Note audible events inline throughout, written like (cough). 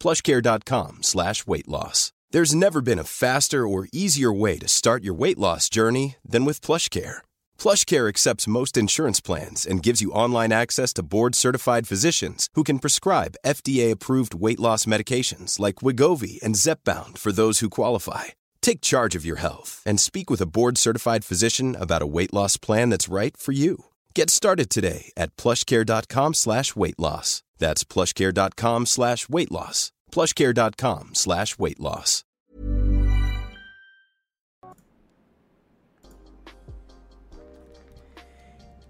plushcare.com slash weight loss. There's never been a faster or easier way to start your weight loss journey than with PlushCare. PlushCare accepts most insurance plans and gives you online access to board-certified physicians who can prescribe FDA-approved weight loss medications like Wigovi and Zepbound for those who qualify. Take charge of your health and speak with a board-certified physician about a weight loss plan that's right for you. Get started today at plushcare.com slash weight loss. That's plushcare.com slash weight loss. plushcare.com slash weight loss.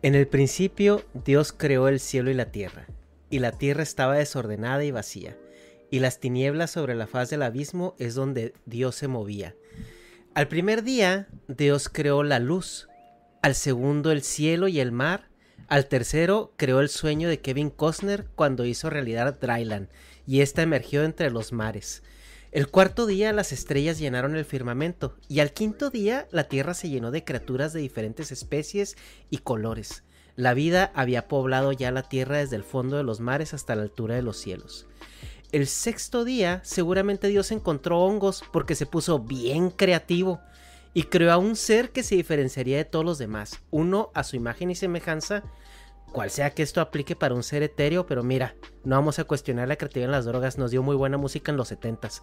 En el principio Dios creó el cielo y la tierra, y la tierra estaba desordenada y vacía, y las tinieblas sobre la faz del abismo es donde Dios se movía. Al primer día Dios creó la luz, al segundo el cielo y el mar, al tercero creó el sueño de Kevin Costner cuando hizo realidad Dryland, y ésta emergió entre los mares. El cuarto día las estrellas llenaron el firmamento, y al quinto día la tierra se llenó de criaturas de diferentes especies y colores. La vida había poblado ya la tierra desde el fondo de los mares hasta la altura de los cielos. El sexto día seguramente Dios encontró hongos porque se puso bien creativo y creó a un ser que se diferenciaría de todos los demás, uno a su imagen y semejanza, cual sea que esto aplique para un ser etéreo, pero mira, no vamos a cuestionar la creatividad en las drogas, nos dio muy buena música en los 70s.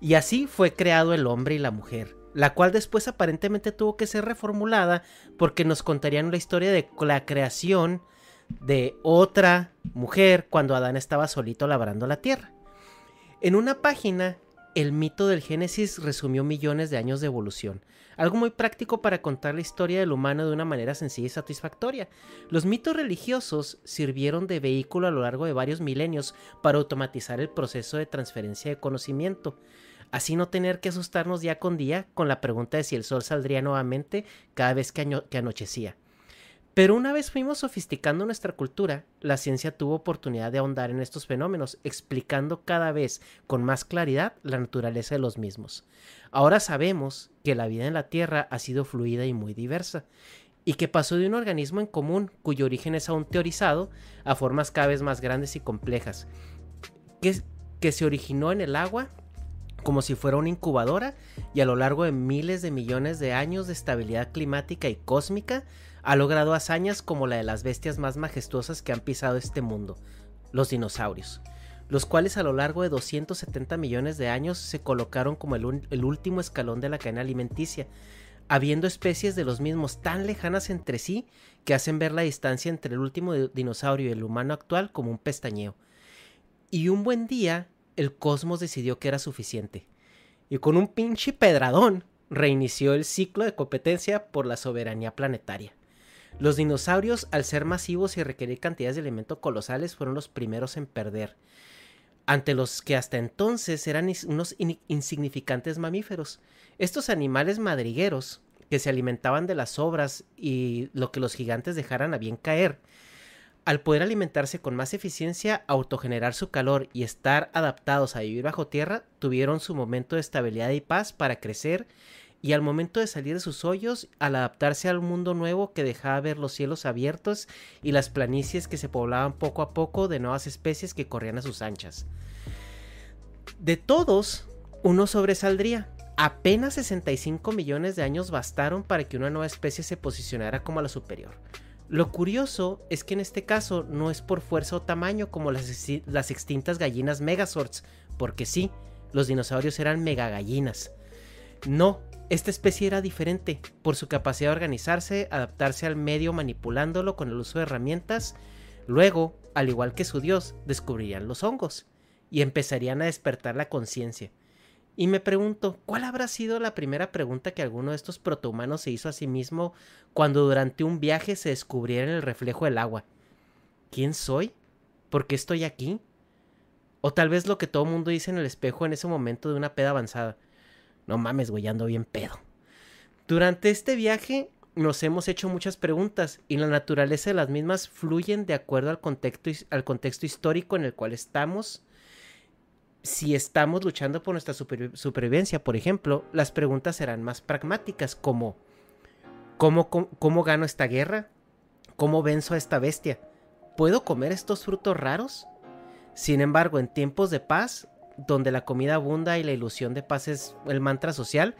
Y así fue creado el hombre y la mujer, la cual después aparentemente tuvo que ser reformulada porque nos contarían la historia de la creación de otra mujer cuando Adán estaba solito labrando la tierra. En una página, el mito del Génesis resumió millones de años de evolución, algo muy práctico para contar la historia del humano de una manera sencilla y satisfactoria. Los mitos religiosos sirvieron de vehículo a lo largo de varios milenios para automatizar el proceso de transferencia de conocimiento, así no tener que asustarnos día con día con la pregunta de si el sol saldría nuevamente cada vez que, que anochecía. Pero una vez fuimos sofisticando nuestra cultura, la ciencia tuvo oportunidad de ahondar en estos fenómenos, explicando cada vez con más claridad la naturaleza de los mismos. Ahora sabemos que la vida en la Tierra ha sido fluida y muy diversa, y que pasó de un organismo en común, cuyo origen es aún teorizado, a formas cada vez más grandes y complejas, que, que se originó en el agua como si fuera una incubadora y a lo largo de miles de millones de años de estabilidad climática y cósmica, ha logrado hazañas como la de las bestias más majestuosas que han pisado este mundo, los dinosaurios, los cuales a lo largo de 270 millones de años se colocaron como el, último escalón de la cadena alimenticia, habiendo especies de los mismos tan lejanas entre sí que hacen ver la distancia entre el último dinosaurio y el humano actual como un pestañeo. Y un buen día, el cosmos decidió que era suficiente. Y con un pinche pedradón reinició el ciclo de competencia por la soberanía planetaria. Los dinosaurios, al ser masivos y requerir cantidades de elementos colosales, fueron los primeros en perder, ante los que hasta entonces eran unos insignificantes mamíferos. Estos animales madrigueros, que se alimentaban de las obras y lo que los gigantes dejaran a bien caer, al poder alimentarse con más eficiencia, autogenerar su calor y estar adaptados a vivir bajo tierra, tuvieron su momento de estabilidad y paz para crecer y al momento de salir de sus hoyos, al adaptarse al mundo nuevo que dejaba ver los cielos abiertos y las planicies que se poblaban poco a poco de nuevas especies que corrían a sus anchas. De todos, uno sobresaldría. Apenas 65 millones de años bastaron para que una nueva especie se posicionara como la superior. Lo curioso es que en este caso no es por fuerza o tamaño como las, extintas gallinas Megazords, porque sí, los dinosaurios eran megagallinas. No, esta especie era diferente por su capacidad de organizarse, adaptarse al medio manipulándolo con el uso de herramientas. Luego, al igual que su dios, descubrirían los hongos y empezarían a despertar la conciencia. Y me pregunto, ¿cuál habrá sido la primera pregunta que alguno de estos protohumanos se hizo a sí mismo cuando durante un viaje se descubriera en el reflejo del agua? ¿Quién soy? ¿Por qué estoy aquí? O tal vez lo que todo mundo dice en el espejo en ese momento de una peda avanzada. No mames, güey, ando bien pedo. Durante este viaje nos hemos hecho muchas preguntas y la naturaleza de las mismas fluyen de acuerdo al contexto, al contexto histórico en el cual estamos. Si estamos luchando por nuestra supervivencia, por ejemplo, las preguntas serán más pragmáticas como ¿cómo, ¿cómo gano esta guerra? ¿Cómo venzo a esta bestia? ¿Puedo comer estos frutos raros? Sin embargo, en tiempos de paz, donde la comida abunda y la ilusión de paz es el mantra social,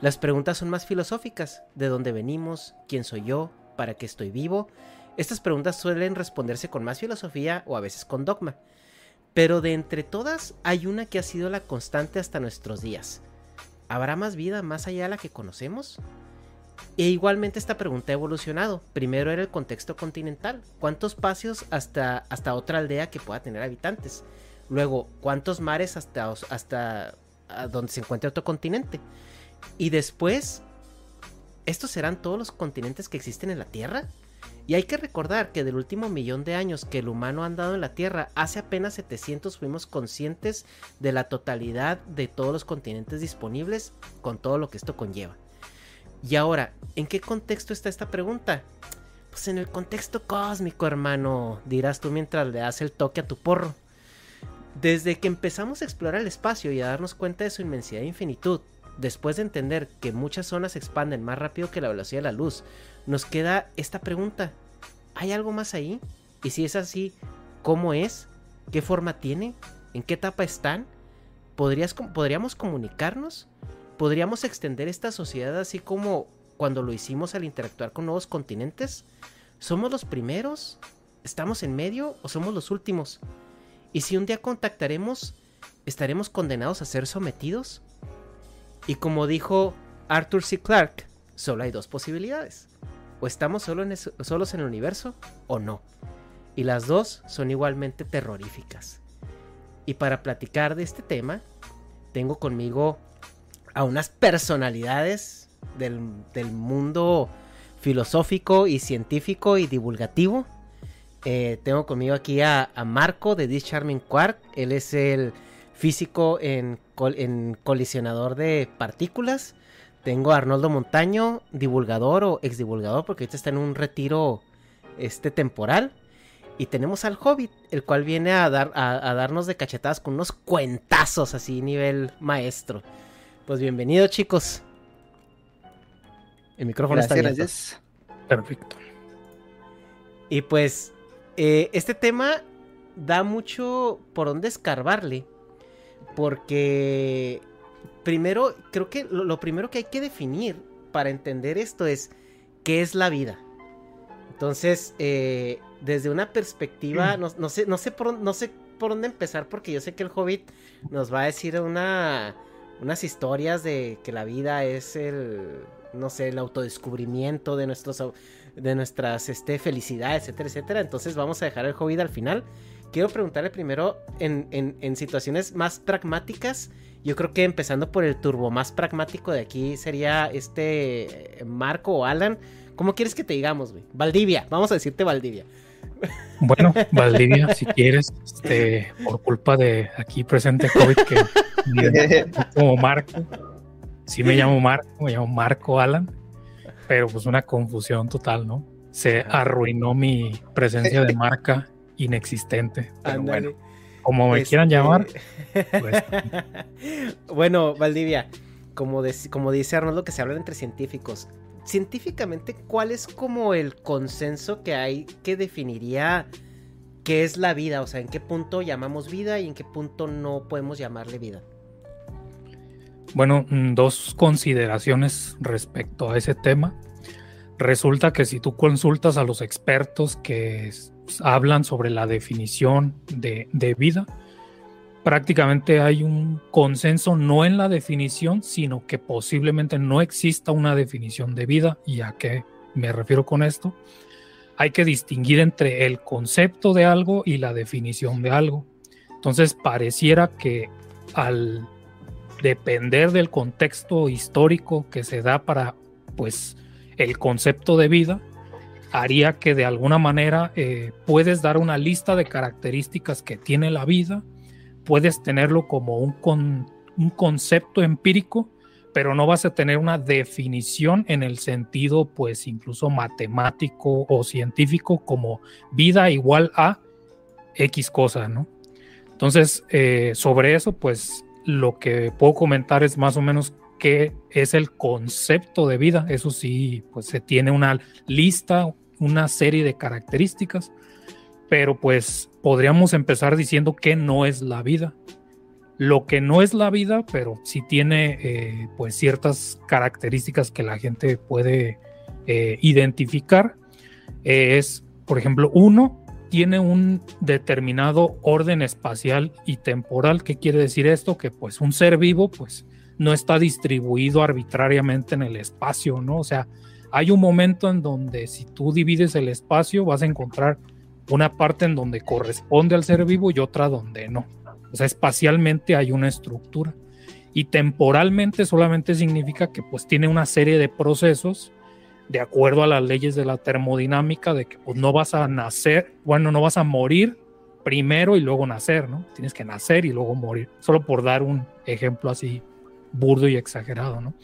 las preguntas son más filosóficas. ¿De dónde venimos? ¿Quién soy yo? ¿Para qué estoy vivo? Estas preguntas suelen responderse con más filosofía o a veces con dogma. Pero de entre todas hay una que ha sido la constante hasta nuestros días. ¿Habrá más vida más allá de la que conocemos? E igualmente esta pregunta ha evolucionado. Primero era el contexto continental. ¿Cuántos pasos hasta, hasta otra aldea que pueda tener habitantes? Luego, ¿cuántos mares hasta, hasta donde se encuentre otro continente? Y después, ¿estos serán todos los continentes que existen en la Tierra? Y hay que recordar que del último millón de años que el humano ha andado en la Tierra, hace apenas 700 fuimos conscientes de la totalidad de todos los continentes disponibles, con todo lo que esto conlleva. Y ahora, ¿en qué contexto está esta pregunta? Pues en el contexto cósmico, hermano, dirás tú mientras le das el toque a tu porro. Desde que empezamos a explorar el espacio y a darnos cuenta de su inmensidad e infinitud, después de entender que muchas zonas se expanden más rápido que la velocidad de la luz, nos queda esta pregunta. ¿Hay algo más ahí? Y si es así, ¿cómo es? ¿Qué forma tiene? ¿En qué etapa están? ¿Podríamos comunicarnos? ¿Podríamos extender esta sociedad así como cuando lo hicimos al interactuar con nuevos continentes? ¿Somos los primeros? ¿Estamos en medio o somos los últimos? Y si un día contactaremos, ¿estaremos condenados a ser sometidos? Y como dijo Arthur C. Clarke, solo hay dos posibilidades. O estamos solos en el universo o no. Y las dos son igualmente terroríficas. Y para platicar de este tema, tengo conmigo a unas personalidades del, del mundo filosófico y científico y divulgativo eh, tengo conmigo aquí a, Marco de This Charming Quark. Él es el físico en, colisionador de partículas. Tengo a Arnoldo Montaño, divulgador o ex divulgador, porque ahorita está en un retiro este, temporal. Y tenemos al Hobbit, el cual viene a, dar, a, darnos de cachetadas con unos cuentazos así, nivel maestro. Pues bienvenido, chicos. El micrófono está abierto. Gracias. Perfecto. Y pues eh, este tema da mucho por dónde escarbarle. Porque primero, creo que lo, primero que hay que definir para entender esto es qué es la vida. Entonces, eh, desde una perspectiva, mm. no, sé, no, sé por, no sé por dónde empezar porque yo sé que el hobbit nos va a decir una, unas historias de que la vida es el, no sé, el autodescubrimiento de nuestros de nuestras este, felicidades, etcétera, etcétera. Entonces vamos a dejar el Hobbit al final. Quiero preguntarle primero en, situaciones más pragmáticas. Yo creo que empezando por el turbo más pragmático de aquí sería este Marco o Alan. ¿Cómo quieres que te digamos, güey? Valdivia, vamos a decirte Valdivia. Bueno, (laughs) Valdivia, si quieres, este, por culpa de aquí presente COVID que como Marco, sí me llamo Marco, me llamo Marco Alan pero pues una confusión total, ¿no? Se arruinó mi presencia de marca inexistente. Pero bueno, como me quieran llamar. Pues, (laughs) bueno, Valdivia, como, como dice Arnoldo, que se habla entre científicos. Científicamente, ¿cuál es como el consenso que hay que definiría qué es la vida? O sea, ¿en qué punto llamamos vida y en qué punto no podemos llamarle vida? Bueno, mm, dos consideraciones respecto a ese tema. Resulta que si tú consultas a los expertos que hablan sobre la definición de, vida, prácticamente hay un consenso no en la definición, sino que posiblemente no exista una definición de vida. ¿Y a qué me refiero con esto? Hay que distinguir entre el concepto de algo y la definición de algo. Entonces pareciera que al depender del contexto histórico que se da para pues el concepto de vida, haría que de alguna manera eh, puedes dar una lista de características que tiene la vida, puedes tenerlo como un, un concepto empírico, pero no vas a tener una definición en el sentido pues incluso matemático o científico como vida igual a X cosa, ¿no? Entonces, eh, sobre eso, pues lo que puedo comentar es más o menos qué es el concepto de vida. Eso sí, pues se tiene una lista, una serie de características, pero pues podríamos empezar diciendo que no es la vida. Lo que no es la vida, pero sí tiene eh, pues ciertas características que la gente puede eh, identificar, es, por ejemplo, uno, tiene un determinado orden espacial y temporal. ¿Qué quiere decir esto? Que pues un ser vivo pues no está distribuido arbitrariamente en el espacio, ¿no? O sea, hay un momento en donde si tú divides el espacio vas a encontrar una parte en donde corresponde al ser vivo y otra donde no. O sea, espacialmente hay una estructura y temporalmente solamente significa que pues tiene una serie de procesos de acuerdo a las leyes de la termodinámica, de que pues, no vas a nacer, bueno, no vas a morir primero y luego nacer, ¿no? Tienes que nacer y luego morir, solo por dar un ejemplo así burdo y exagerado, ¿no?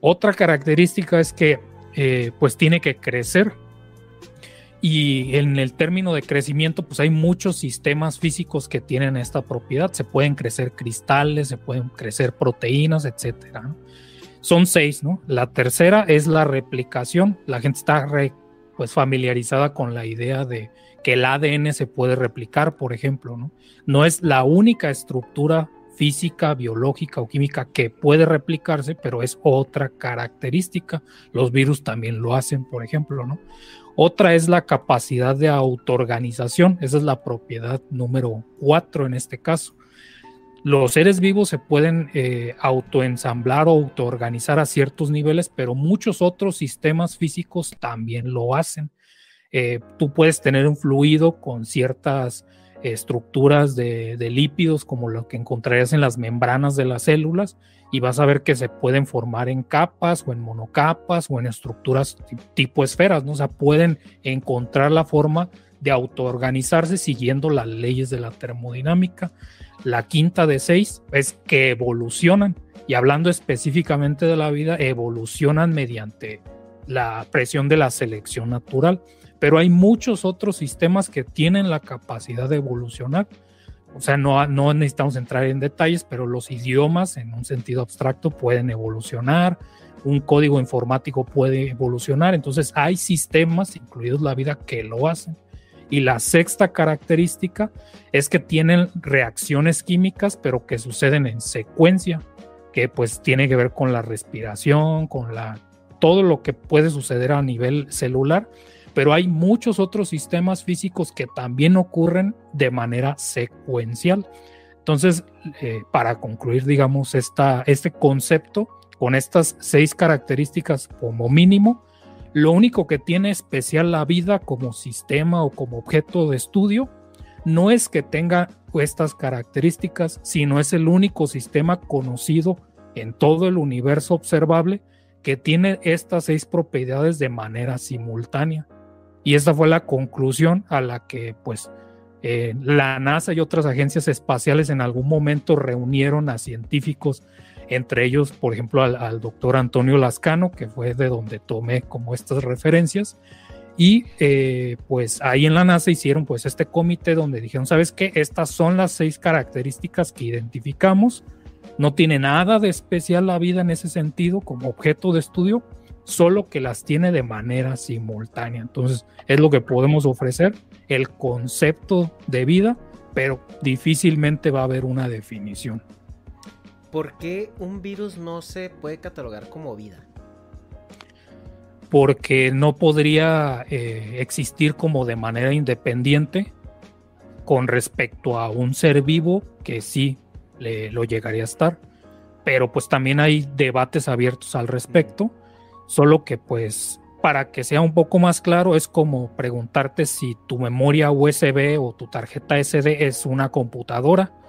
Otra característica es que eh, pues tiene que crecer y en el término de crecimiento pues hay muchos sistemas físicos que tienen esta propiedad, se pueden crecer cristales, se pueden crecer proteínas, etcétera, ¿no? Son seis, ¿no? La tercera es la replicación. La gente está pues familiarizada con la idea de que el ADN se puede replicar, por ejemplo, ¿no? No es la única estructura física, biológica o química que puede replicarse, pero es otra característica. Los virus también lo hacen, por ejemplo, ¿no? Otra es la capacidad de autoorganización, esa es la propiedad número cuatro en este caso. Los seres vivos se pueden eh, autoensamblar o autoorganizar a ciertos niveles, pero muchos otros sistemas físicos también lo hacen. Eh, tú puedes tener un fluido con ciertas estructuras de, lípidos, como lo que encontrarías en las membranas de las células, y vas a ver que se pueden formar en capas o en monocapas o en estructuras tipo esferas, ¿no? O sea, pueden encontrar la forma de autoorganizarse siguiendo las leyes de la termodinámica. La quinta de seis es que evolucionan. Y hablando específicamente de la vida, evolucionan mediante la presión de la selección natural. Pero hay muchos otros sistemas que tienen la capacidad de evolucionar. O sea, no, no necesitamos entrar en detalles, pero los idiomas en un sentido abstracto pueden evolucionar, un código informático puede evolucionar. Entonces hay sistemas, incluidos la vida, que lo hacen. Y la sexta característica es que tienen reacciones químicas, pero que suceden en secuencia, que pues tiene que ver con la respiración, con la todo lo que puede suceder a nivel celular, pero hay muchos otros sistemas físicos que también ocurren de manera secuencial. Entonces, eh, para concluir, digamos, esta, este concepto con estas seis características como mínimo, lo único que tiene especial la vida como sistema o como objeto de estudio no es que tenga estas características, sino es el único sistema conocido en todo el universo observable que tiene estas seis propiedades de manera simultánea. Y esta fue la conclusión a la que pues eh, la NASA y otras agencias espaciales en algún momento reunieron a científicos entre ellos, por ejemplo, al, doctor Antonio Lascano, que fue de donde tomé como estas referencias. Y eh, pues ahí en la NASA hicieron pues este comité donde dijeron, ¿sabes qué? Estas son las seis características que identificamos. No tiene nada de especial la vida en ese sentido como objeto de estudio, solo que las tiene de manera simultánea. Entonces es lo que podemos ofrecer, el concepto de vida, pero difícilmente va a haber una definición. ¿Por qué un virus no se puede catalogar como vida? Porque no podría eh, existir como de manera independiente con respecto a un ser vivo que sí le, lo llegaría a estar. Pero pues también hay debates abiertos al respecto, solo que pues para que sea un poco más claro es como preguntarte si tu memoria USB o tu tarjeta SD es una computadora.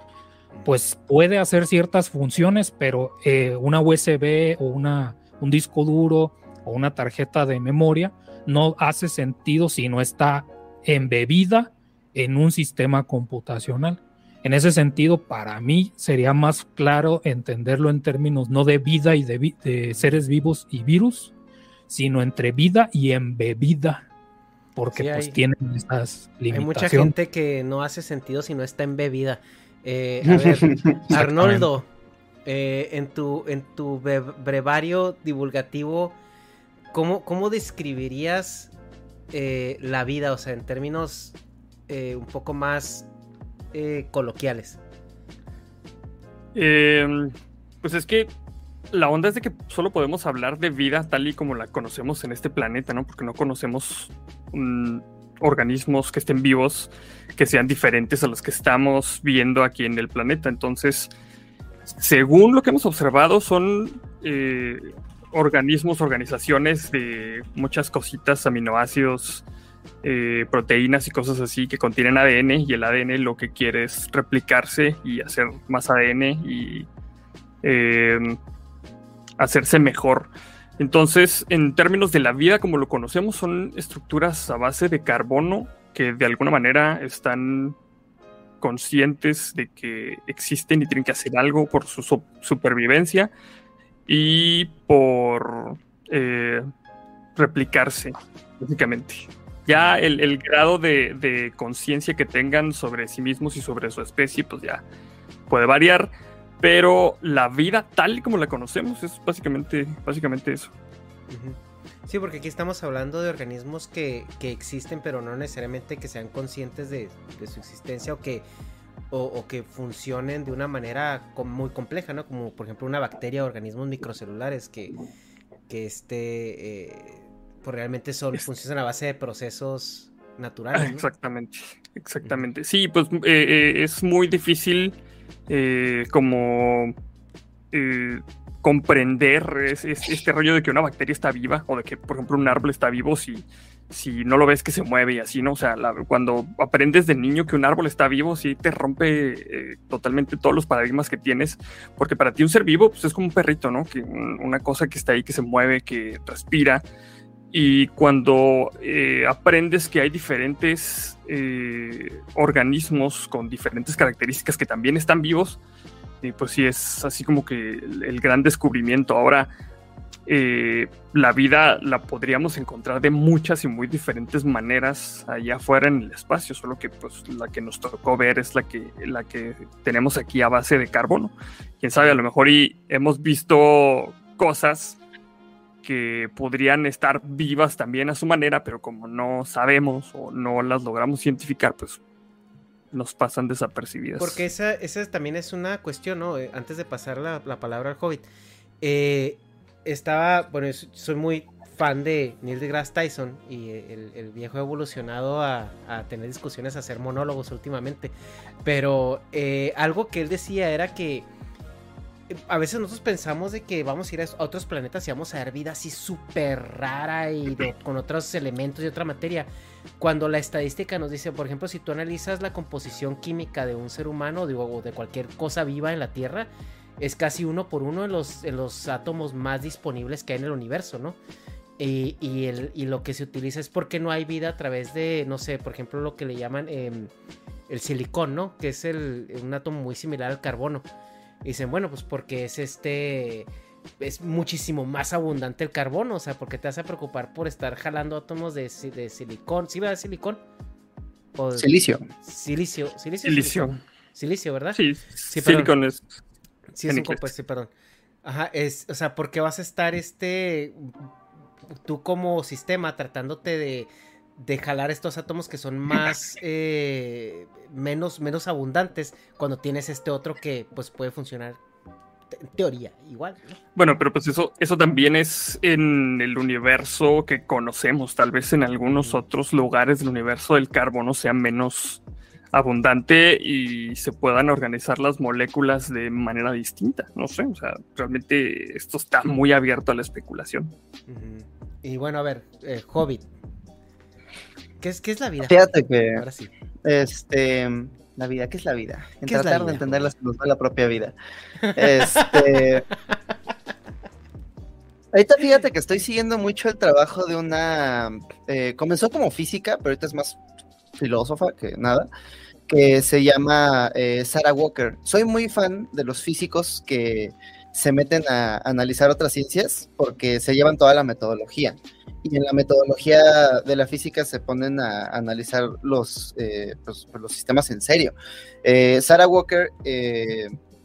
Pues puede hacer ciertas funciones, pero eh, una USB o una, un disco duro o una tarjeta de memoria no hace sentido si no está embebida en un sistema computacional. En ese sentido, para mí sería más claro entenderlo en términos no de vida y de, seres vivos y virus, sino entre vida y embebida, porque pues tienen esas limitaciones. Hay mucha gente que no hace sentido si no está embebida. Eh, (laughs) a ver, Arnoldo, eh, en tu, en tu brevario divulgativo, ¿cómo, cómo describirías eh, la vida? O sea, en términos eh, un poco más eh, coloquiales? Em, pues es que la onda es de que solo podemos hablar de vida tal y como la conocemos en este planeta, ¿no? Porque no conocemos organismos que estén vivos que sean diferentes a los que estamos viendo aquí en el planeta. Entonces, según lo que hemos observado, son eh, organismos, organizaciones de muchas cositas, aminoácidos, eh, proteínas y cosas así que contienen ADN y el ADN lo que quiere es replicarse y hacer más ADN y eh, hacerse mejor. Entonces, en términos de la vida como lo conocemos, son estructuras a base de carbono que de alguna manera están conscientes de que existen y tienen que hacer algo por su supervivencia y por eh, replicarse, básicamente. Ya el, grado de, conciencia que tengan sobre sí mismos y sobre su especie, pues ya puede variar, pero la vida tal y como la conocemos es básicamente, básicamente eso. Sí, porque aquí estamos hablando de organismos que, existen, pero no necesariamente que sean conscientes de, su existencia o que, o, que funcionen de una manera muy compleja, ¿no? Como por ejemplo una bacteria o organismos microcelulares que, que este, eh, pues realmente son, funcionan a base de procesos naturales. Exactamente, exactamente. Sí, pues eh, eh, es muy difícil eh, como comprender este rollo de que una bacteria está viva o de que, por ejemplo, un árbol está vivo si, si no lo ves que se mueve y así, ¿no? O sea, cuando aprendes de niño que un árbol está vivo, sí te rompe totalmente todos los paradigmas que tienes, porque para ti un ser vivo pues, es como un perrito, ¿no? Que una cosa que está ahí, que se mueve, que respira, y cuando eh, aprendes que hay diferentes eh, organismos con diferentes características que también están vivos, eh, pues sí es así como que el, gran descubrimiento. Ahora, la vida la podríamos encontrar de muchas y muy diferentes maneras allá afuera en el espacio, solo que pues la que nos tocó ver es la que, la que tenemos aquí a base de carbono. Quién sabe, a lo mejor y hemos visto cosas que podrían estar vivas también a su manera, pero como no sabemos o no las logramos cientificar, pues nos pasan desapercibidas. Porque esa, esa también es una cuestión, ¿no? Eh, antes de pasar la, palabra al Hobbit. Eh, estaba, bueno, soy muy fan de Neil deGrasse Tyson y el, viejo ha evolucionado a, tener discusiones, a hacer monólogos últimamente. Pero eh, algo que él decía era que a veces nosotros pensamos de que vamos a ir a otros planetas y vamos a ver vida así súper rara y con otros elementos y otra materia. Cuando la estadística nos dice, por ejemplo, si tú analizas la composición química de un ser humano o de cualquier cosa viva en la Tierra, es casi uno por uno en los, en los átomos más disponibles que hay en el universo, ¿no? Y, y, lo que se utiliza es porque no hay vida a través de, no sé, por ejemplo, lo que le llaman em, el silicón, ¿no? Que es el, un átomo muy similar al carbono dicen, bueno, pues porque es este es muchísimo más abundante el carbono, o sea, porque te vas a preocupar por estar jalando átomos de, de silicón, ¿sí va silicón? O silicio. Silicio, silicio. Silicio. Silicio, ¿verdad? Sí, sí silicón es. Sí, es un compuesto, sí, perdón. Ajá, es, o sea, porque vas a estar este, tú como sistema tratándote de de jalar estos átomos que son más (laughs) eh, menos, menos abundantes cuando tienes este otro que pues puede funcionar en teoría igual. Bueno, pero pues eso, eso también es en el universo que conocemos. Tal vez en algunos otros lugares del universo el carbono sea menos abundante y se puedan organizar las moléculas de manera distinta. No sé, o sea, realmente esto está muy abierto a la especulación. Y bueno, a ver, eh, Hobbit. ¿Qué es, ¿Qué es la vida? Fíjate que. Ahora sí. Este. La vida, ¿qué es la vida? En tratar de entender la, la propia vida. (laughs) Este. Ahorita fíjate que estoy siguiendo mucho el trabajo de una. Eh, comenzó como física, pero ahorita es más filósofa que nada, que se llama eh, Sarah Walker. Soy muy fan de los físicos que se meten a analizar otras ciencias porque se llevan toda la metodología. Y en la metodología de la física se ponen a analizar los, eh, pues, pues, los sistemas en serio. Sarah Walker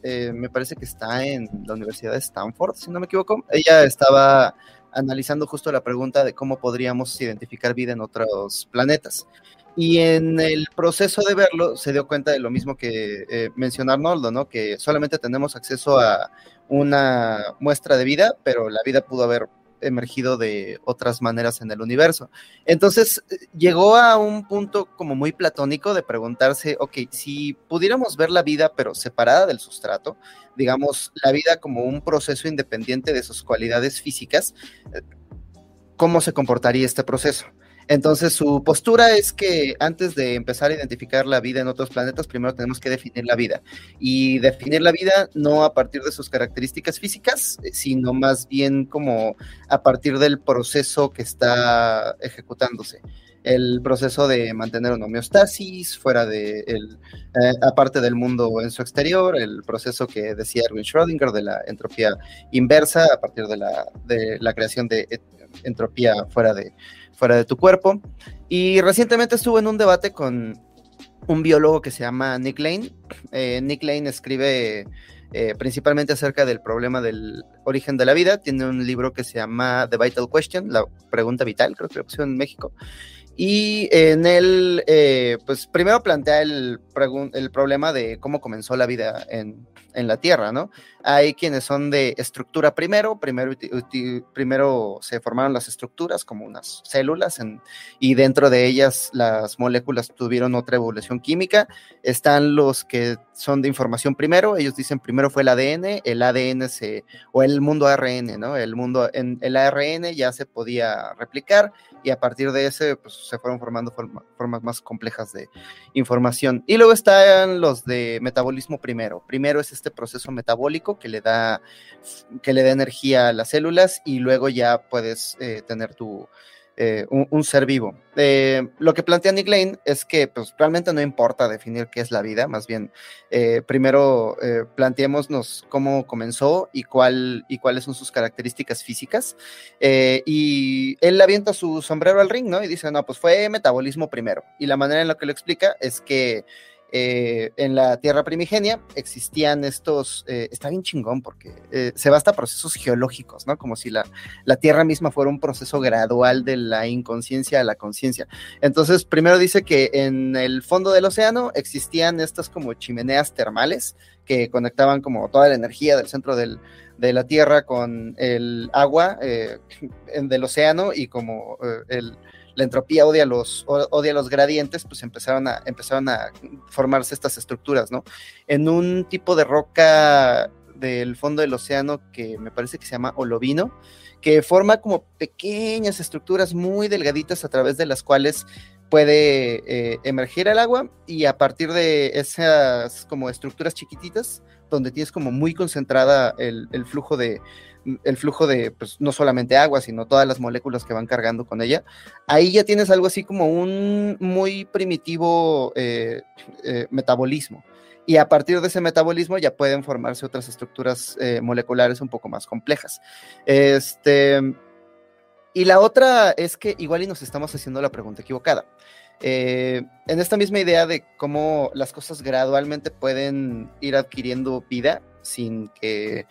eh, me parece que está en la Universidad de Stanford, si no me equivoco. Ella estaba analizando justo la pregunta de cómo podríamos identificar vida en otros planetas. Y en el proceso de verlo se dio cuenta de lo mismo que eh, mencionó Arnoldo, ¿no? Que solamente tenemos acceso a una muestra de vida, pero la vida pudo haber emergido de otras maneras en el universo. Entonces llegó a un punto como muy platónico de preguntarse, ok, si pudiéramos ver la vida pero separada del sustrato, digamos, la vida como un proceso independiente de sus cualidades físicas, eh, ¿cómo se comportaría este proceso? Entonces, su postura es que antes de empezar a identificar la vida en otros planetas, primero tenemos que definir la vida. Y definir la vida no a partir de sus características físicas, eh, sino más bien como a partir del proceso que está ejecutándose el proceso de mantener una homeostasis fuera de el, eh, aparte del mundo en su exterior, el proceso que decía Erwin Schrödinger de la entropía inversa a partir de la, de la creación de entropía fuera de, fuera de tu cuerpo. Y recientemente estuve en un debate con un biólogo que se llama Nick Lane. Eh, Nick Lane escribe eh, principalmente acerca del problema del origen de la vida. Tiene un libro que se llama The Vital Question, la pregunta vital, creo que lo pusieron en México. Y en él, eh, pues primero plantea el, el, problema de cómo comenzó la vida en, en, la Tierra, ¿no? Hay quienes son de estructura primero, primero, primero se formaron las estructuras como unas células en, y dentro de ellas las moléculas tuvieron otra evolución química. Están los que son de información primero, ellos dicen primero fue el ADN, el ADN se, o el mundo ARN, ¿no? El mundo, en el ARN ya se podía replicar y a partir de ese pues, se fueron formando formas más complejas de información. Y luego están los de metabolismo primero. Primero es este proceso metabólico que le da, que le da energía a las células y luego ya puedes eh, tener tu, eh, un, ser vivo. Eh, lo que plantea Nick Lane es que pues, realmente no importa definir qué es la vida, más bien eh, primero planteémonos cómo comenzó y, cuál, y cuáles son sus características físicas. y él avienta su sombrero al ring, ¿no? Y dice, no, pues fue metabolismo primero. Y la manera en la que lo explica es que eh, en la Tierra primigenia existían estos, eh, está bien chingón porque eh, se basta procesos geológicos, ¿no? Como si la, la, Tierra misma fuera un proceso gradual de la inconsciencia a la conciencia. Entonces, primero dice que en el fondo del océano existían estas como chimeneas termales que conectaban como toda la energía del centro del, de la Tierra con el agua (laughs) del océano y como el la entropía odia los, odia los gradientes, pues empezaron a, empezaron a formarse estas estructuras, ¿no? En un tipo de roca del fondo del océano que me parece que se llama olovino, que forma como pequeñas estructuras muy delgaditas a través de las cuales puede eh, emerger el agua y a partir de esas como estructuras chiquititas, donde tienes como muy concentrada el flujo de, el flujo de, pues, no solamente agua, sino todas las moléculas que van cargando con ella, ahí ya tienes algo así como un muy primitivo eh, eh, metabolismo. Y a partir de ese metabolismo ya pueden formarse otras estructuras eh, moleculares un poco más complejas. Este, y la otra es que igual y nos estamos haciendo la pregunta equivocada. en esta misma idea de cómo las cosas gradualmente pueden ir adquiriendo vida sin que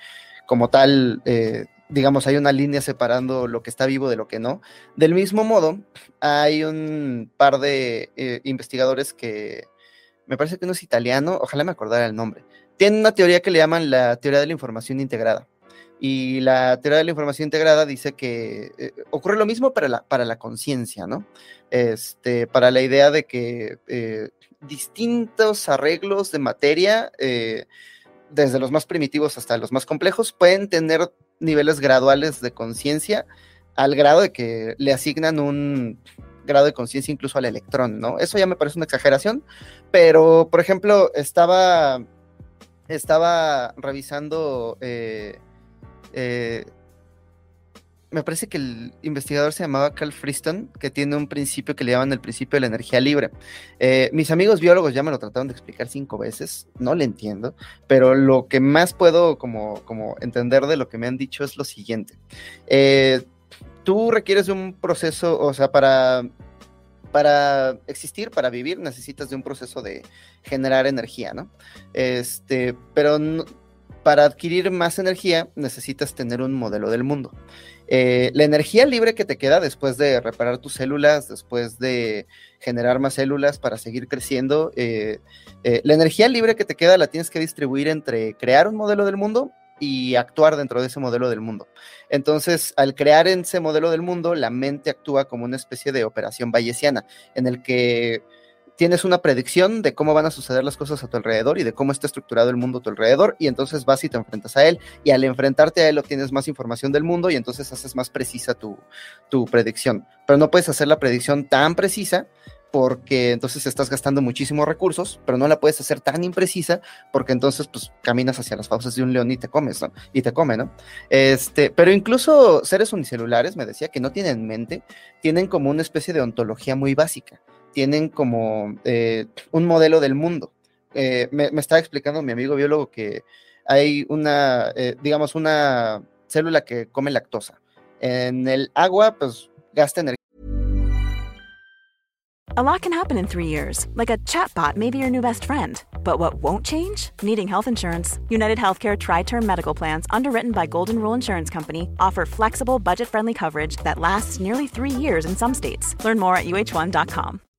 como tal, eh, digamos, hay una línea separando lo que está vivo de lo que no. Del mismo modo, hay un par de eh, investigadores que me parece que no es italiano, ojalá me acordara el nombre. Tienen una teoría que le llaman la teoría de la información integrada, Y la teoría de la información integrada dice que eh, ocurre lo mismo para la, para la conciencia, ¿no? Este, para la idea de que eh, distintos arreglos de materia, eh, desde los más primitivos hasta los más complejos, pueden tener niveles graduales de conciencia al grado de que le asignan un grado de conciencia incluso al electrón, ¿no? Eso ya me parece una exageración, pero por ejemplo, estaba, estaba revisando, eh, me parece que el investigador se llamaba Carl Friston, que tiene un principio que le llaman el principio de la energía libre. Eh, mis amigos biólogos ya me lo trataron de explicar cinco veces, no le entiendo, pero lo que más puedo como, como entender de lo que me han dicho es lo siguiente tú requieres de un proceso, o sea, para, para existir, para vivir, necesitas de un proceso de generar energía, ¿no? Este, pero para adquirir más energía necesitas tener un modelo del mundo. Eh, la energía libre que te queda después de reparar tus células, después de generar más células para seguir creciendo, eh, eh, la energía libre que te queda la tienes que distribuir entre crear un modelo del mundo y actuar dentro de ese modelo del mundo. Entonces, al crear ese modelo del mundo, la mente actúa como una especie de operación bayesiana, en el que tienes una predicción de cómo van a suceder las cosas a tu alrededor y de cómo está estructurado el mundo a tu alrededor, y entonces vas y te enfrentas a él, y al enfrentarte a él obtienes más información del mundo y entonces haces más precisa tu, tu predicción. Pero no puedes hacer la predicción tan precisa porque entonces estás gastando muchísimos recursos, pero no la puedes hacer tan imprecisa porque entonces pues caminas hacia las fauces de un león y te comes. Y te come, ¿no? Este, pero incluso seres unicelulares, me decía, que no tienen mente, tienen como una especie de ontología muy básica, tienen como eh, un modelo del mundo. Eh, me, me estaba explicando mi amigo biólogo que hay una, eh, digamos, una célula que come lactosa. En el agua, pues gasta energía A lot can happen in three years, like a chatbot may be your new best friend. But what won't change? Needing health insurance. United Healthcare Tri Term Medical Plans, underwritten by Golden Rule Insurance Company, offer flexible, budget friendly coverage that lasts nearly three years in some states. Learn more at uh1.com.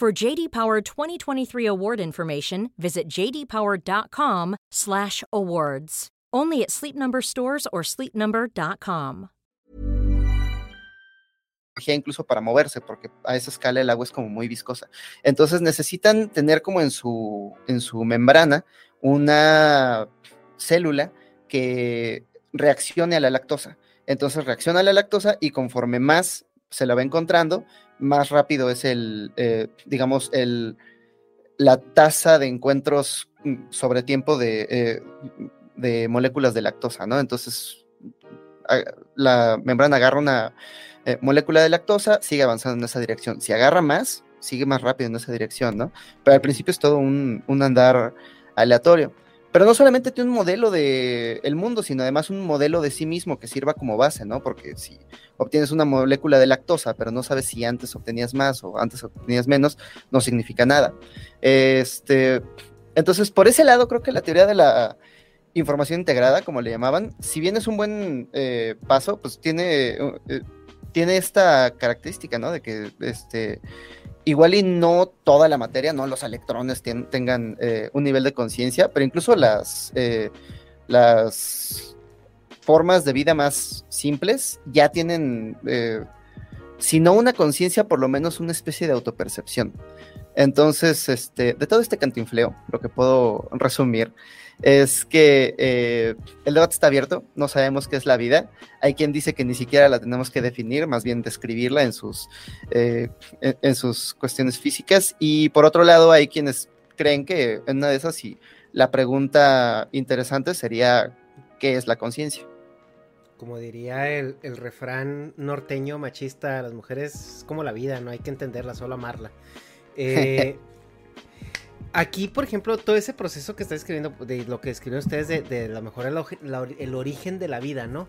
For JD Power 2023 award information, visit jdpower.com/awards. Only at Sleep Number stores or sleepnumber.com. incluso para moverse, porque a esa escala el agua es como muy viscosa. Entonces necesitan tener como en su, en su membrana una célula que reaccione a la lactosa. Entonces reacciona a la lactosa y conforme más se la va encontrando, más rápido es el, eh, digamos, el, la tasa de encuentros mm, sobre tiempo de, eh, de moléculas de lactosa, ¿no? Entonces la membrana agarra una eh, molécula de lactosa, sigue avanzando en esa dirección. Si agarra más, sigue más rápido en esa dirección, ¿no? Pero al principio es todo un, andar aleatorio. Pero no solamente tiene un modelo del el mundo, sino además un modelo de sí mismo que sirva como base, ¿no? Porque si obtienes una molécula de lactosa, pero no sabes si antes obtenías más o antes obtenías menos, no significa nada. Este, entonces, por ese lado, creo que la teoría de la información integrada, como le llamaban, si bien es un buen eh, paso, pues tiene... Eh, tiene esta característica, ¿no? De que este, igual y no toda la materia, no los electrones tengan eh, un nivel de conciencia, pero incluso las, eh, las formas de vida más simples ya tienen, eh, si no una conciencia, por lo menos una especie de autopercepción. Entonces, este, de todo este cantinfleo, lo que puedo resumir es que eh, el debate está abierto, no sabemos qué es la vida. Hay quien dice que ni siquiera la tenemos que definir, más bien describirla en sus, eh, en, sus cuestiones físicas. Y por otro lado, hay quienes creen que en una de esas, sí, la pregunta interesante sería, ¿qué es la conciencia? Como diría el, el, refrán norteño machista, las mujeres es como la vida, no hay que entenderla, solo amarla. (laughs) Eh, Aquí, por ejemplo, todo ese proceso que está escribiendo, de lo que escribieron ustedes, de, de lo mejor el, origen de la vida, ¿no?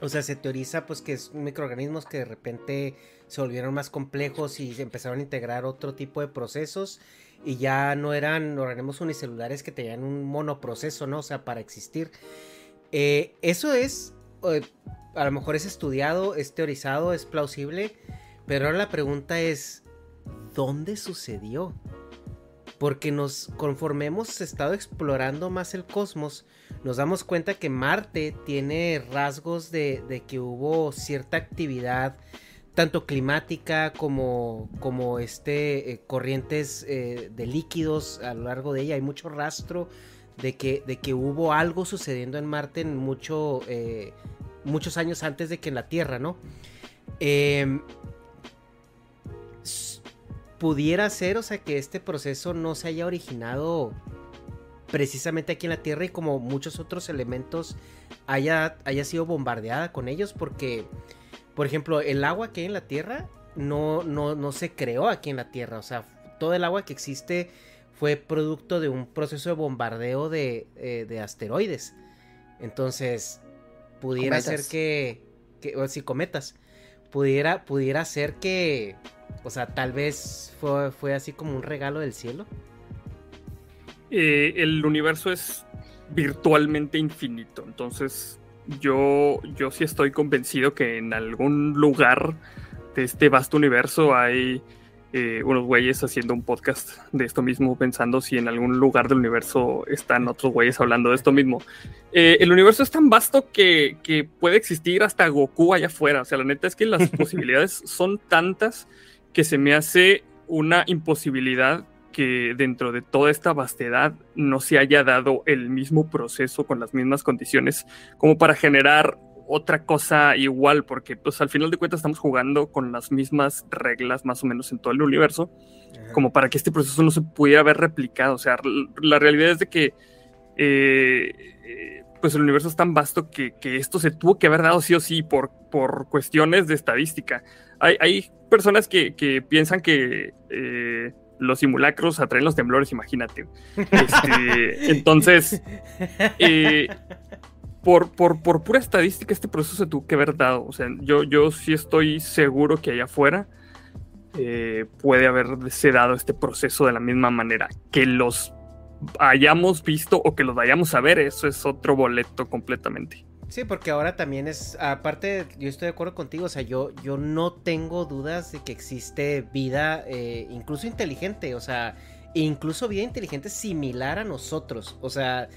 O sea, se teoriza pues que es microorganismos que de repente se volvieron más complejos y empezaron a integrar otro tipo de procesos y ya no eran organismos unicelulares que tenían un monoproceso, ¿no? O sea, para existir. Eh, eso es, eh, a lo mejor es estudiado, es teorizado, es plausible, pero ahora la pregunta es, ¿dónde sucedió? Porque nos, conforme hemos estado explorando más el cosmos, nos damos cuenta que Marte tiene rasgos de, que hubo cierta actividad, tanto climática como, como este, eh, corrientes eh, de líquidos a lo largo de ella. Hay mucho rastro de que, de que hubo algo sucediendo en Marte en mucho, eh, muchos años antes de que en la Tierra, ¿no? Pudiera ser, o sea, que este proceso no se haya originado precisamente aquí en la Tierra y como muchos otros elementos haya, haya sido bombardeada con ellos porque, por ejemplo, el agua que hay en la Tierra no, no, no se creó aquí en la Tierra, o sea, todo el agua que existe fue producto de un proceso de bombardeo de, eh, asteroides. Entonces, pudiera ser que, que, o si cometas, pudiera, pudiera ser que o sea, tal vez fue, fue así como un regalo del cielo. Eh, el universo es virtualmente infinito, entonces yo, yo sí estoy convencido que en algún lugar de este vasto universo hay eh, unos güeyes haciendo un podcast de esto mismo, pensando si en algún lugar del universo están otros güeyes hablando de esto mismo. Eh, el universo es tan vasto que, que, puede existir hasta Goku allá afuera. O sea, la neta es que las (laughs) posibilidades son tantas que se me hace una imposibilidad que dentro de toda esta vastedad no se haya dado el mismo proceso con las mismas condiciones como para generar otra cosa igual, porque pues al final de cuentas estamos jugando con las mismas reglas más o menos en todo el universo, como para que este proceso no se pudiera haber replicado. O sea, la realidad es de que eh, eh, pues el universo es tan vasto que, esto se tuvo que haber dado sí o sí por, por cuestiones de estadística. Hay, hay personas que, piensan que eh, los simulacros atraen los temblores, imagínate. Este, (laughs) entonces, eh, por, por, por, pura estadística, este proceso se tuvo que haber dado. O sea, yo, yo sí estoy seguro que allá afuera eh, puede haberse dado este proceso de la misma manera. Que los hayamos visto o que los vayamos a ver, eso es otro boleto completamente. Sí, porque ahora también es, aparte, yo estoy de acuerdo contigo, o sea, yo, yo no tengo dudas de que existe vida, eh, incluso inteligente, o sea, incluso vida inteligente similar a nosotros, o sea,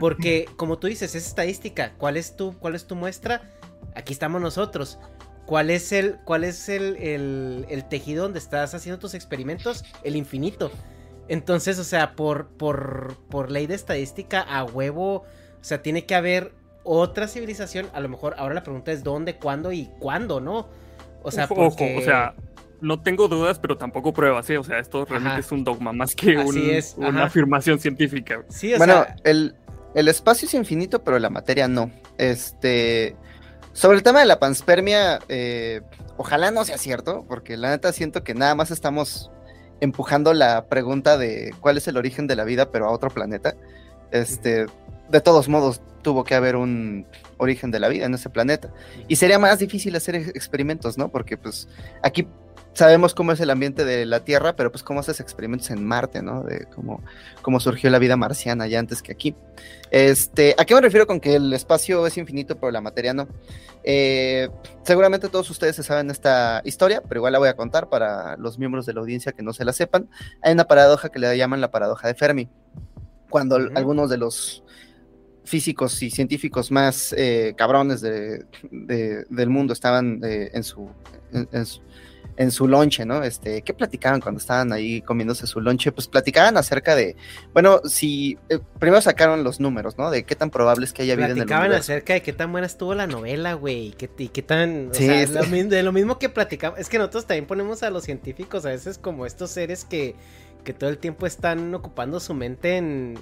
porque como tú dices, es estadística, ¿cuál es tu, cuál es tu muestra? Aquí estamos nosotros. ¿Cuál es el, cuál es el, el, el tejido donde estás haciendo tus experimentos? El infinito. Entonces, o sea, por, por, por ley de estadística, a huevo, o sea, tiene que haber otra civilización, a lo mejor ahora la pregunta es dónde, cuándo y cuándo, ¿no? O sea, o sea, no tengo dudas, pero tampoco pruebas, ¿sí? O sea, esto realmente es un dogma más que una afirmación científica. Sí, bueno, el, espacio es infinito, pero la materia no. Este. Sobre el tema de la panspermia, eh, ojalá no sea cierto, porque la neta siento que nada más estamos empujando la pregunta de cuál es el origen de la vida, pero a otro planeta. Este, de todos modos, tuvo que haber un origen de la vida en ese planeta. Y sería más difícil hacer experimentos, ¿no? Porque pues aquí sabemos cómo es el ambiente de la Tierra, pero pues cómo haces experimentos en Marte, ¿no? De cómo, cómo surgió la vida marciana ya antes que aquí. Este, ¿A qué me refiero con que el espacio es infinito, pero la materia no? Eh, seguramente todos ustedes se saben esta historia, pero igual la voy a contar para los miembros de la audiencia que no se la sepan. Hay una paradoja que le llaman la paradoja de Fermi. Cuando algunos de los físicos y científicos más eh, cabrones de, del mundo estaban eh, en, su, en, su, lonche, ¿no? Este, ¿Qué platicaban cuando estaban ahí comiéndose su lonche? Pues platicaban acerca de, bueno, si eh, primero sacaron los números, ¿no? De qué tan probable es que haya vida en el Platicaban acerca de qué tan buena estuvo la novela, güey, qué, y qué tan, o sea, (laughs) de lo mismo que platicamos, es que nosotros también ponemos a los científicos a veces como estos seres que que todo el tiempo están ocupando su mente en,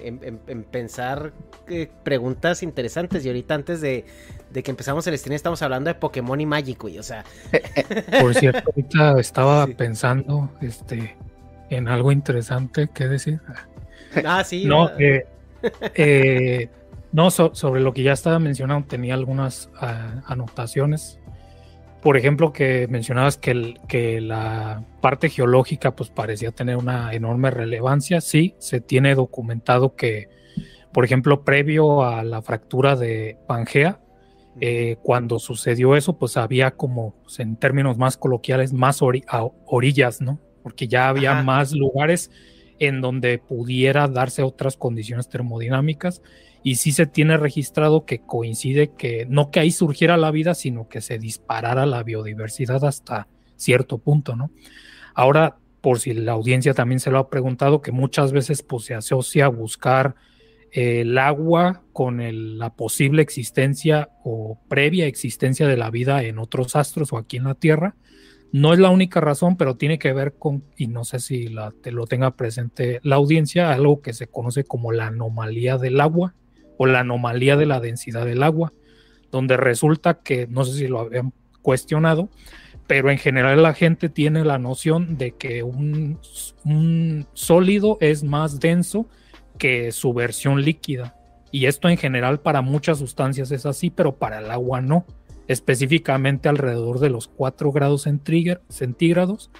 pensar eh, preguntas interesantes. Y ahorita antes de, que empezamos el stream estamos hablando de Pokémon y Magic, güey. O sea. Por cierto, ahorita (laughs) estaba pensando este, en algo interesante que decir. (laughs) Ah, sí. No, eh, No, sobre lo que ya estaba mencionando, tenía algunas ah, anotaciones. Por ejemplo, que mencionabas que, que la parte geológica pues parecía tener una enorme relevancia. Sí, se tiene documentado que, por ejemplo, previo a la fractura de Pangea, eh, cuando sucedió eso, pues había como, pues, en términos más coloquiales, más orillas, ¿no? Porque ya había más lugares en donde pudiera darse otras condiciones termodinámicas y sí se tiene registrado que coincide que no que ahí surgiera la vida, sino que se disparara la biodiversidad hasta cierto punto, ¿no? Ahora, por si la audiencia también se lo ha preguntado, que muchas veces pues, se asocia a buscar el agua con la posible existencia o previa existencia de la vida en otros astros o aquí en la Tierra, no es la única razón, pero tiene que ver con, y no sé si la, te lo tenga presente la audiencia, algo que se conoce como la anomalía del agua o la anomalía de la densidad del agua, donde resulta que, no sé si lo habían cuestionado, pero en general la gente tiene la noción de que un, un sólido es más denso que su versión líquida. Y esto en general para muchas sustancias es así, pero para el agua no específicamente alrededor de los 4 grados centígrados.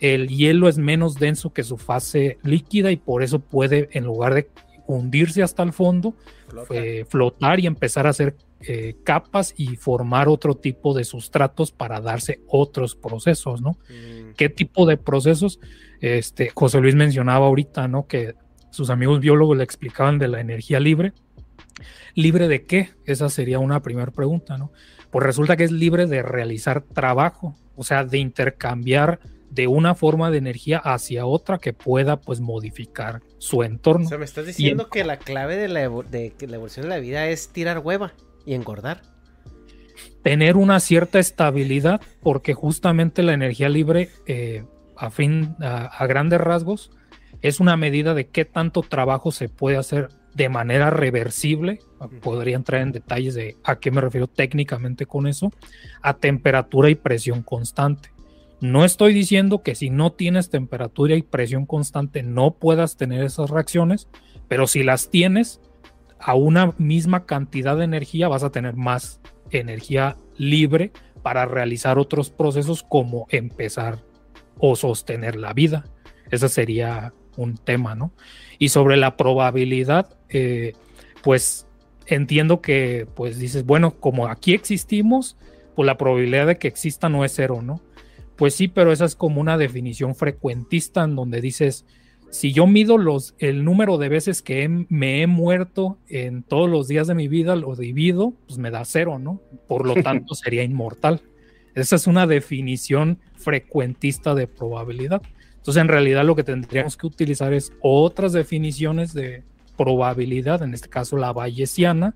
El hielo es menos denso que su fase líquida y por eso puede, en lugar de hundirse hasta el fondo, flotar y empezar a hacer eh, capas y formar otro tipo de sustratos para darse otros procesos, ¿no? Mm. ¿Qué tipo de procesos? Este, José Luis mencionaba ahorita, ¿no? Que sus amigos biólogos le explicaban de la energía libre. ¿Libre de qué? Esa sería una primera pregunta, ¿no? pues resulta que es libre de realizar trabajo, o sea, de intercambiar de una forma de energía hacia otra que pueda pues modificar su entorno. O sea, me estás diciendo que la clave de la, evolución de la vida es tirar hueva y engordar. Tener una cierta estabilidad, porque justamente la energía libre, eh, a fin, a grandes rasgos, es una medida de qué tanto trabajo se puede hacer de manera reversible, podría entrar en detalles de a qué me refiero técnicamente con eso, a temperatura y presión constante. No estoy diciendo que si no tienes temperatura y presión constante no puedas tener esas reacciones, pero si las tienes a una misma cantidad de energía vas a tener más energía libre para realizar otros procesos como empezar o sostener la vida. Ese sería un tema, ¿no? Y sobre la probabilidad, eh, pues entiendo que, pues dices, bueno, como aquí existimos, pues la probabilidad de que exista no es cero, ¿no? Pues sí, pero esa es como una definición frecuentista en donde dices, si yo mido los, el número de veces que me he muerto en todos los días de mi vida, lo divido, pues me da cero, ¿no? Por lo (laughs) tanto, sería inmortal. Esa es una definición frecuentista de probabilidad. Entonces, en realidad lo que tendríamos que utilizar es otras definiciones de probabilidad, en este caso la bayesiana,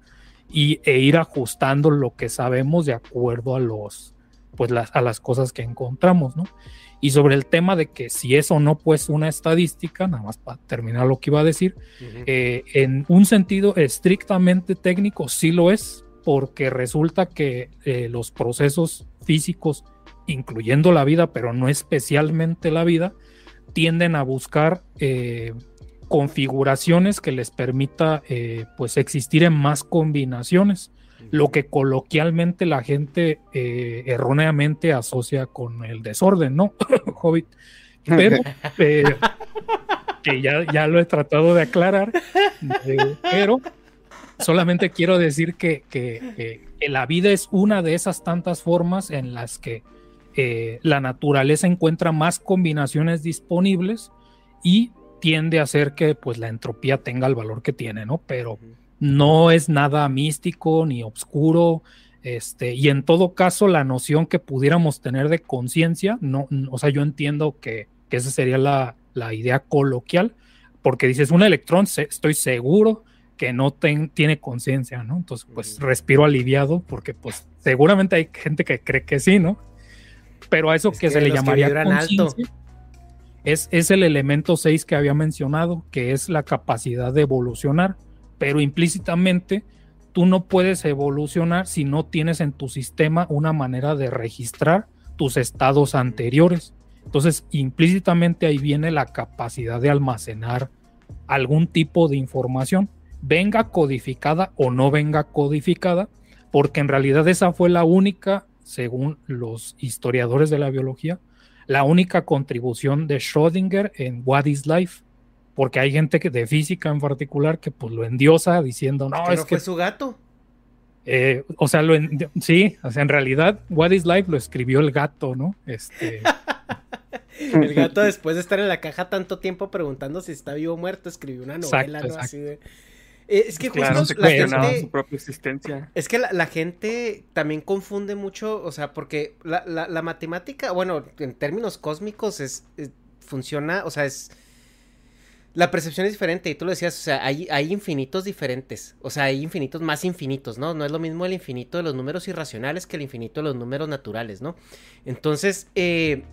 y, e ir ajustando lo que sabemos de acuerdo a los pues las, a las cosas que encontramos, ¿no? Y sobre el tema de que si es o no, pues una estadística, nada más para terminar lo que iba a decir, eh, en un sentido estrictamente técnico sí lo es, porque resulta que eh, los procesos físicos, incluyendo la vida, pero no especialmente la vida, tienden a buscar eh, configuraciones que les permita pues existir en más combinaciones, lo que coloquialmente la gente eh, erróneamente asocia con el desorden, ¿no? (laughs) Hobbit. Pero que ya, ya lo he tratado de aclarar, pero solamente quiero decir que, que, la vida es una de esas tantas formas en las que eh, la naturaleza encuentra más combinaciones disponibles y tiende a hacer que pues la entropía tenga el valor que tiene, ¿no? Pero no es nada místico ni oscuro, este, y en todo caso la noción que pudiéramos tener de conciencia, no, o sea, yo entiendo que, esa sería la, idea coloquial, porque dices, un electrón, estoy seguro que no tiene conciencia, ¿no? Entonces, pues respiro aliviado porque pues seguramente hay gente que cree que sí, ¿no? pero a eso que, se le llamaría conciencia es, es el elemento 6 que había mencionado, que es la capacidad de evolucionar, pero implícitamente tú no puedes evolucionar si no tienes en tu sistema una manera de registrar tus estados anteriores. Entonces, implícitamente ahí viene la capacidad de almacenar algún tipo de información. venga codificada o no venga codificada, porque en realidad esa fue la única, según los historiadores de la biología, la única contribución de Schrödinger en What is Life, porque hay gente que, de física en particular que pues lo endiosa diciendo, no, es que fue su gato. Eh, o sea, lo sí, o sea, en realidad What is Life lo escribió el gato, ¿no? Este... (laughs) el gato después de estar en la caja tanto tiempo preguntando si está vivo o muerto, escribió una novela, ¿no? Así de... Eh, es que justo la gente, su propia existencia. Es que la, gente también confunde mucho, o sea, porque la, la, matemática, bueno, en términos cósmicos es, funciona, o sea, es la percepción es diferente y tú lo decías, o sea, hay, infinitos diferentes, o sea, hay infinitos más infinitos, ¿no? No es lo mismo el infinito de los números irracionales que el infinito de los números naturales, ¿no? Entonces, eh,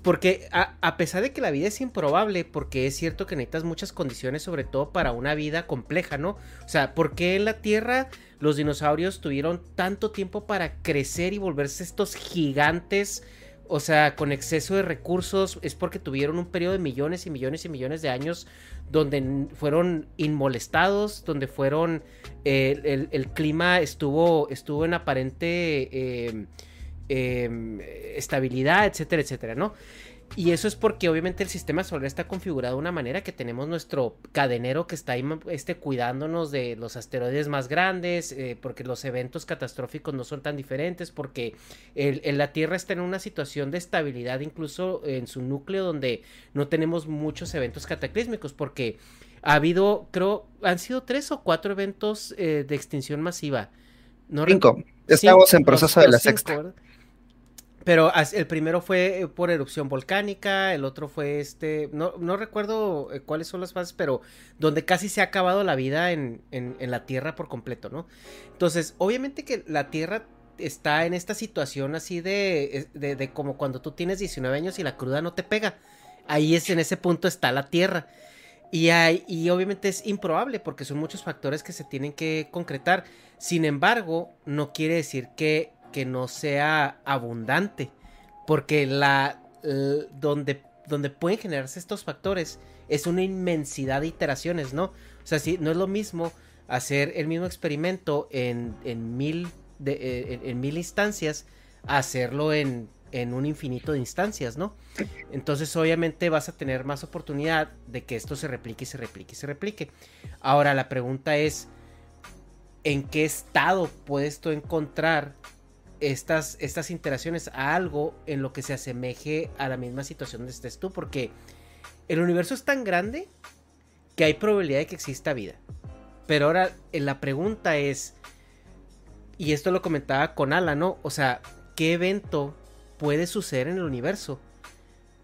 porque a, pesar de que la vida es improbable, porque es cierto que necesitas muchas condiciones, sobre todo para una vida compleja, ¿no? O sea, ¿por qué en la Tierra los dinosaurios tuvieron tanto tiempo para crecer y volverse estos gigantes? O sea, con exceso de recursos, es porque tuvieron un periodo de millones y millones y millones de años donde fueron inmolestados, donde fueron, el, clima estuvo, estuvo en aparente... Eh, Em, estabilidad, etcétera, etcétera, ¿no? Y eso es porque obviamente el sistema solar está configurado de una manera que tenemos nuestro cadenero que está ahí este, cuidándonos de los asteroides más grandes, eh, porque los eventos catastróficos no son tan diferentes, porque la Tierra está en una situación de estabilidad incluso en su núcleo donde no tenemos muchos eventos cataclísmicos, porque ha habido, creo, han sido tres o cuatro eventos eh, de extinción masiva. No cinco. Estamos en proceso de la sexta. Pero el primero fue eh, por erupción volcánica, el otro fue este, no, no recuerdo eh, cuáles son las fases, pero donde casi se ha acabado la vida en, en, la Tierra por completo, ¿no? Entonces, obviamente que la Tierra está en esta situación así de, de, de, como cuando tú tienes 19 años y la cruda no te pega. Ahí es en ese punto está la Tierra. Y, hay, y obviamente es improbable porque son muchos factores que se tienen que concretar. Sin embargo, no quiere decir que que no sea abundante. Porque la, donde, donde pueden generarse estos factores es una inmensidad de iteraciones, ¿no? O sea, si no es lo mismo hacer el mismo experimento en, en mil, de, eh, en, mil instancias, hacerlo en, en un infinito de instancias, ¿no? Entonces obviamente vas a tener más oportunidad de que esto se replique y se replique y se replique. Ahora la pregunta es, ¿en qué estado puedes tú encontrar estas, estas interacciones a algo en lo que se asemeje a la misma situación donde estés tú, porque el universo es tan grande que hay probabilidad de que exista vida. Pero ahora eh, la pregunta es, y esto lo comentaba con Ala, ¿no? O sea, ¿qué evento puede suceder en el universo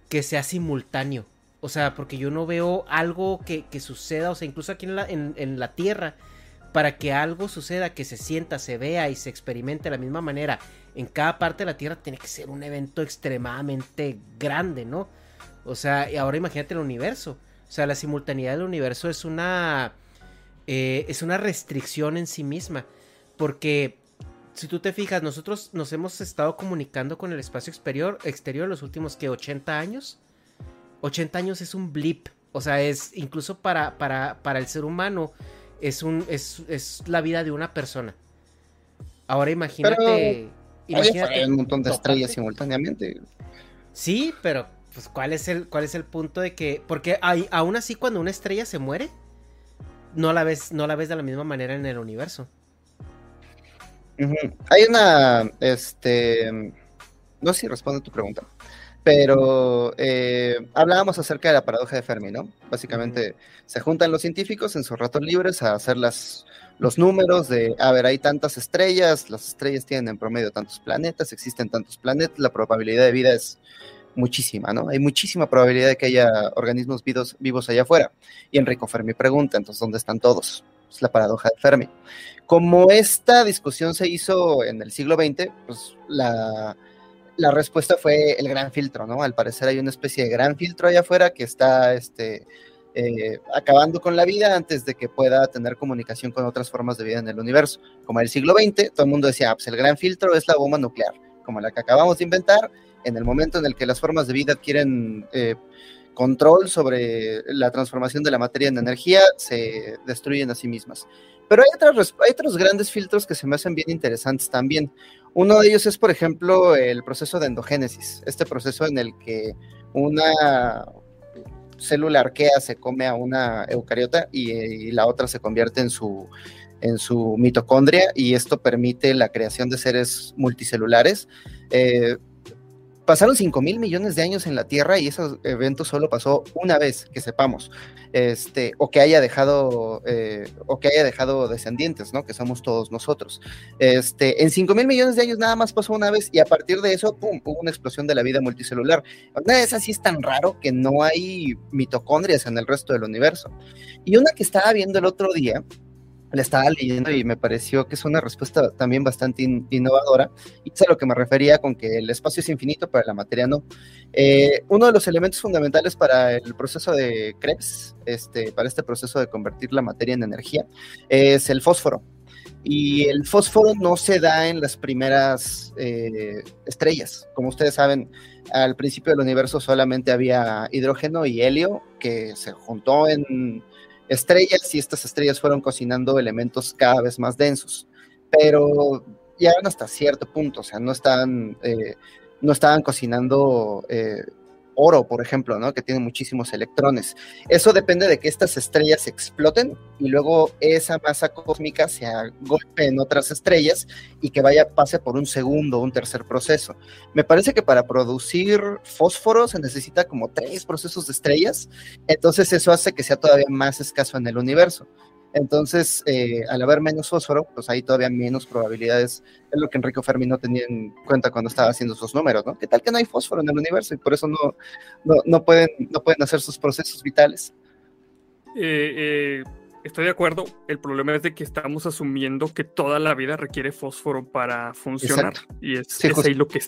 que sea simultáneo? O sea, porque yo no veo algo que, suceda, o sea, incluso aquí en la, en la Tierra, para que algo suceda, que se sienta, se vea y se experimente de la misma manera en cada parte de la Tierra, tiene que ser un evento extremadamente grande, ¿no? O sea, y ahora imagínate el universo. O sea, la simultaneidad del universo es una. Eh, es una restricción en sí misma. Porque si tú te fijas, nosotros nos hemos estado comunicando con el espacio exterior, exterior los últimos que 80 años. 80 años es un blip. O sea, es incluso para, para, para el ser humano es, un, es, la vida de una persona. Ahora imagínate. imagínate un montón de estrellas simultáneamente. Sí, pero pues ¿cuál es el, cuál es el punto de que. Porque hay, aún así cuando una estrella se muere, no la ves, no la ves de la misma manera en el universo. Hay una. Este. No sé si responde a tu pregunta pero eh, hablábamos acerca de la paradoja de Fermi, ¿no? Básicamente se juntan los científicos en sus ratos libres a hacer las, los números de, a ver, hay tantas estrellas, las estrellas tienen en promedio tantos planetas, existen tantos planetas, la probabilidad de vida es muchísima, ¿no? Hay muchísima probabilidad de que haya organismos vivos, vivos allá afuera. Y Enrico Fermi pregunta, entonces, ¿dónde están todos? Es la paradoja de Fermi. Como esta discusión se hizo en el siglo XX, pues la la respuesta fue el gran filtro, ¿no? Al parecer hay una especie de gran filtro allá afuera que está este, eh, acabando con la vida antes de que pueda tener comunicación con otras formas de vida en el universo. Como en el siglo XX, todo el mundo decía, ah, pues el gran filtro es la bomba nuclear, como la que acabamos de inventar. En el momento en el que las formas de vida adquieren eh, control sobre la transformación de la materia en energía, se destruyen a sí mismas. Pero hay, otras, hay otros grandes filtros que se me hacen bien interesantes también. Uno de ellos es, por ejemplo, el proceso de endogénesis, este proceso en el que una célula arquea se come a una eucariota y, la otra se convierte en su, en su mitocondria y esto permite la creación de seres multicelulares. Eh, pasaron 5 mil millones de años en la Tierra y ese evento solo pasó una vez, que sepamos, este, o que haya dejado, eh, o que haya dejado descendientes, ¿no? Que somos todos nosotros. Este, en 5 mil millones de años nada más pasó una vez y a partir de eso, pum, hubo una explosión de la vida multicelular. Una de esas sí es tan raro que no hay mitocondrias en el resto del universo. Y una que estaba viendo el otro día, la estaba leyendo y me pareció que es una respuesta también bastante innovadora. Y es a lo que me refería con que el espacio es infinito, pero la materia no. Eh, uno de los elementos fundamentales para el proceso de Krebs, este, para este proceso de convertir la materia en energía, es el fósforo. Y el fósforo no se da en las primeras eh, estrellas. Como ustedes saben, al principio del universo solamente había hidrógeno y helio que se juntó en estrellas y estas estrellas fueron cocinando elementos cada vez más densos, pero llegaron hasta cierto punto, o sea, no estaban, eh, no estaban cocinando eh, oro, por ejemplo, ¿no? Que tiene muchísimos electrones. Eso depende de que estas estrellas exploten y luego esa masa cósmica se agolpe en otras estrellas y que vaya, pase por un segundo o un tercer proceso. Me parece que para producir fósforo se necesita como tres procesos de estrellas, entonces eso hace que sea todavía más escaso en el universo. Entonces, eh, al haber menos fósforo, pues hay todavía menos probabilidades. Es lo que Enrico Fermi no tenía en cuenta cuando estaba haciendo sus números, ¿no? ¿Qué tal que no hay fósforo en el universo y por eso no, no, pueden, no pueden hacer sus procesos vitales? Eh, eh, estoy de acuerdo. El problema es de que estamos asumiendo que toda la vida requiere fósforo para funcionar. Y es, es ahí lo que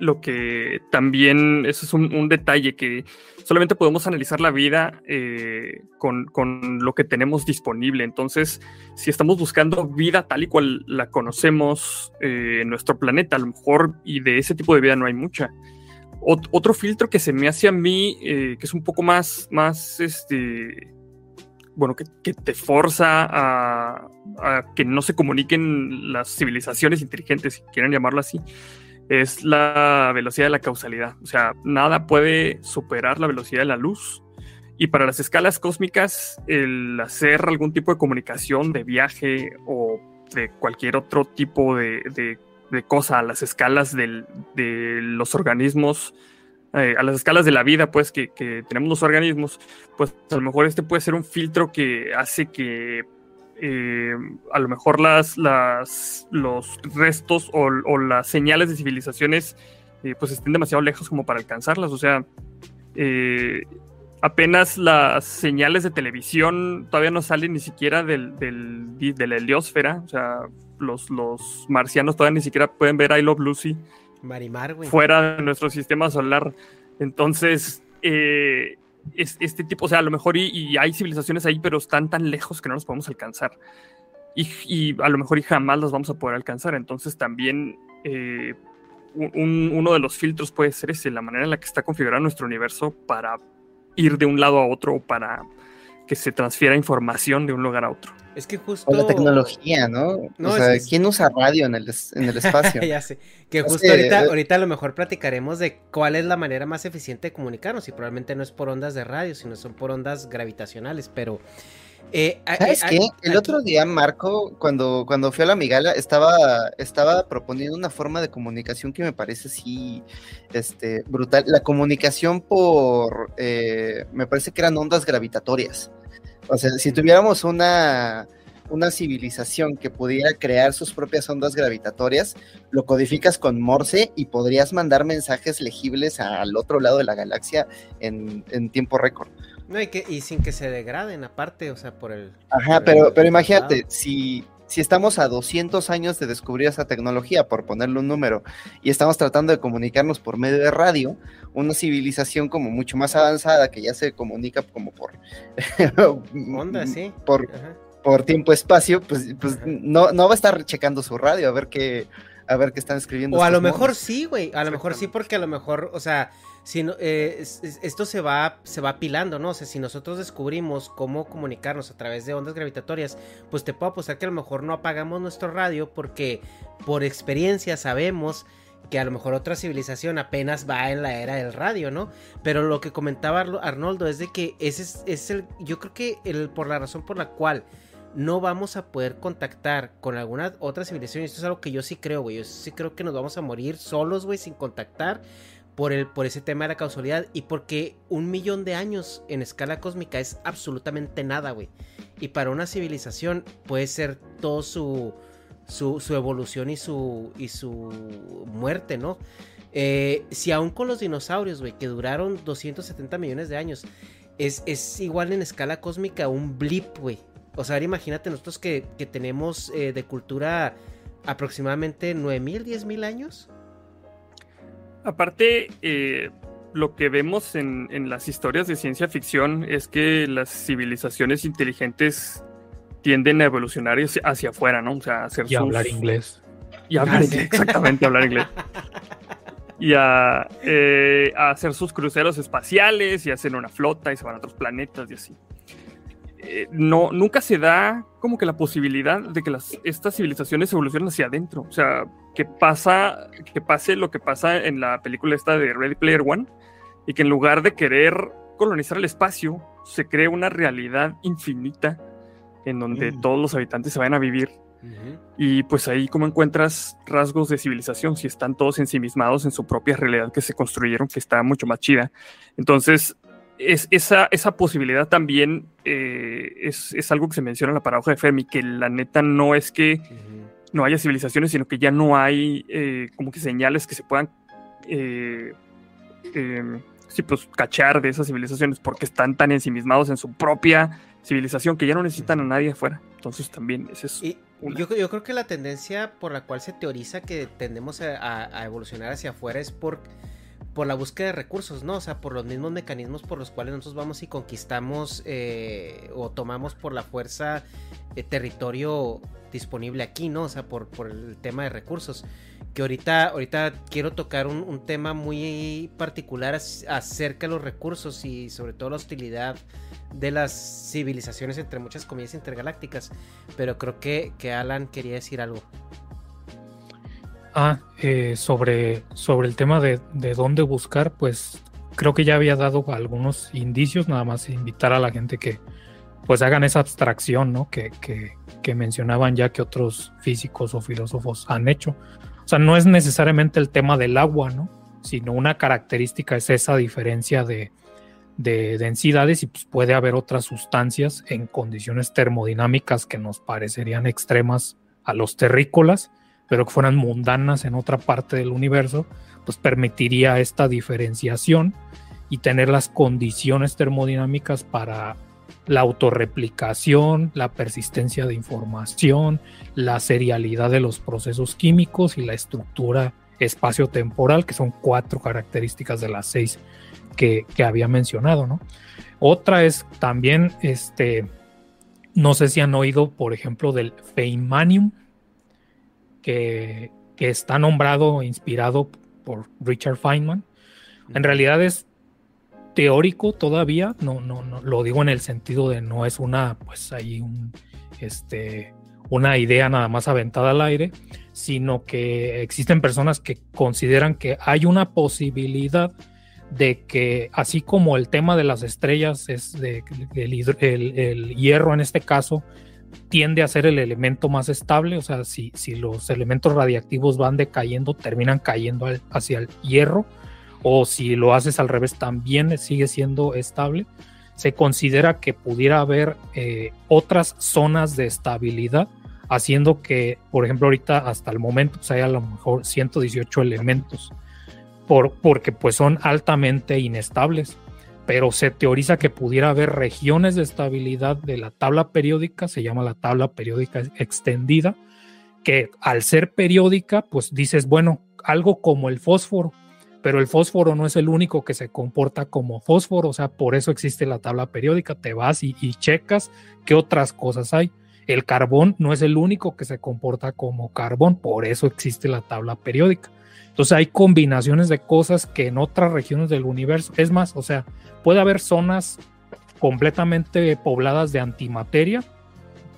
lo que también, eso es un, detalle que solamente podemos analizar la vida eh, con, lo que tenemos disponible. Entonces, si estamos buscando vida tal y cual la conocemos eh, en nuestro planeta, a lo mejor, y de ese tipo de vida no hay mucha. otro filtro que se me hace a mí, eh, que es un poco más, más, este, bueno, que, te forza a, que no se comuniquen las civilizaciones inteligentes, si quieren llamarlo así, es la velocidad de la causalidad. O sea, nada puede superar la velocidad de la luz. Y para las escalas cósmicas, el hacer algún tipo de comunicación, de viaje o de cualquier otro tipo de, cosa a las escalas de los organismos, eh, a las escalas de la vida, pues, que, que tenemos los organismos, pues a lo mejor este puede ser un filtro que hace que eh, a lo mejor las, las, los restos o, las señales de civilizaciones eh, pues estén demasiado lejos como para alcanzarlas. O sea, eh, apenas las señales de televisión todavía no salen ni siquiera del, de la heliosfera. O sea, los, los marcianos todavía ni siquiera pueden ver I Love Lucy. Marimar, Fuera de nuestro sistema solar. Entonces, eh, este tipo, o sea, a lo mejor y, hay civilizaciones ahí, pero están tan lejos que no los podemos alcanzar. Y, a lo mejor y jamás los vamos a poder alcanzar. Entonces también eh, uno de los filtros puede ser ese, la manera en la que está configurado nuestro universo para ir de un lado a otro para que se transfiera información de un lugar a otro. Es que justo. O la tecnología, ¿no? o sea, ¿quién usa radio en el, en el (laughs) espacio? ya sé. Que justo ahorita, ahorita a lo mejor platicaremos de cuál es la manera más eficiente de comunicarnos. Y probablemente no es por ondas de radio, sino son por ondas gravitacionales. Pero. Eh, ¿Sabes qué? El otro día, Marco, cuando, cuando fui a la Migala, estaba, estaba proponiendo una forma de comunicación que me parece así este, brutal. La comunicación por. Eh, me parece que eran ondas gravitatorias. O sea, si tuviéramos una, una civilización que pudiera crear sus propias ondas gravitatorias, lo codificas con Morse y podrías mandar mensajes legibles al otro lado de la galaxia en, tiempo récord. No, y, que, y sin que se degraden aparte, o sea, por el... Ajá, pero, pero imagínate, si, si estamos a 200 años de descubrir esa tecnología, por ponerle un número, y estamos tratando de comunicarnos por medio de radio, una civilización como mucho más avanzada que ya se comunica como por (laughs) onda, sí. Por, por tiempo espacio, pues, pues no, no va a estar checando su radio a ver qué a ver qué están escribiendo. O a lo mejor sí, güey. A lo mejor sí, porque a lo mejor, o sea, si eh, es- es- esto se va, se va apilando, ¿no? O sea, si nosotros descubrimos cómo comunicarnos a través de ondas gravitatorias, pues te puedo apostar que a lo mejor no apagamos nuestro radio porque por experiencia sabemos que a lo mejor otra civilización apenas va en la era del radio, ¿no? Pero lo que comentaba Arnoldo es de que es, es el, yo creo que el, por la razón por la cual no vamos a poder contactar con alguna otra civilización. Esto es algo que yo sí creo, güey. Yo sí creo que nos vamos a morir solos, güey, sin contactar por, el, por ese tema de la causalidad y porque un millón de años en escala cósmica es absolutamente nada, güey. Y para una civilización puede ser todo su, su, evolución y su, y su muerte, ¿no? Eh, si aún con los dinosaurios, güey, que duraron 270 millones de años, es, es igual en escala cósmica un blip, güey. O sea, ahora imagínate nosotros que, que tenemos eh, de cultura aproximadamente 9000, 10000 años. Aparte, eh, lo que vemos en, en las historias de ciencia ficción es que las civilizaciones inteligentes tienden a evolucionar hacia, hacia afuera, ¿no? O sea, a hacer Y sus- hablar inglés. Y hablar inglés, (laughs) exactamente, hablar inglés. Y a, eh, a hacer sus cruceros espaciales y hacen una flota y se van a otros planetas y así. Eh, no, nunca se da como que la posibilidad de que las, estas civilizaciones evolucionen hacia adentro. O sea, que pasa, que pase lo que pasa en la película esta de Ready Player One y que en lugar de querer colonizar el espacio, se cree una realidad infinita en donde Mm. todos los habitantes se vayan a vivir y pues ahí como encuentras rasgos de civilización, si están todos ensimismados en su propia realidad que se construyeron, que está mucho más chida. Entonces, es, esa, esa posibilidad también eh, es, es algo que se menciona en la paradoja de Fermi, que la neta no es que no haya civilizaciones, sino que ya no hay eh, como que señales que se puedan eh, eh, sí, pues, cachar de esas civilizaciones porque están tan ensimismados en su propia civilización que ya no necesitan a nadie afuera. Entonces también ese es una. yo, yo creo que la tendencia por la cual se teoriza que tendemos a, a- a evolucionar hacia afuera es por, por la búsqueda de recursos, ¿no? O sea, por los mismos mecanismos por los cuales nosotros vamos y conquistamos eh, o tomamos por la fuerza eh, territorio disponible aquí, ¿no? O sea, por, por el tema de recursos. Que ahorita, ahorita quiero tocar un, un tema muy particular ac- acerca de los recursos y sobre todo la hostilidad de las civilizaciones entre muchas comillas intergalácticas. Pero creo que, que Alan quería decir algo. Ah, sobre, sobre el tema de, de dónde buscar, pues creo que ya había dado algunos indicios, nada más invitar a la gente que pues hagan esa abstracción, ¿no? Que, que, que mencionaban ya que otros físicos o filósofos han hecho. O sea, no es necesariamente el tema del agua, ¿no? Sino una característica es esa diferencia de, de densidades y pues puede haber otras sustancias en condiciones termodinámicas que nos parecerían extremas a los terrícolas, pero que fueran mundanas en otra parte del universo, pues permitiría esta diferenciación y tener las condiciones termodinámicas para la autorreplicación, la persistencia de información, la serialidad de los procesos químicos y la estructura espacio-temporal, que son cuatro características de las seis que, que había mencionado, ¿no? Otra es también, este, no sé si han oído, por ejemplo, del Feynmanium, que, está nombrado, inspirado por Richard Feynman. En realidad es teórico todavía, no, no, no, lo digo en el sentido de no es una, pues ahí un, este, una idea nada más aventada al aire, sino que existen personas que consideran que hay una posibilidad de que así como el tema de las estrellas es de, el hierro en este caso tiende a ser el elemento más estable, o sea, si, si los elementos radiactivos van decayendo, terminan cayendo hacia el hierro, o si lo haces al revés también sigue siendo estable, se considera que pudiera haber eh, otras zonas de estabilidad, haciendo que, por ejemplo, ahorita hasta el momento pues, hay a lo mejor 118 elementos, por, porque pues son altamente inestables, pero se teoriza que pudiera haber regiones de estabilidad de la tabla periódica, se llama la tabla periódica extendida, que al ser periódica, pues dices, bueno, algo como el fósforo, pero el fósforo no es el único que se comporta como fósforo, o sea, por eso existe la tabla periódica, te vas y, checas qué otras cosas hay. el carbón no es el único que se comporta como carbón, por eso existe la tabla periódica. Entonces hay combinaciones de cosas que en otras regiones del universo, es más, o sea, puede haber zonas completamente pobladas de antimateria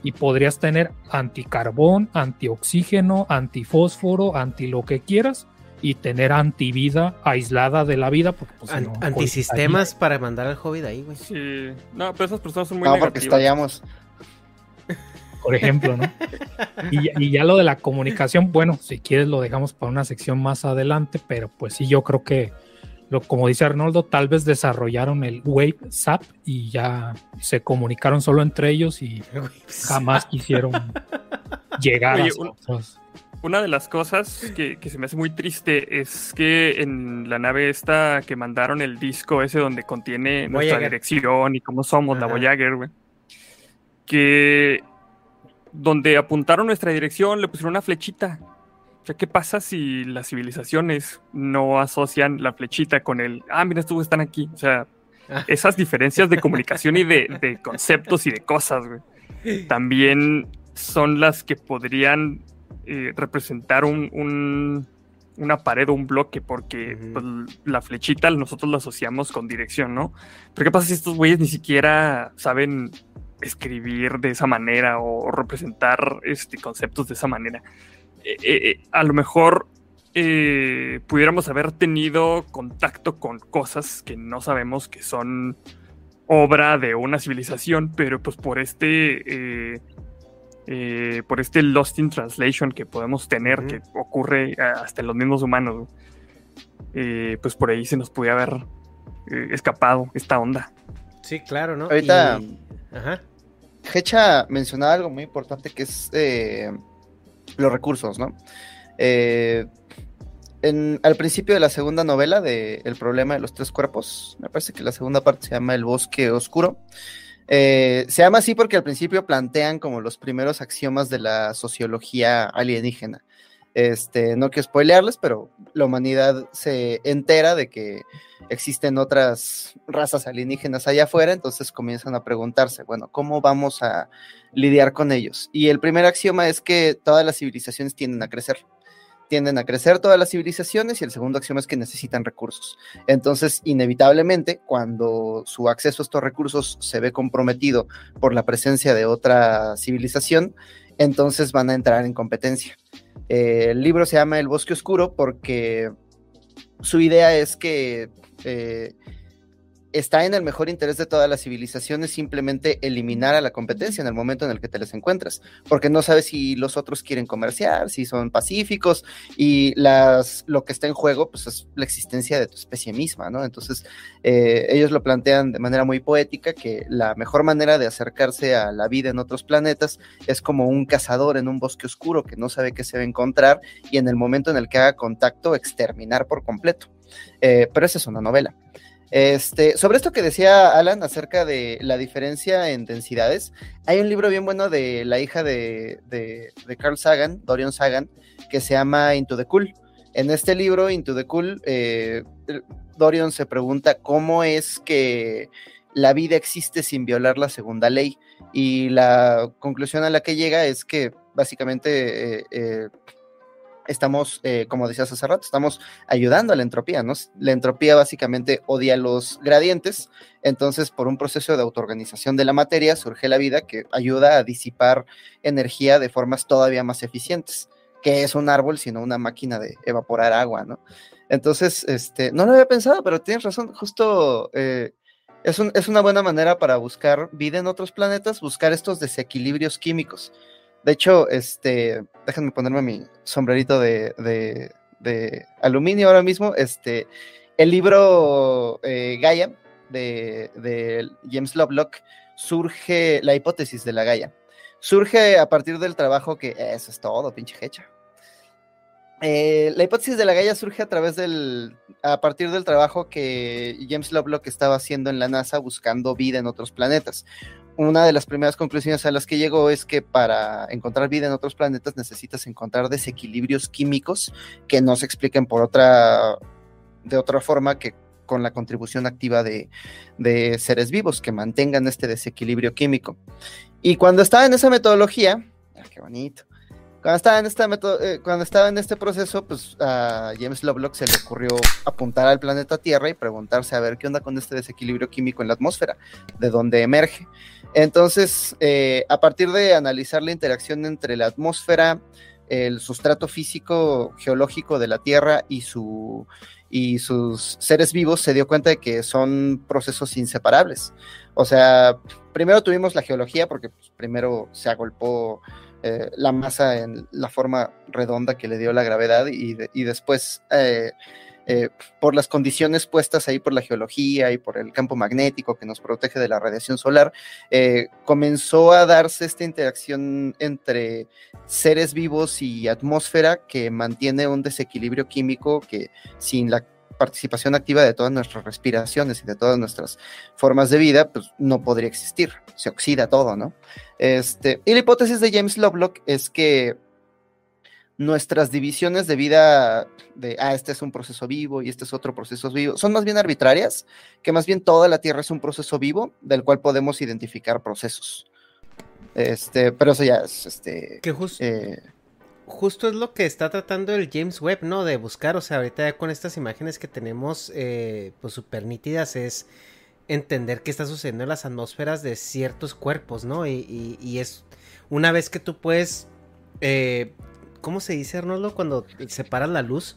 y podrías tener anticarbón, antioxígeno, antifósforo, anti lo que quieras y tener antivida aislada de la vida. Porque, pues, no, antisistemas para mandar al hobby de ahí, güey. Sí. No, pero esas personas son muy No, porque negativas. Por ejemplo, ¿no? Y, ya- y ya lo de la comunicación, bueno, si quieres lo dejamos para una sección más adelante, pero pues sí, yo creo que, lo, como dice Arnoldo, tal vez desarrollaron el WhatsApp y ya se comunicaron solo entre ellos y jamás quisieron llegar Oye, a nosotros. Una de las cosas que, que se me hace muy triste es que en la nave esta que mandaron el disco ese donde contiene nuestra dirección y cómo somos, la. Voyager, güey. Que donde apuntaron nuestra dirección le pusieron una flechita. O sea, ¿qué pasa si las civilizaciones no asocian la flechita con el, ah, mira, estos están aquí? O sea, Ah. esas diferencias de comunicación y de, de conceptos y de cosas, güey, también son las que podrían eh, representar un, un- una pared o un bloque, porque pues, la flechita nosotros la asociamos con dirección, ¿no? Pero ¿qué pasa si estos güeyes ni siquiera saben escribir de esa manera o representar este, conceptos de esa manera? Eh, eh, eh, a lo mejor eh, pudiéramos haber tenido contacto con cosas que no sabemos que son obra de una civilización, pero pues por este eh, eh, por este Lost in Translation que podemos tener, que ocurre hasta en los mismos humanos, ¿no? Eh, pues por ahí se nos podía haber eh, escapado esta onda. Sí, claro, ¿no? Ahorita- Y- Ajá. Hecha mencionaba algo muy importante que es eh, los recursos, ¿no? Eh, en- al principio de la segunda novela de El problema de los tres cuerpos, me parece que la segunda parte se llama El bosque oscuro. Eh, se llama así porque al principio plantean como los primeros axiomas de la sociología alienígena. Este, no quiero spoilearles, pero la humanidad se entera de que existen otras razas alienígenas allá afuera, entonces comienzan a preguntarse, bueno, ¿cómo vamos a lidiar con ellos? Y el primer axioma es que todas las civilizaciones tienden a crecer. Tienden a crecer todas las civilizaciones y el segundo axioma es que necesitan recursos. Entonces, inevitablemente, cuando su acceso a estos recursos se ve comprometido por la presencia de otra civilización, entonces van a entrar en competencia. Eh, el libro se llama El Bosque Oscuro porque su idea es que eh, está en el mejor interés de todas las civilizaciones simplemente eliminar a la competencia en el momento en el que te les encuentras, porque no sabes si los otros quieren comerciar, si son pacíficos y las, lo que está en juego pues es la existencia de tu especie misma, ¿no? Entonces eh, ellos lo plantean de manera muy poética que la mejor manera de acercarse a la vida en otros planetas es como un cazador en un bosque oscuro que no sabe qué se va a encontrar y en el momento en el que haga contacto exterminar por completo. Eh, pero esa es una novela. Este, sobre esto que decía Alan acerca de la diferencia en densidades, hay un libro bien bueno de la hija de, Carl Sagan, Dorian Sagan, que se llama Into the Cool. En este libro, Into the Cool, eh, Dorian se pregunta cómo es que la vida existe sin violar la segunda ley. Y la conclusión a la que llega es que básicamente eh, eh, estamos, eh, como decías hace rato, estamos ayudando a la entropía, ¿no? La entropía básicamente odia los gradientes, entonces por un proceso de autoorganización de la materia surge la vida que ayuda a disipar energía de formas todavía más eficientes, que es un árbol, sino una máquina de evaporar agua, ¿no? Entonces, este, no lo había pensado, pero tienes razón, justo eh, es, es, una buena manera para buscar vida en otros planetas, buscar estos desequilibrios químicos. De hecho, este, déjenme ponerme mi sombrerito de, de, de aluminio ahora mismo. Este, el libro eh, Gaia de, de, James Lovelock surge, la hipótesis de la Gaia, surge a partir del trabajo que, eso es todo, pinche hecha. Eh, la hipótesis de la Gaia surge a través del, a partir del trabajo que James Lovelock estaba haciendo en la NASA buscando vida en otros planetas. Una de las primeras conclusiones a las que llegó es que para encontrar vida en otros planetas necesitas encontrar desequilibrios químicos que no se expliquen por otra, de otra forma que con la contribución activa de, de seres vivos que mantengan este desequilibrio químico. Y cuando estaba en esa metodología, ah, qué bonito, cuando estaba en, esta eh, cuando estaba en este proceso, pues a James Lovelock se le ocurrió apuntar al planeta Tierra y preguntarse a ver qué onda con este desequilibrio químico en la atmósfera, de dónde emerge. Entonces, eh, a partir de analizar la interacción entre la atmósfera, el sustrato físico geológico de la Tierra y, su, y sus seres vivos, se dio cuenta de que son procesos inseparables. O sea, primero tuvimos la geología, porque pues, primero se agolpó eh, la masa en la forma redonda que le dio la gravedad y, después eh, eh, por las condiciones puestas ahí por la geología y por el campo magnético que nos protege de la radiación solar, comenzó a darse esta interacción entre seres vivos y atmósfera que mantiene un desequilibrio químico que sin la participación activa de todas nuestras respiraciones y de todas nuestras formas de vida, pues no podría existir, se oxida todo, ¿no? Este, y la hipótesis de James Lovelock es que nuestras divisiones de vida de, ah, este es un proceso vivo y este es otro proceso vivo, son más bien arbitrarias, que más bien toda la Tierra es un proceso vivo del cual podemos identificar procesos. Este, pero eso ya es, este... Que justo... Eh, justo es lo que está tratando el James Webb, ¿no? De buscar, o sea, ahorita ya con estas imágenes que tenemos, eh, pues súper nítidas, es entender qué está sucediendo en las atmósferas de ciertos cuerpos, ¿no? Y, es una vez que tú puedes, eh, ¿cómo se dice, Arnoldo? Cuando separas la luz,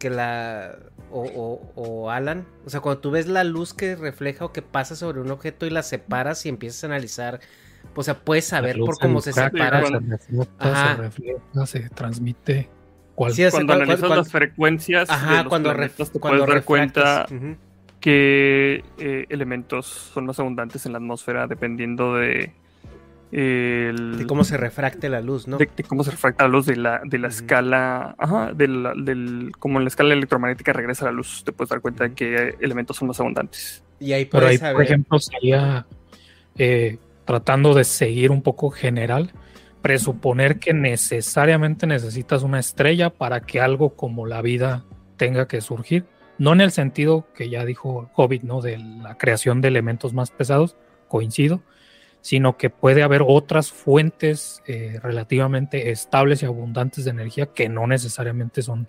que la, o, o, Alan, o sea, cuando tú ves la luz que refleja o que pasa sobre un objeto y la separas y empiezas a analizar o sea, puedes saber por cómo se separa. Se refleja, se transmite. cuando analizas las frecuencias de los cuando planetas, te puedes dar cuenta que eh, elementos son más abundantes en la atmósfera dependiendo de de cómo se refracte la luz, ¿no? De, cómo se refracta la luz, de la, de la escala, ajá, del, como en la escala electromagnética regresa la luz, te puedes dar cuenta de qué elementos son más abundantes. Y ahí Pero ahí, por ejemplo, sería eh, tratando de seguir un poco general, presuponer que necesariamente necesitas una estrella para que algo como la vida tenga que surgir, no en el sentido que ya dijo Hobbit, ¿no? De la creación de elementos más pesados, coincido, sino que puede haber otras fuentes eh, relativamente estables y abundantes de energía que no necesariamente son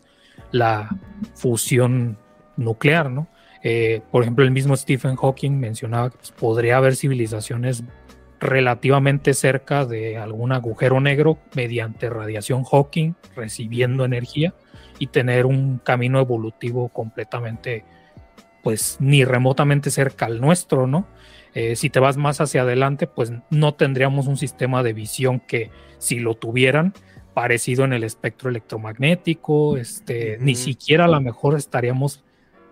la fusión nuclear, ¿no? Eh, por ejemplo, el mismo Stephen Hawking mencionaba que pues, podría haber civilizaciones relativamente cerca de algún agujero negro mediante radiación Hawking, recibiendo energía y tener un camino evolutivo completamente, pues ni remotamente cerca al nuestro, ¿no? Eh, si te vas más hacia adelante, pues no tendríamos un sistema de visión que si lo tuvieran, parecido en el espectro electromagnético, este, ni siquiera a lo mejor estaríamos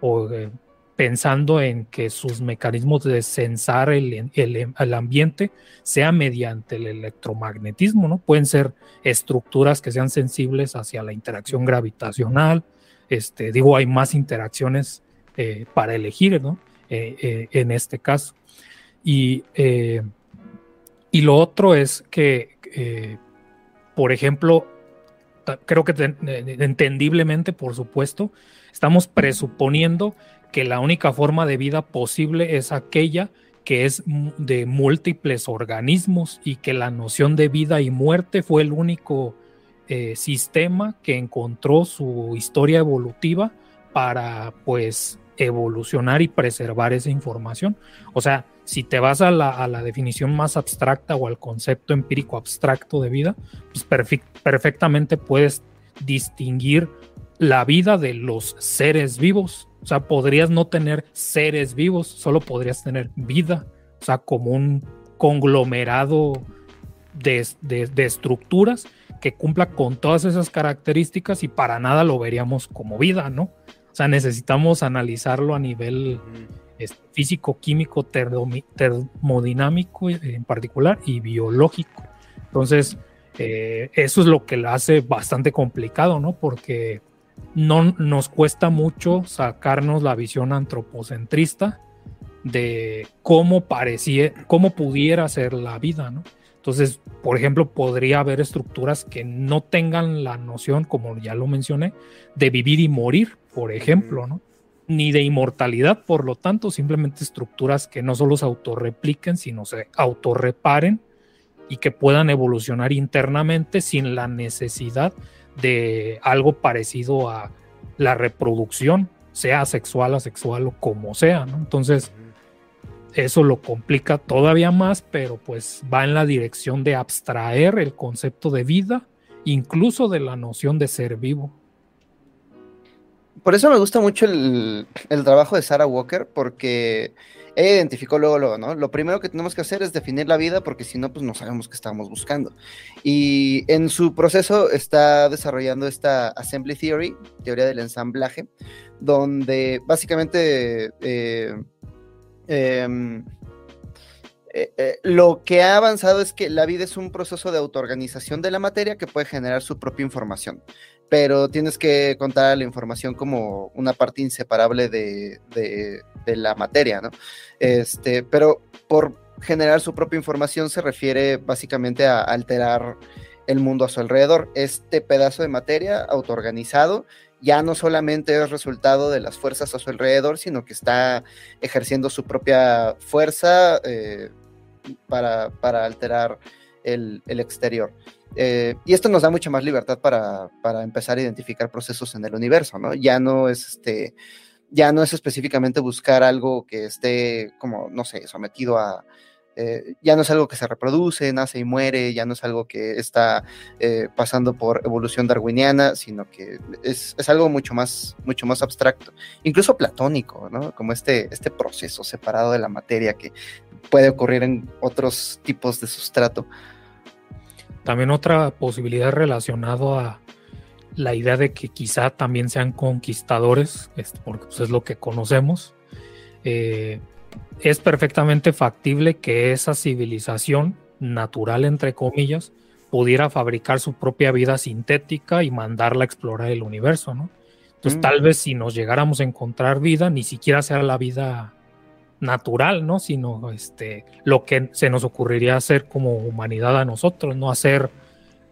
o, eh, pensando en que sus mecanismos de censar el, el, ambiente sea mediante el electromagnetismo, ¿no? Pueden ser estructuras que sean sensibles hacia la interacción gravitacional, este, digo, hay más interacciones eh, para elegir, ¿no? Eh, eh, en este caso. Y, y lo otro es que, por ejemplo, creo que entendiblemente, por supuesto, estamos presuponiendo que la única forma de vida posible es aquella que es de múltiples organismos y que la noción de vida y muerte fue el único eh, sistema que encontró su historia evolutiva para pues evolucionar y preservar esa información. O sea, si te vas a la, a la definición más abstracta o al concepto empírico abstracto de vida, pues perfectamente puedes distinguir la vida de los seres vivos o sea, podrías no tener seres vivos, solo podrías tener vida. O sea, como un conglomerado de, estructuras que cumpla con todas esas características y para nada lo veríamos como vida, ¿no? O sea, necesitamos analizarlo a nivel este, físico, químico, termodinámico en particular y biológico. Entonces, eh, eso es lo que lo hace bastante complicado, ¿no? Porque no nos cuesta mucho sacarnos la visión antropocentrista de cómo parecía, cómo pudiera ser la vida, ¿no? Entonces, por ejemplo, podría haber estructuras que no tengan la noción, como ya lo mencioné, de vivir y morir, por ejemplo, ¿no? Ni de inmortalidad, por lo tanto, simplemente estructuras que no solo se autorrepliquen, sino se autorreparen y que puedan evolucionar internamente sin la necesidad de algo parecido a la reproducción, sea sexual, asexual o como sea. Entonces, eso lo complica todavía más, pero pues va en la dirección de abstraer el concepto de vida, incluso de la noción de ser vivo. Por eso me gusta mucho el, trabajo de Sarah Walker, porque ella identificó luego, luego, ¿no? Lo primero que tenemos que hacer es definir la vida, porque si no, pues no sabemos qué estamos buscando. Y en su proceso está desarrollando esta Assembly Theory, teoría del ensamblaje, donde básicamente eh, em, eh, eh, lo que ha avanzado es que la vida es un proceso de autoorganización de la materia que puede generar su propia información pero tienes que contar la información como una parte inseparable de, la materia, ¿no? Este, pero por generar su propia información se refiere básicamente a alterar el mundo a su alrededor. Este pedazo de materia autoorganizado ya no solamente es resultado de las fuerzas a su alrededor, sino que está ejerciendo su propia fuerza eh, para, alterar el exterior. Eh, y esto nos da mucha más libertad para, empezar a identificar procesos en el universo, ¿no? Ya no es este, ya no es específicamente buscar algo que esté como, no sé, sometido a, eh, ya no es algo que se reproduce, nace y muere, ya no es algo que está eh, pasando por evolución darwiniana, sino que es, algo mucho más, mucho más abstracto, incluso platónico, ¿no? Como este, este proceso separado de la materia que puede ocurrir en otros tipos de sustrato. También otra posibilidad relacionada a la idea de que quizá también sean conquistadores, porque pues, es lo que conocemos. Eh, es perfectamente factible que esa civilización natural, entre comillas, pudiera fabricar su propia vida sintética y mandarla a explorar el universo, ¿no? Entonces, mm. tal vez si nos llegáramos a encontrar vida, ni siquiera sea la vida natural, ¿no? Sino este, lo que se nos ocurriría hacer como humanidad a nosotros, no hacer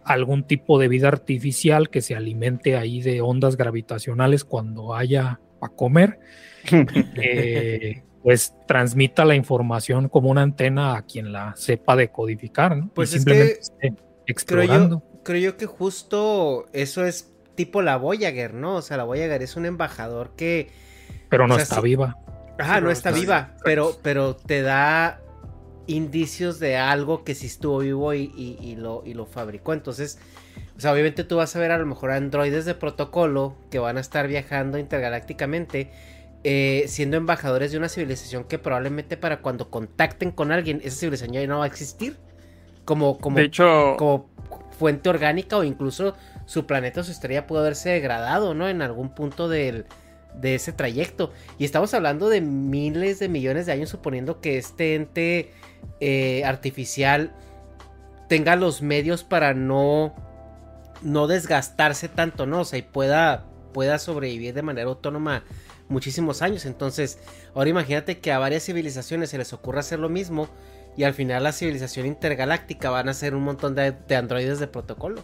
algún tipo de vida artificial que se alimente ahí de ondas gravitacionales cuando haya a comer, (laughs) eh, pues transmita la información como una antena a quien la sepa decodificar, ¿no? Pues simplemente explorando. Creo yo, que justo eso es tipo la Voyager, ¿no? O sea, la Voyager es un embajador que... Pero no está viva. Ajá, no está viva, pero, pero te da indicios de algo que sí estuvo vivo y, lo, y lo fabricó. Entonces, o sea, obviamente tú vas a ver a lo mejor androides de protocolo que van a estar viajando intergalácticamente, eh, siendo embajadores de una civilización que probablemente para cuando contacten con alguien, esa civilización ya no va a existir. Como, como, como fuente orgánica o incluso su planeta o su estrella pudo haberse degradado, ¿no? En algún punto del, de ese trayecto. Y estamos hablando de miles de millones de años, suponiendo que este ente eh, artificial tenga los medios para no, no desgastarse tanto, ¿no? O sea, y pueda, pueda sobrevivir de manera autónoma muchísimos años. Entonces, ahora imagínate que a varias civilizaciones se les ocurra hacer lo mismo y al final la civilización intergaláctica van a ser un montón de androides de protocolo.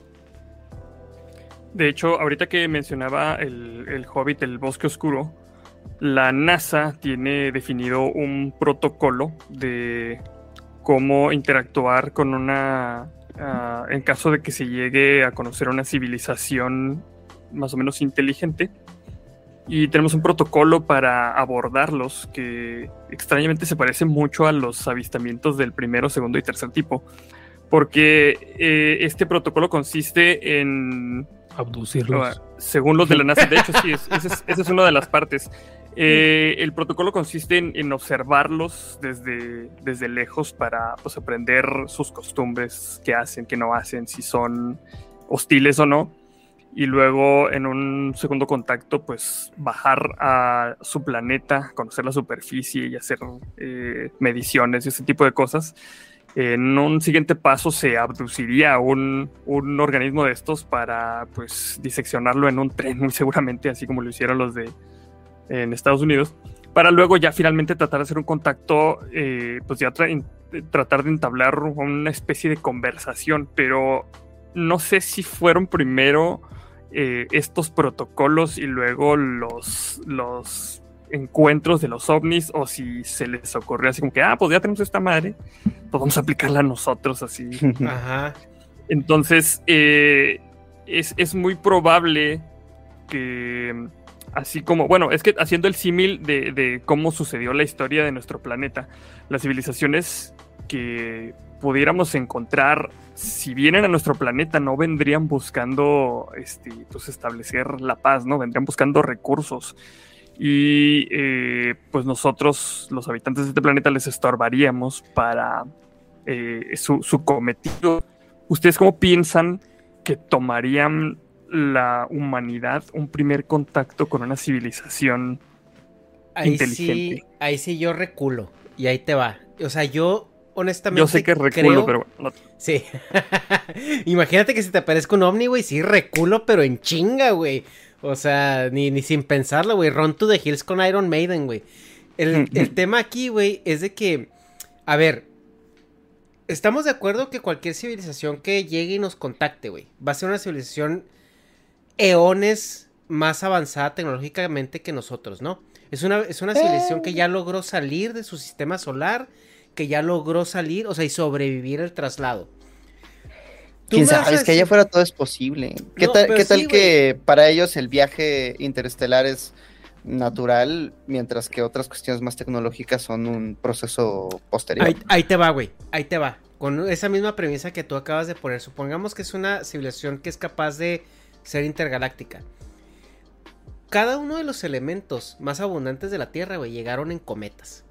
De hecho, ahorita que mencionaba el, Hobbit, el bosque oscuro, la NASA tiene definido un protocolo de cómo interactuar con una... Ah, en caso de que se llegue a conocer una civilización más o menos inteligente. Y tenemos un protocolo para abordarlos que extrañamente se parece mucho a los avistamientos del primero, segundo y tercer tipo. Porque eh, este protocolo consiste en abducirlos. Según los de la NASA, de hecho, sí, esa es, una de las partes. Eh, el protocolo consiste en, observarlos desde, desde lejos para pues, aprender sus costumbres, qué hacen, qué no hacen, si son hostiles o no. Y luego en un segundo contacto, pues bajar a su planeta, conocer la superficie y hacer eh, mediciones y ese tipo de cosas en un siguiente paso se abduciría un, un organismo de estos para pues diseccionarlo en un tren, muy seguramente, así como lo hicieron los de en Estados Unidos, para luego ya finalmente tratar de hacer un contacto, eh, pues ya tratar de entablar una especie de conversación, pero no sé si fueron primero eh, estos protocolos y luego los, los encuentros de los ovnis o si se les ocurrió así como que, ah, pues ya tenemos esta madre, pues vamos a aplicarla a nosotros así. (laughs) Ajá. Entonces, eh, es, es muy probable que así como, bueno, es que haciendo el símil de, de, cómo sucedió la historia de nuestro planeta, las civilizaciones que pudiéramos encontrar, si vienen a nuestro planeta, no vendrían buscando este, pues, establecer la paz, ¿no? Vendrían buscando recursos. Y eh, pues nosotros, los habitantes de este planeta, les estorbaríamos para eh, su, su cometido. ¿Ustedes cómo piensan que tomarían la humanidad un primer contacto con una civilización ahí inteligente. Sí, ahí sí yo reculo. Y ahí te va. O sea, yo honestamente. Yo sé que reculo, creo... pero. No... Sí. (laughs) Imagínate que si te aparezca un ovni, güey. Sí, reculo, pero en chinga, güey. O sea, ni, ni sin pensarlo, güey. Run to the Hills con Iron Maiden, güey. El, el tema aquí, güey, es de que. A ver, estamos de acuerdo que cualquier civilización que llegue y nos contacte, güey, va a ser una civilización eones más avanzada tecnológicamente que nosotros, ¿no? Es una, es una civilización que ya logró salir de su sistema solar, que ya logró salir, o sea, y sobrevivir el traslado. Quién sabe, es que allá afuera todo es posible. ¿Qué No, tal, pero qué tal sí, que para ellos el viaje interestelar es natural, mientras que otras cuestiones más tecnológicas son un proceso posterior? Ahí, ahí te va, güey. Ahí te va. Con esa misma premisa que tú acabas de poner. Supongamos que es una civilización que es capaz de ser intergaláctica. Cada uno de los elementos más abundantes de la Tierra, güey, llegaron en cometas.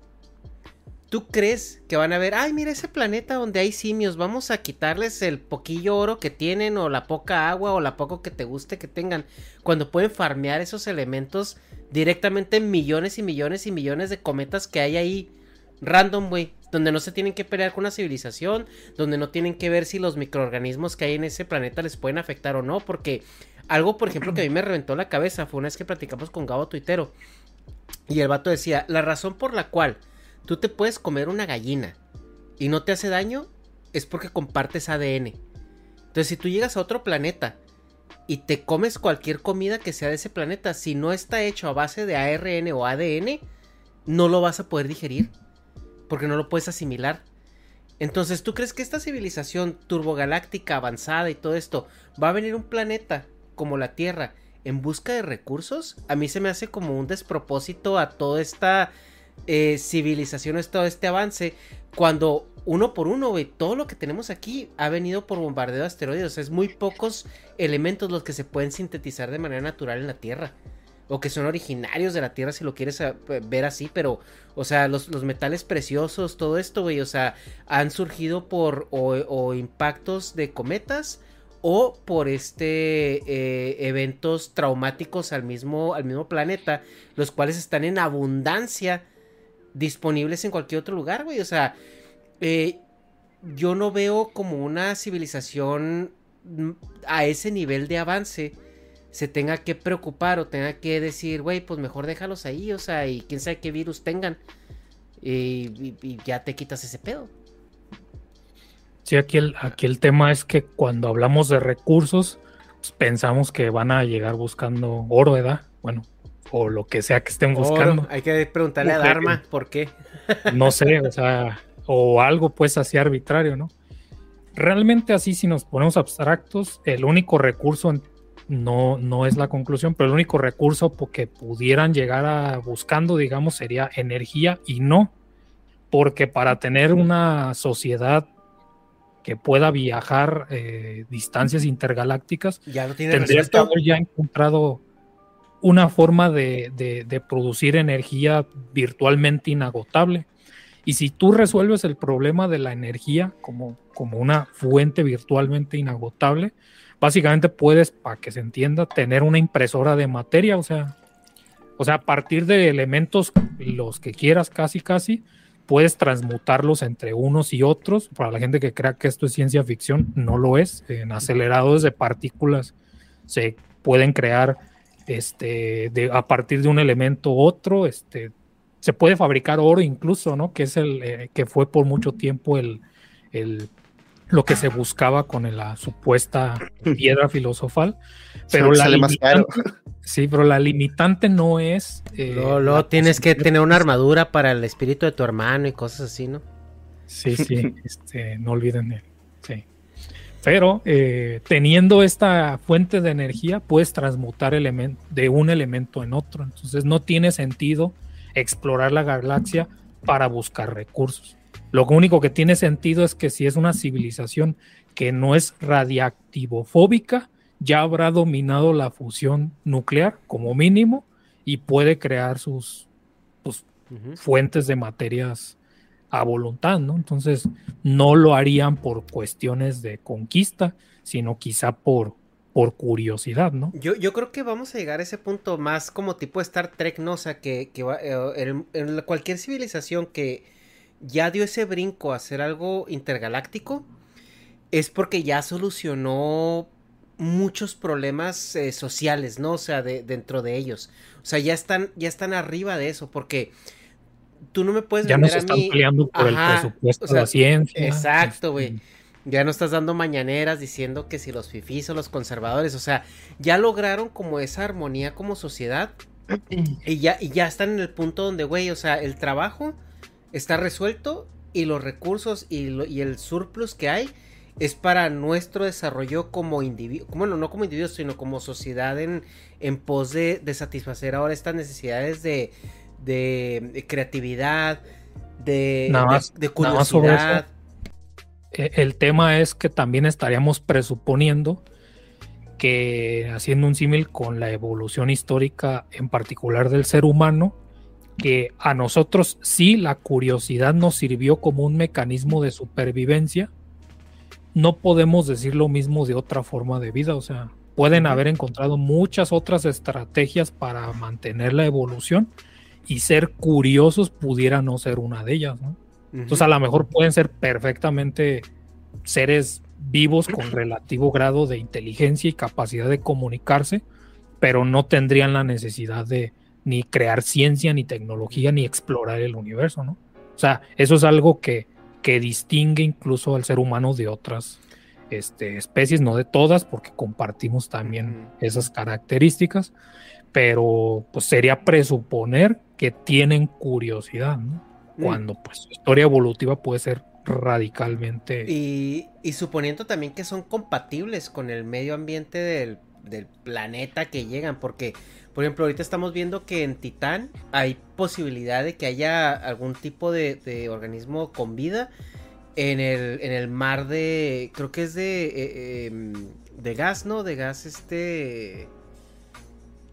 ¿Tú crees que van a ver, ay, mira ese planeta donde hay simios, vamos a quitarles el poquillo oro que tienen o la poca agua o la poco que te guste que tengan, cuando pueden farmear esos elementos directamente en millones y millones y millones de cometas que hay ahí random, güey, donde no se tienen que pelear con una civilización, donde no tienen que ver si los microorganismos que hay en ese planeta les pueden afectar o no, porque algo, por ejemplo, que a mí me reventó la cabeza fue una vez que platicamos con Gabo Tuitero y el vato decía, la razón por la cual tú te puedes comer una gallina y no te hace daño es porque compartes ADN. Entonces, si tú llegas a otro planeta y te comes cualquier comida que sea de ese planeta, si no está hecho a base de ARN o ADN, no lo vas a poder digerir porque no lo puedes asimilar. Entonces, ¿tú crees que esta civilización turbogaláctica avanzada y todo esto va a venir un planeta como la Tierra en busca de recursos? A mí se me hace como un despropósito a toda esta eh, civilización, todo este avance, cuando uno por uno, güey, todo lo que tenemos aquí ha venido por bombardeo de asteroides. O sea, es muy pocos elementos los que se pueden sintetizar de manera natural en la Tierra. O que son originarios de la Tierra, si lo quieres eh, ver así, pero, o sea, los, los metales preciosos, todo esto, güey, o sea, han surgido por o impactos de cometas o por este eh, eventos traumáticos al mismo, al mismo planeta, los cuales están en abundancia disponibles en cualquier otro lugar, güey. O sea, eh, yo no veo como una civilización mm, a ese nivel de avance se tenga que preocupar o tenga que decir, güey, pues mejor déjalos ahí, o sea, y quién sabe qué virus tengan. Y, ya te quitas ese pedo. Sí, aquí el, aquí el tema es que cuando hablamos de recursos, pues, pensamos que van a llegar buscando oro, ¿verdad? Bueno, o lo que sea que estén buscando. Oro. Hay que preguntarle a. Dharma por qué. (laughs) No sé, o sea, o algo pues así arbitrario, ¿no? Realmente así, si nos ponemos abstractos, el único recurso no, no es la conclusión, pero el único recurso que pudieran llegar a buscando, digamos, sería energía y no, porque para tener una sociedad que pueda viajar eh, distancias intergalácticas, Ya tiene tendría que resuelto. haber ya encontrado una forma de, producir energía virtualmente inagotable. Y si tú resuelves el problema de la energía como, como una fuente virtualmente inagotable, básicamente puedes, para que se entienda, tener una impresora de materia, o sea, o sea, a partir de elementos, los que quieras casi, casi, puedes transmutarlos entre unos y otros. Para la gente que crea que esto es ciencia ficción, no lo es. En aceleradores de partículas se pueden crear este, de, a partir de un elemento otro. Este, se puede fabricar oro incluso, ¿no? Que es el eh, que fue por mucho tiempo el, el, lo que se buscaba con la supuesta piedra (laughs) filosofal. Pero Solo la sale más caro. limitante, (laughs) sí, pero la limitante no es. eh, Luego, luego la tienes que tener una armadura para el espíritu de tu hermano y cosas así, ¿no? Sí, sí, (laughs) este, no olviden él. Sí. Pero eh, teniendo esta fuente de energía, puedes transmutar de un elemento en otro. Entonces no tiene sentido explorar la galaxia para buscar recursos. Lo único que tiene sentido es que si es una civilización que no es radiactivofóbica, ya habrá dominado la fusión nuclear como mínimo y puede crear sus pues, fuentes de materias a voluntad, ¿no? Entonces no lo harían por cuestiones de conquista, sino quizá por, por curiosidad, ¿no? Yo, yo creo que vamos a llegar a ese punto más como tipo Star Trek, ¿no? O sea, que, que va- eh, en, la- cualquier civilización que ya dio ese brinco a hacer algo intergaláctico, es porque ya solucionó muchos problemas eh, sociales, ¿no? O sea, de, dentro de ellos. O sea, ya están, ya están arriba de eso, porque tú no me puedes Ya no vender se a están mí- peleando por Ajá, el presupuesto o sea, de la ciencia. Exacto, güey. Ya no estás dando mañaneras diciendo que si los fifís o los conservadores, o sea, ya lograron como esa armonía como sociedad y ya, y ya están en el punto donde, güey, o sea, el trabajo está resuelto y los recursos y, lo- y el surplus que hay es para nuestro desarrollo como individuo, bueno, no como individuos, sino como sociedad en, en pos de, de satisfacer ahora estas necesidades de, de, creatividad, de, Nada de- más- de nada más sobre eso. curiosidad. Eh, El tema es que también estaríamos presuponiendo que haciendo un símil con la evolución histórica en particular del ser humano, que a nosotros sí la curiosidad nos sirvió como un mecanismo de supervivencia, no podemos decir lo mismo de otra forma de vida, o sea, pueden haber encontrado muchas otras estrategias para mantener la evolución y ser curiosos pudiera no ser una de ellas, ¿no? Entonces a lo mejor pueden ser perfectamente seres vivos con (clears throat) relativo grado de inteligencia y capacidad de comunicarse, pero no tendrían la necesidad de ni crear ciencia, ni tecnología, ni explorar el universo, ¿no? O sea, eso es algo que, que distingue incluso al ser humano de otras este, especies, no de todas, porque compartimos también esas características, pero pues sería presuponer que tienen curiosidad, ¿no? Mm. Cuando pues su historia evolutiva puede ser radicalmente... Y, y suponiendo también que son compatibles con el medio ambiente del, del planeta que llegan, porque, por ejemplo, ahorita estamos viendo que en Titán hay posibilidad de que haya algún tipo de, de organismo con vida en el, en el mar de, creo que es de, eh, em, de gas, ¿no? De gas este...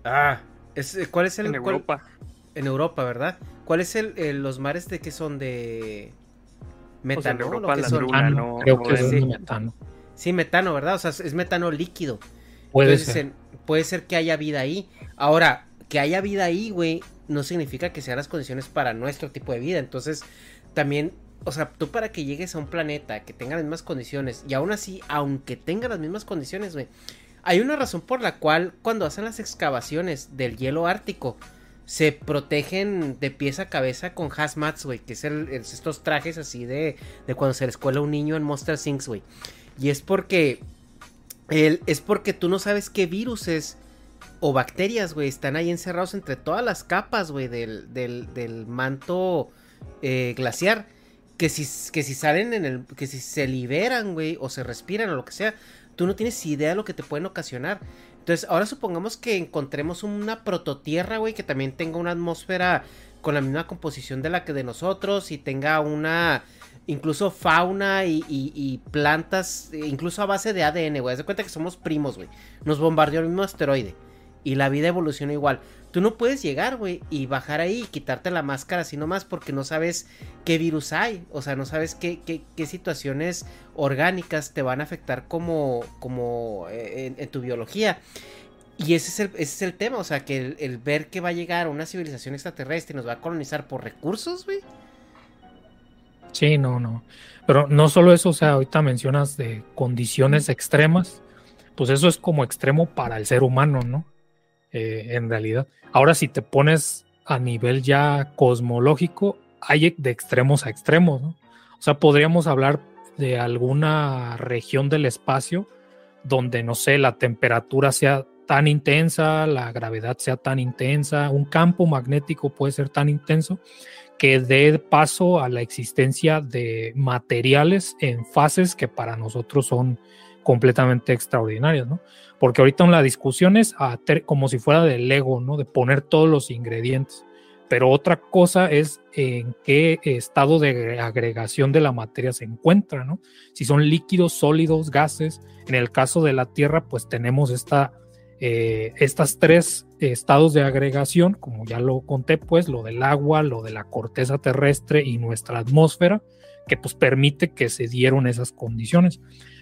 Ah, es, ¿cuál es el... En cuál- Europa. en Europa, ¿verdad? ¿Cuál es el, el- los mares de que son de en metano? Europa ¿Lo que la son? luna Metano, no- creo que es sí. metano. Sí, metano, ¿verdad? O sea, es metano líquido. Puede Entonces, ser. en- puede ser que haya vida ahí. Ahora, que haya vida ahí, güey, no significa que sean las condiciones para nuestro tipo de vida. Entonces, también, o sea, tú para que llegues a un planeta que tenga las mismas condiciones, y aún así, aunque tenga las mismas condiciones, güey, hay una razón por la cual cuando hacen las excavaciones del hielo ártico, se protegen de pies a cabeza con hazmats, güey, que es es estos trajes así de, de cuando se les cuela un niño en Monster Things, güey. Y es porque es porque tú no sabes qué viruses o bacterias, güey, están ahí encerrados entre todas las capas, güey, del, del, del manto eh, glaciar. Que si, que si salen en el. que si se liberan, güey, o se respiran o lo que sea, tú no tienes idea de lo que te pueden ocasionar. Entonces, ahora supongamos que encontremos una prototierra, güey, que también tenga una atmósfera con la misma composición de la que de nosotros y tenga una incluso fauna y, plantas, e incluso a base de ADN, güey. Haz de cuenta que somos primos, güey. Nos bombardeó el mismo asteroide y la vida evoluciona igual. Tú no puedes llegar, güey, y bajar ahí y quitarte la máscara así nomás porque no sabes qué virus hay. O sea, no sabes qué, qué, qué situaciones orgánicas te van a afectar como, como eh, en, en tu biología. Y ese es el, ese es el tema, o sea, que el, el ver que va a llegar una civilización extraterrestre y nos va a colonizar por recursos, güey. Sí, no, no. Pero no solo eso, o sea, ahorita mencionas de condiciones extremas, pues eso es como extremo para el ser humano, ¿no? Eh, en realidad. Ahora, si te pones a nivel ya cosmológico, hay de extremos a extremos, ¿no? O sea, podríamos hablar de alguna región del espacio donde, no sé, la temperatura sea tan intensa, la gravedad sea tan intensa, un campo magnético puede ser tan intenso que dé paso a la existencia de materiales en fases que para nosotros son completamente extraordinarias, ¿no? Porque ahorita la discusión es como si fuera de Lego, ¿no? De poner todos los ingredientes. Pero otra cosa es en qué estado de agregación de la materia se encuentra, ¿no? Si son líquidos, sólidos, gases. En el caso de la Tierra, pues tenemos esta eh, estas tres estados de agregación, como ya lo conté, pues lo del agua, lo de la corteza terrestre y nuestra atmósfera, que pues permite que se dieron esas condiciones.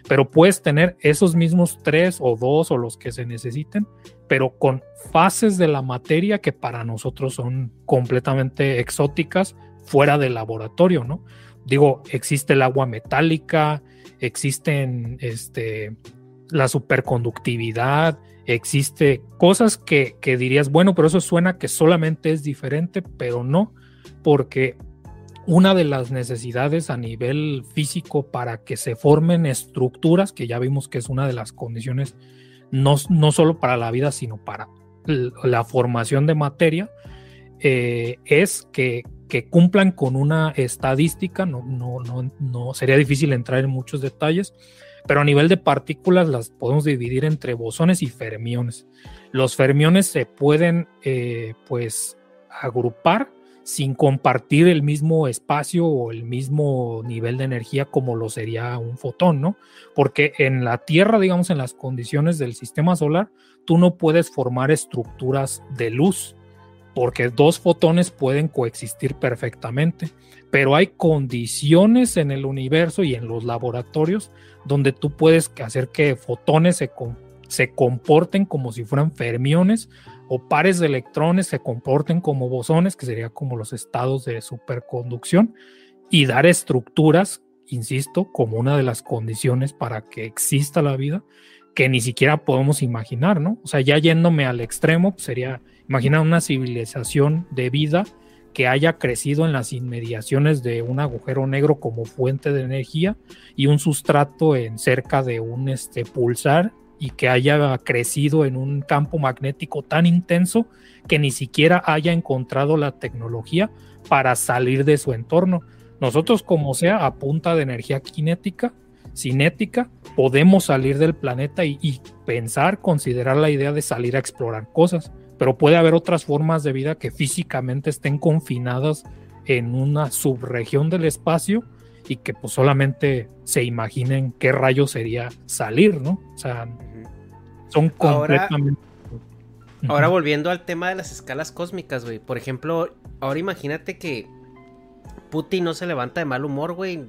Pero puedes tener esos mismos tres o dos o los que se necesiten, pero con fases de la materia que para nosotros son completamente exóticas fuera del laboratorio, ¿no? Digo, existe el agua metálica, existen este, la superconductividad, existe cosas que, dirías, bueno, pero eso suena que solamente es diferente, pero no, porque una de las necesidades a nivel físico para que se formen estructuras, que ya vimos que es una de las condiciones, no, no solo para la vida, sino para la formación de materia, eh, es que, cumplan con una estadística, no, no, no, no sería difícil entrar en muchos detalles, pero a nivel de partículas las podemos dividir entre bosones y fermiones. Los fermiones se pueden eh, pues agrupar sin compartir el mismo espacio o el mismo nivel de energía como lo sería un fotón, ¿no? Porque en la Tierra, digamos, en las condiciones del sistema solar, tú no puedes formar estructuras de luz, porque dos fotones pueden coexistir perfectamente, pero hay condiciones en el universo y en los laboratorios donde tú puedes hacer que fotones se, se comporten como si fueran fermiones o pares de electrones se comporten como bosones, que sería como los estados de superconducción, y dar estructuras, insisto, como una de las condiciones para que exista la vida, que ni siquiera podemos imaginar, ¿no? O sea, ya yéndome al extremo, pues sería imaginar una civilización de vida que haya crecido en las inmediaciones de un agujero negro como fuente de energía y un sustrato en cerca de un este, pulsar y que haya crecido en un campo magnético tan intenso que ni siquiera haya encontrado la tecnología para salir de su entorno. Nosotros, como sea, a punta de energía cinética, cinética, podemos salir del planeta y, y pensar, considerar la idea de salir a explorar cosas pero puede haber otras formas de vida que físicamente estén confinadas en una subregión del espacio y que pues solamente se imaginen qué rayo sería salir, ¿no? O sea, son completamente... Ahora, volviendo al tema de las escalas cósmicas, güey. Por ejemplo, ahora imagínate que Putin no se levanta de mal humor, güey,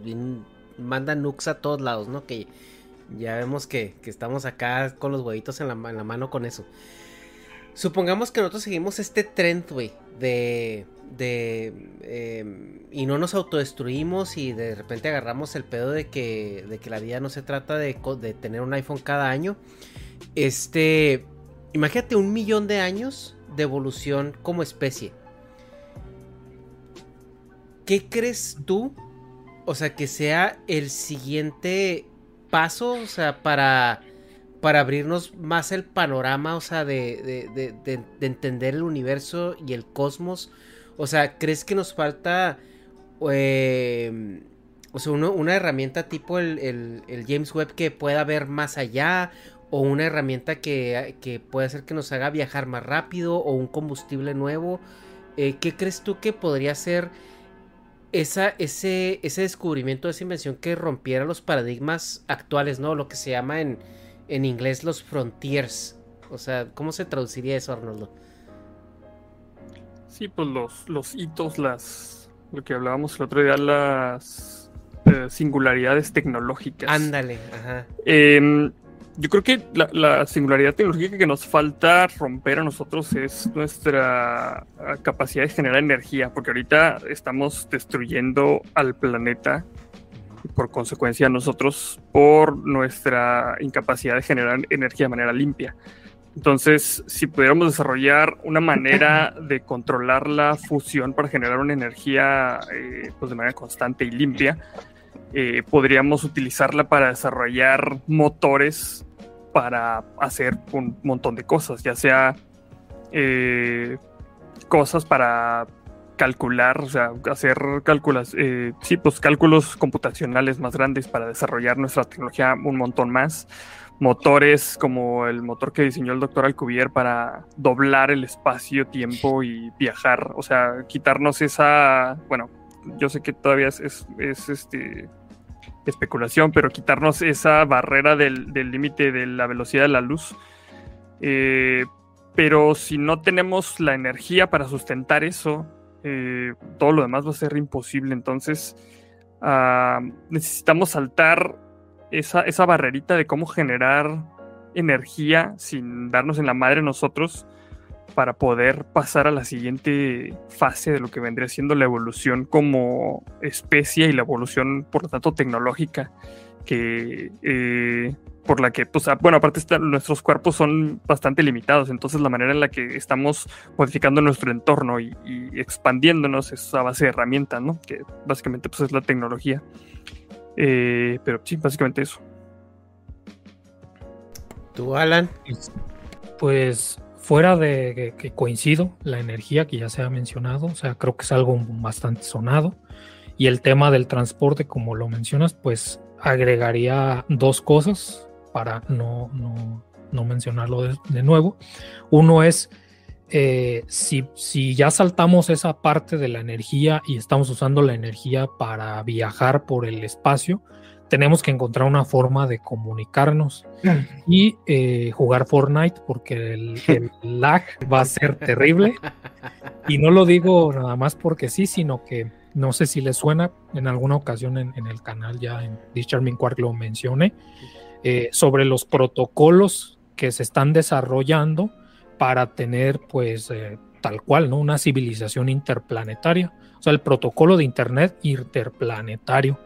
manda nukes a todos lados, ¿no? Que ya vemos que, estamos acá con los huevitos en la, en la mano con eso. Supongamos que nosotros seguimos este trend, güey, de... de em, y no nos autodestruimos y de repente agarramos el pedo de que, de que la vida no se trata de, de tener un iPhone cada año. Este... Imagínate un millón de años de evolución como especie. ¿Qué crees tú? O sea, que sea el siguiente paso, o sea, para para abrirnos más el panorama, o sea, de, entender el universo y el cosmos. O sea, ¿crees que nos falta, em, o sea, una herramienta tipo el, James Webb que pueda ver más allá? ¿O una herramienta que, que pueda hacer que nos haga viajar más rápido? ¿O un combustible nuevo? Eh, ¿Qué crees tú que podría ser esa, ese, ese descubrimiento, esa invención que rompiera los paradigmas actuales, ¿no? Lo que se llama en en inglés los frontiers. O sea, ¿cómo se traduciría eso, Arnoldo? Sí, pues los, los hitos, las lo que hablábamos el otro día, las eh, singularidades tecnológicas. Ándale, ajá. Em, yo creo que la, singularidad tecnológica que nos falta romper a nosotros es nuestra ah, capacidad de generar energía, porque ahorita estamos destruyendo al planeta por consecuencia nosotros por nuestra incapacidad de generar energía de manera limpia. Entonces, si pudiéramos desarrollar una manera (laughs) de controlar la fusión para generar una energía eh, pues de manera constante y limpia, eh, podríamos utilizarla para desarrollar motores para hacer un montón de cosas, ya sea eh, cosas para calcular, o sea, hacer cálculos, eh, sí, pues cálculos computacionales más grandes para desarrollar nuestra tecnología un montón más. Motores como el motor que diseñó el doctor Alcubierre para doblar el espacio-tiempo y viajar, o sea, quitarnos esa, bueno, yo sé que todavía es, es, este especulación, pero quitarnos esa barrera del límite de la velocidad de la luz. Eh, pero si no tenemos la energía para sustentar eso, eh, todo lo demás va a ser imposible. Entonces, ah, necesitamos saltar esa, esa, barrerita de cómo generar energía sin darnos en la madre nosotros para poder pasar a la siguiente fase de lo que vendría siendo la evolución como especie y la evolución, por lo tanto, tecnológica que eh, por la que, pues, bueno, aparte nuestros cuerpos son bastante limitados, entonces la manera en la que estamos modificando nuestro entorno y, expandiéndonos es a base de herramientas, ¿no? Que básicamente pues es la tecnología. Eh, pero sí, básicamente eso. ¿Tú, Alan? Pues fuera de que coincido, la energía que ya se ha mencionado, o sea, creo que es algo bastante sonado. Y el tema del transporte, como lo mencionas, pues agregaría dos cosas para no, no, mencionarlo de, nuevo. Uno es, eh, si, si, ya saltamos esa parte de la energía y estamos usando la energía para viajar por el espacio, tenemos que encontrar una forma de comunicarnos (laughs) y eh, jugar Fortnite porque el, el, (laughs) lag va a ser terrible. Y no lo digo nada más porque sí, sino que no sé si les suena, en alguna ocasión en, el canal ya en Charming Quark lo mencioné, eh, sobre los protocolos que se están desarrollando para tener pues eh, tal cual, ¿no? Una civilización interplanetaria. O sea, el protocolo de Internet interplanetario.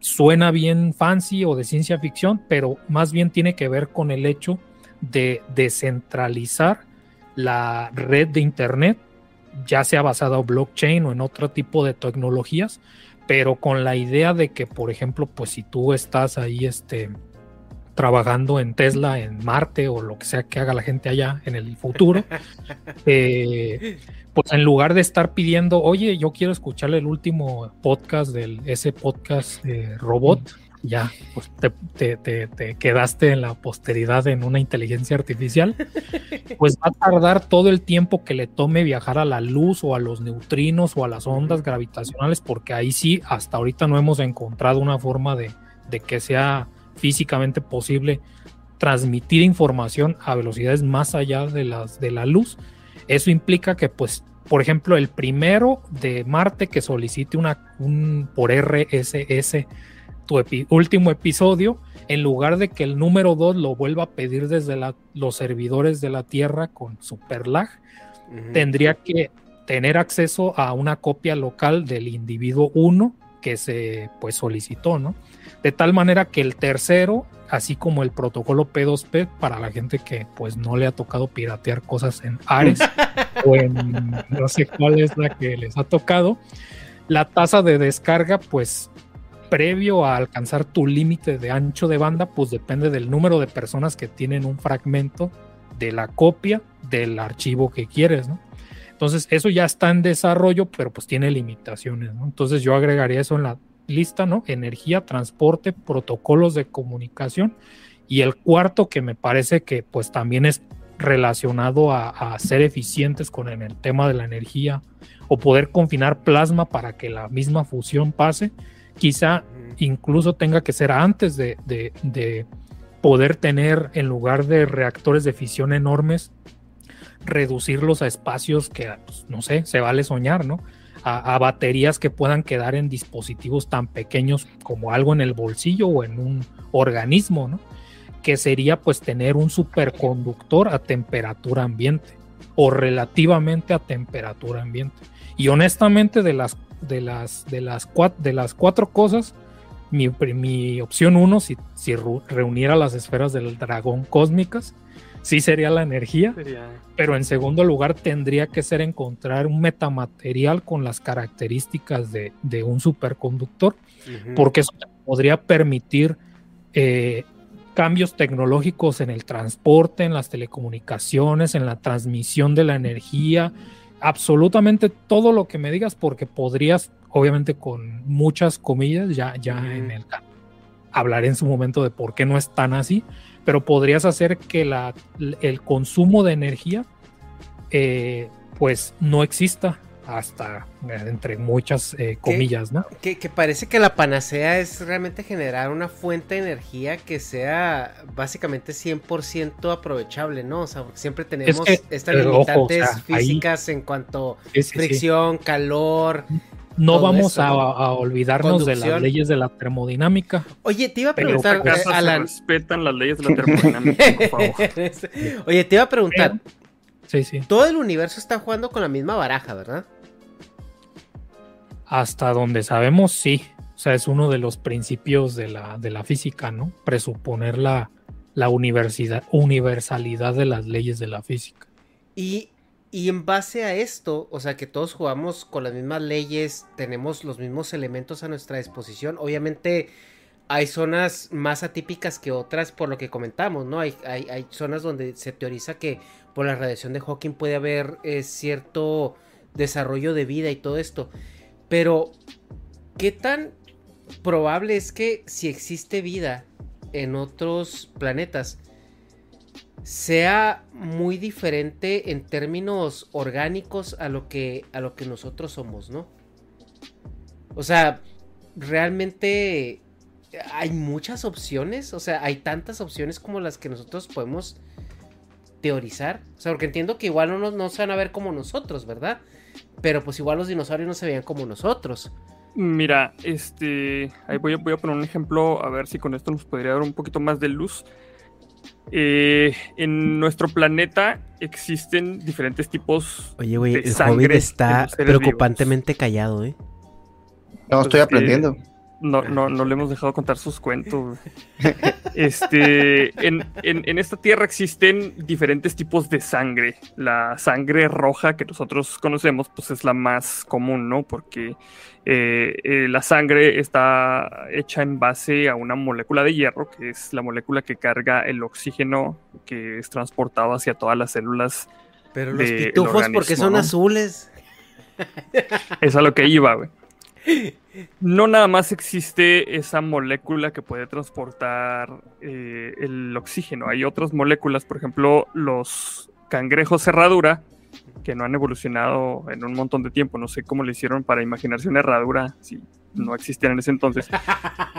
Suena bien fancy o de ciencia ficción, pero más bien tiene que ver con el hecho de descentralizar la red de Internet ya sea basada en blockchain o en otro tipo de tecnologías, pero con la idea de que, por ejemplo, pues si tú estás ahí este, trabajando en Tesla, en Marte o lo que sea que haga la gente allá en el futuro, (laughs) eh, pues en lugar de estar pidiendo, oye, yo quiero escucharle el último podcast del ese podcast de robot ya, pues te, quedaste en la posteridad en una inteligencia artificial, (laughs) pues va a tardar todo el tiempo que le tome viajar a la luz o a los neutrinos o a las ondas gravitacionales, porque ahí sí, hasta ahorita no hemos encontrado una forma de, de que sea físicamente posible transmitir información a velocidades más allá de las de la luz. Eso implica que, pues, por ejemplo, el primero de Marte que solicite una un por RSS tu último episodio, en lugar de que el número 2 lo vuelva a pedir desde los servidores de la Tierra con super lag, tendría que tener acceso a una copia local del individuo 1 que se pues solicitó, ¿no? De tal manera que el tercero, así como el protocolo P2P para la gente que pues no le ha tocado piratear cosas en Ares (laughs) o en no sé cuál es la que les ha tocado, la tasa de descarga pues previo a alcanzar tu límite de ancho de banda, pues depende del número de personas que tienen un fragmento de la copia del archivo que quieres, ¿no? Entonces, eso ya está en desarrollo, pero pues tiene limitaciones, ¿no? Entonces, yo agregaría eso en la lista, ¿no? Energía, transporte, protocolos de comunicación. Y el cuarto, que me parece que pues también es relacionado a, ser eficientes con el tema de la energía o poder confinar plasma para que la misma fusión pase, quizá incluso tenga que ser antes de, poder tener, en lugar de reactores de fisión enormes, reducirlos a espacios que, pues, no sé, se vale soñar, ¿no? A, baterías que puedan quedar en dispositivos tan pequeños como algo en el bolsillo o en un organismo, ¿no? Que sería pues tener un superconductor a temperatura ambiente o relativamente a temperatura ambiente. Y honestamente de las de las, de las, cuatro, de las cuatro cosas, mi, mi opción uno, si, si, reuniera las esferas del dragón cósmicas, sí sería la energía, pero en segundo lugar tendría que ser encontrar un metamaterial con las características de, un superconductor, porque eso podría permitir eh, cambios tecnológicos en el transporte, en las telecomunicaciones, en la transmisión de la energía, absolutamente todo lo que me digas, porque podrías, obviamente con muchas comillas, ya, ya en el hablaré en su momento de por qué no es tan así, pero podrías hacer que la, el consumo de energía eh, pues no exista hasta eh, entre muchas eh, comillas, ¿no? Que, parece que la panacea es realmente generar una fuente de energía que sea básicamente 100% aprovechable, ¿no? O sea, porque siempre tenemos estas limitantes físicas en cuanto a fricción, calor. No vamos a, olvidarnos de las leyes de la termodinámica. Oye, te iba a preguntar, Alan... respetan las leyes de la termodinámica, por favor. (laughs) Oye, te iba a preguntar. sí, sí. Todo el universo está jugando con la misma baraja, ¿verdad? Hasta donde sabemos, sí. O sea, es uno de los principios de la, de la física, ¿no? Presuponer la, la universalidad de las leyes de la física. Y, y en base a esto, o sea, que todos jugamos con las mismas leyes, tenemos los mismos elementos a nuestra disposición. Obviamente hay zonas más atípicas que otras por lo que comentamos, ¿no? Hay, hay, zonas donde se teoriza que por la radiación de Hawking puede haber eh, cierto desarrollo de vida y todo esto. Pero, ¿qué tan probable es que si existe vida en otros planetas, sea muy diferente en términos orgánicos a lo que, a lo que nosotros somos, ¿no? O sea, realmente hay muchas opciones, o sea, hay tantas opciones como las que nosotros podemos teorizar. O sea, porque entiendo que igual no, no se van a ver como nosotros, ¿verdad? Pero pues igual los dinosaurios no se veían como nosotros. Mira, este. Ahí voy a, voy a poner un ejemplo, a ver si con esto nos podría dar un poquito más de luz. Eh, en nuestro planeta existen diferentes tipos Oye, güey, el COVID está preocupantemente callado, ¿eh? No, estoy aprendiendo. No, no, no le hemos dejado contar sus cuentos. (laughs) Este, en, esta tierra existen diferentes tipos de sangre. La sangre roja que nosotros conocemos, pues es la más común, ¿no? Porque eh, eh, la sangre está hecha en base a una molécula de hierro, que es la molécula que carga el oxígeno que es transportado hacia todas las células. Pero los pitufos, porque son azules. Es a lo que iba, güey (laughs) no nada más existe esa molécula que puede transportar eh, el oxígeno. Hay otras moléculas, por ejemplo, los cangrejos cerradura, que no han evolucionado en un montón de tiempo. No sé cómo le hicieron para imaginarse una herradura si no existían en ese entonces.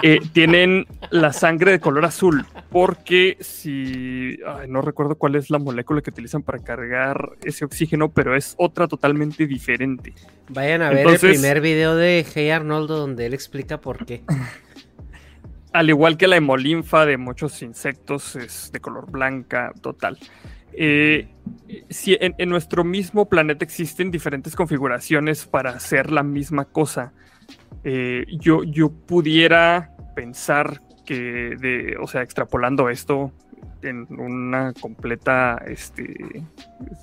Eh, tienen la sangre de color azul, porque si no recuerdo cuál es la molécula que utilizan para cargar ese oxígeno, pero es otra totalmente diferente. Vayan a ver el primer video de Hey Arnoldo donde él explica por qué. (laughs) Al igual que la hemolinfa de muchos insectos es de color blanca total. Eh, si en, nuestro mismo planeta existen diferentes configuraciones para hacer la misma cosa, eh, yo, yo pudiera pensar que, de, o sea, extrapolando esto en una completa, este,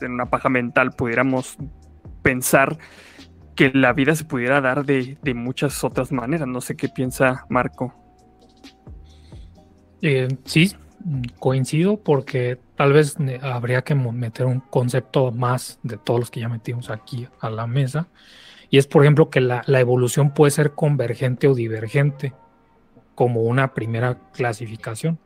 en una paja mental, pudiéramos pensar que la vida se pudiera dar de, muchas otras maneras. No sé qué piensa Marco. Eh, sí, coincido porque tal vez habría que meter un concepto más de todos los que ya metimos aquí a la mesa. Y es, por ejemplo, que la, evolución puede ser convergente o divergente como una primera clasificación.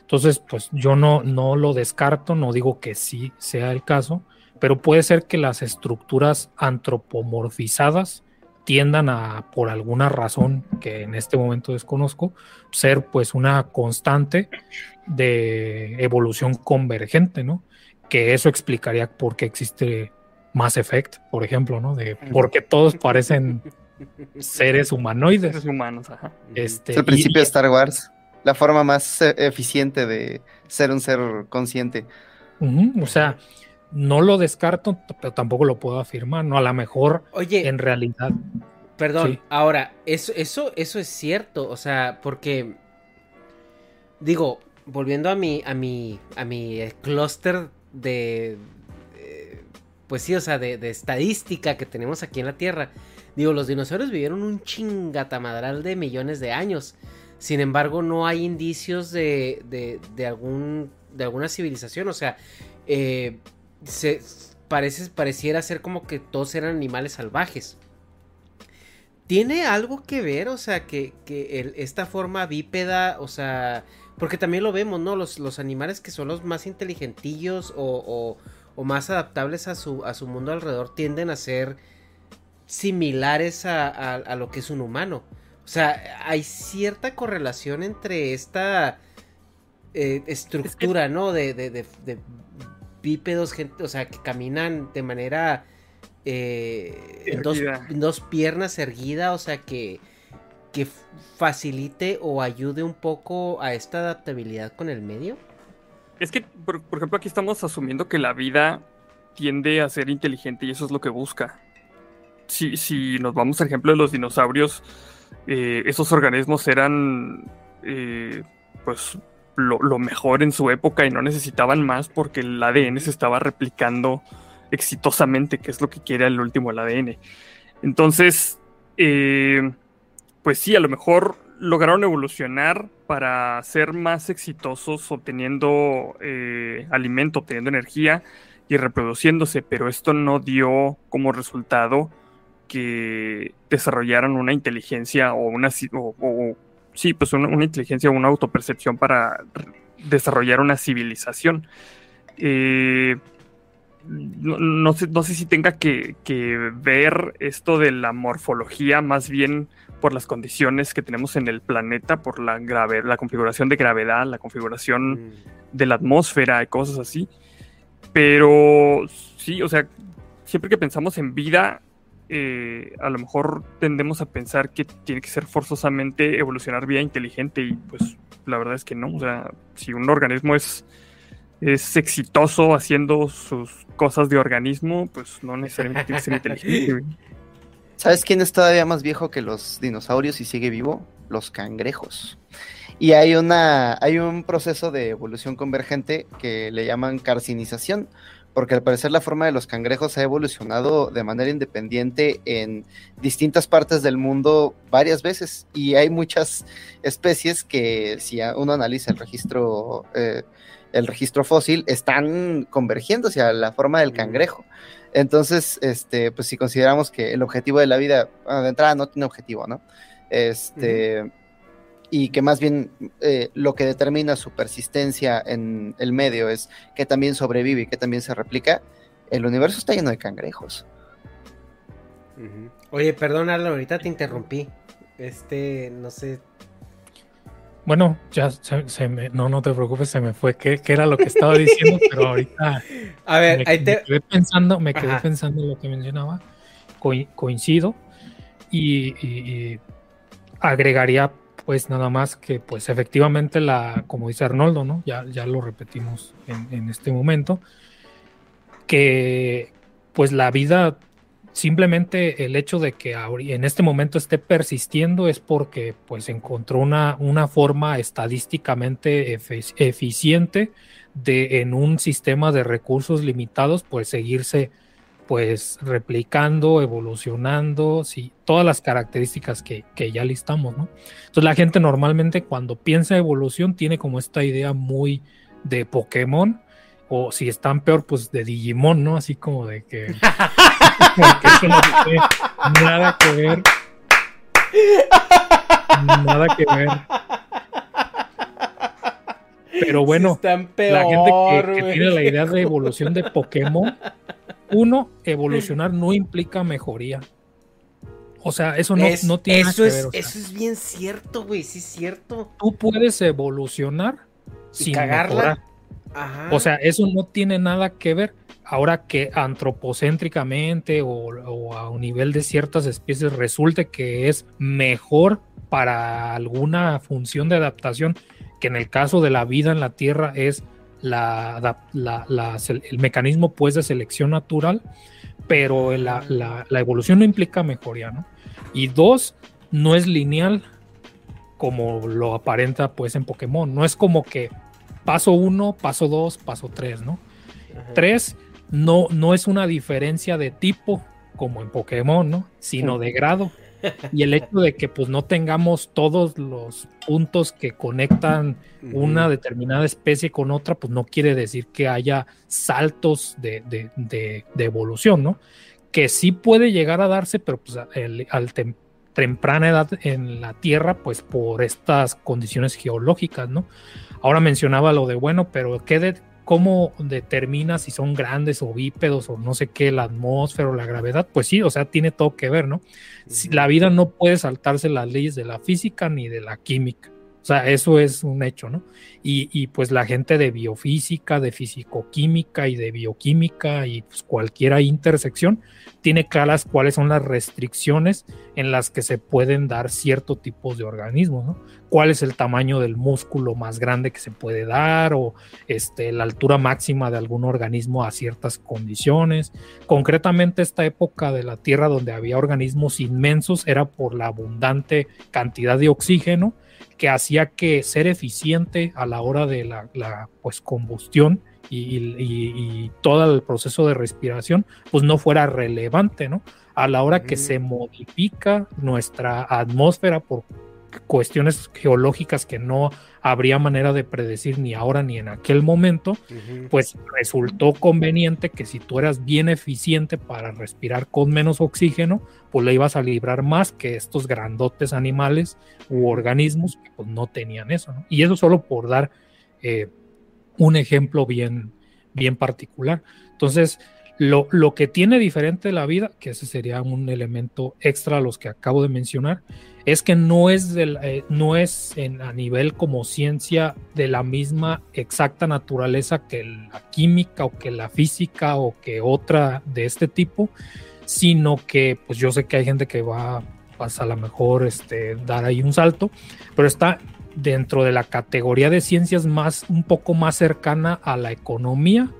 Entonces, pues yo no, no lo descarto, no digo que sí sea el caso, pero puede ser que las estructuras antropomorfizadas tiendan a, por alguna razón que en este momento desconozco, ser pues una constante de evolución convergente, ¿no? Que eso explicaría por qué existe Mass Effect, por ejemplo, ¿no? De porque todos parecen (laughs) seres humanoides. Seres humanos, ajá. Este, es el principio de Star Wars, la forma más e, eficiente de ser un ser consciente. o sea, no lo descarto, pero tampoco lo puedo afirmar, ¿no? A lo mejor Oye, en realidad. Perdón, ahora, eso, eso, eso es cierto, o sea, porque digo, volviendo a mi, a mi, a mi clúster de, pues sí, o sea, de, de, estadística que tenemos aquí en la Tierra. Digo, los dinosaurios vivieron un chingatamadral de millones de años. Sin embargo, no hay indicios de, de, algún, de alguna civilización. O sea, eh, se, parece, pareciera ser como que todos eran animales salvajes. ¿Tiene algo que ver, o sea, que, esta forma bípeda, o sea, porque también lo vemos, ¿no? Los, los animales que son los más inteligentillos o, más adaptables a su, a su mundo alrededor tienden a ser similares a, a, lo que es un humano. O sea, hay cierta correlación entre esta eh, estructura, ¿no? De, de, de, de, bípedos, gente, o sea, que caminan de manera eh, dos, piernas erguida, o sea, que, que facilite o ayude un poco a esta adaptabilidad con el medio. Es que, por, ejemplo, aquí estamos asumiendo que la vida tiende a ser inteligente y eso es lo que busca. Si, si nos vamos al ejemplo de los dinosaurios, eh, esos organismos eran eh, pues lo, mejor en su época y no necesitaban más porque el ADN se estaba replicando exitosamente, que es lo que quiere el último el ADN. Entonces, eh, pues sí, a lo mejor lograron evolucionar para ser más exitosos obteniendo eh, alimento, obteniendo energía y reproduciéndose, pero esto no dio como resultado que desarrollaran una inteligencia o una o, sí, pues una, inteligencia o una autopercepción para desarrollar una civilización. Eh, no, sé, no sé si tenga que, ver esto de la morfología más bien por las condiciones que tenemos en el planeta, por la, grave, la configuración de gravedad, la configuración mm. de la atmósfera y cosas así. Pero sí, o sea, siempre que pensamos en vida, eh, a lo mejor tendemos a pensar que tiene que ser forzosamente evolucionar vida inteligente y pues la verdad es que no. O sea, si un organismo es es exitoso haciendo sus cosas de organismo, pues no necesariamente tiene que ser inteligente. (laughs) ¿Sabes quién es todavía más viejo que los dinosaurios y sigue vivo? Los cangrejos. Y hay una, hay un proceso de evolución convergente que le llaman carcinización, porque al parecer la forma de los cangrejos ha evolucionado de manera independiente en distintas partes del mundo varias veces. Y hay muchas especies que, si uno analiza el registro eh, el registro fósil, están convergiendo hacia la forma del cangrejo. Entonces, este, pues si consideramos que el objetivo de la vida, de entrada no tiene objetivo, ¿no? Este, y que más bien eh, lo que determina su persistencia en el medio es que también sobrevive y que también se replica, el universo está lleno de cangrejos. Oye, perdón, ahorita te interrumpí. Este, no sé, bueno, ya se, me, no, no te preocupes, se me fue qué, era lo que estaba diciendo, (laughs) pero ahorita a ver, me, ahí te... quedé pensando, me quedé pensando en lo que mencionaba, coincido y, agregaría pues nada más que pues efectivamente la, como dice Arnoldo, ¿no? Ya, ya lo repetimos en, en este momento, que pues la vida simplemente el hecho de que en este momento esté persistiendo es porque pues encontró una, una forma estadísticamente eficiente de en un sistema de recursos limitados pues seguirse pues replicando, evolucionando, sí, todas las características que, que, ya listamos, ¿no? Entonces la gente normalmente cuando piensa evolución tiene como esta idea muy de Pokémon, o si están peor, pues de Digimon, ¿no? Así como de que, (laughs) eso no tiene nada que ver. Nada que ver. Pero bueno, la gente que, tiene la idea de evolución de Pokémon, uno, evolucionar no implica mejoría. O sea, eso no, no tiene eso que ver. Eso es bien cierto, güey, sí es cierto. Tú puedes evolucionar sin cagarla. O sea, eso no tiene nada que ver. Ahora que antropocéntricamente o, a un nivel de ciertas especies resulte que es mejor para alguna función de adaptación, que en el caso de la vida en la Tierra es la, el mecanismo pues de selección natural, pero la, evolución no implica mejoría, ¿no? Y dos, no es lineal como lo aparenta pues en Pokémon, no es como que paso uno, paso dos, paso tres, ¿no? Tres, no, no es una diferencia de tipo como en Pokémon, ¿no? Sino de grado. Y el hecho de que pues no tengamos todos los puntos que conectan una determinada especie con otra, pues no quiere decir que haya saltos de, evolución, ¿no? Que sí puede llegar a darse, pero pues al temprana edad en la Tierra, pues por estas condiciones geológicas, ¿no? Ahora mencionaba lo de, bueno, pero ¿qué, de, ¿cómo determina si son grandes o bípedos o no sé qué, la atmósfera o la gravedad? Pues sí, o sea, tiene todo que ver, ¿no? la vida no puede saltarse las leyes de la física ni de la química. O sea, eso es un hecho, ¿no? Y, pues la gente de biofísica, de fisicoquímica y de bioquímica y pues cualquier intersección tiene claras cuáles son las restricciones en las que se pueden dar cierto tipos de organismos, ¿no? Cuál es el tamaño del músculo más grande que se puede dar o este, la altura máxima de algún organismo a ciertas condiciones. Concretamente esta época de la Tierra donde había organismos inmensos era por la abundante cantidad de oxígeno que hacía que ser eficiente a la hora de la, pues, combustión y, todo el proceso de respiración, pues no fuera relevante, ¿no? A la hora que se modifica nuestra atmósfera por cuestiones geológicas que no habría manera de predecir ni ahora ni en aquel momento, pues resultó conveniente que si tú eras bien eficiente para respirar con menos oxígeno, pues le ibas a librar más que estos grandotes animales u organismos que pues no tenían eso. Y eso solo por dar eh, un ejemplo bien, bien particular. Entonces, lo, lo, que tiene diferente la vida, que ese sería un elemento extra a los que acabo de mencionar, es que no es, eh, no es en, a nivel como ciencia de la misma exacta naturaleza que la química o que la física o que otra de este tipo, sino que pues yo sé que hay gente que va pues, a lo mejor este, dar ahí un salto, pero está dentro de la categoría de ciencias más un poco más cercana a la economía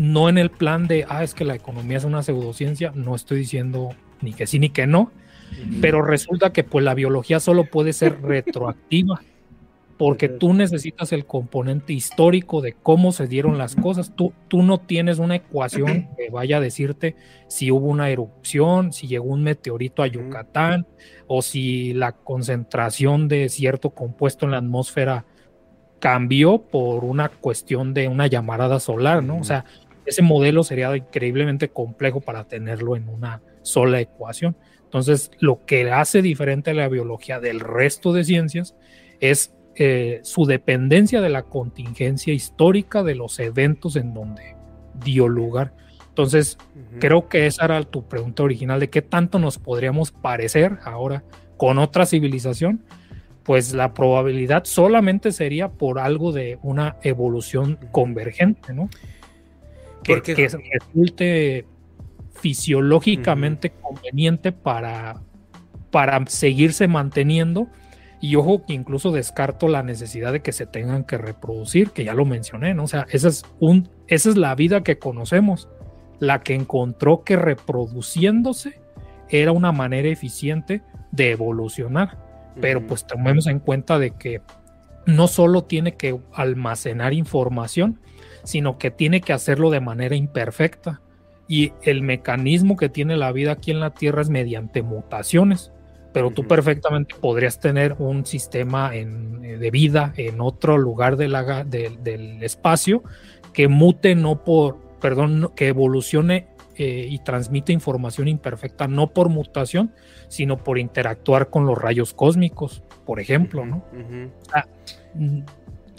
no en el plan de, ah, es que la economía es una pseudociencia, no estoy diciendo ni que sí ni que no, pero resulta que pues la biología solo puede ser (laughs) retroactiva, porque tú necesitas el componente histórico de cómo se dieron las cosas. Tú, tú no tienes una ecuación (clears throat) que vaya a decirte si hubo una erupción, si llegó un meteorito a Yucatán, o si la concentración de cierto compuesto en la atmósfera cambió por una cuestión de una llamarada solar, ¿no? O sea, ese modelo sería increíblemente complejo para tenerlo en una sola ecuación. Entonces, lo que hace diferente a la biología del resto de ciencias es eh, su dependencia de la contingencia histórica de los eventos en donde dio lugar. Entonces, creo que esa era tu pregunta original de qué tanto nos podríamos parecer ahora con otra civilización. Pues la probabilidad solamente sería por algo de una evolución convergente, ¿no? Que, que resulte fisiológicamente conveniente para, para seguirse manteniendo. Y ojo que incluso descarto la necesidad de que se tengan que reproducir, que ya lo mencioné, ¿no? O sea, esa es, un, esa es la vida que conocemos, la que encontró que reproduciéndose era una manera eficiente de evolucionar. Pero pues tomemos en cuenta de que no solo tiene que almacenar información, sino que tiene que hacerlo de manera imperfecta. Y el mecanismo que tiene la vida aquí en la Tierra es mediante mutaciones. Pero tú perfectamente podrías tener un sistema eh, de vida en otro lugar de la, del espacio que mute no por, perdón, que evolucione eh, y transmite información imperfecta no por mutación, sino por interactuar con los rayos cósmicos, por ejemplo, ¿no?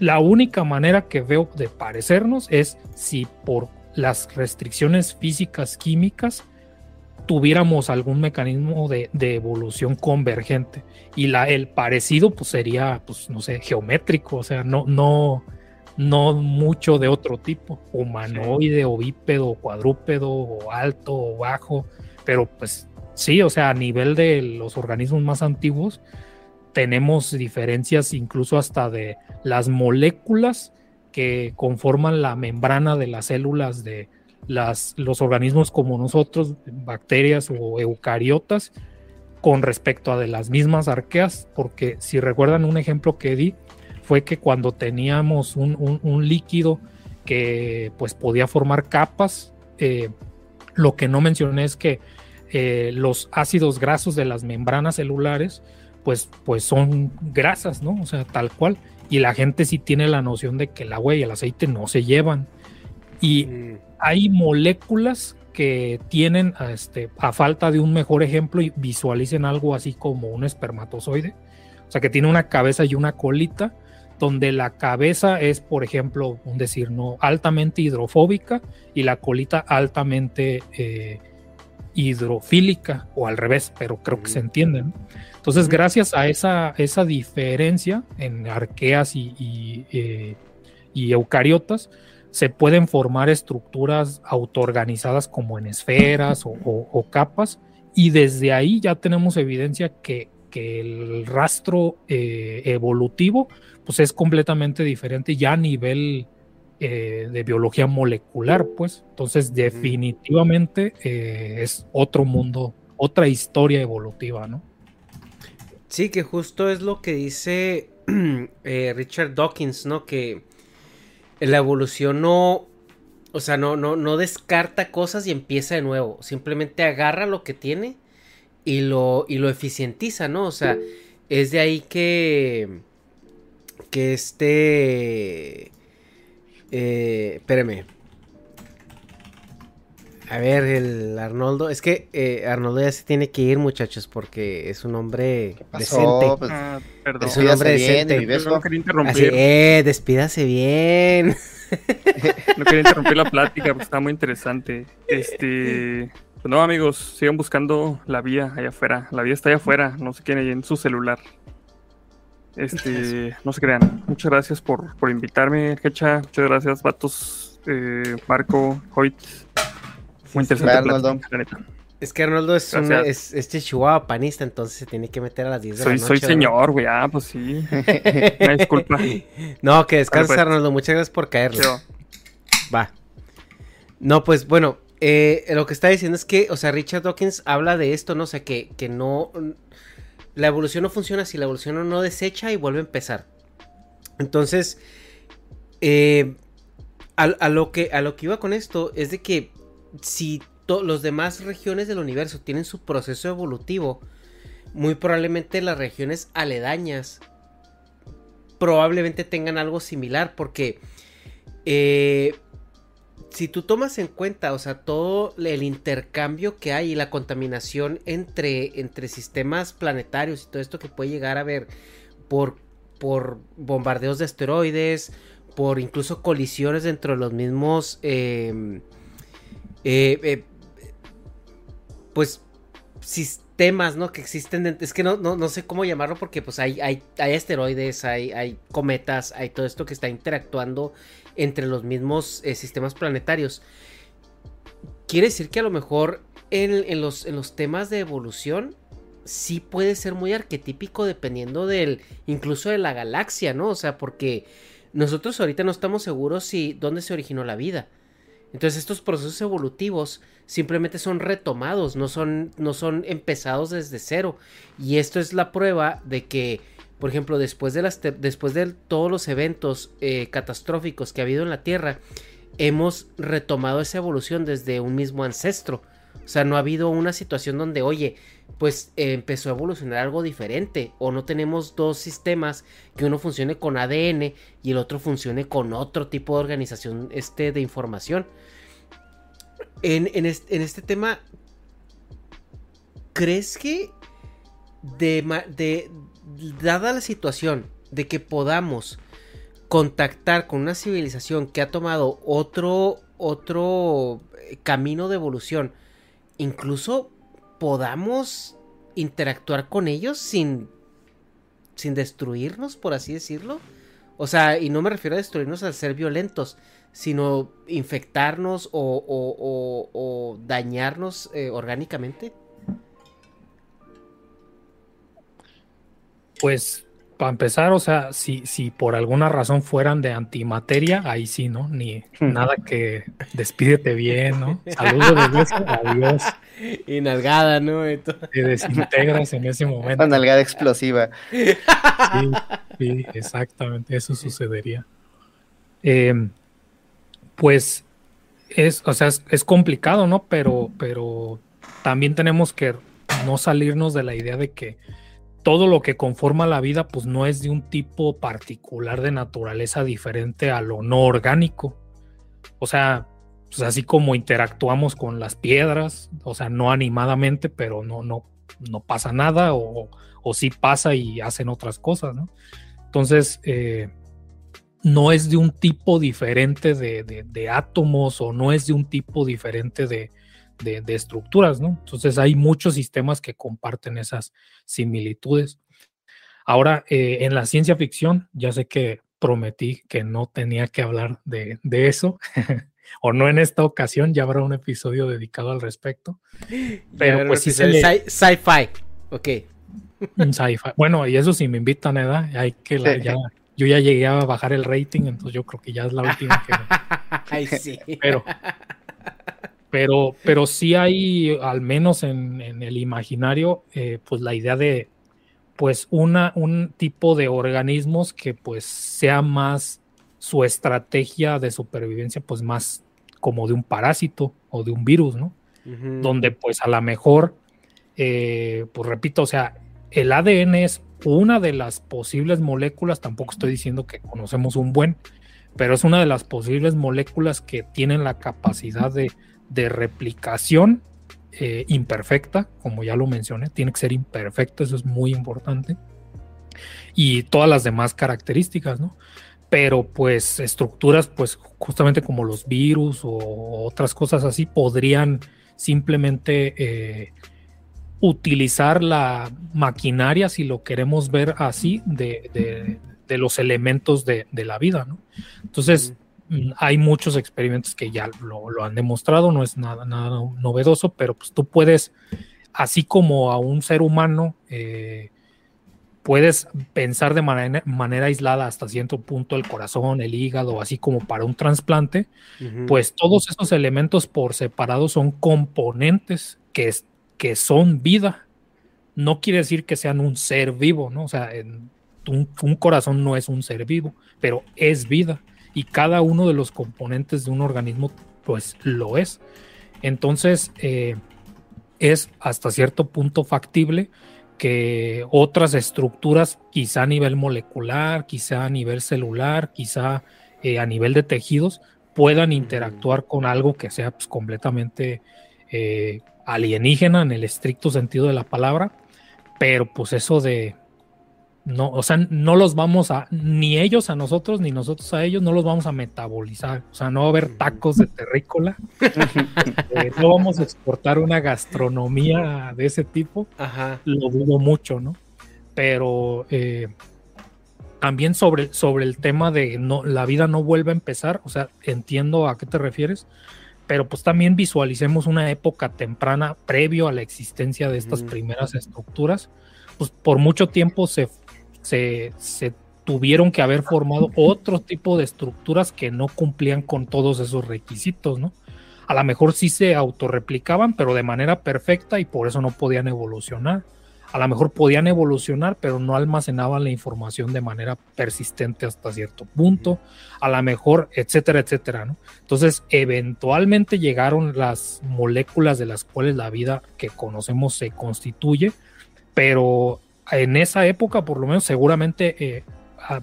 La única manera que veo de parecernos es si por las restricciones físicas químicas tuviéramos algún mecanismo de, evolución convergente. Y la, el parecido pues sería pues no sé geométrico o sea no no no mucho de otro tipo humanoide o bípedo cuadrúpedo o alto o bajo pero pues sí o sea a nivel de los organismos más antiguos tenemos diferencias incluso hasta de las moléculas que conforman la membrana de las células de los organismos como nosotros, bacterias o eucariotas, con respecto a de las mismas arqueas, porque si recuerdan un ejemplo que di, fue que cuando teníamos un, líquido que pues podía formar capas, eh, lo que no mencioné es que eh, los ácidos grasos de las membranas celulares, pues, pues son grasas, ¿no? O sea, tal cual. Y la gente sí tiene la noción de que el agua y el aceite no se llevan. Y mm. hay moléculas que tienen, este, a falta de un mejor ejemplo, y visualicen algo así como un espermatozoide. O sea, que tiene una cabeza y una colita, donde la cabeza es, por ejemplo, un decir, no, altamente hidrofóbica y la colita altamente eh, hidrofílica o al revés, pero creo que se entienden. Entonces, gracias a esa, esa diferencia en arqueas y, eh, eucariotas, se pueden formar estructuras autoorganizadas como en esferas o, capas, y desde ahí ya tenemos evidencia que, el rastro eh, evolutivo pues es completamente diferente ya a nivel eh, de biología molecular, pues. Entonces, definitivamente eh, es otro mundo, otra historia evolutiva, ¿no? Sí, que justo es lo que dice (clears throat) eh, Richard Dawkins, ¿no? Que la evolución no, o sea, no, no, no descarta cosas y empieza de nuevo. Simplemente agarra lo que tiene y lo, y lo eficientiza, ¿no? O sea, es de ahí que, que este eh, espérame. A ver, el Arnoldo. Es que eh, Arnoldo ya se tiene que ir, muchachos, porque es un hombre decente. Pues, ah, perdón. Es un hombre decente. no quería interrumpir. eh, despídase bien. (laughs) no quería interrumpir la plática, porque está muy interesante. Este. Pues no, amigos, sigan buscando la vía allá afuera. La vía está allá afuera, no se quieren en su celular. Este, no se crean. Muchas gracias por, por invitarme, Hecha. Muchas gracias, Vatos, eh, Marco, Hoyt. Muy interesante. Arnoldo. Es que Arnoldo es, un, es, es, chihuahua panista, entonces se tiene que meter a las 10 de soy, la noche. Soy señor, güey. Ah, pues sí. (laughs) disculpa. (laughs) No, que descanses, pues. Arnoldo. Muchas gracias por caerle. Va. No, pues bueno, eh, lo que está diciendo es que, o sea, Richard Dawkins habla de esto, ¿no? O sea, que, que no la evolución no funciona si la evolución no desecha y vuelve a empezar. Entonces, eh, a, lo que, a lo que iba con esto es de que si los demás regiones del universo tienen su proceso evolutivo, muy probablemente las regiones aledañas probablemente tengan algo similar porque eh, si tú tomas en cuenta, o sea, todo el intercambio que hay y la contaminación entre, entre sistemas planetarios y todo esto que puede llegar a ver por, por bombardeos de asteroides, por incluso colisiones dentro de los mismos, em, eh, eh, pues, sistemas, ¿no? Que existen, es que no, no, sé cómo llamarlo porque pues hay, hay, asteroides, hay, hay cometas, hay todo esto que está interactuando entre los mismos eh, sistemas planetarios. Quiere decir que a lo mejor en, los, en los temas de evolución sí puede ser muy arquetípico dependiendo del, incluso de la galaxia, ¿no? O sea, porque nosotros ahorita no estamos seguros si dónde se originó la vida. Entonces estos procesos evolutivos simplemente son retomados, no son, no son empezados desde cero. Y esto es la prueba de que por ejemplo, después de, las después de todos los eventos eh, catastróficos que ha habido en la Tierra, hemos retomado esa evolución desde un mismo ancestro. O sea, no ha habido una situación donde, oye, pues eh, empezó a evolucionar algo diferente. O no tenemos dos sistemas que uno funcione con ADN y el otro funcione con otro tipo de organización este, de información. En, en, este, tema, ¿crees que de, de, dada la situación de que podamos contactar con una civilización que ha tomado otro otro eh, camino de evolución, incluso podamos interactuar con ellos sin sin destruirnos, por así decirlo. O sea, y no me refiero a destruirnos al ser violentos, sino infectarnos o, dañarnos eh, orgánicamente. Pues para empezar, o sea, si, si por alguna razón fueran de antimateria, ahí sí, ¿no? Ni nada que despídete bien, ¿no? Saludos de beso, adiós. Y nalgada, ¿no? Te desintegras en ese momento. Una nalgada explosiva. Sí, sí, exactamente, eso sucedería. Em, pues es, o sea, es, es, complicado, ¿no? Pero, pero también tenemos que no salirnos de la idea de que todo lo que conforma la vida pues no es de un tipo particular de naturaleza diferente a lo no orgánico. O sea, pues así como interactuamos con las piedras, o sea, no animadamente, pero no, no, no pasa nada, o, o sí pasa y hacen otras cosas, ¿no? Entonces, eh, no es de un tipo diferente de, átomos o no es de un tipo diferente de, estructuras, ¿no? Entonces hay muchos sistemas que comparten esas similitudes. Ahora, eh, en la ciencia ficción, ya sé que prometí que no tenía que hablar de, eso, (laughs) o no en esta ocasión, ya habrá un episodio dedicado al respecto. Pero pues sí Sci-fi, ok. Sci-fi. Bueno, y eso sí me invitan, ¿verdad? Hay que ya, yo ya llegué a bajar el rating, entonces yo creo que ya es la última que. (laughs) Ay, sí. Pero, pero, pero sí hay, al menos en, el imaginario, eh, pues la idea de pues una, un tipo de organismos que pues sea más su estrategia de supervivencia, pues más como de un parásito o de un virus, ¿no? Donde pues a lo mejor, eh, pues repito, o sea, el ADN es una de las posibles moléculas, tampoco estoy diciendo que conocemos un buen, pero es una de las posibles moléculas que tienen la capacidad de, replicación eh, imperfecta, como ya lo mencioné, tiene que ser imperfecto, eso es muy importante, y todas las demás características, ¿no? Pero pues estructuras, pues justamente como los virus o otras cosas así, podrían simplemente eh, utilizar la maquinaria, si lo queremos ver así, de, los elementos de, la vida, ¿no? Entonces, hay muchos experimentos que ya lo, han demostrado, no es nada, nada novedoso, pero pues tú puedes, así como a un ser humano, eh, puedes pensar de manera, manera, aislada hasta cierto punto el corazón, el hígado, así como para un trasplante, pues todos esos elementos por separado son componentes que, que son vida. No quiere decir que sean un ser vivo, ¿no? O sea, un, corazón no es un ser vivo, pero es vida. Y cada uno de los componentes de un organismo, pues lo es. Entonces, eh, es hasta cierto punto factible que otras estructuras, quizá a nivel molecular, quizá a nivel celular, quizá eh, a nivel de tejidos, puedan interactuar con algo que sea pues, completamente eh, alienígena en el estricto sentido de la palabra, pero pues eso de no, o sea, no los vamos a, ni ellos a nosotros, ni nosotros a ellos, no los vamos a metabolizar. O sea, no va a haber tacos de terrícola. (laughs) Eh, no vamos a exportar una gastronomía de ese tipo. Lo dudo mucho, ¿no? Pero eh, también sobre, sobre el tema de no, la vida no vuelve a empezar. O sea, entiendo a qué te refieres pero pues también visualicemos una época temprana previo a la existencia de estas primeras estructuras, pues por mucho tiempo se, se, tuvieron que haber formado otro tipo de estructuras que no cumplían con todos esos requisitos, ¿no? A lo mejor sí se autorreplicaban, pero de manera perfecta y por eso no podían evolucionar a lo mejor podían evolucionar, pero no almacenaban la información de manera persistente hasta cierto punto, a lo mejor, etcétera, etcétera, ¿no? Entonces, eventualmente llegaron las moléculas de las cuales la vida que conocemos se constituye, pero en esa época, por lo menos, seguramente, eh,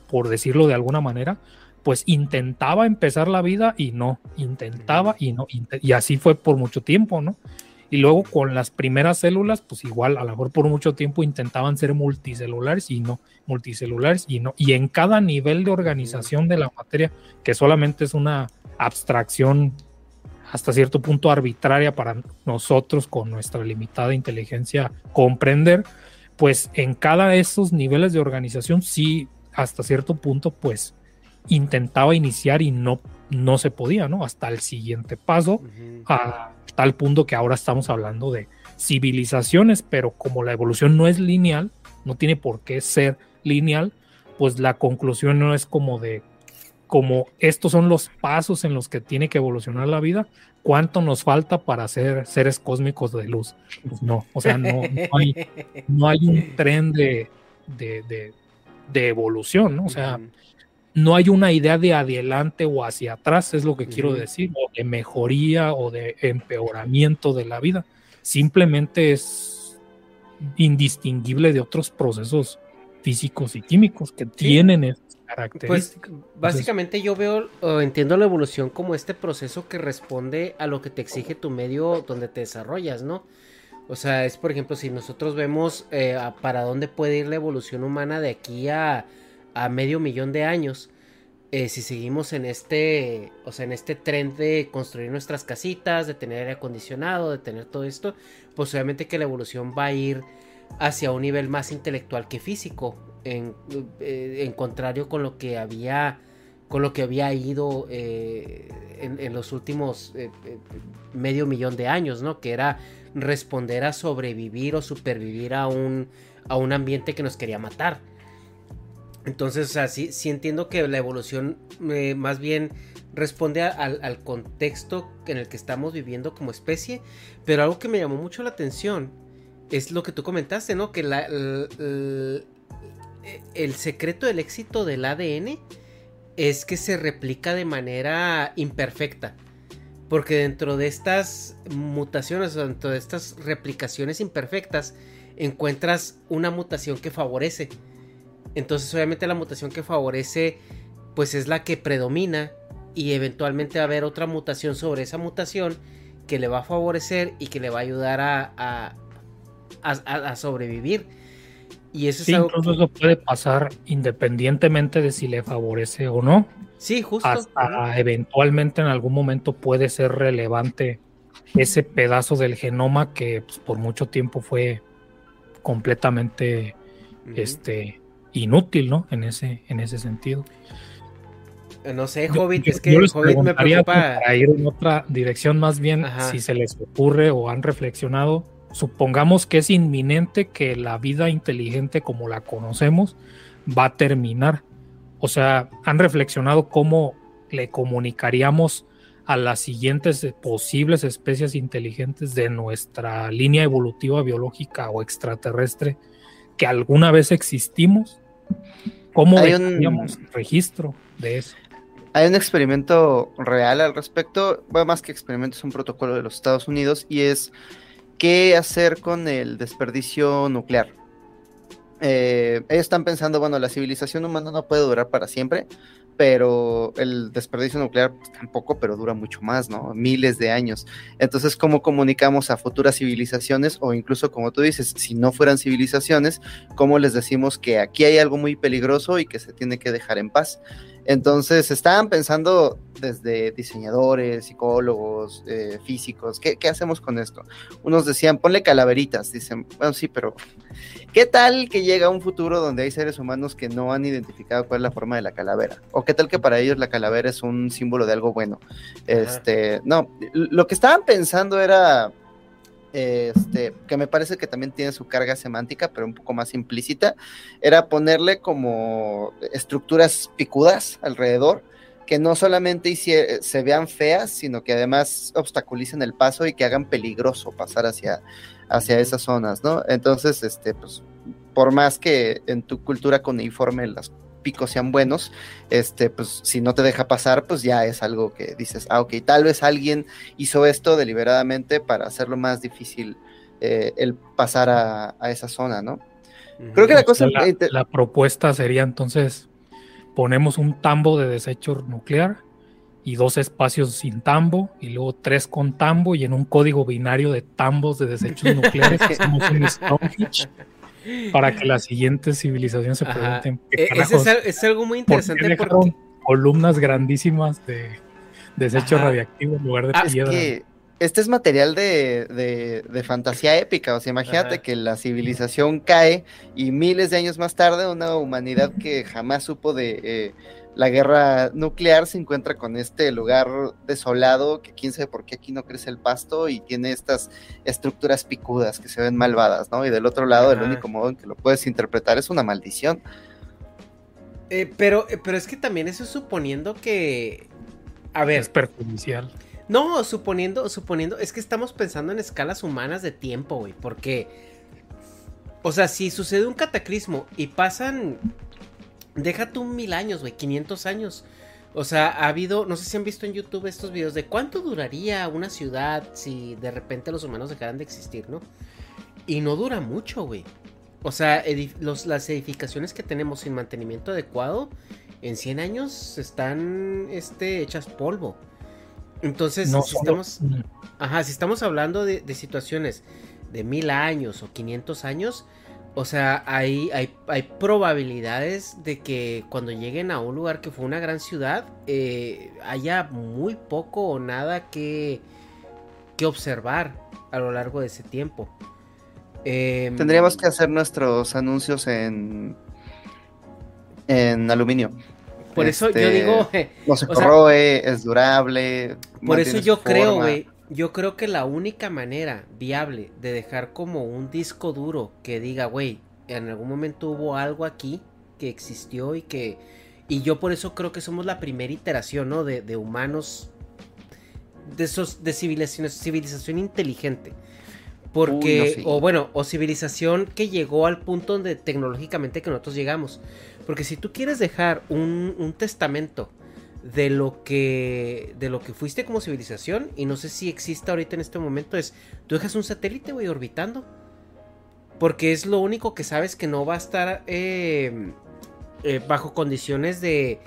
por decirlo de alguna manera, pues intentaba empezar la vida y no, intentaba y no, y así fue por mucho tiempo, ¿no? Y luego con las primeras células, pues igual, a lo mejor por mucho tiempo intentaban ser multicelulares y no, multicelulares y no. Y en cada nivel de organización de la materia, que solamente es una abstracción hasta cierto punto arbitraria para nosotros con nuestra limitada inteligencia comprender, pues en cada de esos niveles de organización sí, hasta cierto punto, pues intentaba iniciar y no, no se podía, ¿no? Hasta el siguiente paso, a tal punto que ahora estamos hablando de civilizaciones, pero como la evolución no es lineal, no tiene por qué ser lineal, pues la conclusión no es como de, como estos son los pasos en los que tiene que evolucionar la vida, ¿cuánto nos falta para ser seres cósmicos de luz? Pues no, o sea, no, hay, un (laughs) tren de, de, evolución, ¿no? O sea, no hay una idea de adelante o hacia atrás, es lo que quiero decir, o de mejoría o de empeoramiento de la vida. simplemente es indistinguible de otros procesos físicos y químicos que tienen esas Pues básicamente yo veo o entiendo la evolución como este proceso que responde a lo que te exige tu medio donde te desarrollas, ¿no? O sea, es por ejemplo, si nosotros vemos eh, a para dónde puede ir la evolución humana de aquí a, a medio millón de años, eh, si seguimos en este, o sea, en este tren de construir nuestras casitas, de tener aire acondicionado, de tener todo esto, pues obviamente que la evolución va a ir hacia un nivel más intelectual que físico, en, eh, en contrario con lo que había, con lo que había ido eh, en, los últimos eh, medio millón de años, ¿no? Que era responder a sobrevivir o supervivir a un, a un ambiente que nos quería matar. Entonces, o sí, entiendo que la evolución más bien responde al contexto en el que estamos viviendo como especie, pero algo que me llamó mucho la atención es lo que tú comentaste, ¿no? Que el, secreto del éxito del ADN es que se replica de manera imperfecta. Porque dentro de estas mutaciones, dentro de estas replicaciones imperfectas, encuentras una mutación que favorece. Entonces, obviamente, la mutación que favorece, pues es la que predomina. Y eventualmente va a haber otra mutación sobre esa mutación que le va a favorecer y que le va a ayudar a, a- a- a sobrevivir. Y eso Sí, es algo. incluso eso puede pasar independientemente de si le favorece o no. Sí, justo. Hasta eventualmente en algún momento puede ser relevante ese pedazo del genoma que pues, por mucho tiempo fue completamente este inútil, ¿no? En ese, en ese sentido. No sé, Hobbit, yo- es que yo les Hobbit me preocupa. para ir en otra dirección, más bien, Ajá. si se les ocurre o han reflexionado, supongamos que es inminente que la vida inteligente como la conocemos va a terminar. O sea, han reflexionado cómo le comunicaríamos a las siguientes posibles especies inteligentes de nuestra línea evolutiva biológica o extraterrestre que alguna vez existimos. ¿Cómo Hay un- registro de eso? Hay un experimento real al respecto, bueno, más que experimento, es un protocolo de los Estados Unidos y es qué hacer con el desperdicio nuclear. Eh, ellos están pensando, bueno, la civilización humana no puede durar para siempre, pero el desperdicio nuclear pues, tampoco, pero dura mucho más, ¿no? Miles de años. Entonces, ¿cómo comunicamos a futuras civilizaciones o incluso, como tú dices, si no fueran civilizaciones, cómo les decimos que aquí hay algo muy peligroso y que se tiene que dejar en paz? Entonces estaban pensando desde diseñadores, psicólogos, eh, físicos, ¿qué, qué hacemos con esto? Unos decían, ponle calaveritas, dicen, bueno, sí, pero ¿qué tal que llega un futuro donde hay seres humanos que no han identificado cuál es la forma de la calavera? ¿O qué tal que para ellos la calavera es un símbolo de algo bueno? Este, no, lo que estaban pensando era este, que me parece que también tiene su carga semántica, pero un poco más implícita, era ponerle como estructuras picudas alrededor, que no solamente se vean feas, sino que además obstaculicen el paso y que hagan peligroso pasar hacia, hacia esas zonas, ¿no? Entonces, este, pues, por más que en tu cultura cuneiforme las picos sean buenos, este, pues si no te deja pasar, pues ya es algo que dices, ah, ok, tal vez alguien hizo esto deliberadamente para hacerlo más difícil eh, el pasar a, a esa zona, ¿no? Creo que la O cosa... la, propuesta sería entonces ponemos un tambo de desecho nuclear y dos espacios sin tambo y luego tres con tambo y en un código binario de tambos de desechos (laughs) nucleares hacemos un Stonehenge para que las siguientes civilizaciones se pregunten qué E- es, es algo muy ¿por qué interesante porque columnas grandísimas de desecho Ajá. radiactivo en lugar de Ah, es piedra. que este es material de, de- de fantasía épica, o sea, imagínate Ajá. que la civilización cae y miles de años más tarde una humanidad que jamás supo de eh, la guerra nuclear se encuentra con este lugar desolado que quién sabe por qué aquí no crece el pasto y tiene estas estructuras picudas que se ven malvadas, ¿no? Y del otro lado el único modo en que lo puedes interpretar es una maldición. Eh, pero, eh, pero es que también eso es suponiendo que. A ver, es perjudicial. no, suponiendo, suponiendo, es que estamos pensando en escalas humanas de tiempo, güey, porque. O sea, si sucede un cataclismo y pasan. Deja tú mil años, güey, 500 años. O sea, ha habido, no sé si han visto en YouTube estos videos de cuánto duraría una ciudad si de repente los humanos dejaran de existir, ¿no? Y no dura mucho, güey. O sea, las edificaciones que tenemos sin mantenimiento adecuado, en 100 años están este, hechas polvo. Entonces, si, estamos, ajá, si estamos hablando de, de situaciones de mil años o 500 años, o sea, hay, hay, hay, probabilidades de que cuando lleguen a un lugar que fue una gran ciudad, eh, haya muy poco o nada que, que observar a lo largo de ese tiempo. Em, Tendríamos que hacer nuestros anuncios en, en aluminio. Por eso yo este, digo. (laughs) no se corroe, es durable. Por eso yo creo, güey yo creo que la única manera viable de dejar como un disco duro que diga, güey, en algún momento hubo algo aquí que existió y que... Y yo por eso creo que somos la primera iteración, ¿no? De, humanos, de, esos, de civilización, civilización inteligente. Porque, o bueno, o civilización que llegó al punto donde tecnológicamente que nosotros llegamos. Porque si tú quieres dejar un, un testamento de lo que de lo que fuiste como civilización y no sé si existe ahorita en este momento es tú dejas un satélite güey orbitando. Porque es lo único que sabes que no va a estar eh, eh, bajo condiciones de,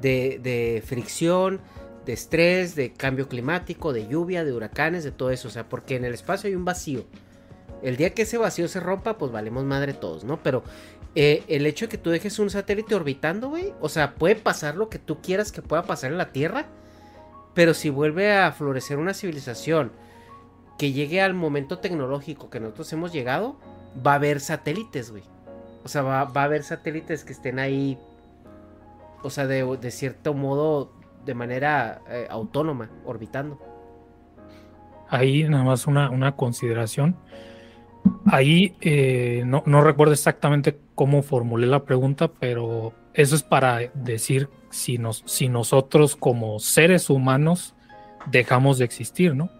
de, de fricción de estrés de cambio climático de lluvia de huracanes de todo eso. O sea porque en el espacio hay un vacío. El día que ese vacío se rompa pues valemos madre todos no pero eh, el hecho de que tú dejes un satélite orbitando, güey, o sea, puede pasar lo que tú quieras que pueda pasar en la Tierra, pero si vuelve a florecer una civilización que llegue al momento tecnológico que nosotros hemos llegado, va a haber satélites, güey. O sea, va, a haber satélites que estén ahí, o sea, de, cierto modo, de manera eh, autónoma, orbitando. Ahí nada más una, una consideración ahí eh, no, recuerdo exactamente cómo formulé la pregunta, pero eso es para decir si, nos, si nosotros como seres humanos dejamos de existir, ¿no?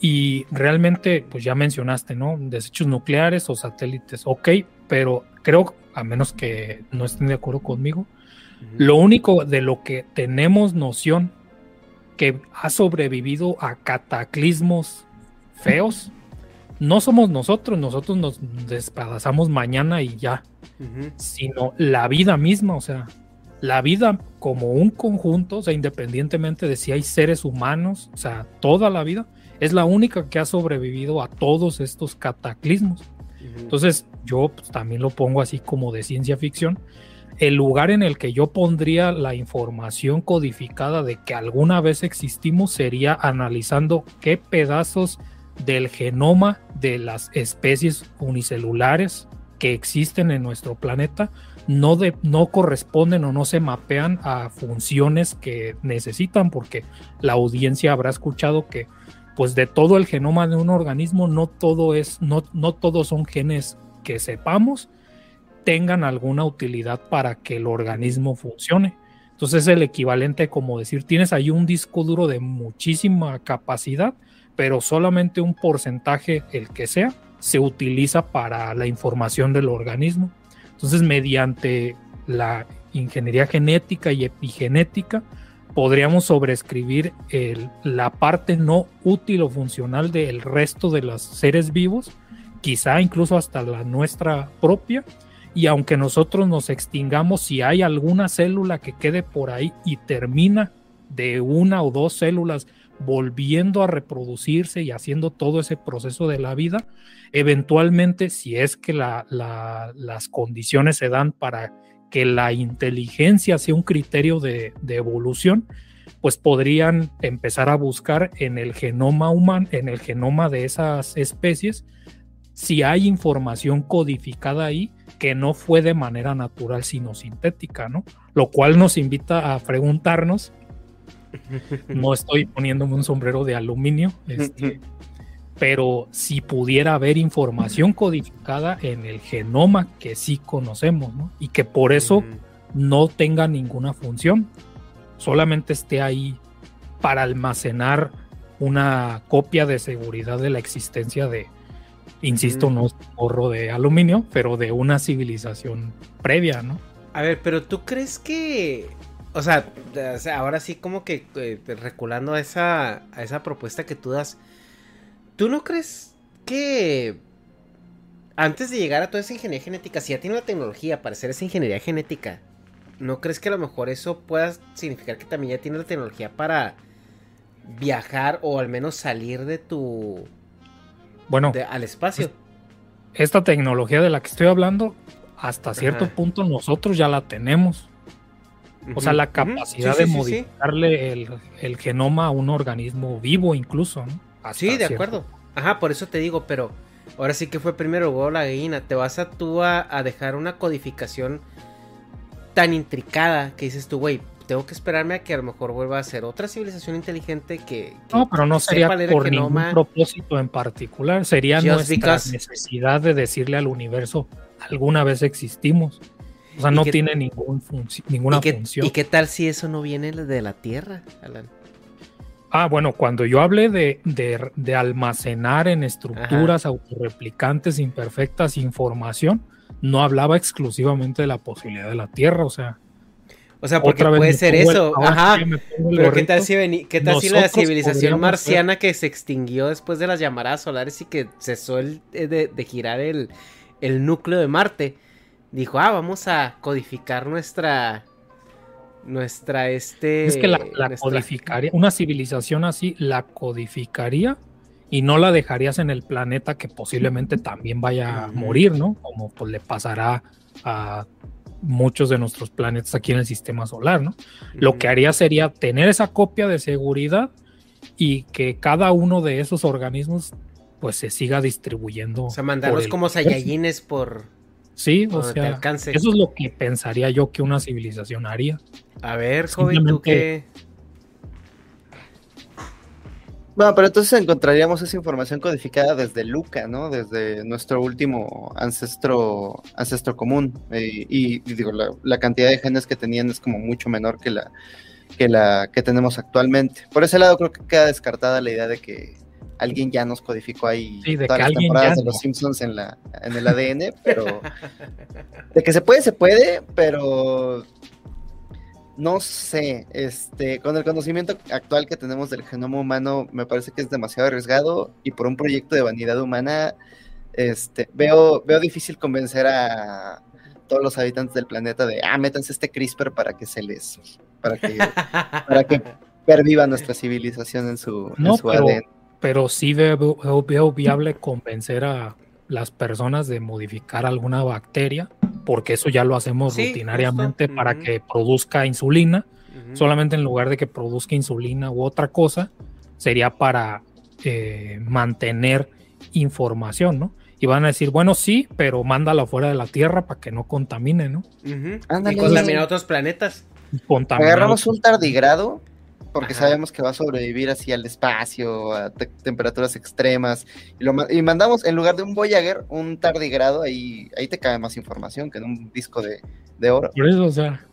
Y realmente, pues ya mencionaste, ¿no? Desechos nucleares o satélites, ok, pero creo, a menos que no estén de acuerdo conmigo, lo único de lo que tenemos noción que ha sobrevivido a cataclismos feos no somos nosotros, nosotros nos despedazamos mañana y ya, sino la vida misma, o sea, la vida como un conjunto, o sea, independientemente de si hay seres humanos, o sea, toda la vida, es la única que ha sobrevivido a todos estos cataclismos. Entonces, yo pues, también lo pongo así como de ciencia ficción. El lugar en el que yo pondría la información codificada de que alguna vez existimos sería analizando qué pedazos del genoma de las especies unicelulares que existen en nuestro planeta no, de, no corresponden o no se mapean a funciones que necesitan, porque la audiencia habrá escuchado que pues de todo el genoma de un organismo no todo es, no, no todos son genes que sepamos tengan alguna utilidad para que el organismo funcione. Entonces es el equivalente como decir, tienes ahí un disco duro de muchísima capacidad, pero solamente un porcentaje, el que sea, se utiliza para la información del organismo. Entonces, mediante la ingeniería genética y epigenética, podríamos sobreescribir la parte no útil o funcional del resto de los seres vivos, quizá incluso hasta la nuestra propia, y aunque nosotros nos extingamos, si hay alguna célula que quede por ahí y termina de una o dos células volviendo a reproducirse y haciendo todo ese proceso de la vida, eventualmente, si es que las condiciones se dan para que la inteligencia sea un criterio de, evolución, pues podrían empezar a buscar en el genoma humano, en el genoma de esas especies, si hay información codificada ahí que no fue de manera natural sino sintética, ¿no? Lo cual nos invita a preguntarnos no estoy poniéndome un sombrero de aluminio, este, pero si pudiera haber información codificada en el genoma que sí conocemos, Y que por eso no tenga ninguna función, solamente esté ahí para almacenar una copia de seguridad de la existencia de, insisto, no es un de aluminio, pero de una civilización previa, ¿no? A ver, pero tú crees que O sea, ahora sí como que eh, reculando a esa, a esa propuesta que tú das, ¿tú no crees que antes de llegar a toda esa ingeniería genética, si ya tiene la tecnología para hacer esa ingeniería genética, ¿no crees que a lo mejor eso pueda significar que también ya tiene la tecnología para viajar o al menos salir de tu... Bueno, al espacio? Esta tecnología de la que estoy hablando, hasta cierto punto nosotros ya la tenemos. O sea, la capacidad de modificarle el, genoma a un organismo vivo incluso, ¿no? sí, de acuerdo. Ajá, por eso te digo, pero ahora sí que fue primero huevo la gallina. Te vas a tú a, dejar una codificación tan intricada que dices tú, güey, tengo que esperarme a que a lo mejor vuelva a ser otra civilización inteligente que... no, pero no sería por ningún propósito en particular. Sería nuestra necesidad de decirle al universo, alguna vez existimos. O sea, no tiene ningún ninguna función. ¿Y qué tal si eso no viene de la Tierra, Alan? Ah, bueno, cuando yo hablé de, de, almacenar en estructuras autorreplicantes imperfectas información, no hablaba exclusivamente de la posibilidad de la Tierra, o sea. O sea, porque puede ser eso. Ajá. Pero ¿qué tal si, qué tal si la civilización marciana que se extinguió después de las llamaradas solares y que cesó el, eh, de, de girar el, el núcleo de Marte? Dijo, ah, vamos a codificar nuestra, nuestra, este... Es que la, codificaría, una civilización así la codificaría y no la dejarías en el planeta que posiblemente también vaya a morir, ¿no? Como pues le pasará a muchos de nuestros planetas aquí en el sistema solar, ¿no? Lo que haría sería tener esa copia de seguridad y que cada uno de esos organismos pues se siga distribuyendo. O sea, mandarlos como Saiyajines por, Sí, o sea, eso es lo que pensaría yo que una civilización haría. A ver, joven, ¿tú qué? Bueno, pero entonces encontraríamos esa información codificada desde Luca, ¿no? Desde nuestro último ancestro, ancestro común. Eh, y, digo, la, cantidad de genes que tenían es como mucho menor que la, que la que tenemos actualmente. Por ese lado creo que queda descartada la idea de que alguien ya nos codificó ahí todas las temporadas de los Simpsons en, la, en el ADN, (laughs) pero de que se puede, se puede, pero no sé, este, con el conocimiento actual que tenemos del genoma humano, me parece que es demasiado arriesgado y por un proyecto de vanidad humana, este, veo, veo difícil convencer a todos los habitantes del planeta de, ah, métanse este CRISPR para que se les, para que, para que (laughs) perviva nuestra civilización en su, ADN pero sí veo, viable convencer a las personas de modificar alguna bacteria, porque eso ya lo hacemos rutinariamente para que produzca insulina. Solamente en lugar de que produzca insulina u otra cosa, sería para eh, mantener información, ¿no? Y van a decir, bueno, sí, pero mándala fuera de la Tierra para que no contamine, ¿no? y contamine otros planetas. Agarramos un tardigrado porque sabemos que va a sobrevivir así al espacio, a temperaturas extremas. Y, lo, y, mandamos, en lugar de un Voyager, un tardigrado, ahí, ahí te cae más información que en un disco de, oro. Por eso, o sea,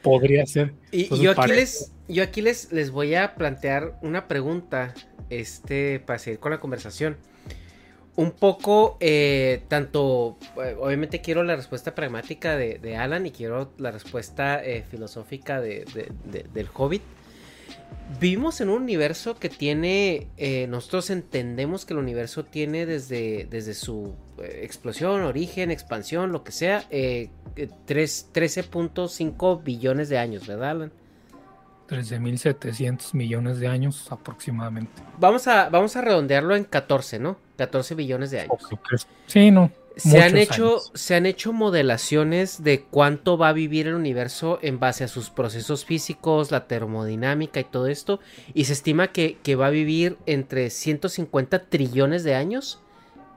podría ser. Y, yo aquí, les, yo aquí les, les voy a plantear una pregunta este, para seguir con la conversación. Un poco, eh, tanto, eh, obviamente quiero la respuesta pragmática de, Alan y quiero la respuesta eh, filosófica de, del Hobbit. Vivimos en un universo que tiene, eh, nosotros entendemos que el universo tiene desde, desde su eh, explosión, origen, expansión, lo que sea, 13.5 eh, billones de años, ¿verdad, Alan? 13.700 millones de años aproximadamente. Vamos a, vamos a redondearlo en 14, ¿no? 14 billones de años. Sí, no. Se han, hecho, se han hecho modelaciones de cuánto va a vivir el universo en base a sus procesos físicos, la termodinámica y todo esto. Y se estima que, va a vivir entre 150 trillones de años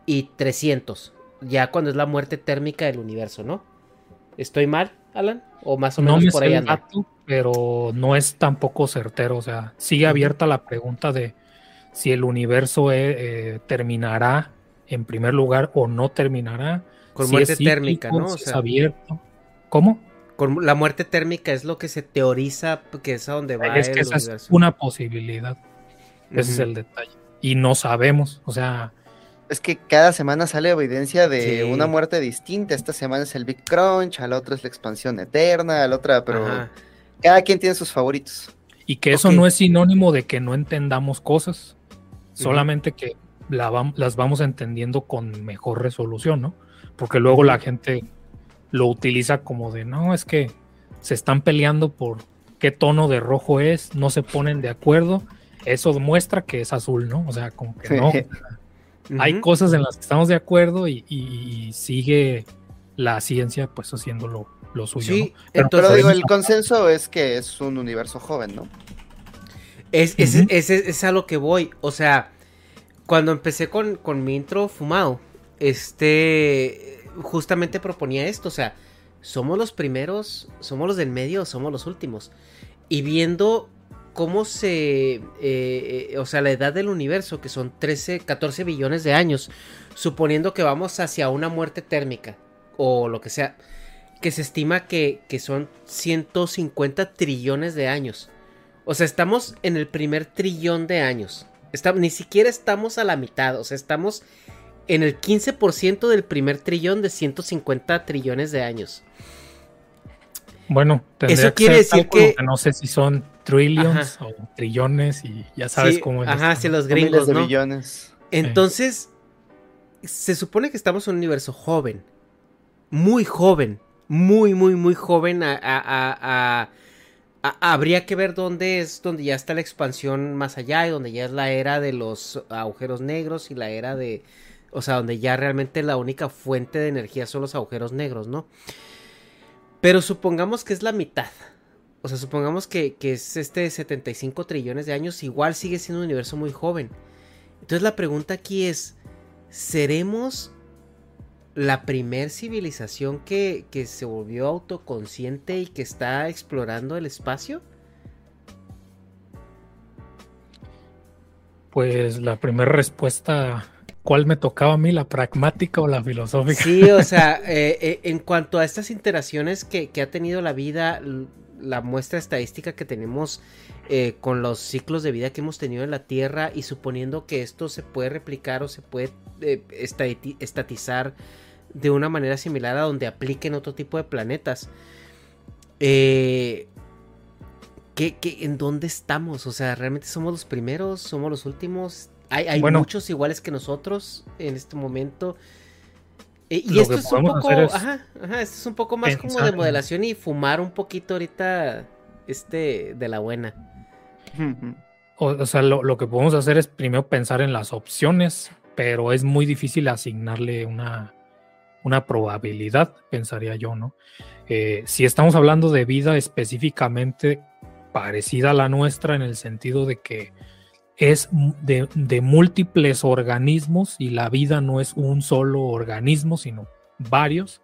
y 300. Ya cuando es la muerte térmica del universo, ¿no? ¿Estoy mal, Alan? ¿O más o menos por ahí anda? pero no es tampoco certero. O sea, sigue abierta la pregunta de si el universo eh, eh, terminará en primer lugar o no terminará. Con muerte térmica, ¿no? es abierto. ¿Cómo? Con la muerte térmica es lo que se teoriza que es a donde va es que esa Es una posibilidad. Ese es el detalle. Y no sabemos, o sea... Es que cada semana sale evidencia de una muerte distinta. Esta semana es el Big Crunch, a la otra es la expansión eterna, a la otra, pero Cada quien tiene sus favoritos. Y que eso no es sinónimo de que no entendamos cosas, solamente que la las vamos entendiendo con mejor resolución, ¿no? Porque luego la gente lo utiliza como de, no, es que se están peleando por qué tono de rojo es, no se ponen de acuerdo, eso demuestra que es azul, ¿no? O sea, como que no, hay cosas en las que estamos de acuerdo y, y- y sigue la ciencia pues haciendo lo, suyo. Sí, ¿no? Pero- entonces- Pero digo, el consenso es que es un universo joven, ¿no? Es, es, es- es- es a lo que voy. O sea, cuando empecé con, con mi intro fumado, este justamente proponía esto. O sea, somos los primeros, somos los del medio, somos los últimos. Y viendo cómo se. eh, eh, o sea, la edad del universo, que son 13, 14 billones de años, suponiendo que vamos hacia una muerte térmica, o lo que sea, que se estima que, que son 150 trillones de años. O sea, estamos en el primer trillón de años. Está- ni siquiera estamos a la mitad. O sea, estamos en el 15% del primer trillón de 150 trillones de años. Bueno, Eso que quiere ser decir que- no sé si son trillions Ajá. o trillones y ya sabes Sí, cómo es. Ajá, esto, si los gringos, de ¿no? billones. Entonces, se supone que estamos en un universo joven. Muy joven. Muy, muy, muy joven. A, a- a- a- a- habría que ver dónde es, donde ya está la expansión más allá y donde ya es la era de los agujeros negros y la era de... O sea, donde ya realmente la única fuente de energía son los agujeros negros, ¿no? Pero supongamos que es la mitad. O sea, supongamos que, que es este 75 trillones de años. Igual sigue siendo un universo muy joven. Entonces la pregunta aquí es, ¿seremos la primer civilización que, que se volvió autoconsciente y que está explorando el espacio? Pues la primera respuesta, ¿cuál me tocaba a mí, la pragmática o la filosófica? Sí, o sea, (laughs) eh, eh, en cuanto a estas interacciones que, que ha tenido la vida, la muestra estadística que tenemos eh, con los ciclos de vida que hemos tenido en la Tierra y suponiendo que esto se puede replicar o se puede estati- estatizar de una manera similar a donde apliquen otro tipo de planetas. Eh, ¿qué- qué- en dónde estamos? O sea, ¿realmente somos los primeros? ¿Somos los últimos? Hay, hay Bueno. muchos iguales que nosotros en este momento. Eh, y esto es un poco, es ajá, ajá, esto es un poco más como de modelación y fumar un poquito ahorita, este, de la buena. (laughs) O, o sea, lo, lo que podemos hacer es primero pensar en las opciones, pero es muy difícil asignarle una, una probabilidad, pensaría yo, ¿no? Eh, si estamos hablando de vida específicamente parecida a la nuestra en el sentido de que es de, múltiples organismos y la vida no es un solo organismo, sino varios,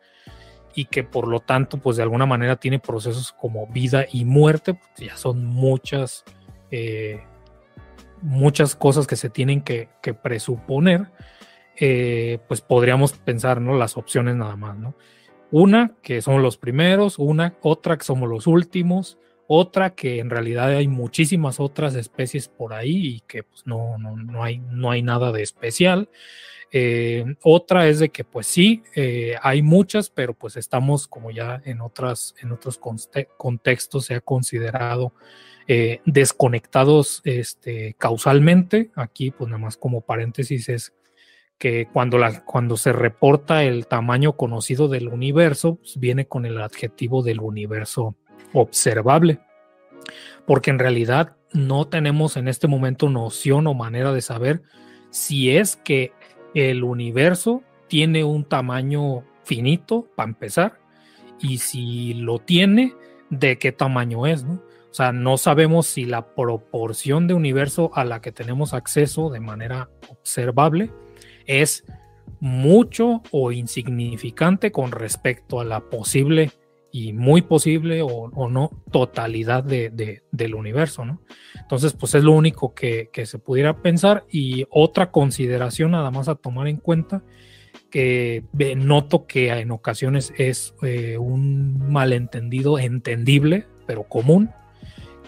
y que por lo tanto, pues de alguna manera tiene procesos como vida y muerte, porque ya son muchas, eh, muchas cosas que se tienen que presuponer, eh, pues podríamos pensar, ¿no? Las opciones nada más, ¿no? Una, que somos los primeros, una, otra que somos los últimos, otra que en realidad hay muchísimas otras especies por ahí y que pues no, no, no, hay, no hay nada de especial. Eh, otra es de que pues sí, eh, hay muchas, pero pues estamos como ya en, otras, en otros conte- contextos se ha considerado desconectados este, causalmente. Aquí pues nada más como paréntesis es que cuando, la, cuando se reporta el tamaño conocido del universo, pues viene con el adjetivo del universo observable, porque en realidad no tenemos en este momento noción o manera de saber si es que el universo tiene un tamaño finito, para empezar, y si lo tiene, de qué tamaño es, ¿no? O sea, no sabemos si la proporción de universo a la que tenemos acceso de manera observable es mucho o insignificante con respecto a la posible y muy posible o, o no totalidad de, de, del universo, ¿no? Entonces, pues es lo único que, que, se pudiera pensar y otra consideración nada más a tomar en cuenta que noto que en ocasiones es eh, un malentendido entendible, pero común,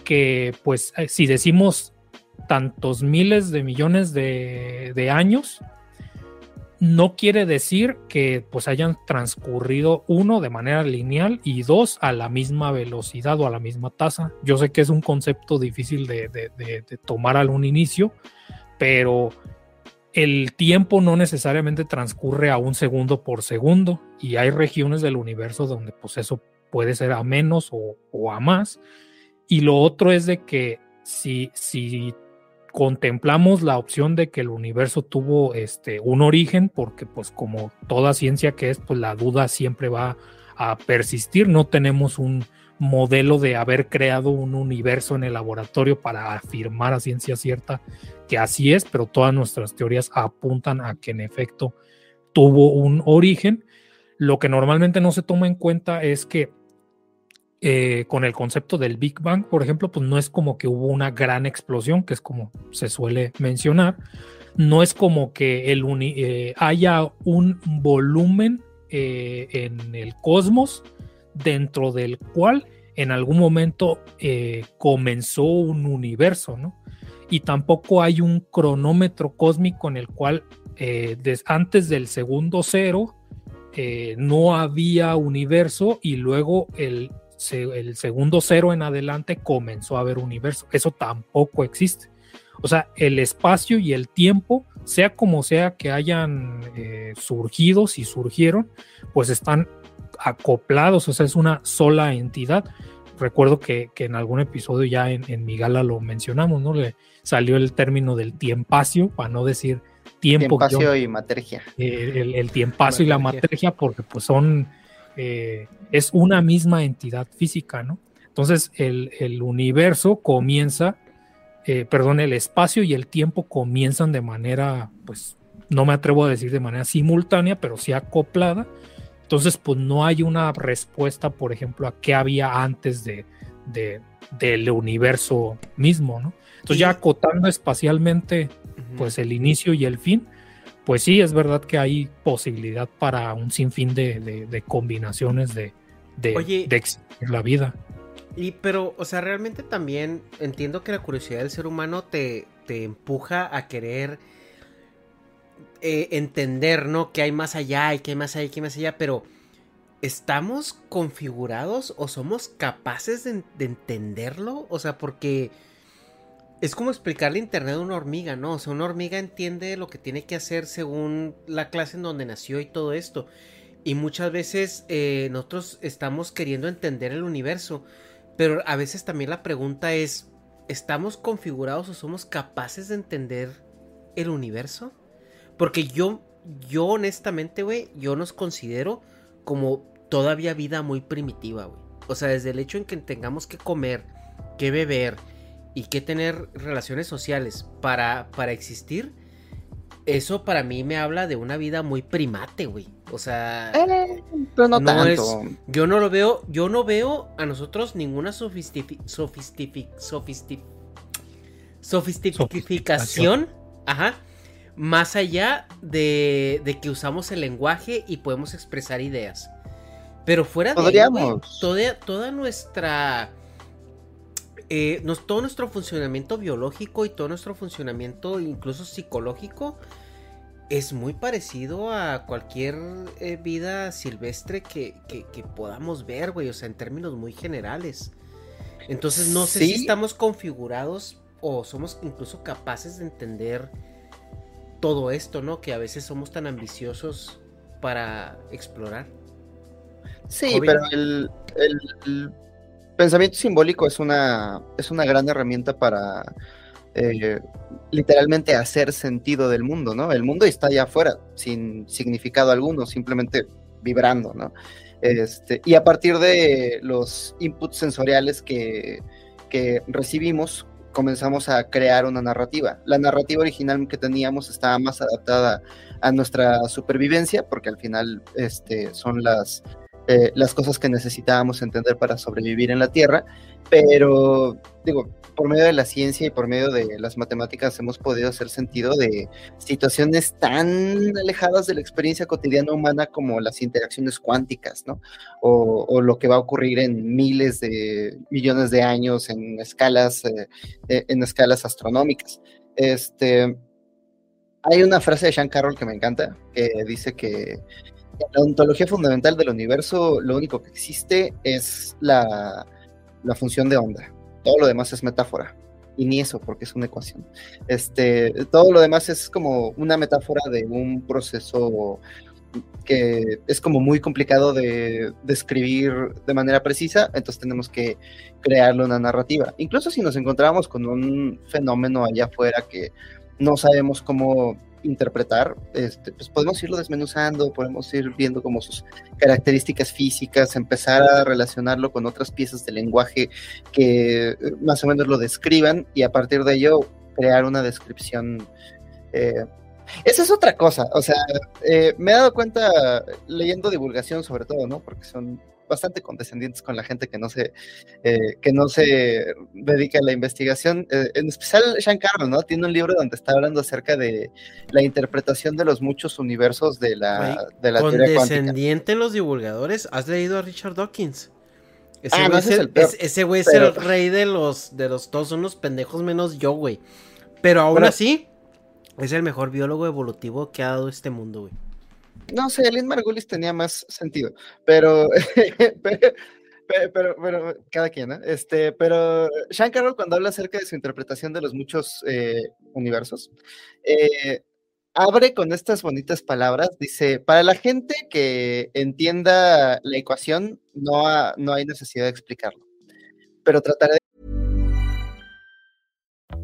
que pues si decimos tantos miles de millones de años, no quiere decir que pues hayan transcurrido uno de manera lineal y dos a la misma velocidad o a la misma tasa. Yo sé que es un concepto difícil de, de tomar algún inicio, pero el tiempo no necesariamente transcurre a un segundo por segundo y hay regiones del universo donde pues eso puede ser a menos o, a más. Y lo otro es de que si contemplamos la opción de que el universo tuvo este, un origen, porque pues como toda ciencia que es, pues la duda siempre va a persistir, no tenemos un modelo de haber creado un universo en el laboratorio para afirmar a ciencia cierta que así es, pero todas nuestras teorías apuntan a que en efecto tuvo un origen. Lo que normalmente no se toma en cuenta es que eh, con el concepto del Big Bang, por ejemplo, pues no es como que hubo una gran explosión, que es como se suele mencionar. No es como que el eh, haya un volumen eh, en el cosmos dentro del cual en algún momento comenzó un universo, ¿no? y tampoco hay un cronómetro cósmico en el cual antes del segundo cero no había universo y luego el, el segundo cero en adelante comenzó a haber universo. Eso tampoco existe. O sea, el espacio y el tiempo, sea como sea que hayan eh, surgido, si surgieron, pues están acoplados, o sea, es una sola entidad. Recuerdo que, en algún episodio ya en, en, mi gala lo mencionamos, ¿no? Le, salió el término del tiempacio, para no decir tiempo. Tiempacio y matergia. el, el, tiempacio y la matergia, porque pues son, eh, es una misma entidad física, ¿no? Entonces el, universo comienza, eh, perdón, el espacio y el tiempo comienzan de manera, pues, no me atrevo a decir de manera simultánea, pero sí acoplada. Entonces, pues no hay una respuesta, por ejemplo, a qué había antes de, del universo mismo, ¿no? Entonces ya acotando espacialmente pues el inicio y el fin, pues sí, es verdad que hay posibilidad para un sinfín de, combinaciones de, de, existir la vida. Y pero, o sea, realmente también entiendo que la curiosidad del ser humano te, te empuja a querer eh, entender, ¿no? Que hay más allá y que hay más allá y que hay más allá, pero ¿estamos configurados o somos capaces de, de entenderlo? O sea, porque es como explicarle internet a una hormiga, ¿no? O sea, una hormiga entiende lo que tiene que hacer según la clase en donde nació y todo esto. Y muchas veces eh, nosotros estamos queriendo entender el universo, pero a veces también la pregunta es, ¿estamos configurados o somos capaces de entender el universo? Porque yo, yo honestamente, güey, yo nos considero como todavía vida muy primitiva, güey. O sea, desde el hecho en que tengamos que comer, que beber, y que tener relaciones sociales para, para existir, eso para mí me habla de una vida muy primate, güey. O sea, eh, pero no, tanto. yo no lo veo, yo no veo a nosotros ninguna sofisticación, ajá, más allá de, de, que usamos el lenguaje y podemos expresar ideas. Pero fuera de ahí, toda, toda nuestra eh, todo nuestro funcionamiento biológico y todo nuestro funcionamiento incluso psicológico es muy parecido a cualquier eh, vida silvestre que, podamos ver, güey, o sea, en términos muy generales. Entonces no sé si estamos configurados o somos incluso capaces de entender todo esto, ¿no? Que a veces somos tan ambiciosos para explorar. Sí, pero el, pensamiento simbólico es una, es una gran herramienta para eh, literalmente hacer sentido del mundo, ¿no? El mundo está allá afuera, sin significado alguno, simplemente vibrando, ¿no? Este, y a partir de los inputs sensoriales que, que recibimos, comenzamos a crear una narrativa. La narrativa original que teníamos estaba más adaptada a nuestra supervivencia, porque al final este, son las eh, las cosas que necesitábamos entender para sobrevivir en la Tierra, pero digo, por medio de la ciencia y por medio de las matemáticas hemos podido hacer sentido de situaciones tan alejadas de la experiencia cotidiana humana como las interacciones cuánticas, ¿no? O, lo que va a ocurrir en miles de millones de años en escalas, eh, eh, en escalas astronómicas. Este, hay una frase de Sean Carroll que me encanta, que dice que la ontología fundamental del universo lo único que existe es la, la función de onda. Todo lo demás es metáfora. Y ni eso, porque es una ecuación. Este, todo lo demás es como una metáfora de un proceso que es como muy complicado de describir de manera precisa, entonces tenemos que crearle una narrativa. Incluso si nos encontramos con un fenómeno allá afuera que no sabemos cómo interpretar, este, pues podemos irlo desmenuzando, podemos ir viendo como sus características físicas, empezar a relacionarlo con otras piezas del lenguaje que eh, más o menos lo describan y a partir de ello crear una descripción eh, esa es otra cosa, o sea, eh, me he dado cuenta leyendo divulgación sobre todo, ¿no? Porque son bastante condescendientes con la gente que no se, eh, que no se dedica a la investigación. Eh, en especial Sean Carroll, ¿no? Tiene un libro donde está hablando acerca de la interpretación de los muchos universos de la, de la condescendiente en los divulgadores. ¿Has leído a Richard Dawkins? Ese ah, güey es, el, ese güey es el rey de los, de los todos unos pendejos menos yo, güey. Pero aún así, es el mejor biólogo evolutivo que ha dado este mundo, güey. No sé, Lynn Margulis tenía más sentido, pero, (laughs) pero, pero, cada quien, ¿no? Este, pero Sean Carroll cuando habla acerca de su interpretación de los muchos eh, universos, eh, abre con estas bonitas palabras, dice, para la gente que entienda la ecuación, no, no hay necesidad de explicarlo, pero trataré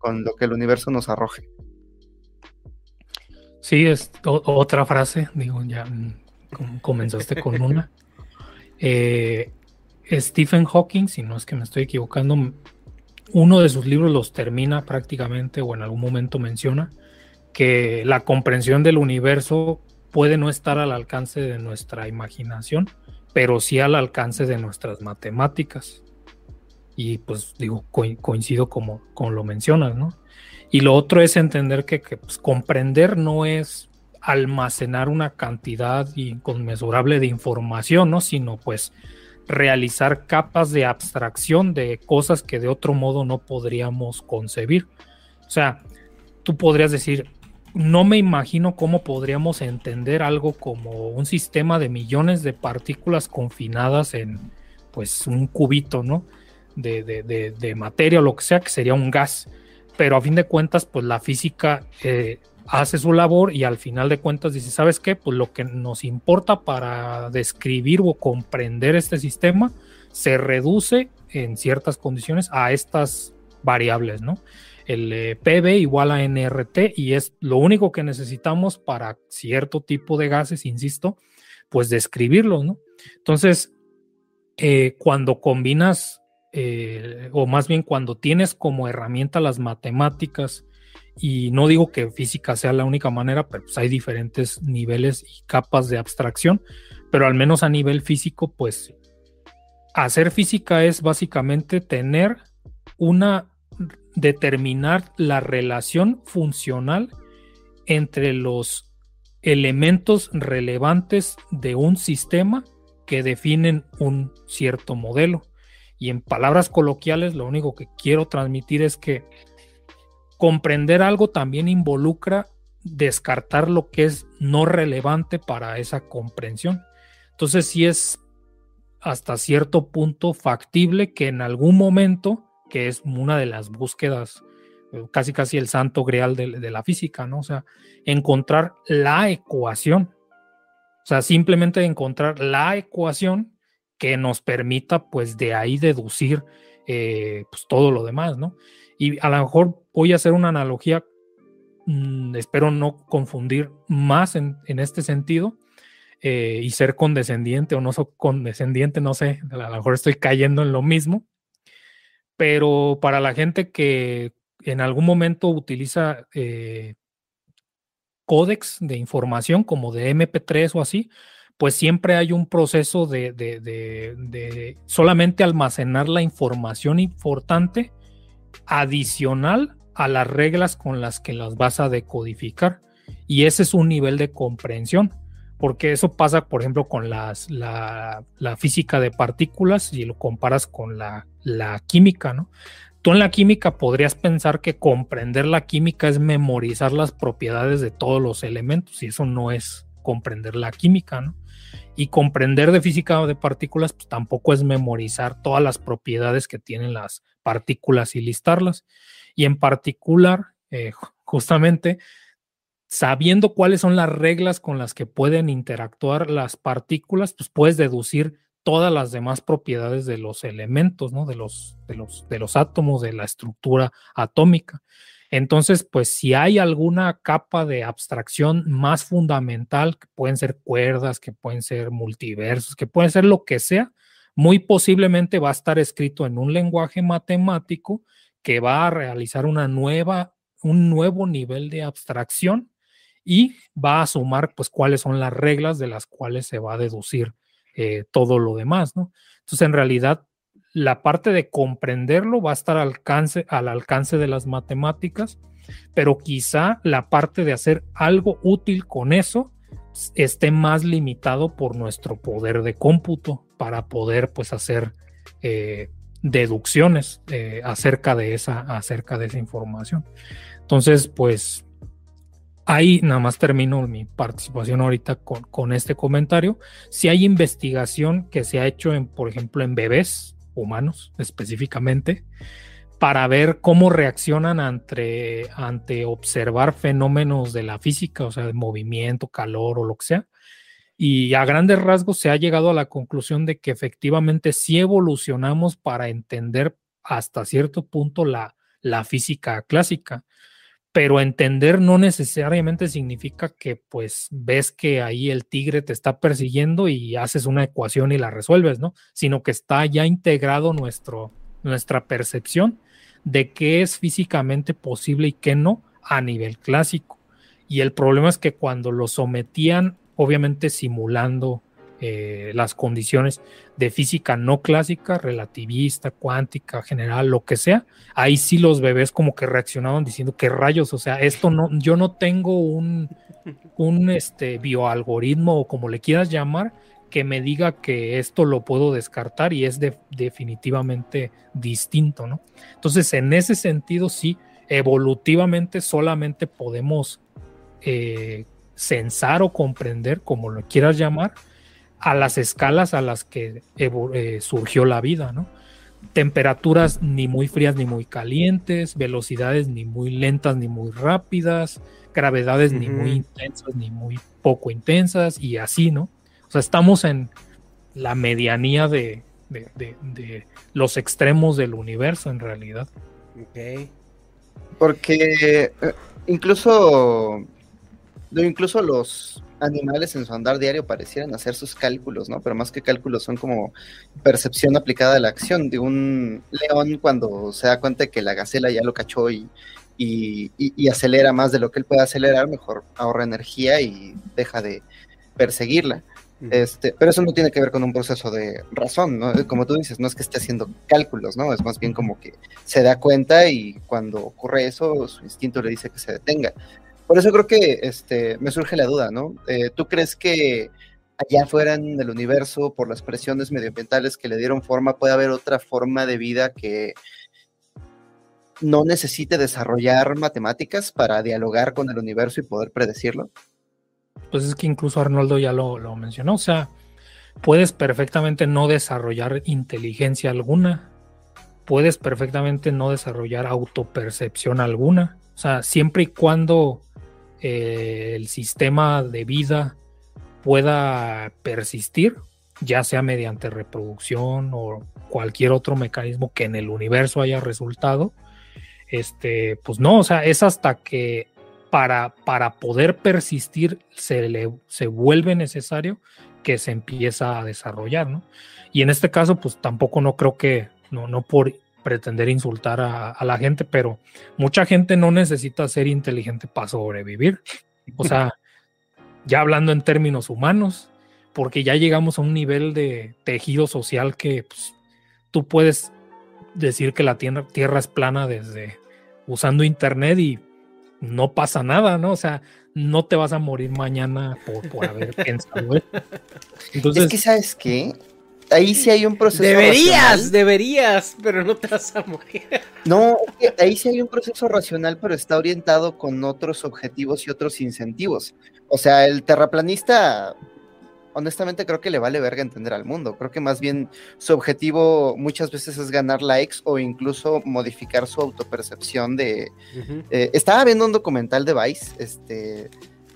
Con lo que el universo nos arroje. Sí, es otra frase, digo, ya mm, comenzaste con (laughs) una. Eh, Stephen Hawking, si no es que me estoy equivocando, uno de sus libros los termina prácticamente o en algún momento menciona que la comprensión del universo puede no estar al alcance de nuestra imaginación, pero sí al alcance de nuestras matemáticas. Y pues digo, coincido como, como lo mencionas, ¿no? Y lo otro es entender que, pues, comprender no es almacenar una cantidad inconmensurable de información, ¿no? Sino pues realizar capas de abstracción de cosas que de otro modo no podríamos concebir. O sea, tú podrías decir, no me imagino cómo podríamos entender algo como un sistema de millones de partículas confinadas en pues un cubito, ¿no? De, de, de materia o lo que sea, que sería un gas pero a fin de cuentas, pues la física eh, hace su labor y al final de cuentas dice, ¿sabes qué? Pues lo que nos importa para describir o comprender este sistema se reduce en ciertas condiciones a estas variables, ¿no? El eh, PB igual a NRT y es lo único que necesitamos para cierto tipo de gases, insisto, pues describirlos, ¿no? Entonces, eh, cuando combinas, eh, o más bien cuando tienes como herramienta las matemáticas, y no digo que física sea la única manera, pero pues hay diferentes niveles y capas de abstracción, pero al menos a nivel físico, pues hacer física es básicamente tener una, determinar la relación funcional entre los elementos relevantes de un sistema que definen un cierto modelo. Y en palabras coloquiales, lo único que quiero transmitir es que comprender algo también involucra descartar lo que es no relevante para esa comprensión. Entonces, sí es hasta cierto punto factible que en algún momento, que es una de las búsquedas, eh, casi casi el santo grial de, de la física, ¿no? O sea, encontrar la ecuación. O sea, simplemente encontrar la ecuación que nos permita, pues, de ahí deducir eh, pues, todo lo demás, ¿no? Y a lo mejor voy a hacer una analogía, mm, espero no confundir más en, este sentido eh, y ser condescendiente o no soy condescendiente, no sé, a lo mejor estoy cayendo en lo mismo, pero para la gente que en algún momento utiliza eh, códex de información como de MP3 o así, pues siempre hay un proceso de, de solamente almacenar la información importante adicional a las reglas con las que las vas a decodificar. Y ese es un nivel de comprensión, porque eso pasa, por ejemplo, con las, la, física de partículas y lo comparas con la, la química, ¿no? Tú en la química podrías pensar que comprender la química es memorizar las propiedades de todos los elementos y eso no es comprender la química, ¿no? Y comprender de física de partículas pues, tampoco es memorizar todas las propiedades que tienen las partículas y listarlas. Y en particular, eh, justamente, sabiendo cuáles son las reglas con las que pueden interactuar las partículas, pues puedes deducir todas las demás propiedades de los elementos, ¿no? De los, de los, de los átomos, de la estructura atómica. Entonces, pues si hay alguna capa de abstracción más fundamental, que pueden ser cuerdas, que pueden ser multiversos, que pueden ser lo que sea, muy posiblemente va a estar escrito en un lenguaje matemático que va a realizar una nueva, un nuevo nivel de abstracción y va a sumar pues cuáles son las reglas de las cuales se va a deducir eh, todo lo demás, ¿no? Entonces, en realidad, la parte de comprenderlo va a estar al alcance, al alcance de las matemáticas, pero quizá la parte de hacer algo útil con eso esté más limitado por nuestro poder de cómputo para poder pues hacer eh, deducciones eh, acerca de esa acerca de esa información. Entonces pues ahí nada más termino mi participación ahorita con, con este comentario. Si hay investigación que se ha hecho en por ejemplo en bebés humanos específicamente, para ver cómo reaccionan ante, ante observar fenómenos de la física, o sea, de movimiento, calor o lo que sea. Y a grandes rasgos se ha llegado a la conclusión de que efectivamente sí evolucionamos para entender hasta cierto punto la, la física clásica pero entender no necesariamente significa que pues ves que ahí el tigre te está persiguiendo y haces una ecuación y la resuelves, ¿no? Sino que está ya integrado nuestro, nuestra percepción de qué es físicamente posible y qué no a nivel clásico. Y el problema es que cuando lo sometían, obviamente simulando eh, las condiciones de física no clásica, relativista, cuántica, general, lo que sea, ahí sí los bebés como que reaccionaban diciendo que rayos, o sea, esto no, yo no tengo un, un este, bioalgoritmo o como le quieras llamar que me diga que esto lo puedo descartar y es definitivamente distinto, ¿no? Entonces, en ese sentido, sí, evolutivamente solamente podemos eh, o comprender, como lo quieras llamar, a las escalas a las que eh, surgió la vida, ¿no? Temperaturas ni muy frías ni muy calientes, velocidades ni muy lentas ni muy rápidas, gravedades ni muy intensas ni muy poco intensas y así, ¿no? O sea, estamos en la medianía de, los extremos del universo en realidad. Ok. Porque eh, incluso, incluso los animales en su andar diario parecieran hacer sus cálculos, ¿no? Pero más que cálculos son como percepción aplicada a la acción de un león cuando se da cuenta de que la gacela ya lo cachó y, y, acelera más de lo que él puede acelerar, mejor ahorra energía y deja de perseguirla. Este, pero eso no tiene que ver con un proceso de razón, ¿no? Como tú dices, no es que esté haciendo cálculos, ¿no? Es más bien como que se da cuenta y cuando ocurre eso, su instinto le dice que se detenga. Por eso creo que este, me surge la duda, ¿no? Eh, ¿Tú crees que allá afuera en el universo, por las presiones medioambientales que le dieron forma, puede haber otra forma de vida que no necesite desarrollar matemáticas para dialogar con el universo y poder predecirlo? Pues es que incluso Arnoldo ya lo, mencionó, o sea, puedes perfectamente no desarrollar inteligencia alguna, puedes perfectamente no desarrollar autopercepción alguna, o sea, siempre y cuando eh, el sistema de vida pueda persistir, ya sea mediante reproducción o cualquier otro mecanismo que en el universo haya resultado, este, pues no, o sea, es hasta que para, para poder persistir se, le, se vuelve necesario que se empieza a desarrollar, ¿no? Y en este caso, pues tampoco no creo que, no, no por pretender insultar a, a la gente, pero mucha gente no necesita ser inteligente para sobrevivir. O sea, (laughs) ya hablando en términos humanos, porque ya llegamos a un nivel de tejido social que pues, tú puedes decir que la tierra, tierra es plana desde usando internet y no pasa nada, ¿no? O sea, no te vas a morir mañana por, haber (laughs) pensado Entonces, es que, ¿sabes qué? Ahí sí hay un proceso. Deberías, deberías, pero no te vas a morir. No, ahí sí hay un proceso racional, pero está orientado con otros objetivos y otros incentivos. O sea, el terraplanista honestamente creo que le vale verga entender al mundo. Creo que más bien su objetivo muchas veces es ganar likes o incluso modificar su autopercepción de... Eh, estaba viendo un documental de Vice, este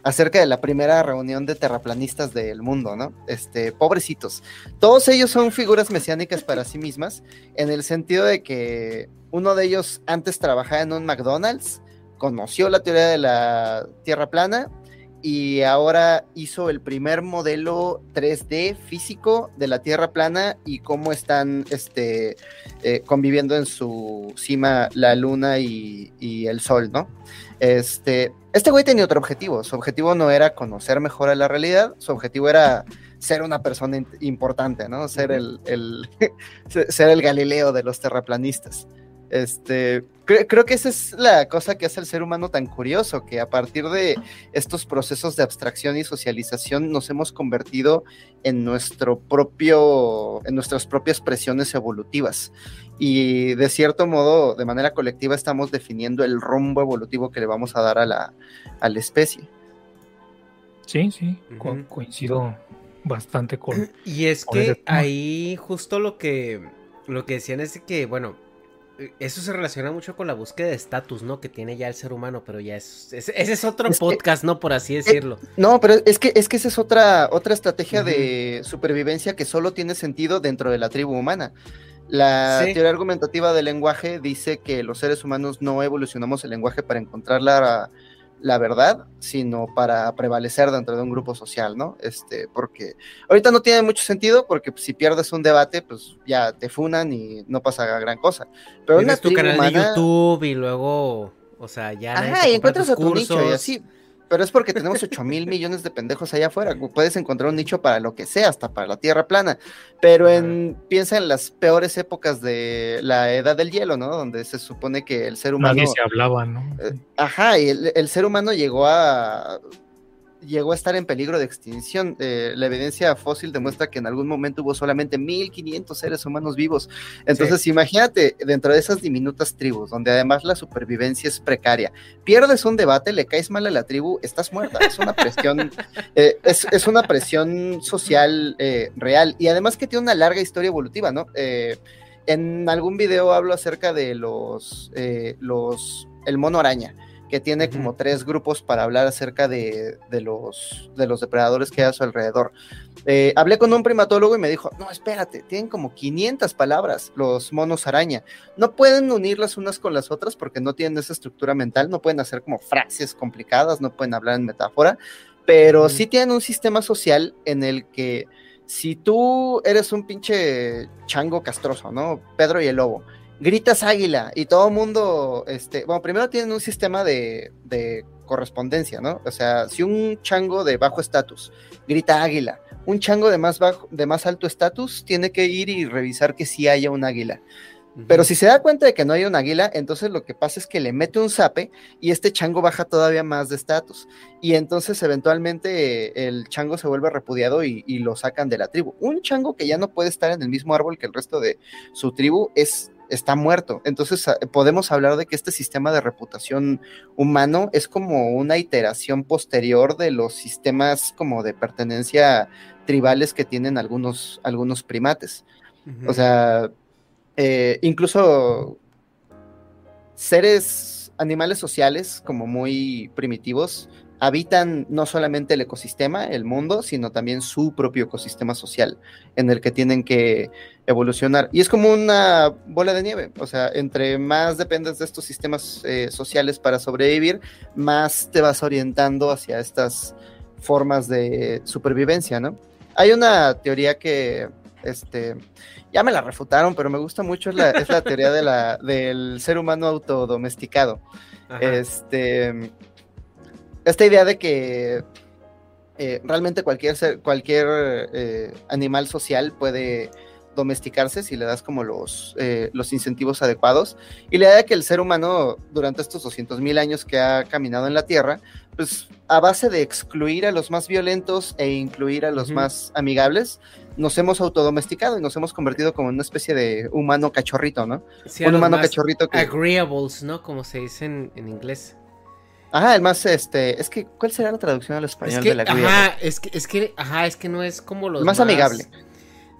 acerca de la primera reunión de terraplanistas del mundo, ¿no? Este, pobrecitos. Todos ellos son figuras mesiánicas para sí mismas, en el sentido de que uno de ellos antes trabajaba en un McDonald's, conoció la teoría de la Tierra plana y ahora hizo el primer modelo 3D físico de la Tierra plana y cómo están este, eh, conviviendo en su cima la luna y, el sol, ¿no? Este, este güey tenía otro objetivo, su objetivo no era conocer mejor a la realidad, su objetivo era ser una persona importante, ¿no? Ser el, el (laughs) ser el Galileo de los terraplanistas. Este, creo que esa es la cosa que hace al ser humano tan curioso, que a partir de estos procesos de abstracción y socialización nos hemos convertido en nuestro propio, en nuestras propias presiones evolutivas. Y de cierto modo, de manera colectiva, estamos definiendo el rumbo evolutivo que le vamos a dar a la, a la especie. Sí, sí, coincido bastante con. Y es que ahí justo lo que lo que decían es que, bueno, eso se relaciona mucho con la búsqueda de estatus, ¿no? Que tiene ya el ser humano, pero ya es, ese es otro podcast, ¿no? Por así eh, decirlo. no, pero es que, es que esa es otra, otra estrategia de supervivencia que solo tiene sentido dentro de la tribu humana. La teoría argumentativa del lenguaje dice que los seres humanos no evolucionamos el lenguaje para encontrar la, la verdad, sino para prevalecer dentro de un grupo social, ¿no? Este, porque ahorita no tiene mucho sentido, porque si pierdes un debate, pues ya te funan y no pasa gran cosa. Pero Tienes tu canal de YouTube y luego, o sea, ya. Ajá, y encuentras a tu nicho y así pero es porque tenemos (laughs) 8 mil millones de pendejos allá afuera. Puedes encontrar un nicho para lo que sea, hasta para la tierra plana. Pero en, piensa en las peores épocas de la edad del hielo, ¿no? Donde se supone que el ser humano. Nadie se hablaba, ¿no? Eh, ajá, y el, ser humano llegó a llegó a estar en peligro de extinción. Eh, la evidencia fósil demuestra que en algún momento hubo solamente 1500 seres humanos vivos. Entonces, imagínate, dentro de esas diminutas tribus, donde además la supervivencia es precaria, pierdes un debate, le caes mal a la tribu, estás muerta. Es una presión, (laughs) eh, es, una presión social eh, real. Y además que tiene una larga historia evolutiva, ¿no? en algún video hablo acerca de los, los el mono araña que tiene como tres grupos para hablar acerca de, los, de los depredadores que hay a su alrededor. Eh, hablé con un primatólogo y me dijo, no, espérate, tienen como 500 palabras los monos araña. No pueden unirlas unas con las otras porque no tienen esa estructura mental, no pueden hacer como frases complicadas, no pueden hablar en metáfora, pero sí tienen un sistema social en el que si tú eres un pinche chango castroso, ¿no? Pedro y el lobo, gritas águila y todo el mundo, este, bueno, primero tienen un sistema de, de correspondencia, ¿no? O sea, si un chango de bajo estatus grita águila, un chango de más bajo, de más alto estatus tiene que ir y revisar que sí haya un águila. Pero si se da cuenta de que no hay un águila, entonces lo que pasa es que le mete un zape y este chango baja todavía más de estatus. Y entonces eventualmente el chango se vuelve repudiado y, y, lo sacan de la tribu. Un chango que ya no puede estar en el mismo árbol que el resto de su tribu es está muerto. Entonces podemos hablar de que este sistema de reputación humano es como una iteración posterior de los sistemas como de pertenencia tribales que tienen algunos, algunos primates. O sea, eh, incluso seres, animales sociales como muy primitivos, habitan no solamente el ecosistema, el mundo, sino también su propio ecosistema social en el que tienen que evolucionar. Y es como una bola de nieve, o sea, entre más dependes de estos sistemas eh, sociales para sobrevivir, más te vas orientando hacia estas formas de supervivencia, ¿no? Hay una teoría que, este, ya me la refutaron, pero me gusta mucho, es la, es la teoría de la, del ser humano autodomesticado. Este, esta idea de que eh, realmente cualquier, cualquier eh, animal social puede domesticarse si le das como los, eh, los incentivos adecuados. Y la idea de que el ser humano durante estos 200 mil años que ha caminado en la Tierra, pues a base de excluir a los más violentos e incluir a los más amigables, nos hemos autodomesticado y nos hemos convertido como en una especie de humano cachorrito, ¿no? un humano cachorrito que... Agreeables, ¿no? Como se dice en, inglés. Ajá, el más, este, es que, ¿cuál será la traducción al español de la Ajá, es que, es que, ajá, es que no es como los más, más amigable.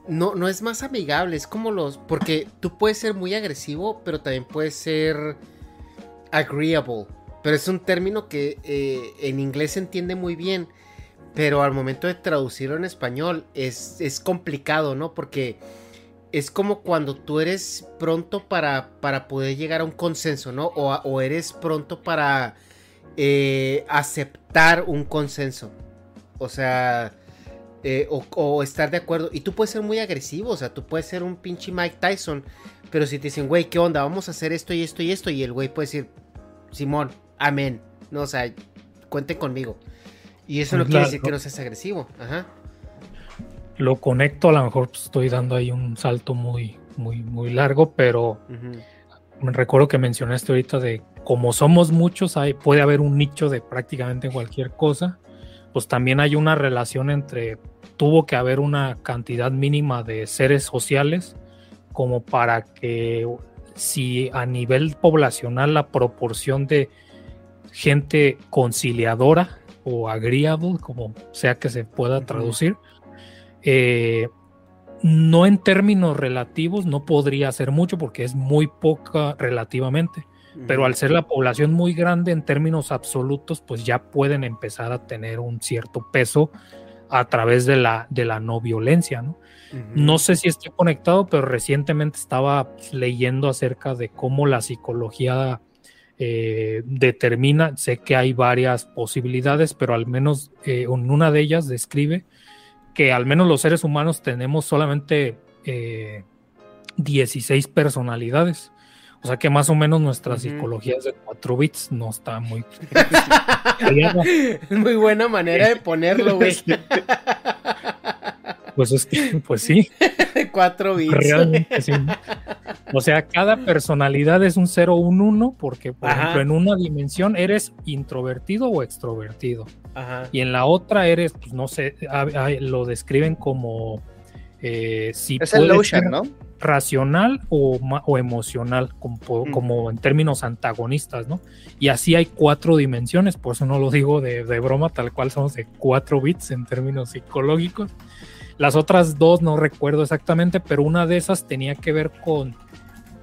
No, no es más amigable, es como los, porque tú puedes ser muy agresivo, pero también puedes ser agreeable. Pero es un término que eh, en inglés se entiende muy bien pero al momento de traducirlo en español es, es complicado, ¿no? Porque es como cuando tú eres pronto para, para poder llegar a un consenso, ¿no? O, eres pronto para eh, aceptar un consenso. O sea, eh, o, estar de acuerdo. Y tú puedes ser muy agresivo, o sea, tú puedes ser un pinche Mike Tyson. Pero si te dicen, güey, ¿qué onda? Vamos a hacer esto y esto y esto. Y el güey puede decir, Simón, amén. No, o sea, cuente conmigo. Y eso no quiere decir que no seas agresivo. Ajá. Lo conecto, a lo mejor pues, estoy dando ahí un salto muy, muy, muy largo, pero me recuerdo que mencionaste ahorita de como somos muchos, hay, puede haber un nicho de prácticamente cualquier cosa. Pues también hay una relación entre tuvo que haber una cantidad mínima de seres sociales como para que si a nivel poblacional la proporción de gente conciliadora o agreeable, como sea que se pueda traducir, eh, no en términos relativos, no podría ser mucho porque es muy poca relativamente, pero al ser la población muy grande en términos absolutos, pues ya pueden empezar a tener un cierto peso a través de la, de la no violencia, ¿no? No sé si estoy conectado, pero recientemente estaba leyendo acerca de cómo la psicología eh, determina, sé que hay varias posibilidades, pero al menos eh, en una de ellas describe que al menos los seres humanos tenemos solamente 16 eh, personalidades. O sea que más o menos nuestra psicología es de 4 bits, no está muy... (laughs) es muy buena manera de ponerlo, güey. Pues es que, pues sí. (laughs) Cuatro bits. Realmente sí. O sea, cada personalidad es un 0 o un 1, porque, por ejemplo, en una dimensión eres introvertido o extrovertido. Ajá. Y en la otra eres, pues no sé, lo describen como. Eh, si es el lotion, ¿no? Racional o, o emocional, como, como, en términos antagonistas, ¿no? Y así hay cuatro dimensiones, por eso no lo digo de, de broma, tal cual somos de cuatro bits en términos psicológicos. Las otras dos no recuerdo exactamente, pero una de esas tenía que ver con,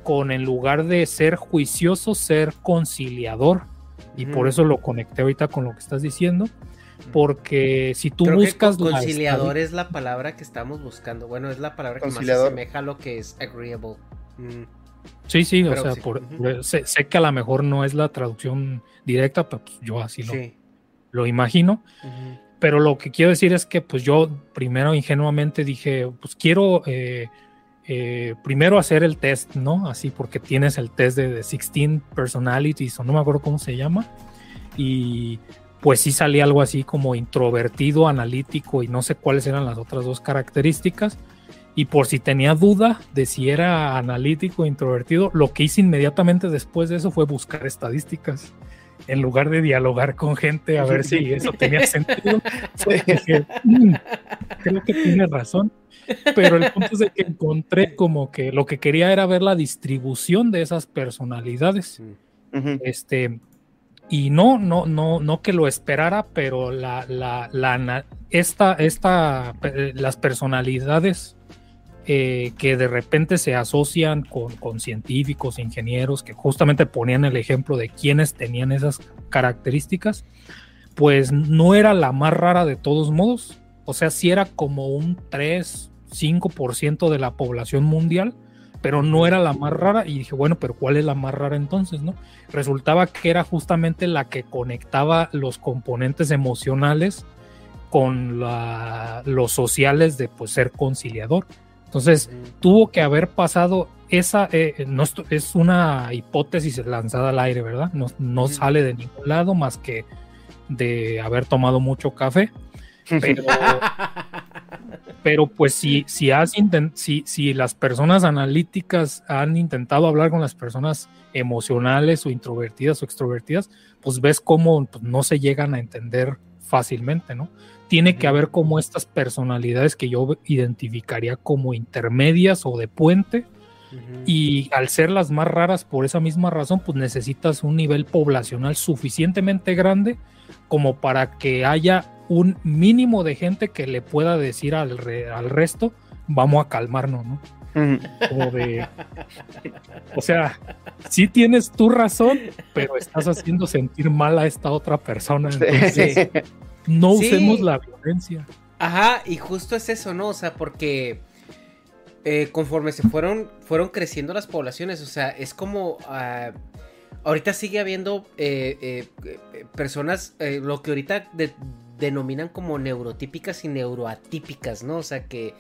con en lugar de ser juicioso, ser conciliador. Y por eso lo conecté ahorita con lo que estás diciendo. Porque si tú buscas. conciliador es la palabra que estamos buscando. Bueno, es la palabra que más se asemeja a lo que es agreeable. Mm. Sí, sí, o sea, sé, que a lo mejor no es la traducción directa, pero pues yo así lo, lo imagino. pero lo que quiero decir es que pues yo primero ingenuamente dije, pues quiero eh, eh, primero hacer el test, ¿no? Así porque tienes el test de, 16 personalities o no me acuerdo cómo se llama. Y pues sí salía algo así como introvertido, analítico y no sé cuáles eran las otras dos características. Y por si tenía duda de si era analítico o introvertido, lo que hice inmediatamente después de eso fue buscar estadísticas en lugar de dialogar con gente a ver si (laughs) eso tenía sentido. Mm, creo que tiene razón. Pero el punto es de que encontré como que lo que quería era ver la distribución de esas personalidades. Este, y no, no, no, no que lo esperara, pero la, la, la esta, esta, eh, las personalidades eh, que de repente se asocian con, con, científicos, ingenieros, que justamente ponían el ejemplo de quienes tenían esas características, pues no era la más rara de todos modos. O sea, sí era como un 3, 5% de la población mundial, pero no era la más rara. Y dije, bueno, pero ¿cuál es la más rara entonces? no Resultaba que era justamente la que conectaba los componentes emocionales con los sociales de pues, ser conciliador. Entonces, tuvo que haber pasado esa, eh, no, es una hipótesis lanzada al aire, ¿verdad? No, no sale de ningún lado más que de haber tomado mucho café. Pero, pero pues si, si, has si, si las personas analíticas han intentado hablar con las personas emocionales o introvertidas o extrovertidas, pues ves cómo pues, no se llegan a entender fácilmente, ¿no? tiene que haber como estas personalidades que yo identificaría como intermedias o de puente. Y al ser las más raras por esa misma razón, pues necesitas un nivel poblacional suficientemente grande como para que haya un mínimo de gente que le pueda decir al, al resto, vamos a calmarnos, ¿no? Como de, o sea, sí tienes tu razón, pero estás haciendo sentir mal a esta otra persona. Entonces, no usemos la violencia. Ajá, y justo es eso, ¿no? O sea, porque eh, conforme se fueron, fueron creciendo las poblaciones, o sea, es como... Ah, ahorita sigue habiendo eh, eh, personas, lo que ahorita denominan como neurotípicas y neuroatípicas, ¿no? O sea, que,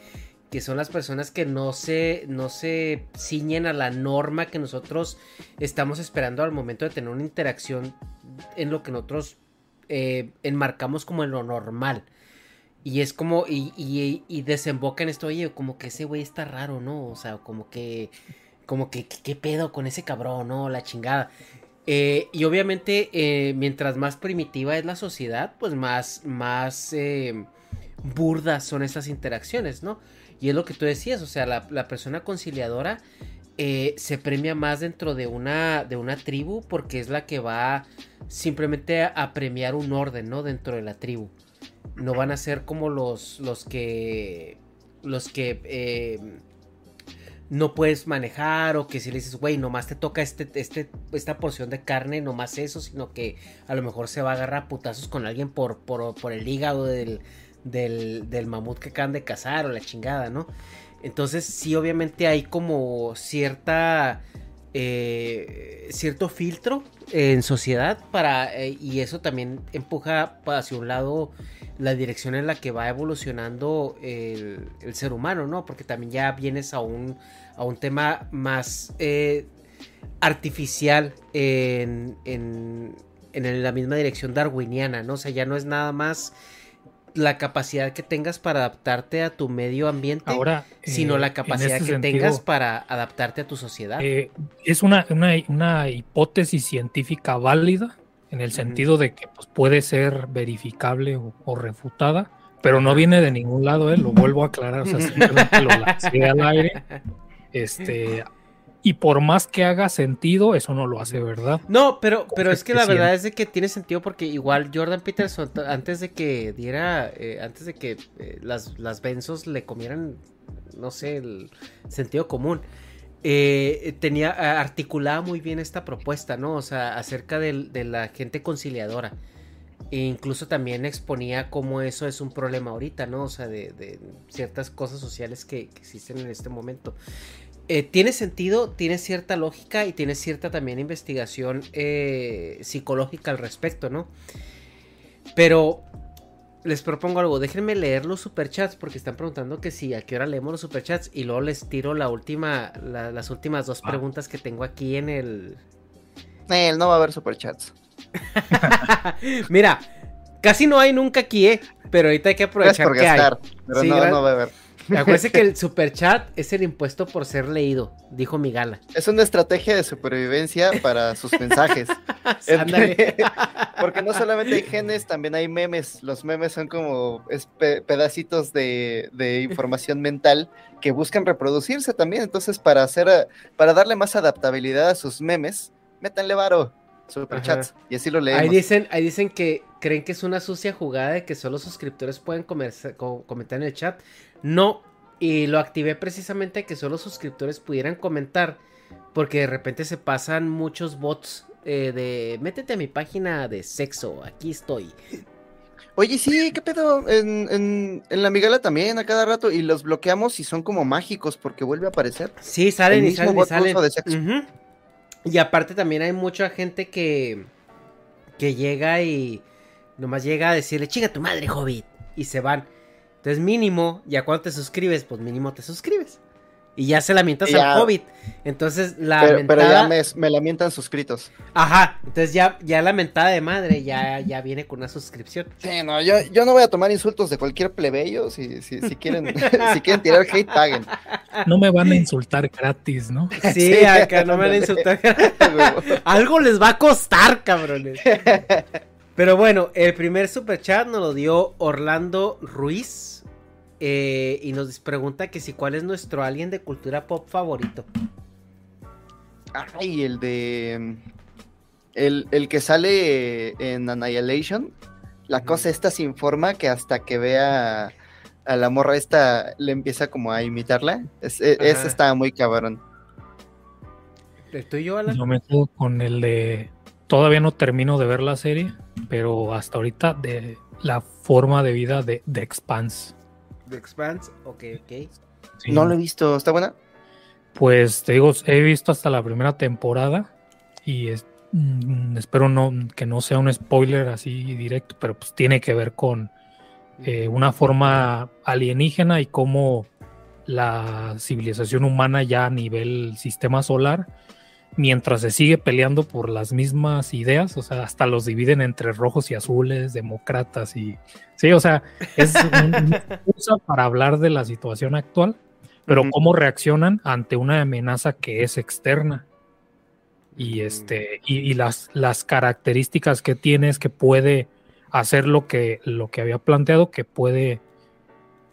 que son las personas que no se, no se ciñen a la norma que nosotros estamos esperando al momento de tener una interacción en lo que nosotros eh, enmarcamos como en lo normal. Y es como, y, y, desemboca en esto, oye, como que ese güey está raro, ¿no? O sea, como que, como que, ¿qué pedo con ese cabrón, no? La chingada. Eh, y obviamente, eh, mientras más primitiva es la sociedad, pues más, más burdas son esas interacciones, ¿no? Y es lo que tú decías, o sea, la, la persona conciliadora eh, se premia más dentro de una, de una tribu porque es la que va simplemente a, premiar un orden, ¿no? Dentro de la tribu. No van a ser como los, los que... Los que... No puedes manejar o que si le dices, güey, nomás te toca este, este, esta porción de carne, nomás eso, sino que a lo mejor se va a agarrar putazos con alguien por, por, por el hígado del, del, del mamut que acaban de cazar o la chingada, ¿no? Entonces sí, obviamente hay como cierta... Eh, cierto filtro en sociedad para eh, y eso también empuja hacia un lado la dirección en la que va evolucionando el, ser humano, ¿no? Porque también ya vienes a un, a un tema más eh, artificial en, en, en, la misma dirección darwiniana, ¿no? O sea, ya no es nada más la capacidad que tengas para adaptarte a tu medio ambiente, Ahora, sino la eh, capacidad este que tengas para adaptarte a tu sociedad. Eh, es una, una, hipótesis científica válida en el sentido de que pues, puede ser verificable o, refutada, pero no viene de ningún lado, ¿eh? lo vuelvo a aclarar, o sea, (laughs) simplemente lo lancé al aire. Este, y por más que haga sentido, eso no lo hace, ¿verdad? No, pero, pero es que la verdad es de que tiene sentido porque igual Jordan Peterson, antes de que diera, eh, antes de que eh, las, las benzos le comieran, no sé, el sentido común, eh, tenía, articulaba muy bien esta propuesta, ¿no? O sea, acerca de, la gente conciliadora. E incluso también exponía cómo eso es un problema ahorita, ¿no? O sea, de, ciertas cosas sociales que, que, existen en este momento. Eh, tiene sentido, tiene cierta lógica y tiene cierta también investigación eh, psicológica al respecto, ¿no? Pero les propongo algo. Déjenme leer los superchats porque están preguntando que si a qué hora leemos los superchats y luego les tiro la última, la- las últimas dos Ah. preguntas que tengo aquí en el. Eh, no va a haber superchats. (laughs) Mira, casi no hay nunca aquí, ¿eh? Pero ahorita hay que Gracias aprovechar por que hay. gastar, pero Sí, no, no va a haber. Acuérdense que el (laughs) superchat es el impuesto por ser leído, dijo mi gala. Es una estrategia de supervivencia para sus mensajes. (laughs) Ándale. (laughs) Porque no solamente hay genes, también hay memes. Los memes son como pedacitos de, de información mental que buscan reproducirse también. Entonces, para hacer, para darle más adaptabilidad a sus memes, métanle varo, superchats, y así lo leemos. Ahí dicen, ahí dicen que creen que es una sucia jugada de que solo suscriptores pueden comerse- co- comentar en el chat. No, y lo activé precisamente que solo suscriptores pudieran comentar, porque de repente se pasan muchos bots eh, de métete a mi página de sexo, aquí estoy. Oye, sí, ¿qué pedo? En, en, en la migala también a cada rato y los bloqueamos y son como mágicos porque vuelve a aparecer. Sí, salen y salen y salen. de sexo. Y aparte también hay mucha gente que, que llega y nomás llega a decirle, chinga tu madre, hobbit, y se van. Entonces mínimo, ya cuando te suscribes, pues mínimo te suscribes. Y ya se lamentas Ya. al hobbit. Entonces la Pero, ya me, me lamentan suscritos. Ajá, entonces ya, ya la mentada de madre ya, ya viene con una suscripción. Sí, no, yo, yo no voy a tomar insultos de cualquier plebeyo. Si, si, si quieren, (laughs) si quieren tirar hate, paguen. No me van a insultar gratis, ¿no? (laughs) Sí, acá no me van a insultar. (laughs) Algo les va a costar, cabrones. Pero bueno, el primer super chat nos lo dio Orlando Ruiz. eh, y nos pregunta que si cuál es nuestro alien de cultura pop favorito. Ay, el de. El, el que sale en Annihilation. La cosa esta sin forma que hasta que vea a la morra esta le empieza como a imitarla. Es, e- ese está muy cabrón. ¿El tuyo, Alan? Yo me quedo con el de. Todavía no termino de ver la serie, pero hasta ahorita de la forma de vida de, de Expanse. The Expanse, ok, ok. Sí. No lo he visto. ¿Está buena? Pues te digo, he visto hasta la primera temporada y es- mm, espero no que no sea un spoiler así directo, pero pues tiene que ver con eh, una forma alienígena y cómo la civilización humana ya a nivel sistema solar, mientras se sigue peleando por las mismas ideas, o sea, hasta los dividen entre rojos y azules, demócratas y... Sí, o sea, es un- una excusa para hablar de la situación actual, pero cómo reaccionan ante una amenaza que es externa. Y este, y, y las, las características que tiene es que puede hacer lo que, lo que había planteado, que puede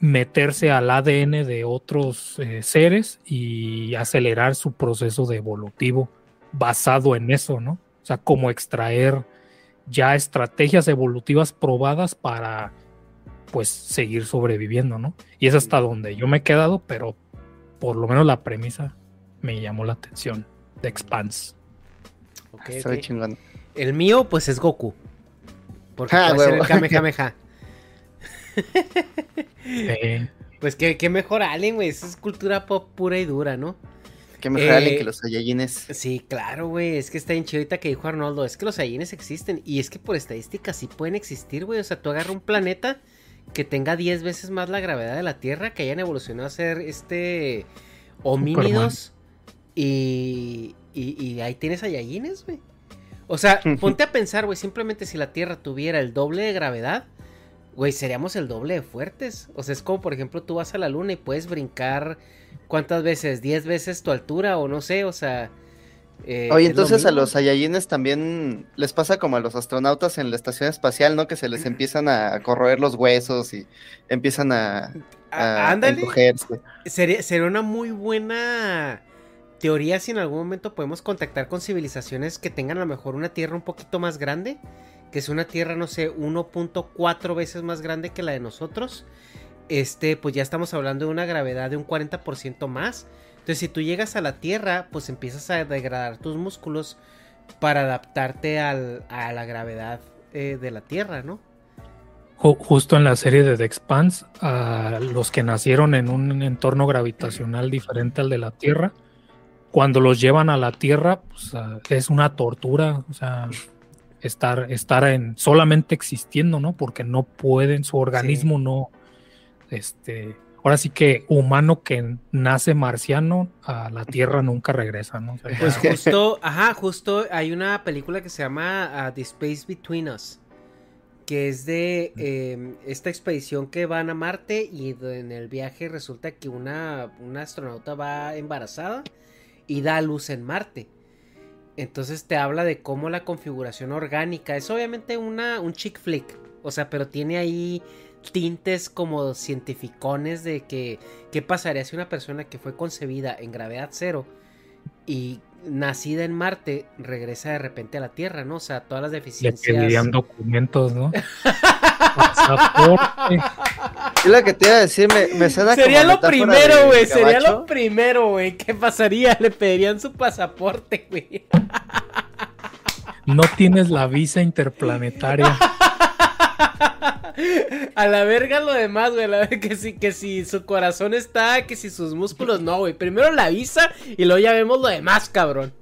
meterse al ADN de otros eh, seres y acelerar su proceso de evolutivo basado en eso, ¿no? O sea, como extraer ya estrategias evolutivas probadas para pues seguir sobreviviendo, ¿no? Y es hasta donde yo me he quedado, pero por lo menos la premisa me llamó la atención de Expanse. ok, Está ok. bien chingón. El mío, pues es Goku. Porque Ah, puede ser el Kamehameha. (laughs) Eh, (laughs) Pues qué, qué mejor alien, güey. Esa es cultura pop pura y dura, ¿no? Que mejor Eh, alguien que los Saiyajines. Sí, claro, güey. Es que está bien chido ahorita que dijo Arnoldo. Es que los Saiyajines existen. Y es que por estadística sí pueden existir, güey. O sea, tú agarras un planeta que tenga 10 veces más la gravedad de la Tierra, que hayan evolucionado a ser este homínidos. Y, y, y ahí tienes Saiyajines, güey. O sea, (laughs) ponte a pensar, güey. Simplemente si la Tierra tuviera el doble de gravedad, güey, seríamos el doble de fuertes. O sea, es como, por ejemplo, tú vas a la luna y puedes brincar. ¿Cuántas veces? ¿10 veces tu altura? O no sé, o sea. eh, Oye, lo entonces a los Saiyajines también les pasa como a los astronautas en la estación espacial, ¿no? Que se les empiezan a corroer los huesos y empiezan a, a encogerse. Sería, sería una muy buena teoría si en algún momento podemos contactar con civilizaciones que tengan a lo mejor una tierra un poquito más grande, que es una tierra, no sé, 1.4 veces más grande que la de nosotros. Este, pues ya estamos hablando de una gravedad de un 40% más. Entonces, si tú llegas a la Tierra, pues empiezas a degradar tus músculos para adaptarte al- a la gravedad eh, de la Tierra, ¿no? ju- justo en la serie de The Expanse, a los que nacieron en un entorno gravitacional diferente al de la Tierra, cuando los llevan a la Tierra, pues, ah, es una tortura. O sea, estar, estar en solamente existiendo, ¿no? Porque no pueden, su organismo no, este, ahora sí que humano que nace marciano a la Tierra nunca regresa, ¿no? pues justo, ajá, justo hay una película que se llama uh, The Space Between Us, que es de em, esta expedición que van a Marte y en el viaje resulta que una, una astronauta va embarazada y da luz en Marte. Entonces te habla de cómo la configuración orgánica es obviamente una, un chick flick. O sea, pero tiene ahí tintes como cientificones de que qué pasaría si una persona que fue concebida en gravedad cero y nacida en Marte regresa de repente a la Tierra, ¿no? O sea, todas las deficiencias. Le pedirían documentos, ¿no? (laughs) Es lo que te iba a decir, me, me Sería lo primero, güey. Sería lo primero, güey. ¿Qué pasaría? Le pedirían su pasaporte, güey. No tienes la visa interplanetaria. (laughs) A la verga lo demás, güey. Que si, que si su corazón está, que si sus músculos no, güey. Primero la visa y luego ya vemos lo demás, cabrón.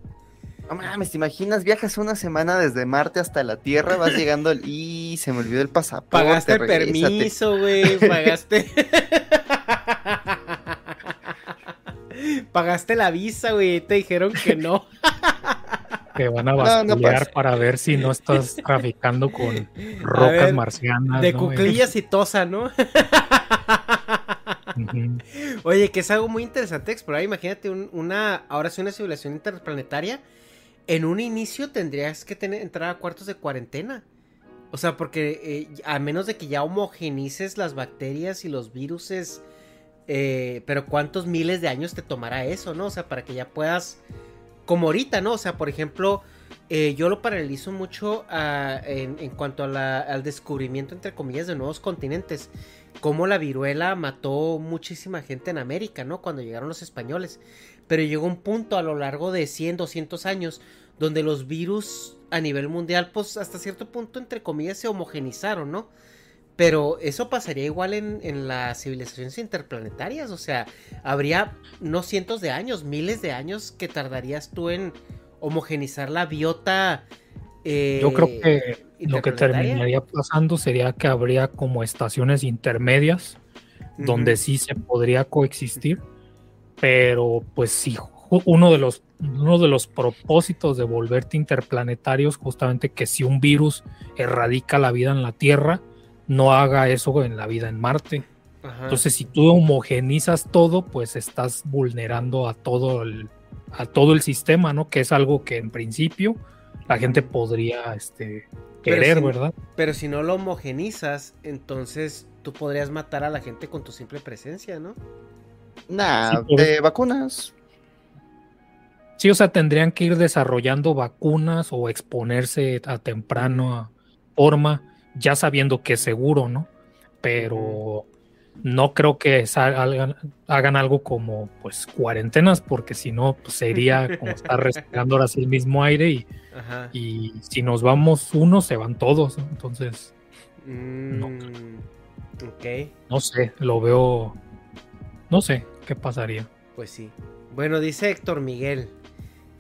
No mames, ¿te imaginas? Viajas una semana desde Marte hasta la Tierra, vas (laughs) llegando el... y se me olvidó el pasaporte. Pagaste el permiso, güey, pagaste... (laughs) pagaste la visa, güey, te dijeron que no. (laughs) que van a bascular para ver si no estás traficando con (laughs) rocas marcianas. De cuclillas y tosa, ¿no? (laughs) Oye, que es algo muy interesante explorar. Imagínate una, ahora sí una civilización interplanetaria en un inicio tendrías que tener, entrar a cuartos de cuarentena. O sea, porque eh, a menos de que ya homogenices las bacterias y los viruses, eh, pero ¿cuántos miles de años te tomará eso, no? O sea, para que ya puedas, como ahorita, ¿no? O sea, por ejemplo, eh, yo lo paralizo mucho ah, en, en, cuanto al descubrimiento, entre comillas, de nuevos continentes. Como la viruela mató muchísima gente en América, ¿no? Cuando llegaron los españoles pero llegó un punto a lo largo de 100, 200 años donde los virus a nivel mundial, pues hasta cierto punto, entre comillas, se homogenizaron, ¿no? Pero eso pasaría igual en, las civilizaciones interplanetarias, o sea, habría no cientos de años, miles de años que tardarías tú en homogenizar la biota. Eh, Yo creo que lo que terminaría pasando sería que habría como estaciones intermedias donde sí se podría coexistir pero pues sí, uno de los, uno de los propósitos de volverte interplanetarios justamente que si un virus erradica la vida en la Tierra, no haga eso en la vida en Marte. Entonces, si tú homogenizas todo, pues estás vulnerando a todo el, a todo el sistema, ¿no? Que es algo que en principio la gente podría este, querer, ¿verdad? Pero si no lo homogenizas, entonces tú podrías matar a la gente con tu simple presencia, ¿no? Nah, de vacunas. Sí, o sea, tendrían que ir desarrollando vacunas o exponerse a temprano forma, ya sabiendo que es seguro, ¿no? Pero no creo que hagan, algo como pues cuarentenas, porque si no, pues, sería como estar respirando ahora sí el mismo aire y, y si nos vamos uno, se van todos, entonces no. Mm, no sé, lo veo no sé qué pasaría. Pues sí. Bueno, dice Héctor Miguel.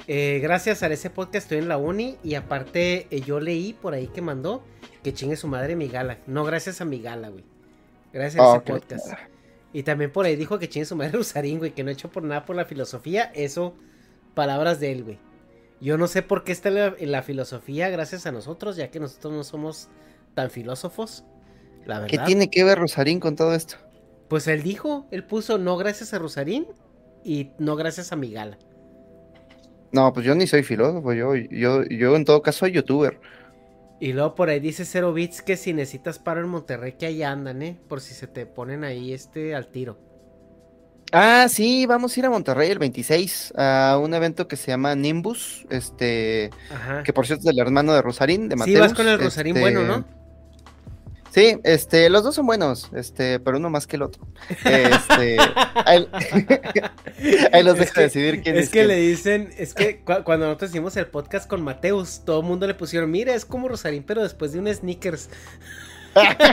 Eh, gracias a ese podcast estoy en la uni y aparte eh, yo leí por ahí que mandó que chingue su madre mi gala. No, gracias a mi gala, güey. Gracias a ese podcast. Y también por ahí dijo que chingue su madre (laughs) Usarín, güey, que no he hecho por nada por la filosofía. Eso, palabras de él, güey. Yo no sé por qué está en la, filosofía gracias a nosotros, ya que nosotros no somos tan filósofos. La verdad. ¿Qué tiene que ver Rosarín con todo esto? Pues él dijo, él puso no gracias a Rosarín y no gracias a Migala. No, pues yo ni soy filósofo, yo, yo, yo en todo caso soy youtuber. Y luego por ahí dice Cero Bits que si necesitas paro en Monterrey que ahí andan, ¿eh? Por si se te ponen ahí este al tiro. Ah, sí, vamos a ir a Monterrey el 26 a un evento que se llama Nimbus, este, que por cierto es del hermano de Rosarín, de Mateus. Sí, vas con el Rosarín bueno, ¿no? Sí, este, los dos son buenos, este, pero uno más que el otro. Este, (laughs) (laughs) ahí, los dejo decidir quién es. Es que le dicen, es que cuando nosotros hicimos el podcast con Mateus, todo el mundo le pusieron, mira, es como Rosarín, pero después de un sneakers. (laughs)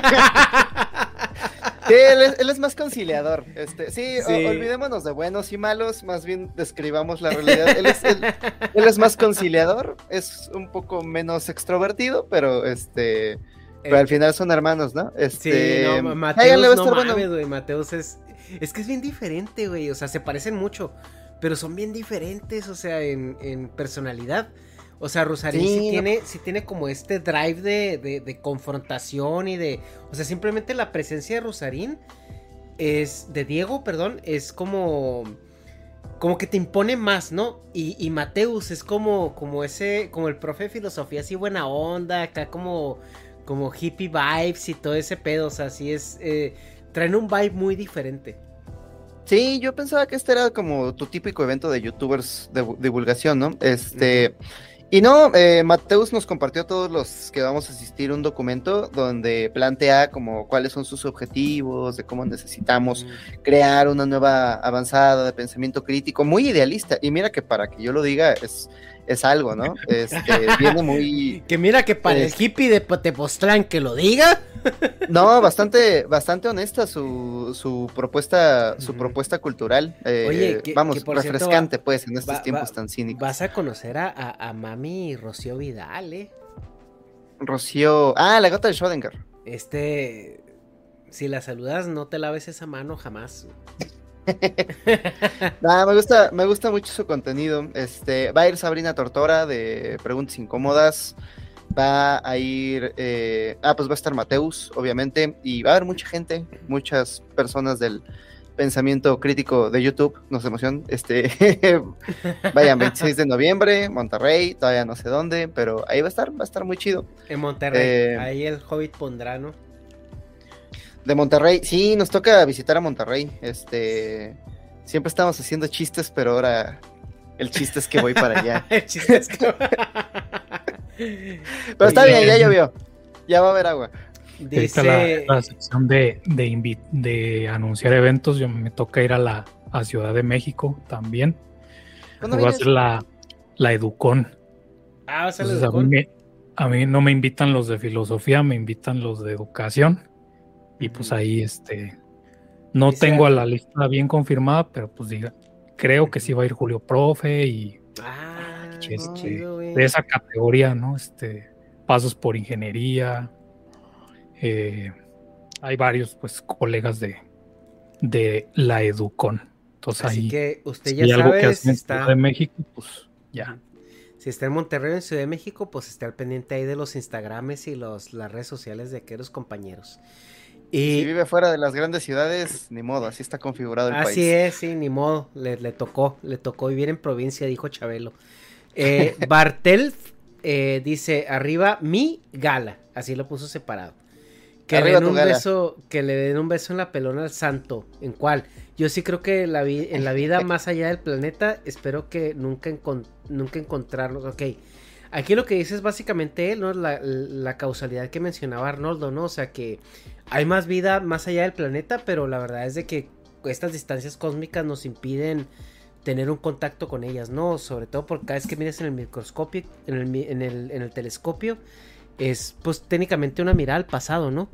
Sí, él es, más conciliador. Este, sí, olvidémonos de buenos y malos, más bien describamos la realidad. Él es, más conciliador, es un poco menos extrovertido, pero este. Pero al final son hermanos, ¿no? Este, sí, no, Mateus, no mames, güey, Mateus es... Es que es bien diferente, güey, o sea, se parecen mucho, pero son bien diferentes, o sea, en, en personalidad. O sea, Rosarín sí, tiene, tiene como este drive de, confrontación y de. O sea, simplemente la presencia de Rosarín es. de Diego, perdón, es como. Como que te impone más, ¿no? Y, y Mateus es como, como ese, como el profe de filosofía, así buena onda, acá como, como hippie vibes y todo ese pedo, o sea, así es, eh, traen un vibe muy diferente. Sí, yo pensaba que este era como tu típico evento de youtubers de divulgación, ¿no? Este, y no, eh, Mateus nos compartió a todos los que vamos a asistir un documento donde plantea como cuáles son sus objetivos, de cómo necesitamos crear una nueva avanzada de pensamiento crítico, muy idealista. Y mira que para que yo lo diga es es algo, ¿no? Este, viene (laughs) muy... Que mira que para el hippie de Tepoztlán que lo diga. (laughs) No, bastante, bastante honesta su, su propuesta, su propuesta cultural. Eh, Oye, vamos, refrescante, pues, en estos tiempos tan cínicos. Vas a conocer a, a, Mami Rocío Vidal, ¿eh? Rocío. Ah, la gata de Schrödinger. Este. Si la saludas, no te laves esa mano jamás. (laughs) me gusta, me gusta mucho su contenido. Este, va a ir Sabrina Tortora de Preguntas Incómodas. Va a ir, eh, ah, pues va a estar Mateus, obviamente, y va a haber mucha gente, muchas personas del pensamiento crítico de YouTube, nos emociona. Este, (laughs) vayan, 26 de noviembre, Monterrey, todavía no sé dónde, pero ahí va a estar, va a estar muy chido. En Monterrey, eh, ahí el Hobbit pondrá, ¿no? De Monterrey, sí, nos toca visitar a Monterrey. Este, siempre estamos haciendo chistes, pero ahora el chiste es que voy para allá. (laughs) el chiste es que... pero está bien, ya llovió. Ya va a haber agua. Dice... La, sección de, de, anunciar eventos, yo me toca ir a la Ciudad de México también. Va a ser la, la Educón. Ah, va a ser la Educón. a mí no me invitan los de filosofía, me invitan los de educación. Y pues ahí, este, no tengo a la lista bien confirmada, pero pues diga, creo que sí va a ir Julio Profe y ah, este, de esa categoría, ¿no? Este, pasos por ingeniería. Eh, hay varios, pues, colegas de, de la Educon. Entonces Así ahí, que usted ya sabe, que si está de México, pues ya. Si está en Monterrey o en Ciudad de México, pues está al pendiente ahí de los Instagrames y los, las redes sociales de aquellos compañeros. Y... Si vive fuera de las grandes ciudades, ni modo, así está configurado el país. Así es, sí, ni modo, le, tocó, le tocó vivir en provincia, dijo Chabelo. Eh, (laughs) Bartel eh, dice, arriba mi gala, así lo puso separado. Que le, den un beso, que le den un beso en la pelona al santo. ¿En cuál? Yo sí creo que la en la vida (laughs) más allá del planeta, espero que nunca, nunca encontrarnos. Ok, aquí lo que dice es básicamente él, ¿no? La, la, causalidad que mencionaba Arnoldo, ¿no? O sea que hay más vida más allá del planeta, pero la verdad es de que estas distancias cósmicas nos impiden tener un contacto con ellas, ¿no? Sobre todo porque cada vez que miras en el microscopio, en el, telescopio, es pues técnicamente una mirada al pasado, ¿no?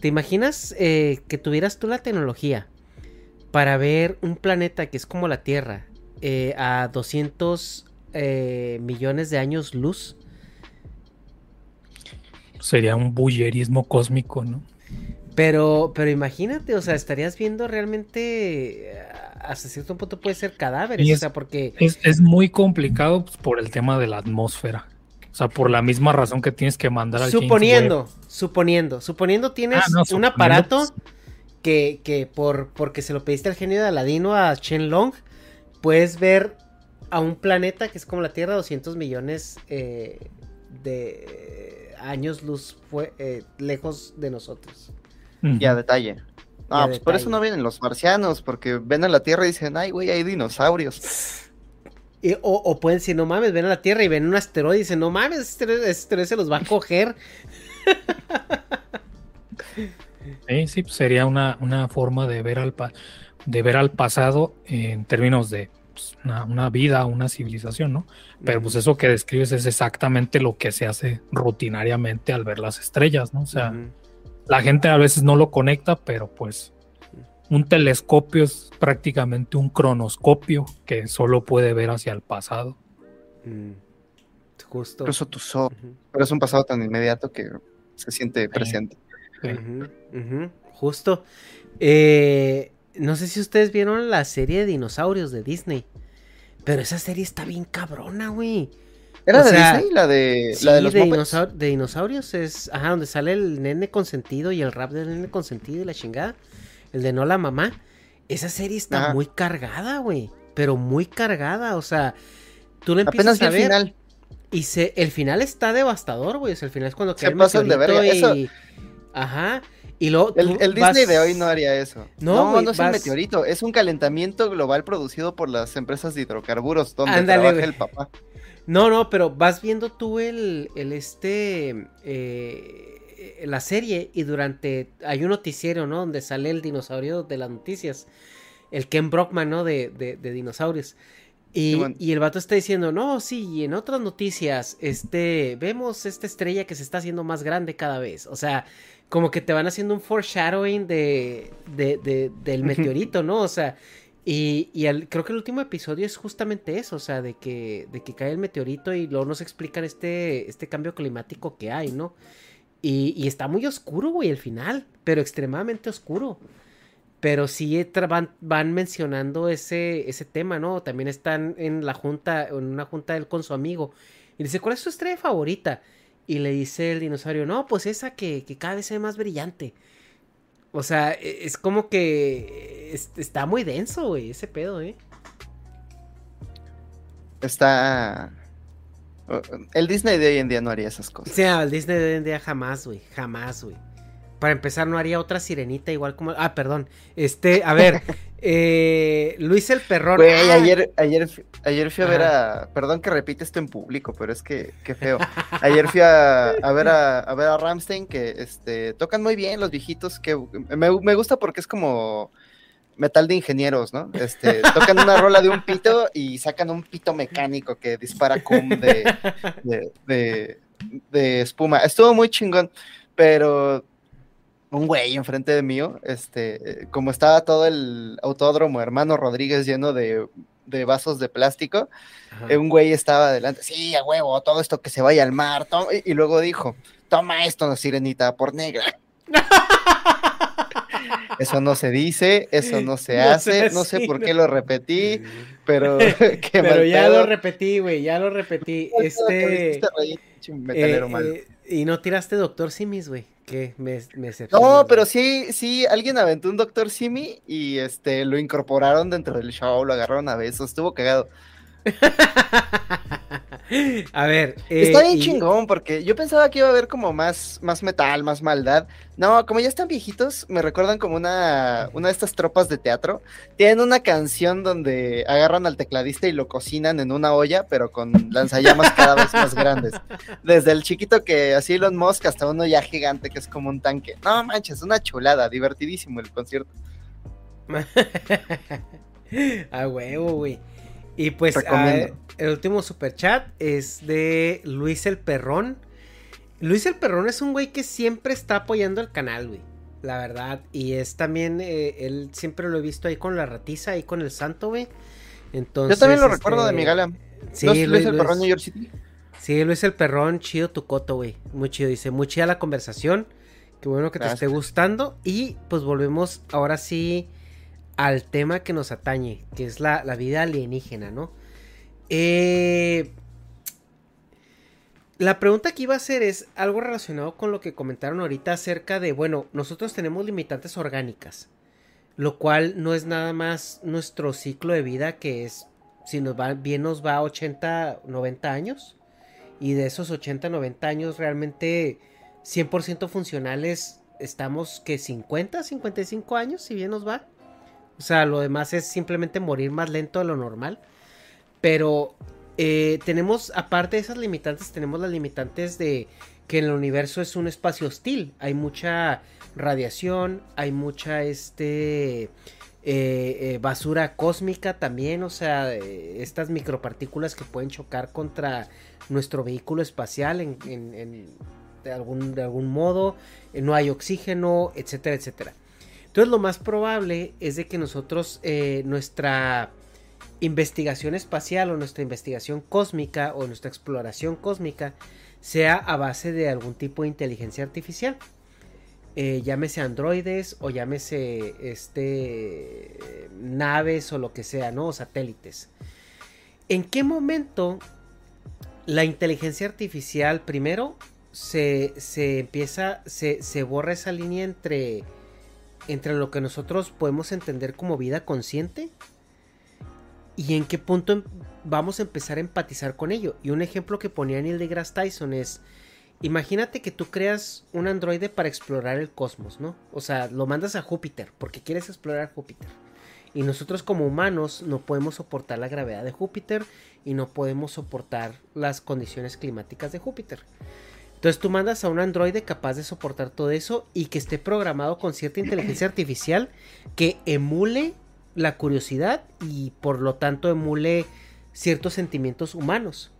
¿Te imaginas eh, que tuvieras tú la tecnología para ver un planeta que es como la Tierra eh, a 200 eh, millones de años luz? Sería un bullerismo cósmico, ¿no? Pero, pero imagínate, o sea, estarías viendo realmente eh, hasta cierto punto puede ser cadáveres, o sea, porque... Es, muy complicado pues, por el tema de la atmósfera. O sea, por la misma razón que tienes que mandar al Suponiendo, suponiendo, suponiendo tienes ah, un aparato que, que por, porque se lo pediste al genio de Aladino a Chen Long, puedes ver a un planeta que es como la Tierra, 200 millones eh, de años luz fue, eh, lejos de nosotros. Y a detalle. No, pues por eso no vienen los marcianos, porque ven a la Tierra y dicen, ay, güey, hay dinosaurios. o, pueden decir, no mames, ven a la Tierra y ven un asteroide y dicen, no mames, este asteroide se los va a coger. (laughs) Sí, sí, pues sería una, una forma de ver, al de ver al pasado en términos de pues, una, vida, una civilización, ¿no? Pero pues eso que describes es exactamente lo que se hace rutinariamente al ver las estrellas, ¿no? O sea, la gente a veces no lo conecta, pero pues un telescopio es prácticamente un cronoscopio que solo puede ver hacia el pasado. Mm, Justo. Incluso tu sol. Pero es un pasado tan inmediato que se siente presente. Justo. Eh, no sé si ustedes vieron la serie de dinosaurios de Disney. Pero esa serie está bien cabrona, güey. ¿Era O de sea, Disney? ¿La de, Sí, la de los de, de dinosaurios es, ajá, donde sale el nene consentido y el rap del nene consentido y la chingada. El de no la mamá. Esa serie está Ajá. muy cargada, güey. Pero muy cargada, o sea, tú le Apenas empiezas vi a ver final. y se, el final está devastador, güey. O sea, el final es cuando cae el de y... Ajá. Y luego El, Disney de hoy no haría eso. No, No, es un meteorito, es un calentamiento global producido por las empresas de hidrocarburos donde Ándale, trabaja el papá. No, no, pero vas viendo tú el, el este, eh, la serie y durante, hay un noticiero, ¿no? Donde sale el dinosaurio de las noticias, el Ken Brockman, ¿no? De, de, de dinosaurios. Y, y el vato está diciendo, no, sí, y en otras noticias, este, vemos esta estrella que se está haciendo más grande cada vez. O sea, como que te van haciendo un foreshadowing de, de, de- del meteorito, ¿no? O sea, y, y el- creo que el último episodio es justamente eso, o sea, de que, de que cae el meteorito y luego nos explican este, este cambio climático que hay, ¿no? Y, y está muy oscuro, güey, el final, pero extremadamente oscuro. Pero sí tra- van, van mencionando ese, ese tema, ¿no? También están en la junta, en una junta él con su amigo. Y dice, ¿cuál es tu estrella favorita? Y le dice el dinosaurio, no, pues esa que, que cada vez se ve más brillante. O sea, e- es como que es- está muy denso, güey, ese pedo, ¿eh? Está. El Disney de hoy en día no haría esas cosas. sea, el Disney de hoy en día jamás, güey, jamás, güey. Para empezar, no haría otra sirenita igual como... Ah, perdón. Este, a ver, (laughs) eh, Luis el Perrón. Güey, Ah, ayer, ayer, ayer fui a ver a. Perdón que repite esto en público, pero es que qué feo. (laughs) Ayer fui a, a ver a, (laughs) a ver a Ramstein, que este, tocan muy bien los viejitos, que me, me gusta porque es como metal de ingenieros, ¿no? Este, tocan una rola de un pito y sacan un pito mecánico que dispara cum de, de, de- de espuma. Estuvo muy chingón, pero un güey enfrente de mío, este, como estaba todo el autódromo hermano Rodríguez lleno de, de vasos de plástico, eh, un güey estaba adelante, sí, a huevo, todo esto que se vaya al mar, toma", y, y luego dijo, toma esto, sirenita, por negra. (laughs) Eso no se dice, eso no se (laughs) No hace, no sé por qué lo repetí, pero (laughs) qué Pero ya pedo. lo repetí, güey, ya lo repetí. Este... eh, eh, y no tiraste Doctor Simis, güey. Que me, me No, pero sí, sí, alguien aventó un Doctor Simi y este lo incorporaron dentro del show, lo agarraron a besos, estuvo cagado. (laughs) A ver. Está eh, bien y- chingón, porque yo pensaba que iba a haber como más, más metal, más maldad. No, como ya están viejitos, me recuerdan como una, una de estas tropas de teatro. Tienen una canción donde agarran al tecladista y lo cocinan en una olla, pero con lanzallamas cada vez más grandes. Desde el chiquito que así Elon Musk hasta uno ya gigante que es como un tanque. No manches, una chulada, divertidísimo el concierto. (laughs) A huevo, güey. Y pues Recomiendo. El último super chat es de Luis el Perrón. Luis el Perrón es un güey que siempre está apoyando el canal, güey. La verdad. Y es también, eh, él siempre lo he visto ahí con la ratiza, ahí con el santo, güey. Entonces, Yo también lo este, recuerdo de mi gala. Sí, ¿No es Luis el Luis- Perrón New York City? Sí, Luis el Perrón, chido tu coto, güey. Muy chido. Dice, muy chida la conversación. Qué bueno que te esté gustando. Y pues volvemos ahora sí al tema que nos atañe, que es la, la vida alienígena, ¿no? Eh, la pregunta que iba a hacer es algo relacionado con lo que comentaron ahorita acerca de, bueno, nosotros tenemos limitantes orgánicas, lo cual no es nada más nuestro ciclo de vida que es, si nos va bien nos va a 80, 90 años, y de esos 80, 90 años realmente 100% funcionales estamos que 50, 55 años, si bien nos va. O sea, lo demás es simplemente morir más lento de lo normal. Pero eh, tenemos, aparte de esas limitantes, tenemos las limitantes de que el universo es un espacio hostil. Hay mucha radiación, hay mucha este eh, eh, basura cósmica también. O sea, estas micropartículas que pueden chocar contra nuestro vehículo espacial en, en- de algún, de algún modo, no hay oxígeno, etcétera, etcétera. Entonces lo más probable es de que nosotros, nuestra investigación espacial o nuestra investigación cósmica o nuestra exploración cósmica sea a base de algún tipo de inteligencia artificial. Eh, llámese androides o llámese este, naves o lo que sea, ¿no? O satélites. ¿En qué momento la inteligencia artificial primero se, empieza, se, se, borra esa línea entre, entre lo que nosotros podemos entender como vida consciente y en qué punto em, vamos a empezar a empatizar con ello. Y un ejemplo que ponía Neil deGrasse Tyson es, imagínate que tú creas un androide para explorar el cosmos, ¿no? O sea, lo mandas a Júpiter porque quieres explorar Júpiter. Y nosotros como humanos no podemos soportar la gravedad de Júpiter y no podemos soportar las condiciones climáticas de Júpiter. Entonces tú mandas a un androide capaz de soportar todo eso y que esté programado con cierta inteligencia artificial que emule la curiosidad y por lo tanto emule ciertos sentimientos humanos.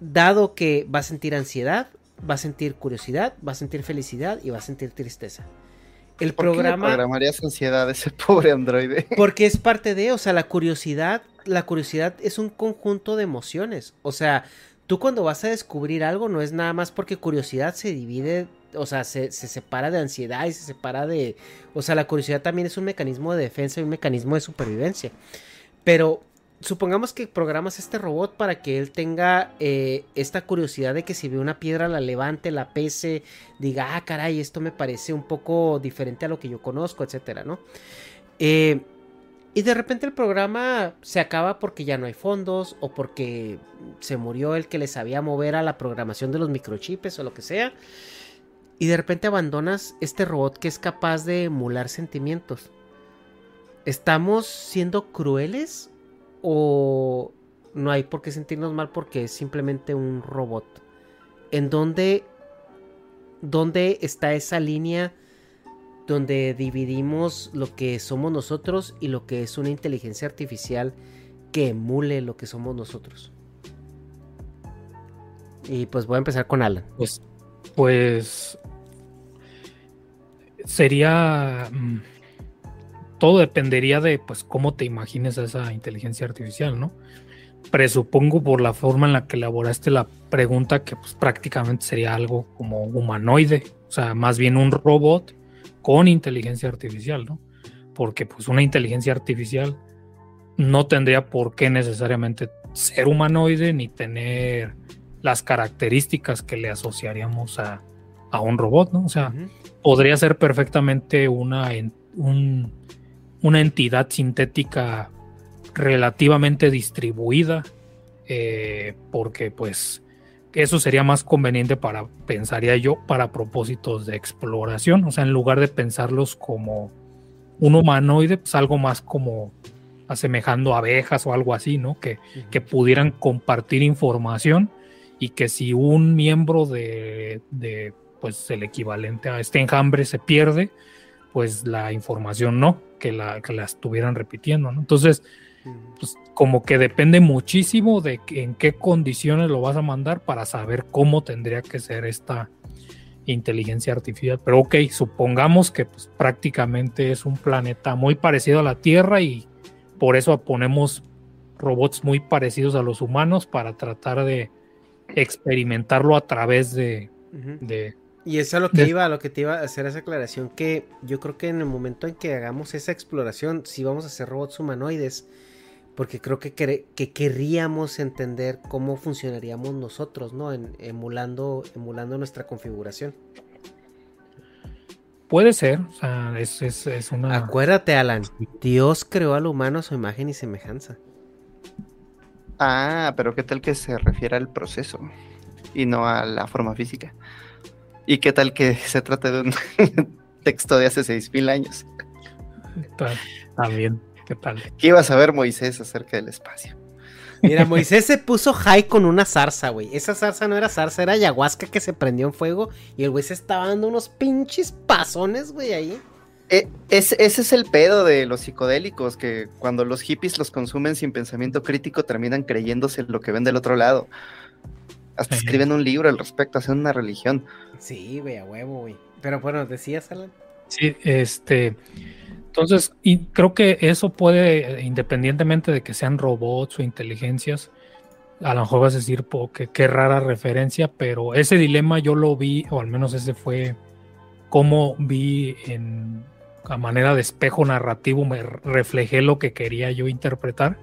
Dado que va a sentir ansiedad, va a sentir curiosidad, va a sentir felicidad y va a sentir tristeza. El ¿Por programa. Qué le programarías ansiedad ese (laughs) pobre androide? Porque es parte de, o sea, la curiosidad, la curiosidad es un conjunto de emociones. O sea, tú cuando vas a descubrir algo no es nada más porque curiosidad se divide o sea, se, separa de ansiedad y se separa de... O sea, la curiosidad también es un mecanismo de defensa y un mecanismo de supervivencia. Pero supongamos que programas este robot para que él tenga eh, esta curiosidad de que si ve una piedra la levante, la pese, diga, ah, caray, esto me parece un poco diferente a lo que yo conozco, etcétera, ¿no? Eh, y de repente el programa se acaba porque ya no hay fondos o porque se murió el que le sabía mover a la programación de los microchips o lo que sea y de repente abandonas este robot que es capaz de emular sentimientos. ¿Estamos siendo crueles o no hay por qué sentirnos mal porque es simplemente un robot? ¿En dónde, dónde está esa línea donde dividimos lo que somos nosotros y lo que es una inteligencia artificial que emule lo que somos nosotros? Y pues voy a empezar con Alan. Pues pues sería mm, todo dependería de pues cómo te imagines esa inteligencia artificial, ¿no? Presupongo por la forma en la que elaboraste la pregunta que pues prácticamente sería algo como humanoide, o sea, más bien un robot con inteligencia artificial, ¿no? Porque pues una inteligencia artificial no tendría por qué necesariamente ser humanoide ni tener las características que le asociaríamos a, un robot, ¿no? O sea, podría ser perfectamente una, una entidad sintética relativamente distribuida, eh, porque pues eso sería más conveniente para, pensaría yo, para propósitos de exploración, o sea, en lugar de pensarlos como un humanoide, pues algo más como asemejando abejas o algo así, ¿no? Que, que pudieran compartir información y que si un miembro de, pues el equivalente a este enjambre se pierde, pues la información no, que la, que la estuvieran repitiendo, ¿no? Entonces, pues como que depende muchísimo de en qué condiciones lo vas a mandar para saber cómo tendría que ser esta inteligencia artificial. Pero ok, supongamos que pues, prácticamente es un planeta muy parecido a la Tierra y por eso ponemos robots muy parecidos a los humanos para tratar de experimentarlo a través de, y eso es lo que iba, a lo que te iba a hacer esa aclaración, que yo creo que en el momento en que hagamos esa exploración, si vamos a hacer robots humanoides, porque creo que, que querríamos entender cómo funcionaríamos nosotros, ¿no? En, emulando, emulando nuestra configuración. Puede ser, o sea, es, es una... Acuérdate, Alan, Dios creó al humano a su imagen y semejanza. Ah, pero ¿qué tal que se refiere al proceso y no a la forma física? ¿Y qué tal que se trate de un (laughs) texto de hace 6.000 años? También, ¿qué tal? ¿Qué iba a saber Moisés acerca del espacio? Mira, Moisés se puso high con una zarza, güey. Esa zarza no era zarza, era ayahuasca que se prendió en fuego y el güey se estaba dando unos pinches pasones, güey, ahí. Eh, ese es el pedo de los psicodélicos, que cuando los hippies los consumen sin pensamiento crítico terminan creyéndose lo que ven del otro lado. Hasta escriben un libro al respecto, hacen una religión. Sí, güey, a huevo, güey. Pero bueno, decías, Alan. Sí, este. Entonces, y creo que eso puede, independientemente de que sean robots o inteligencias, a lo mejor vas a decir, po, que, qué rara referencia, pero ese dilema yo lo vi, o al menos ese fue como vi en a manera de espejo narrativo, me reflejé lo que quería yo interpretar.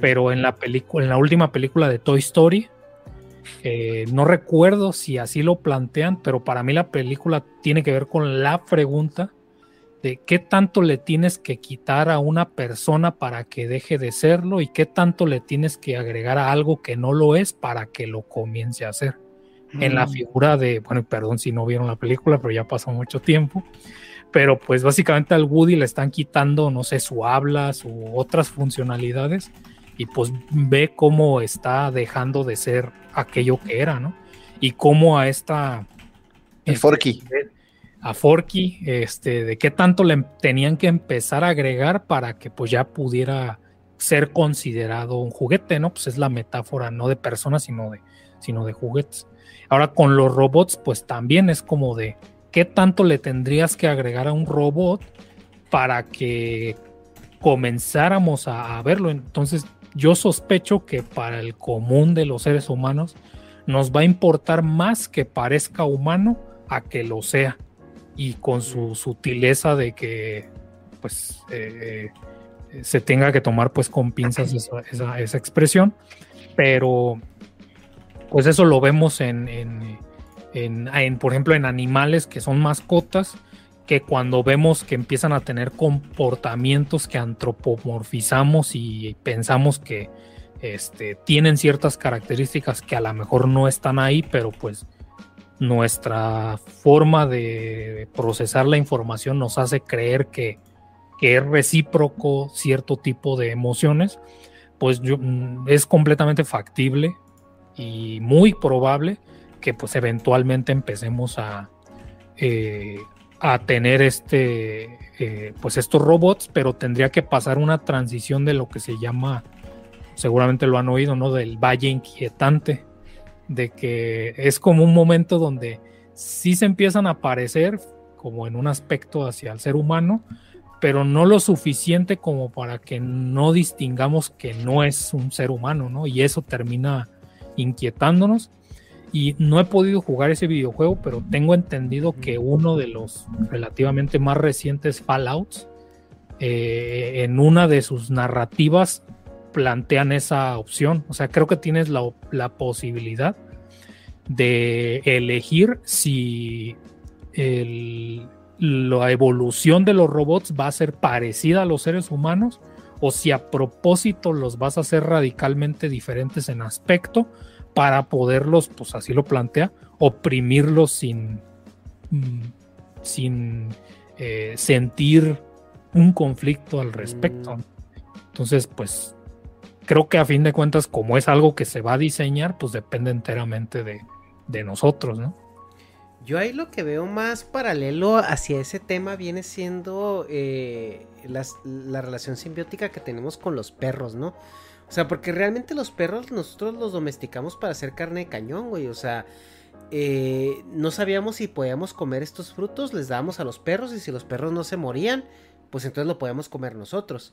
Pero en la película, en la última película de Toy Story, eh, no recuerdo si así lo plantean, pero para mí la película tiene que ver con la pregunta de qué tanto le tienes que quitar a una persona para que deje de serlo y qué tanto le tienes que agregar a algo que no lo es para que lo comience a hacer. En la mm. figura de, bueno, perdón si no vieron la película, pero ya pasó mucho tiempo, pero pues básicamente al Woody le están quitando, no sé, su habla, su otras funcionalidades y pues ve cómo está dejando de ser aquello que era, ¿no? Y cómo a esta... El Forky. Este, a Forky, este, de qué tanto le tenían que empezar a agregar para que pues ya pudiera ser considerado un juguete, ¿no? Pues es la metáfora no de personas, sino de, sino de juguetes. Ahora con los robots, pues también es como de qué tanto le tendrías que agregar a un robot para que comenzáramos a, a verlo. Entonces yo sospecho que para el común de los seres humanos nos va a importar más que parezca humano a que lo sea. Y con su sutileza de que pues eh, se tenga que tomar pues con pinzas esa, expresión. Pero pues eso lo vemos en, en, por ejemplo en animales que son mascotas que cuando vemos que empiezan a tener comportamientos que antropomorfizamos y pensamos que este, tienen ciertas características que a lo mejor no están ahí, pero pues nuestra forma de procesar la información nos hace creer que, es recíproco cierto tipo de emociones, pues mm, es completamente factible y muy probable que pues eventualmente empecemos a, eh, a tener este, eh, pues estos robots, pero tendría que pasar una transición de lo que se llama, seguramente lo han oído, ¿no? Del valle inquietante, de que es como un momento donde sí se empiezan a aparecer como en un aspecto hacia el ser humano, pero no lo suficiente como para que no distingamos que no es un ser humano, ¿no? Y eso termina inquietándonos y no he podido jugar ese videojuego, pero tengo entendido que uno de los relativamente más recientes Fallouts, eh, en una de sus narrativas plantean esa opción. O sea, creo que tienes la, posibilidad de elegir si la evolución de los robots va a ser parecida a los seres humanos o si a propósito los vas a hacer radicalmente diferentes en aspecto para poderlos, pues así lo plantea, oprimirlos sin, mm, sin eh, sentir un conflicto al respecto. Mm. Entonces, pues creo que a fin de cuentas, como es algo que se va a diseñar, pues depende enteramente de, nosotros, ¿no? Yo ahí lo que veo más paralelo hacia ese tema viene siendo eh, la relación simbiótica que tenemos con los perros, ¿no? O sea, porque realmente los perros nosotros los domesticamos para hacer carne de cañón, güey. O sea, eh, no sabíamos si podíamos comer estos frutos, les dábamos a los perros y si los perros no se morían, pues entonces lo podíamos comer nosotros.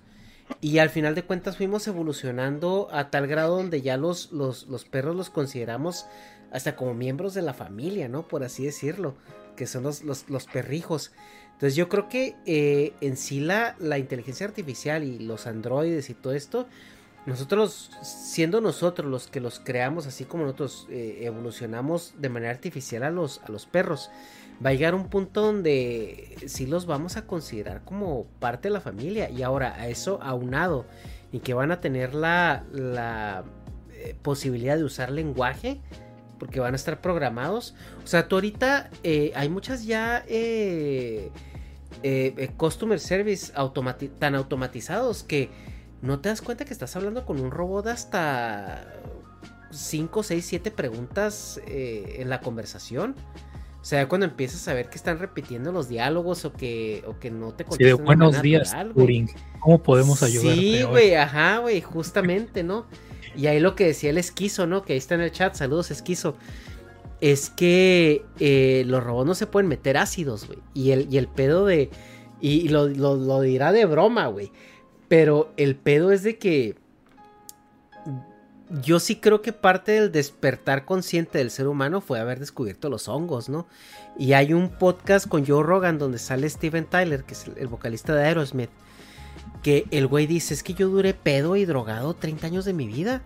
Y al final de cuentas fuimos evolucionando a tal grado donde ya los, los, perros los consideramos hasta como miembros de la familia, ¿no? Por así decirlo, que son los, los, perrijos. Entonces yo creo que eh, en sí la, la inteligencia artificial y los androides y todo esto, nosotros, siendo nosotros los que los creamos, así como nosotros eh, evolucionamos de manera artificial a los, a los perros, va a llegar un punto donde sí los vamos a considerar como parte de la familia. Y ahora, a eso aunado, y que van a tener la, la eh, posibilidad de usar lenguaje, porque van a estar programados. O sea, tú ahorita eh, hay muchas ya customer service tan automatizados que no te das cuenta que estás hablando con un robot hasta 5, 6, 7 preguntas eh, en la conversación. O sea, cuando empiezas a ver que están repitiendo los diálogos o que, o que no te contestan. Sí, de buenos días, Turing. ¿Cómo podemos ayudarte? Sí, güey, ajá, güey, justamente, ¿no? Y ahí lo que decía el esquizo, ¿no? Que ahí está en el chat, saludos esquizo. Es que eh, los robots no se pueden meter ácidos, güey. Y el, y el pedo de... Y lo, lo dirá de broma, güey. Pero el pedo es de que... Yo sí creo que parte del despertar consciente del ser humano fue haber descubierto los hongos, ¿no? Y hay un podcast con Joe Rogan donde sale Steven Tyler, que es el vocalista de Aerosmith, que el güey dice, es que yo duré pedo y drogado 30 años de mi vida.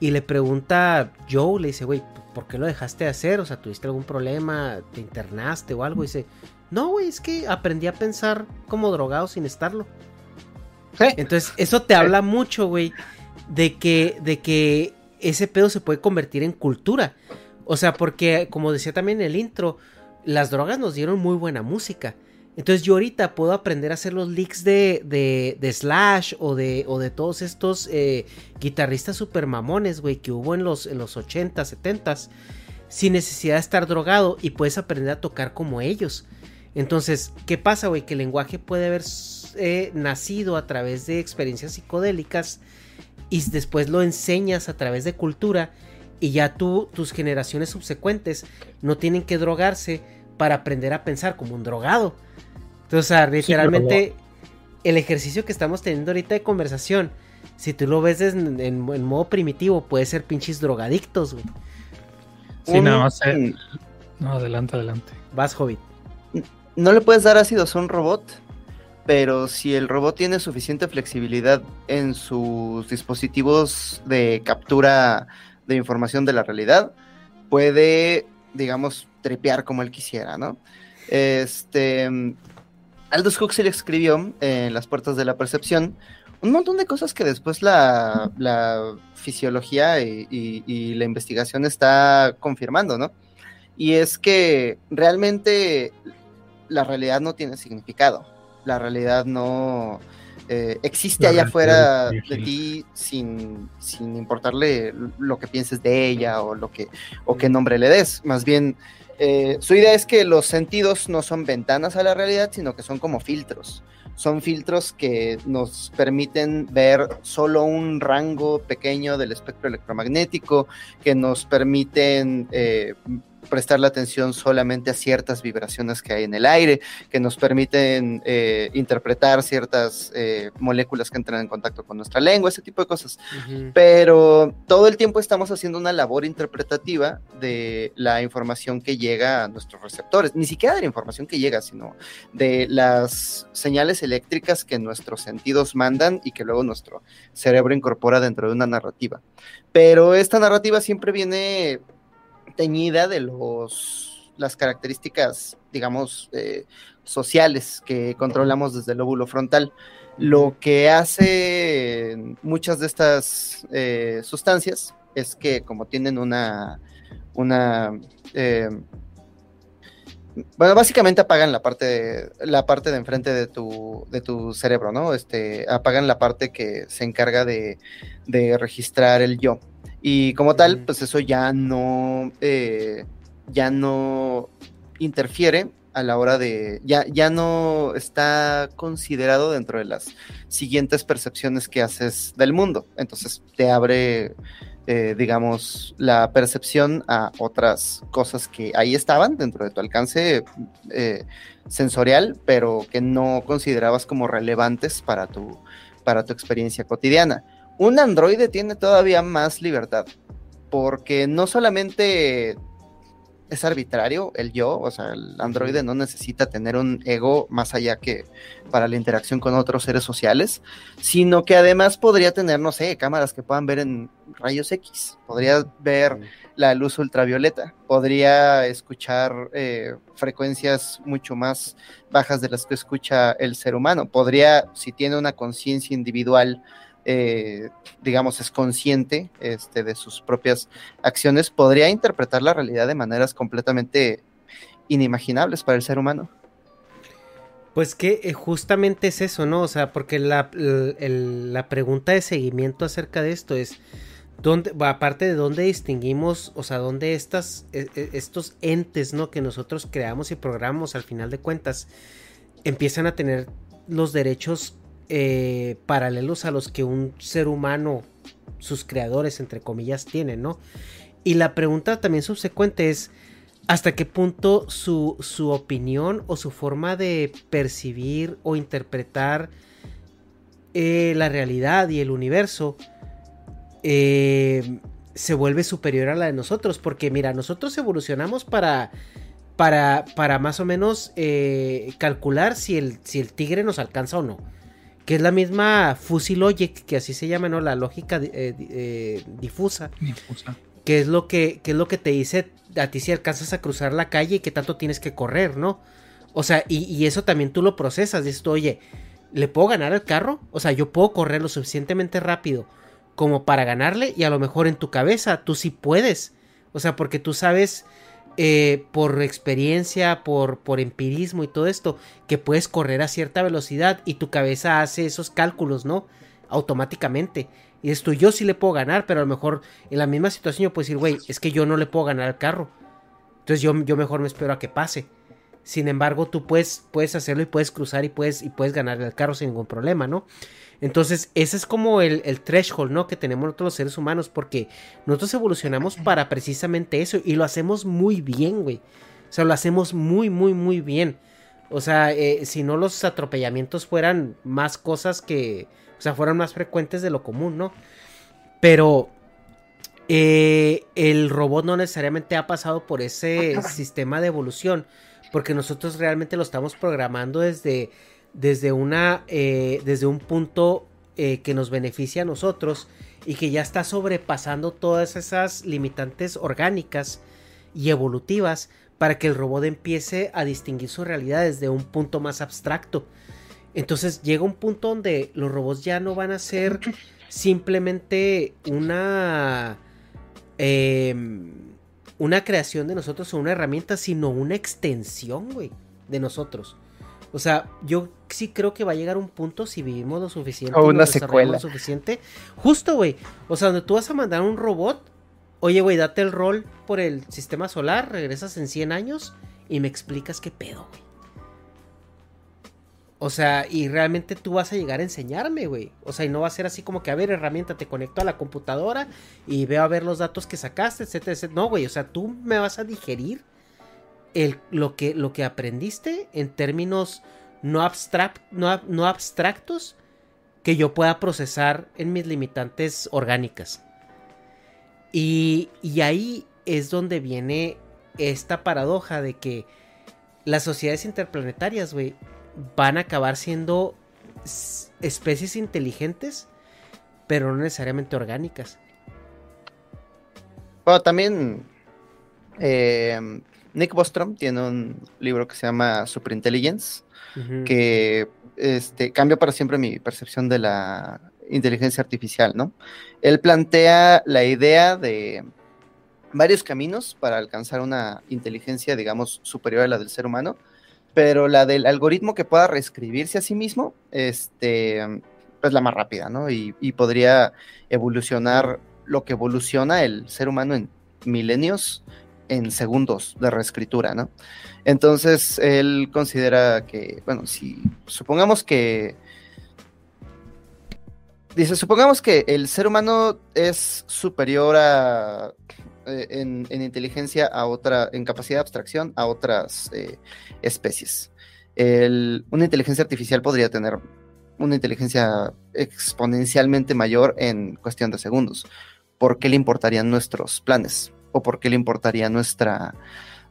Y le pregunta Joe, le dice, güey, ¿por qué lo dejaste de hacer? O sea, ¿tuviste algún problema? ¿Te internaste o algo? Y dice, no, güey, es que aprendí a pensar como drogado sin estarlo. Entonces, eso te habla mucho, güey, de que, de que ese pedo se puede convertir en cultura. O sea, porque, como decía también en el intro, las drogas nos dieron muy buena música. Entonces yo ahorita puedo aprender a hacer los leaks de, de, Slash o de, o de todos estos eh, guitarristas super mamones, güey, que hubo en los, en los 80, 70 sin necesidad de estar drogado y puedes aprender a tocar como ellos. Entonces, ¿qué pasa, güey? Que el lenguaje puede haber eh, nacido a través de experiencias psicodélicas y después lo enseñas a través de cultura y ya tú, tus generaciones subsecuentes no tienen que drogarse para aprender a pensar como un drogado. Entonces, o sea, literalmente el ejercicio que estamos teniendo ahorita de conversación, si tú lo ves en, modo primitivo, puede ser pinches drogadictos, güey. Sí, nada más. Eh, no, adelante, adelante. Vas, Hobbit. No le puedes dar ácidos a un robot, pero si el robot tiene suficiente flexibilidad en sus dispositivos de captura de información de la realidad, puede, digamos, tripear como él quisiera, ¿no? Este, Aldous Huxley escribió en Las Puertas de la Percepción un montón de cosas que después la, fisiología y, la investigación está confirmando, ¿no? Y es que realmente la realidad no tiene significado. La realidad no eh, existe allá afuera de ti sin, sin importarle lo que pienses de ella o lo que o qué nombre le des. Más bien eh, su idea es que los sentidos no son ventanas a la realidad, sino que son como filtros. Son filtros que nos permiten ver solo un rango pequeño del espectro electromagnético, que nos permiten eh, prestar la atención solamente a ciertas vibraciones que hay en el aire, que nos permiten eh, interpretar ciertas eh, moléculas que entran en contacto con nuestra lengua, ese tipo de cosas. Pero todo el tiempo estamos haciendo una labor interpretativa de la información que llega a nuestros receptores, ni siquiera de la información que llega, sino de las señales eléctricas que nuestros sentidos mandan y que luego nuestro cerebro incorpora dentro de una narrativa. Pero esta narrativa siempre viene teñida de los, las características, digamos, eh, sociales que controlamos desde el lóbulo frontal. Lo que hace muchas de estas eh, sustancias es que como tienen una, una eh, bueno, básicamente apagan la parte de, la parte de enfrente de tu, de tu cerebro, ¿no? Este, apagan la parte que se encarga de, de registrar el yo. Y como tal, pues eso ya no, eh, ya no interfiere a la hora de, ya, ya no está considerado dentro de las siguientes percepciones que haces del mundo. Entonces te abre, eh, digamos, la percepción a otras cosas que ahí estaban dentro de tu alcance eh, sensorial, pero que no considerabas como relevantes para tu, para tu experiencia cotidiana. Un androide tiene todavía más libertad, porque no solamente es arbitrario el yo, o sea, el androide no necesita tener un ego más allá que para la interacción con otros seres sociales, sino que además podría tener, no sé, cámaras que puedan ver en rayos X, podría ver la luz ultravioleta, podría escuchar eh, frecuencias mucho más bajas de las que escucha el ser humano, podría, si tiene una conciencia individual, eh, digamos, es consciente este, de sus propias acciones, podría interpretar la realidad de maneras completamente inimaginables para el ser humano. Pues que eh, justamente es eso, ¿no? O sea, porque la, la pregunta de seguimiento acerca de esto es, ¿dónde, aparte de dónde distinguimos, o sea, dónde estas, e, e, estos entes, ¿no? Que nosotros creamos y programamos al final de cuentas, empiezan a tener los derechos eh, paralelos a los que un ser humano sus creadores, entre comillas, tienen, ¿no? Y la pregunta también subsecuente es, ¿hasta qué punto su, su opinión o su forma de percibir o interpretar eh, la realidad y el universo eh, se vuelve superior a la de nosotros? Porque mira, nosotros evolucionamos para... Para, para más o menos calcular si el, si el tigre nos alcanza o no que es la misma Fuzzy Logic, que así se llama, ¿no? La lógica difusa. Difusa qué es lo que, es lo que te dice a ti si alcanzas a cruzar la calle y qué tanto tienes que correr, ¿no? O sea, y, eso también tú lo procesas, dices tú, oye, ¿le puedo ganar al carro? O sea, yo puedo correr lo suficientemente rápido como para ganarle y a lo mejor en tu cabeza tú sí puedes. O sea, porque tú sabes eh, por experiencia, por, por empirismo y todo esto, que puedes correr a cierta velocidad y tu cabeza hace esos cálculos, ¿no? Automáticamente. Y esto yo sí le puedo ganar, pero a lo mejor en la misma situación yo puedo decir, güey, es que yo no le puedo ganar al carro. Entonces yo, yo mejor me espero a que pase. Sin embargo, tú puedes, puedes hacerlo y puedes cruzar y puedes, y puedes ganar el carro sin ningún problema, ¿no? Entonces, ese es como el, el, threshold, ¿no? Que tenemos nosotros los seres humanos, porque nosotros evolucionamos para precisamente eso y lo hacemos muy bien, güey. O sea, lo hacemos muy, muy, muy bien. O sea, eh, si no los atropellamientos fueran más cosas que, o sea, fueran más frecuentes de lo común, ¿no? Pero eh, el robot no necesariamente ha pasado por ese (laughs) sistema de evolución, porque nosotros realmente lo estamos programando desde, desde, una, eh, desde un punto eh, que nos beneficia a nosotros y que ya está sobrepasando todas esas limitantes orgánicas y evolutivas para que el robot empiece a distinguir su realidad desde un punto más abstracto. Entonces llega un punto donde los robots ya no van a ser simplemente una. Em, una creación de nosotros o una herramienta, sino una extensión, güey, de nosotros. O sea, yo sí creo que va a llegar un punto si vivimos lo suficiente. O una secuela. Lo suficiente. Justo, güey. O sea, donde tú vas a mandar un robot. Oye, güey, date el rol por el sistema solar. Regresas en 100 años y me explicas qué pedo, güey. O sea, y realmente tú vas a llegar a enseñarme, güey. O sea, y no va a ser así como que, a ver, herramienta, te conecto a la computadora y veo a ver los datos que sacaste, etcétera, etcétera. No, güey, o sea, tú me vas a digerir el, lo, que, lo que aprendiste en términos no, no, no abstractos que yo pueda procesar en mis limitantes orgánicas. Y, y ahí es donde viene esta paradoja de que las sociedades interplanetarias, güey, van a acabar siendo especies inteligentes, pero no necesariamente orgánicas. Bueno, también eh, Nick Bostrom tiene un libro que se llama Superintelligence, que este, cambia para siempre mi percepción de la inteligencia artificial, ¿no? Él plantea la idea de varios caminos para alcanzar una inteligencia, digamos, superior a la del ser humano, pero la del algoritmo que pueda reescribirse a sí mismo, este, es la más rápida, ¿no? Y, podría evolucionar lo que evoluciona el ser humano en milenios, en segundos de reescritura, ¿no? Entonces, él considera que, bueno, si supongamos que... Dice, supongamos que el ser humano es superior a eh, en, inteligencia a otra, en capacidad de abstracción a otras eh, especies. una inteligencia artificial podría tener una inteligencia exponencialmente mayor en cuestión de segundos. ¿Por qué le importarían nuestros planes? ¿O por qué le importaría nuestra,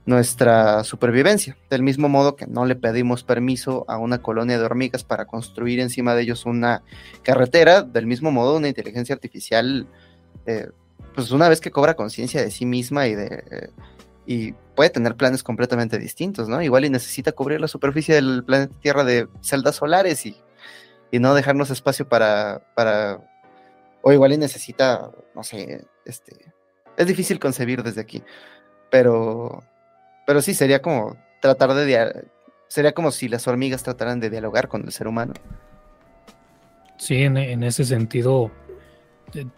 nuestra supervivencia? Del mismo modo que no le pedimos permiso a una colonia de hormigas para construir encima de ellos una carretera, del mismo modo una inteligencia artificial eh, pues una vez que cobra conciencia de sí misma y de y puede tener planes completamente distintos, ¿no? Igual y necesita cubrir la superficie del planeta Tierra de celdas solares y, y no dejarnos espacio para, para, o igual y necesita, no sé, este, es difícil concebir desde aquí, pero, pero sí, sería como tratar de, sería como si las hormigas trataran de dialogar con el ser humano. Sí, en, en ese sentido,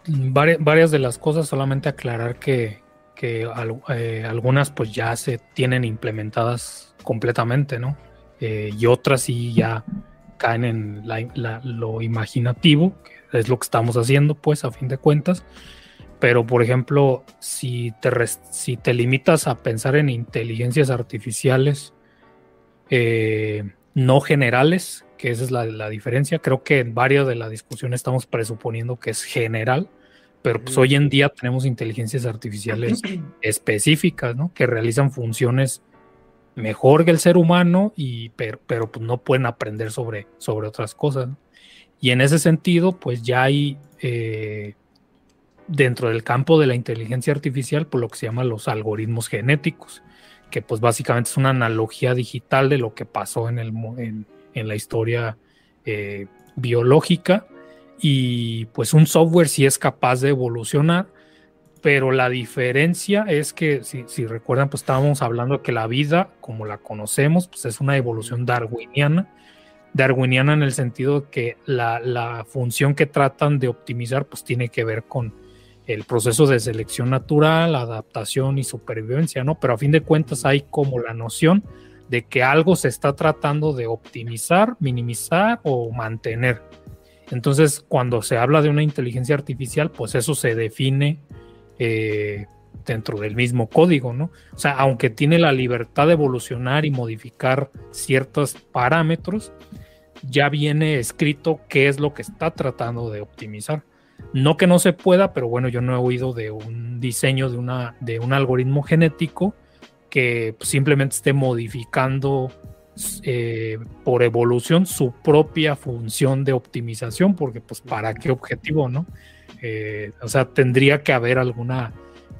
varias, de las cosas, solamente aclarar que, eh, algunas pues ya se tienen implementadas completamente, ¿no? Eh, y otras sí ya caen en lo imaginativo, es lo que estamos haciendo, pues, a fin de cuentas. Pero, por ejemplo, si te, si te limitas a pensar en inteligencias artificiales eh, no generales, que esa es la, la, diferencia, creo que en varias de la discusión estamos presuponiendo que es general, pero pues hoy en día tenemos inteligencias artificiales (clears throat) específicas, ¿no? Que realizan funciones mejor que el ser humano, y, pero, pero pues no pueden aprender sobre, sobre otras cosas. Y en ese sentido, pues ya hay eh, dentro del campo de la inteligencia artificial, por pues, lo que se llama los algoritmos genéticos, que pues básicamente es una analogía digital de lo que pasó en, el, en, la historia eh, biológica. Y pues un software sí es capaz de evolucionar, pero la diferencia es que, si, recuerdan, pues estábamos hablando que la vida, como la conocemos, pues es una evolución darwiniana. Darwiniana en el sentido que la, la función que tratan de optimizar, pues tiene que ver con el proceso de selección natural, adaptación y supervivencia, ¿no? Pero a fin de cuentas hay como la noción de que algo se está tratando de optimizar, minimizar o mantener. Entonces, cuando se habla de una inteligencia artificial, pues eso se define eh, dentro del mismo código, ¿no? O sea, aunque tiene la libertad de evolucionar y modificar ciertos parámetros, ya viene escrito qué es lo que está tratando de optimizar. No que no se pueda, pero bueno, yo no he oído de un diseño de, una, de un algoritmo genético que simplemente esté modificando eh, por evolución su propia función de optimización, porque pues para qué objetivo, ¿no? Eh, o sea, tendría que haber alguna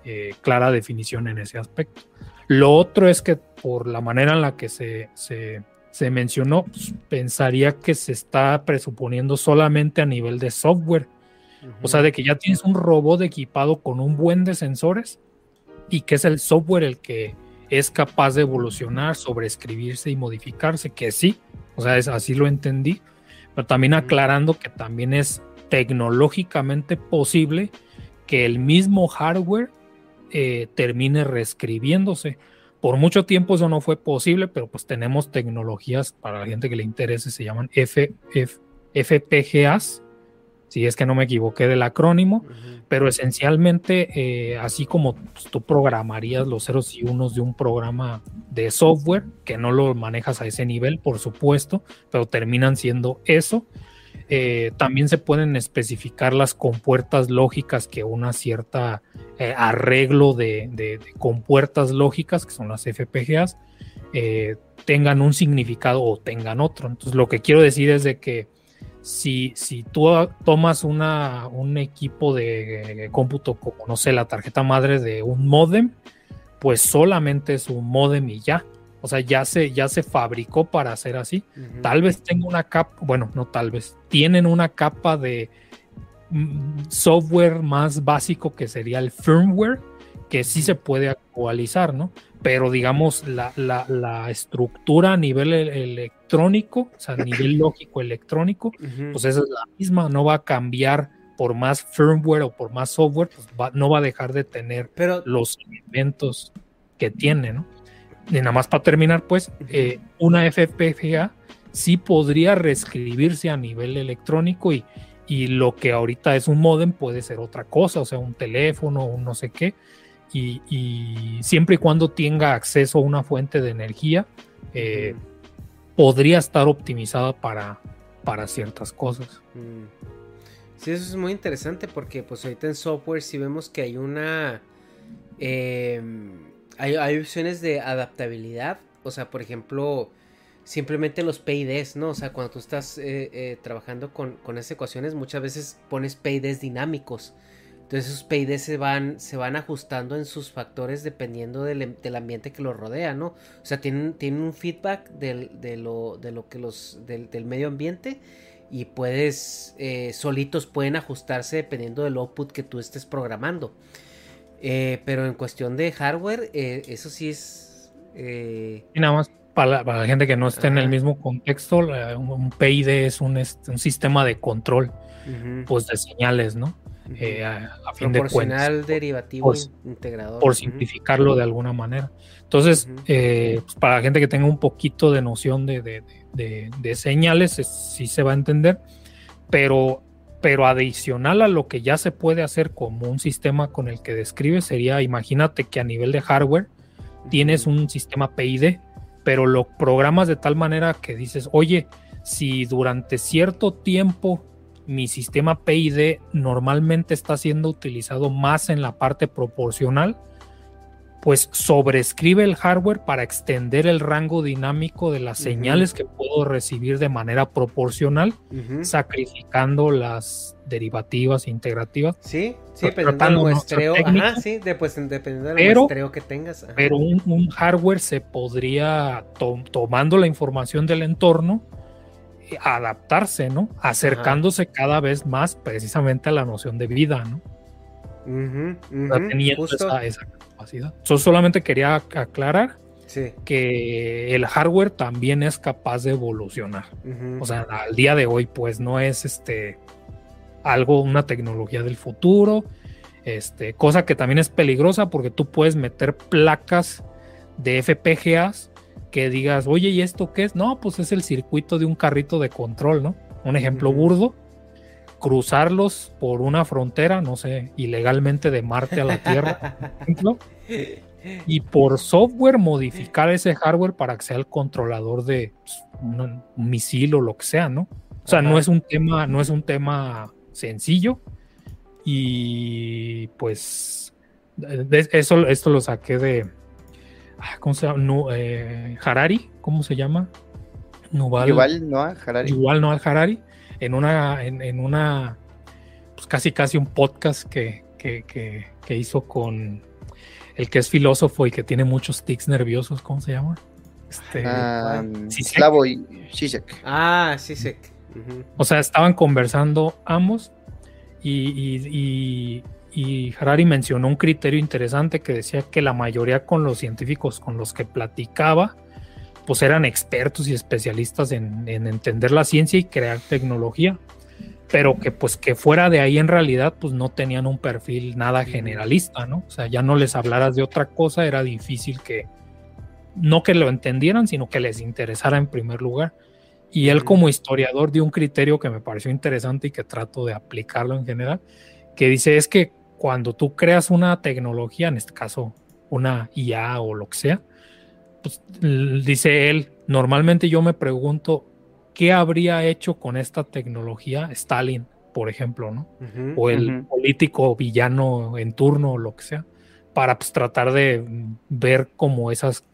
eh, clara definición en ese aspecto. Lo otro es que por la manera en la que se, se, mencionó, pues, pensaría que se está presuponiendo solamente a nivel de software. O sea, de que ya tienes un robot equipado con un buen de sensores y que es el software el que es capaz de evolucionar, sobreescribirse y modificarse, que sí, o sea, es, así lo entendí, pero también aclarando que también es tecnológicamente posible que el mismo hardware eh, termine reescribiéndose. Por mucho tiempo eso no fue posible, pero pues tenemos tecnologías para la gente que le interese, se llaman FPGAs, si es que no me equivoqué del acrónimo, pero esencialmente, eh, así como pues, tú programarías los ceros y unos de un programa de software, que no lo manejas a ese nivel, por supuesto, pero terminan siendo eso. Eh, también se pueden especificar las compuertas lógicas que una cierta eh, arreglo de, de, compuertas lógicas, que son las FPGAs, tengan un significado o tengan otro. Entonces, lo que quiero decir es de que si, si tú tomas una, un equipo de cómputo como, no sé, la tarjeta madre de un modem, pues solamente es un modem y ya. O sea, ya se, ya se fabricó para hacer así. Tal vez tenga una capa, bueno, no tal vez, tienen una capa de mm, software más básico que sería el firmware, que sí se puede actualizar, ¿no? Pero digamos, la, la, estructura a nivel electrónico, o sea, a (coughs) nivel lógico electrónico, pues esa es la misma, no va a cambiar por más firmware o por más software, pues no va a dejar de tener los elementos que tiene, ¿no? Y nada más para terminar, pues, eh, una FPGA sí podría reescribirse a nivel electrónico y, y lo que ahorita es un modem puede ser otra cosa, o sea, un teléfono, un no sé qué, y, siempre y cuando tenga acceso a una fuente de energía, eh, podría estar optimizada para, para ciertas cosas. Mm. Sí, eso es muy interesante porque pues ahorita en software sí vemos que hay una... Em, hay, opciones de adaptabilidad. O sea, por ejemplo, simplemente los PIDs, ¿no? O sea, cuando tú estás eh, eh, trabajando con, con esas ecuaciones, muchas veces pones PIDs dinámicos. Entonces esos PIDs se van, se van ajustando en sus factores dependiendo del, ambiente que los rodea, ¿no? O sea, tienen, tienen un feedback de, lo, de lo que los, del, medio ambiente y puedes, eh, solitos pueden ajustarse dependiendo del output que tú estés programando. Eh, pero en cuestión de hardware, eh, eso sí es... Y nada más para la, gente que no esté en el mismo contexto, un, PID es un, un, sistema de control pues de señales, ¿no? Eh, a, fin de cuentas. derivativo, por, integrador. Por simplificarlo de alguna manera. Entonces, eh, pues, para la gente que tenga un poquito de noción de, de, de, señales, sí se va a entender, pero, pero adicional a lo que ya se puede hacer como un sistema con el que describe sería, imagínate que a nivel de hardware tienes un sistema PID, pero lo programas de tal manera que dices, oye, si durante cierto tiempo mi sistema PID normalmente está siendo utilizado más en la parte proporcional, pues sobrescribe el hardware para extender el rango dinámico de las señales que puedo recibir de manera proporcional, sacrificando las derivativas e integrativas. Sí, sí, dependiendo del muestreo. Ajá, sí, pues, dependiendo del muestreo que tengas. Pero un, hardware se podría, tomando la información del entorno, adaptarse, ¿no? Acercándose cada vez más precisamente a la noción de vida, ¿no? teniendo esa, capacidad. Yo solamente quería aclarar que el hardware también es capaz de evolucionar. O sea, al día de hoy, pues no es este algo, una tecnología del futuro. Este, cosa que también es peligrosa porque tú puedes meter placas de FPGAs que digas, oye, ¿y esto qué es? No, pues es el circuito de un carrito de control, ¿no? Un ejemplo burdo cruzarlos por una frontera, no sé, ilegalmente de Marte a la Tierra, por (laughs) ejemplo, y por software modificar ese hardware para que sea el controlador de pues, un, misil o lo que sea, ¿no? O sea, no es un tema, no es un tema sencillo y pues eso esto lo saqué de ¿cómo se llama? Eh, Harari, ¿cómo se llama? Igual no Harari. Igual no Harari en una, en, una, pues casi casi un podcast que, que, hizo con el que es filósofo y que tiene muchos tics nerviosos, ¿cómo se llama? Este, um, Slavoj Zizek. Ah, Zizek. O sea, estaban conversando ambos y, y, Harari mencionó un criterio interesante que decía que la mayoría con los científicos con los que platicaba pues eran expertos y especialistas en, entender la ciencia y crear tecnología, pero que pues que fuera de ahí en realidad pues no tenían un perfil nada generalista, ¿no? O sea, ya no les hablaras de otra cosa, era difícil que, no que lo entendieran, sino que les interesara en primer lugar. Y él como historiador dio un criterio que me pareció interesante y que trato de aplicarlo en general, que dice es que cuando tú creas una tecnología, en este caso una IA o lo que sea, pues, dice él, normalmente yo me pregunto qué habría hecho con esta tecnología Stalin, por ejemplo, ¿no? o el político villano en turno o lo que sea, para pues, tratar de ver como esas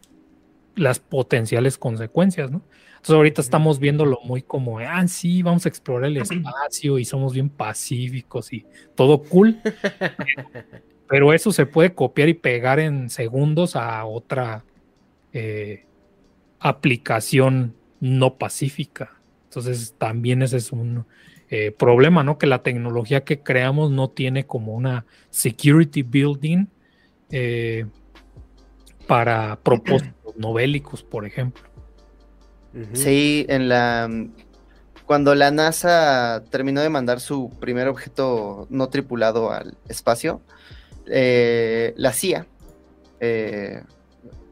las potenciales consecuencias, ¿no? Entonces ahorita estamos viéndolo muy como, ah, sí, vamos a explorar el espacio y somos bien pacíficos y todo cool. (laughs) Pero eso se puede copiar y pegar en segundos a otra eh, aplicación no pacífica. Entonces también ese es un eh, problema, ¿no? Que la tecnología que creamos no tiene como una security building eh, para propósitos novélicos, por ejemplo. Sí, en la cuando la NASA terminó de mandar su primer objeto no tripulado al espacio, la CIA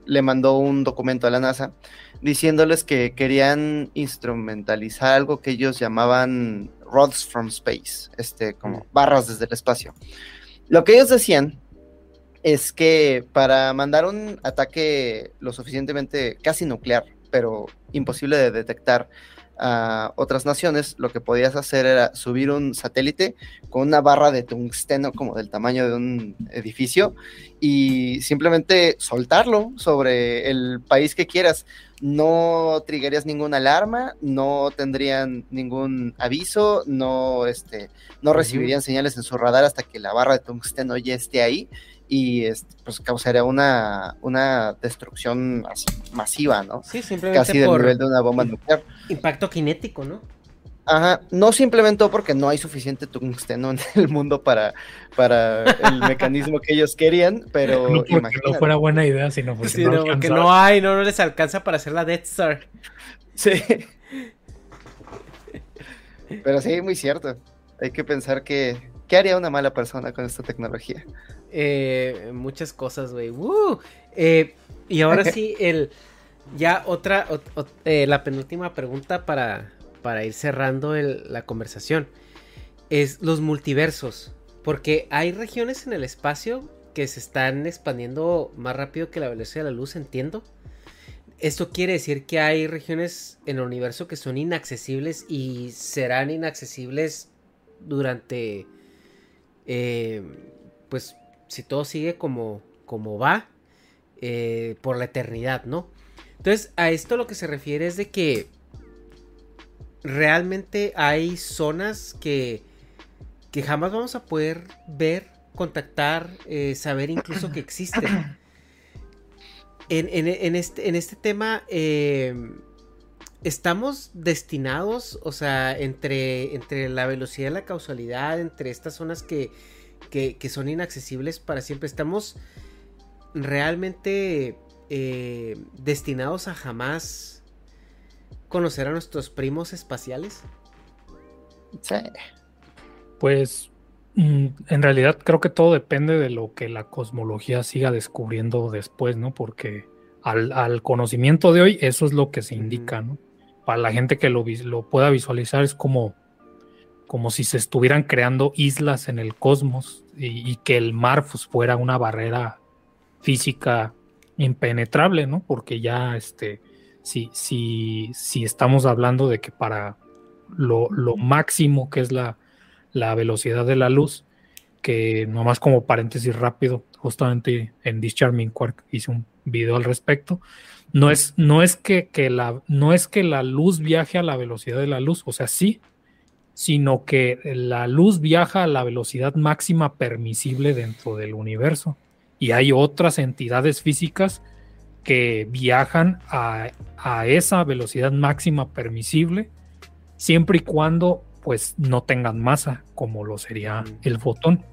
le mandó un documento a la NASA diciéndoles que querían instrumentalizar algo que ellos llamaban rods from space, este, como mm. barras desde el espacio. Lo que ellos decían es que para mandar un ataque lo suficientemente casi nuclear, pero imposible de detectar a otras naciones, lo que podías hacer era subir un satélite con una barra de tungsteno como del tamaño de un edificio y simplemente soltarlo sobre el país que quieras. No triggerías ninguna alarma, no tendrían ningún aviso, no, este, no recibirían señales en su radar hasta que la barra de tungsteno ya esté ahí y pues causaría una, una destrucción masiva, ¿no? Sí, simplemente Casi del nivel de una bomba nuclear. Impacto cinético, ¿no? Ajá, no se implementó porque no hay suficiente tungsteno en el mundo para, para el (laughs) mecanismo que ellos querían, pero no porque no fuera buena idea, sino porque, no, no, hay, no, no les alcanza para hacer la Death Star. Sí. Pero sí, muy cierto. Hay que pensar que ¿qué haría una mala persona con esta tecnología? Eh, muchas cosas, güey. Eh, y ahora (laughs) sí, el ya otra, eh, la penúltima pregunta para, para ir cerrando la conversación. es los multiversos. Porque hay regiones en el espacio que se están expandiendo más rápido que la velocidad de la luz, entiendo. Esto quiere decir que hay regiones en el universo que son inaccesibles y serán inaccesibles durante, eh, pues, si todo sigue como, como va, eh, por la eternidad, ¿no? Entonces, a esto lo que se refiere es de que realmente hay zonas que, que jamás vamos a poder ver, contactar, eh, saber incluso que existen. En, este, en este, tema, em, estamos destinados, o sea, entre, entre la velocidad y la causalidad, entre estas zonas que, que, son inaccesibles para siempre, estamos realmente eh, destinados a jamás conocer a nuestros primos espaciales? Sí. Pues mm, en realidad creo que todo depende de lo que la cosmología siga descubriendo después, ¿no? Porque al, conocimiento de hoy eso es lo que se indica, ¿no? Para la gente que lo, lo pueda visualizar es como, como si se estuvieran creando islas en el cosmos y, que el mar pues, fuera una barrera física impenetrable, ¿no? Porque ya este si, si, si estamos hablando de que para lo, máximo que es la, velocidad de la luz, que nomás como paréntesis rápido, justamente en This Charming Quark hice un video al respecto, no es, no es que, la, no es que la luz viaje a la velocidad de la luz, o sea, sí, sino que la luz viaja a la velocidad máxima permisible dentro del universo. Y hay otras entidades físicas que viajan a, esa velocidad máxima permisible, siempre y cuando pues no tengan masa, como lo sería el fotón.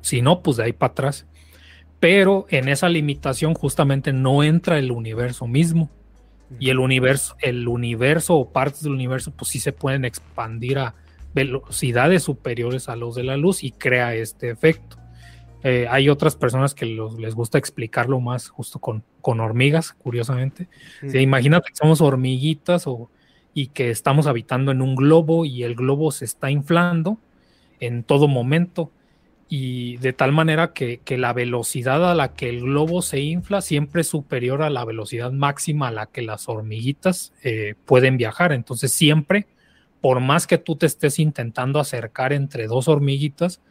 Si no, pues de ahí para atrás. Pero en esa limitación justamente no entra el universo mismo. Y el universo, el universo o partes del universo, pues sí se pueden expandir a velocidades superiores a los de la luz y crea este efecto. Eh, hay otras personas que les gusta explicarlo más justo con, con hormigas, curiosamente. imagínate que somos hormiguitas o, y que estamos habitando en un globo y el globo se está inflando en todo momento y de tal manera que, la velocidad a la que el globo se infla siempre es superior a la velocidad máxima a la que las hormiguitas eh, pueden viajar. Entonces siempre, por más que tú te estés intentando acercar entre dos hormiguitas,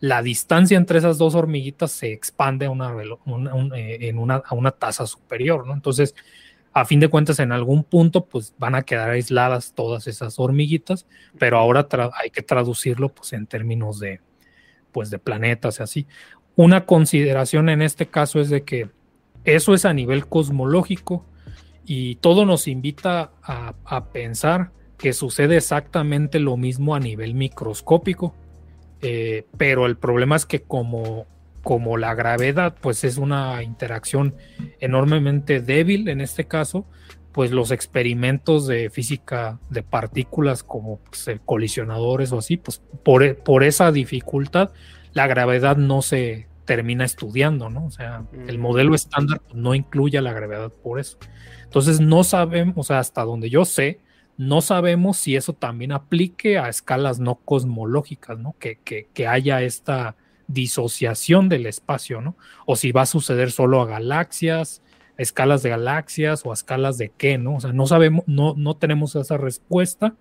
la distancia entre esas dos hormiguitas se expande a una, eh, en una, tasa superior, ¿no? Entonces, a fin de cuentas, en algún punto, pues van a quedar aisladas todas esas hormiguitas, pero ahora hay que traducirlo, pues, en términos de, pues, de planetas y así. Una consideración en este caso es de que eso es a nivel cosmológico y todo nos invita a pensar que sucede exactamente lo mismo a nivel microscópico eh, pero el problema es que como, como la gravedad pues es una interacción enormemente débil en este caso, pues los experimentos de física de partículas como pues, colisionadores o así, pues por, por, esa dificultad la gravedad no se termina estudiando, ¿no? O sea, el modelo estándar no incluye a la gravedad por eso. Entonces no sabemos, o sea, hasta donde yo sé, no sabemos si eso también aplique a escalas no cosmológicas, ¿no? Que, que, haya esta disociación del espacio, ¿no? O si va a suceder solo a galaxias, a escalas de galaxias o a escalas de qué, ¿no? O sea, no sabemos, no, no tenemos esa respuesta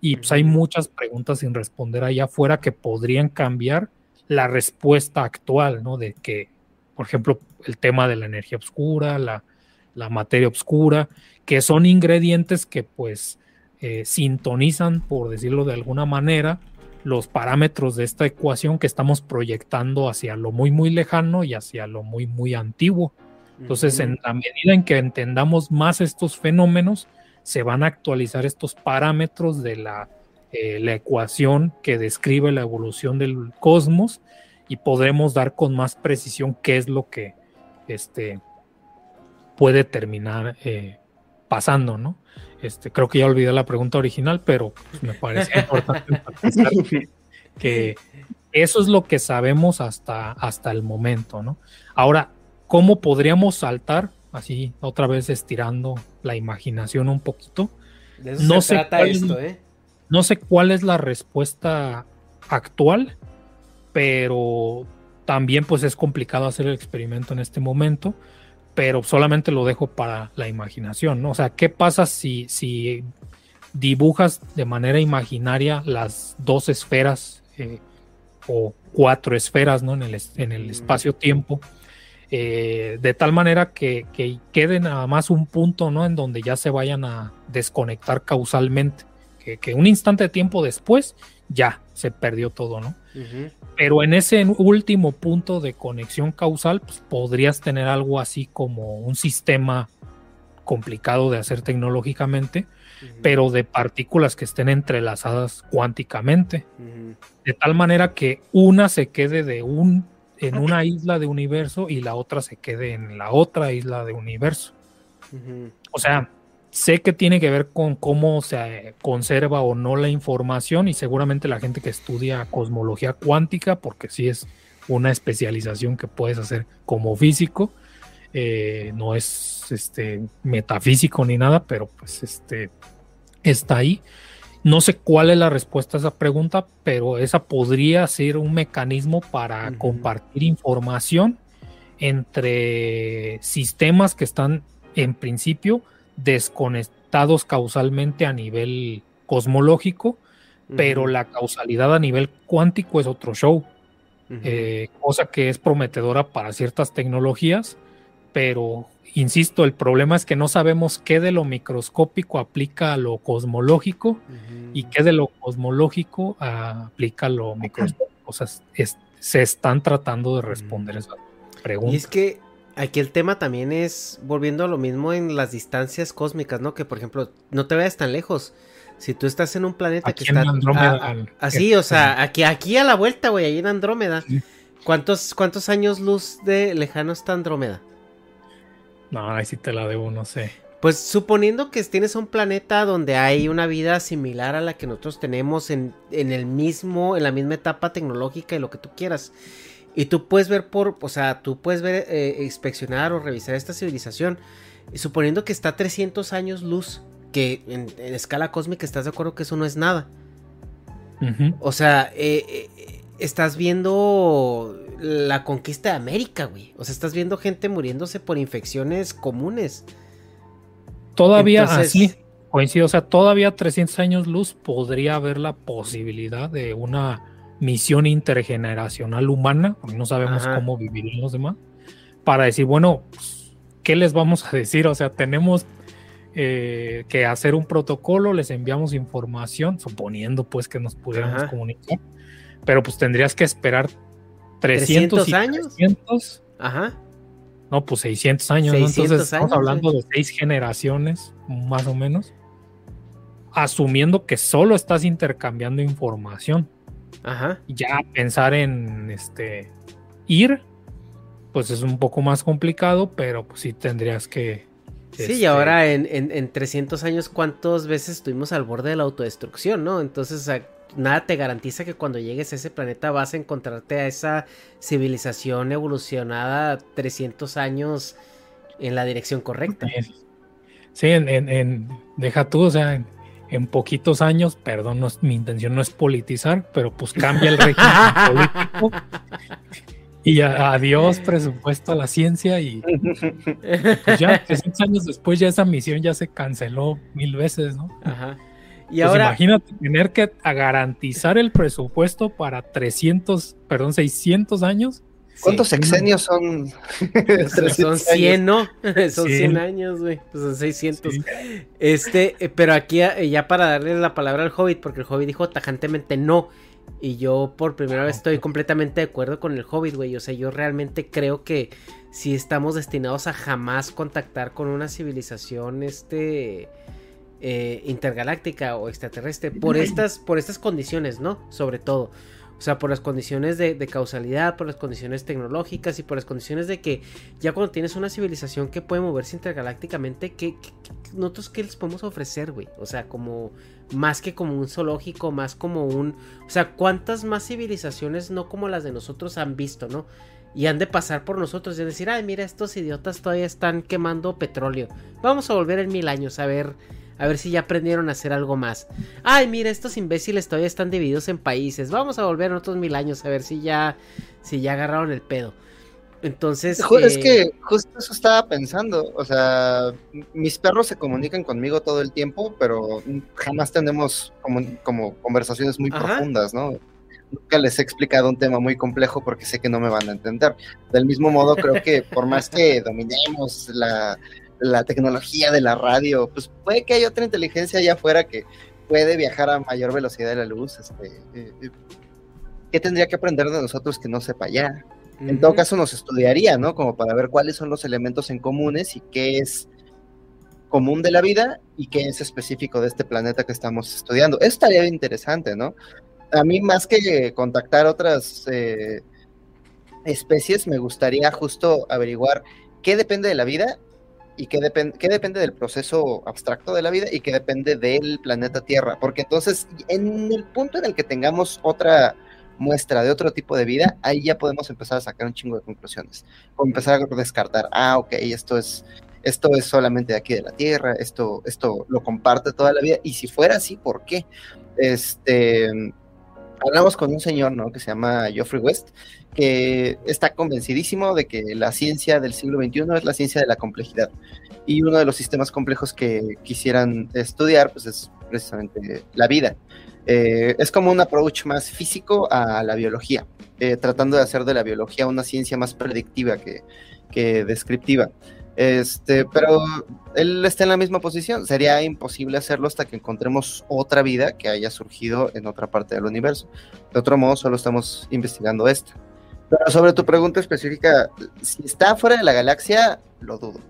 y pues hay muchas preguntas sin responder allá afuera que podrían cambiar la respuesta actual, ¿no? De que, por ejemplo, el tema de la energía oscura, la, la materia oscura, que son ingredientes que pues eh, sintonizan, por decirlo de alguna manera, los parámetros de esta ecuación que estamos proyectando hacia lo muy, muy lejano y hacia lo muy, muy antiguo. Entonces, en la medida en que entendamos más estos fenómenos, se van a actualizar estos parámetros de la, eh, la ecuación que describe la evolución del cosmos y podremos dar con más precisión qué es lo que este, puede terminar eh, pasando, ¿no? Este, creo que ya olvidé la pregunta original, pero pues, me parece importante (laughs) que eso es lo que sabemos hasta, hasta el momento, ¿no? Ahora, ¿cómo podríamos saltar? Así, otra vez estirando la imaginación un poquito. no sé cuál, ¿eh? No sé cuál es la respuesta actual, pero también pues es complicado hacer el experimento en este momento, pero solamente lo dejo para la imaginación, ¿no? O sea, ¿qué pasa si, si dibujas de manera imaginaria las dos esferas eh, o cuatro esferas, ¿no? En el, en el espacio-tiempo? Eh, de tal manera que, que, quede nada más un punto, ¿no? En donde ya se vayan a desconectar causalmente, que, que un instante de tiempo después ya se perdió todo, ¿no? Pero en ese último punto de conexión causal, pues, podrías tener algo así como un sistema complicado de hacer tecnológicamente, pero de partículas que estén entrelazadas cuánticamente, de tal manera que una se quede de un en una isla de universo y la otra se quede en la otra isla de universo. O sea, sé que tiene que ver con cómo se conserva o no la información y seguramente la gente que estudia cosmología cuántica, porque sí es una especialización que puedes hacer como físico, eh, no es este metafísico ni nada, pero pues este está ahí. No sé cuál es la respuesta a esa pregunta, pero esa podría ser un mecanismo para compartir información entre sistemas que están en principio desconectados causalmente a nivel cosmológico, pero la causalidad a nivel cuántico es otro show, eh, cosa que es prometedora para ciertas tecnologías, pero insisto, el problema es que no sabemos qué de lo microscópico aplica a lo cosmológico y qué de lo cosmológico aplica a lo microscópico. O sea, se están tratando de responder esa pregunta. Y es que aquí el tema también es, volviendo a lo mismo en las distancias cósmicas, ¿no? Que por ejemplo, no te vayas tan lejos. Si tú estás en un planeta que está así, o sea, aquí, aquí a la vuelta, güey, ahí en Andrómeda. ¿Cuántos, ¿Cuántos años luz de lejano está Andrómeda? No, ahí sí te la debo, no sé. Pues suponiendo que tienes un planeta donde hay una vida similar a la que nosotros tenemos en, en el mismo, en la misma etapa tecnológica y lo que tú quieras. Y tú puedes ver por, o sea, tú puedes ver, eh, inspeccionar o revisar esta civilización, suponiendo que está a 300 años luz, que en, escala cósmica estás de acuerdo que eso no es nada. O sea, eh, eh, estás viendo la conquista de América, güey. O sea, estás viendo gente muriéndose por infecciones comunes. Todavía así, coincido, o sea, todavía 300 años luz podría haber la posibilidad de una misión intergeneracional humana, porque no sabemos cómo vivirían los demás, para decir, bueno, pues, ¿qué les vamos a decir? O sea, tenemos eh, que hacer un protocolo, les enviamos información, suponiendo pues que nos pudiéramos comunicar, pero pues tendrías que esperar 300, años. 300, Ajá. No, pues 600 años, Entonces estamos hablando de seis generaciones, más o menos, asumiendo que solo estás intercambiando información. Ajá. Ya pensar en este ir, pues es un poco más complicado, pero pues sí tendrías que. Sí, y este, ahora en, en, 300 años, ¿cuántas veces estuvimos al borde de la autodestrucción, no? Entonces, nada te garantiza que cuando llegues a ese planeta vas a encontrarte a esa civilización evolucionada 300 años en la dirección correcta. Sí, en, en deja tú, o sea, en poquitos años, perdón, mi intención no es politizar, pero pues cambia el régimen (laughs) político y adiós presupuesto a la ciencia y pues ya 300 años después ya esa misión ya se canceló mil veces, ¿no? Ajá. Y pues ahora imagínate tener que garantizar el presupuesto para 300, perdón, 600 años ¿Cuántos sexenios son? (laughs) son 100, ¿no? (laughs) son 100 años, güey. Pues son 600. Este, eh, pero aquí eh, ya para darle la palabra al Hobbit, porque el Hobbit dijo tajantemente no. Y yo por primera vez estoy completamente de acuerdo con el Hobbit, güey. O sea, yo realmente creo que si estamos destinados a jamás contactar con una civilización, este... Eh, intergaláctica o extraterrestre por estas por estas condiciones no sobre todo o sea, por las condiciones de, causalidad, por las condiciones tecnológicas y por las condiciones de que ya cuando tienes una civilización que puede moverse intergalácticamente, ¿qué, nosotros qué les podemos ofrecer, güey? O sea, como más que como un zoológico, más como un... O sea, ¿cuántas más civilizaciones no como las de nosotros han visto, no? Y han de pasar por nosotros y decir, ay, mira, estos idiotas todavía están quemando petróleo. Vamos a volver en mil años a ver A ver si ya aprendieron a hacer algo más. Ay, mira, estos imbéciles todavía están divididos en países. Vamos a volver en otros mil años a ver si ya, si ya agarraron el pedo. Entonces. Es eh, que justo eso estaba pensando. O sea, mis perros se comunican conmigo todo el tiempo, pero jamás tenemos como, como conversaciones muy Ajá. profundas, ¿no? Nunca les he explicado un tema muy complejo porque sé que no me van a entender. Del mismo modo, creo que por más que dominemos la, la tecnología de la radio, pues puede que haya otra inteligencia allá afuera que puede viajar a mayor velocidad de la luz. Este, eh, eh, ¿Qué tendría que aprender de nosotros que no sepa ya? En todo caso nos estudiaría, ¿no? Como para ver cuáles son los elementos en comunes y qué es común de la vida y qué es específico de este planeta que estamos estudiando. Eso estaría interesante, ¿no? A mí más que contactar otras eh, especies, me gustaría justo averiguar qué depende de la vida y qué, depen- qué depende del proceso abstracto de la vida y qué depende del planeta Tierra. Porque entonces, en el punto en el que tengamos otra muestra de otro tipo de vida, ahí ya podemos empezar a sacar un chingo de conclusiones. O empezar a descartar, ah, ok, esto es, esto es solamente de aquí de la Tierra, esto, esto lo comparte toda la vida. Y si fuera así, ¿por qué? Este, hablamos con un señor, ¿no? Que se llama Geoffrey West, que está convencidísimo de que la ciencia del siglo XXI es la ciencia de la complejidad. Y uno de los sistemas complejos que quisieran estudiar, pues es precisamente la vida. Eh, es como un approach más físico a la biología, eh, tratando de hacer de la biología una ciencia más predictiva que, que descriptiva. Este, pero él está en la misma posición. Sería imposible hacerlo hasta que encontremos otra vida que haya surgido en otra parte del universo. De otro modo, solo estamos investigando esta. Pero sobre tu pregunta específica, si está fuera de la galaxia, lo dudo.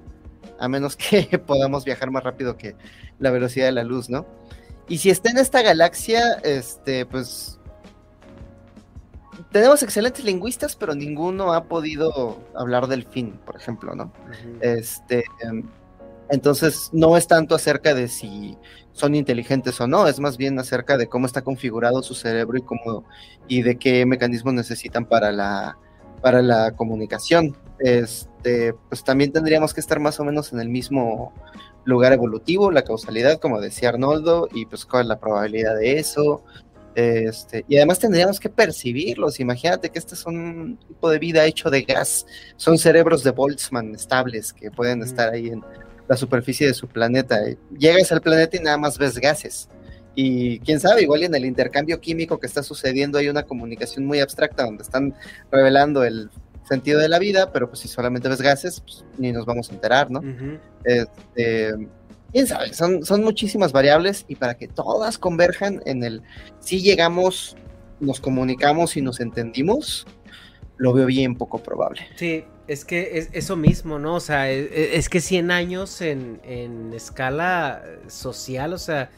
A menos que (laughs) podamos viajar más rápido que la velocidad de la luz, ¿no? Y si está en esta galaxia, este, pues tenemos excelentes lingüistas, pero ninguno ha podido hablar del fin, por ejemplo, ¿no? Este, em, entonces no es tanto acerca de si son inteligentes o no, es más bien acerca de cómo está configurado su cerebro y cómo y de qué mecanismos necesitan para la para la comunicación. Este, pues también tendríamos que estar más o menos en el mismo lugar evolutivo, la causalidad, como decía Arnoldo, y pues cuál es la probabilidad de eso. Este, y además tendríamos que percibirlos. Imagínate que este es un tipo de vida hecho de gas. Son cerebros de Boltzmann estables que pueden estar ahí en la superficie de su planeta. Llegas al planeta y nada más ves gases. Y quién sabe, igual en el intercambio químico que está sucediendo hay una comunicación muy abstracta donde están revelando el sentido de la vida, pero pues si solamente ves gases, pues ni nos vamos a enterar, ¿no? Este, quién sabe, son, son muchísimas variables y para que todas converjan en el si llegamos, nos comunicamos y nos entendimos, lo veo bien poco probable. Sí, es que es eso mismo, ¿no? O sea, es, es que 100 años en, en escala social, o sea,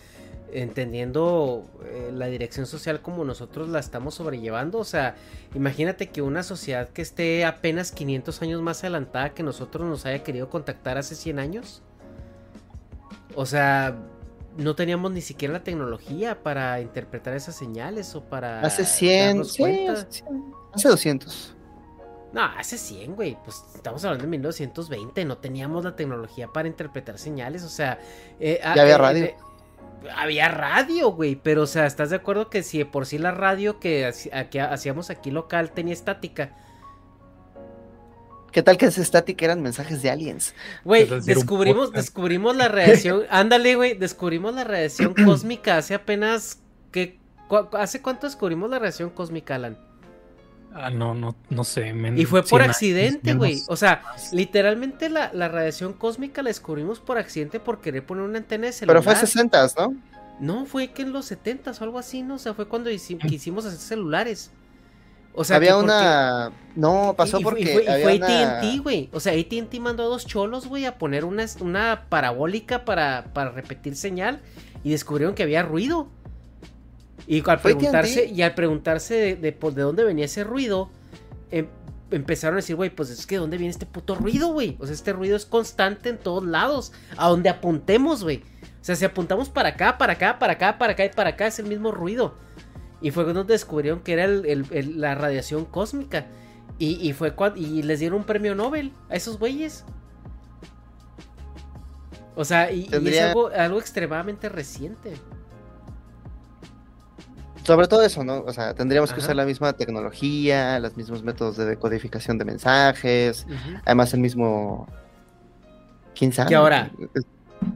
entendiendo eh, la dirección social como nosotros la estamos sobrellevando, o sea, imagínate que una sociedad que esté apenas 500 años más adelantada que nosotros nos haya querido contactar hace 100 años. O sea, no teníamos ni siquiera la tecnología para interpretar esas señales o para Hace 100, darnos sí, hace 100, hace 200. No, hace 100, güey. Pues estamos hablando de 1920. No teníamos la tecnología para interpretar señales. O sea. eh, Ya había eh, radio. eh, había radio, güey. Pero, o sea, ¿estás de acuerdo que si de por sí la radio que hacíamos aquí local tenía estática? ¿Qué tal que esa estática eran mensajes de aliens? Güey, Es descubrimos, descubrimos la (laughs) radiación. ándale, güey. Descubrimos la radiación (clears throat) cósmica hace apenas. ¿qué, cu- ¿Hace cuánto descubrimos la radiación cósmica, Alan? Ah, no, no, no sé. Y fue por 100 años accidente, güey. O sea, literalmente la, la radiación cósmica la descubrimos por accidente por querer poner una antena de celular. Pero fue 60, ¿no? No, fue que en los 70 o algo así, ¿no? O sea, fue cuando hici- (clears throat) quisimos hacer celulares. O sea, había porque- una... No, pasó y, porque y fue, y había fue una- AT&T, güey. O sea, AT&T mandó a dos cholos, güey, a poner una, una parabólica para, para repetir señal y descubrieron que había ruido. Y al ¿Fue preguntarse, AT&T? y al preguntarse de, de, de dónde venía ese ruido, em- empezaron a decir, güey, pues es que ¿de dónde viene este puto ruido, güey? O sea, este ruido es constante en todos lados, a donde apuntemos, güey. O sea, si apuntamos para acá, para acá, para acá, para acá y para acá, es el mismo ruido. Y fue cuando descubrieron que era el- el- el- la radiación cósmica. Y, y fue cuando, y les dieron un premio Nobel a esos güeyes. O sea, y, y es algo, algo extremadamente reciente. Sobre todo eso, ¿no? O sea, tendríamos que usar la misma tecnología, los mismos métodos de decodificación de mensajes, además el mismo... ¿Quién sabe? Que ahora,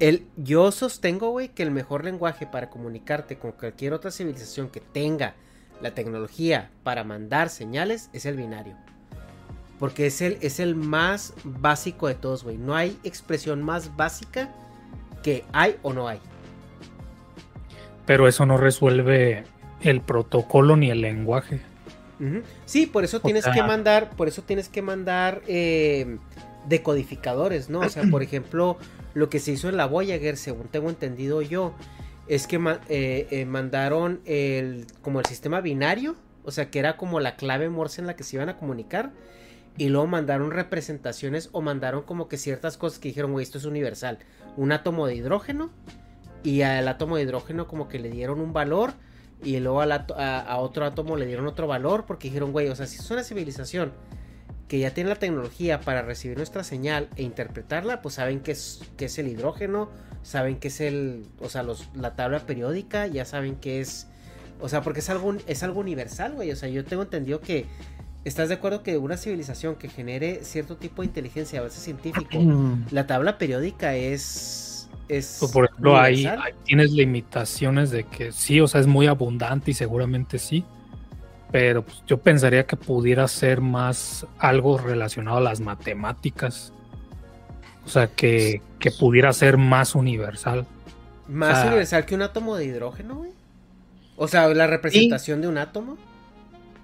el, yo sostengo, güey, que el mejor lenguaje para comunicarte con cualquier otra civilización que tenga la tecnología para mandar señales es el binario. Porque es el, es el más básico de todos, güey. No hay expresión más básica que hay o no hay. Pero eso no resuelve el protocolo ni el lenguaje. Sí, por eso O tienes sea- que mandar, por eso tienes que mandar eh, decodificadores, ¿no? O sea, por ejemplo, lo que se hizo en la Voyager, según tengo entendido yo, es que eh, eh, mandaron el, como el sistema binario, o sea, que era como la clave Morse en la que se iban a comunicar, y luego mandaron representaciones o mandaron como que ciertas cosas que dijeron, güey, esto es universal, un átomo de hidrógeno, y al átomo de hidrógeno como que le dieron un valor, y luego a, a otro átomo le dieron otro valor porque dijeron, güey, o sea, si es una civilización que ya tiene la tecnología para recibir nuestra señal e interpretarla, pues saben que es, que es el hidrógeno, saben que es el, o sea, los, la tabla periódica, ya saben que es, o sea, porque es algo, es algo universal, güey, o sea, yo tengo entendido que, ¿estás de acuerdo que una civilización que genere cierto tipo de inteligencia a veces científico, (clears throat) la tabla periódica es... es Pues, por ejemplo, ahí tienes limitaciones de que sí, o sea, es muy abundante y seguramente sí. Pero pues, yo pensaría que pudiera ser más algo relacionado a las matemáticas. O sea, que, que pudiera ser más universal. Más o sea- universal que un átomo de hidrógeno, güey. O sea, la representación de un átomo.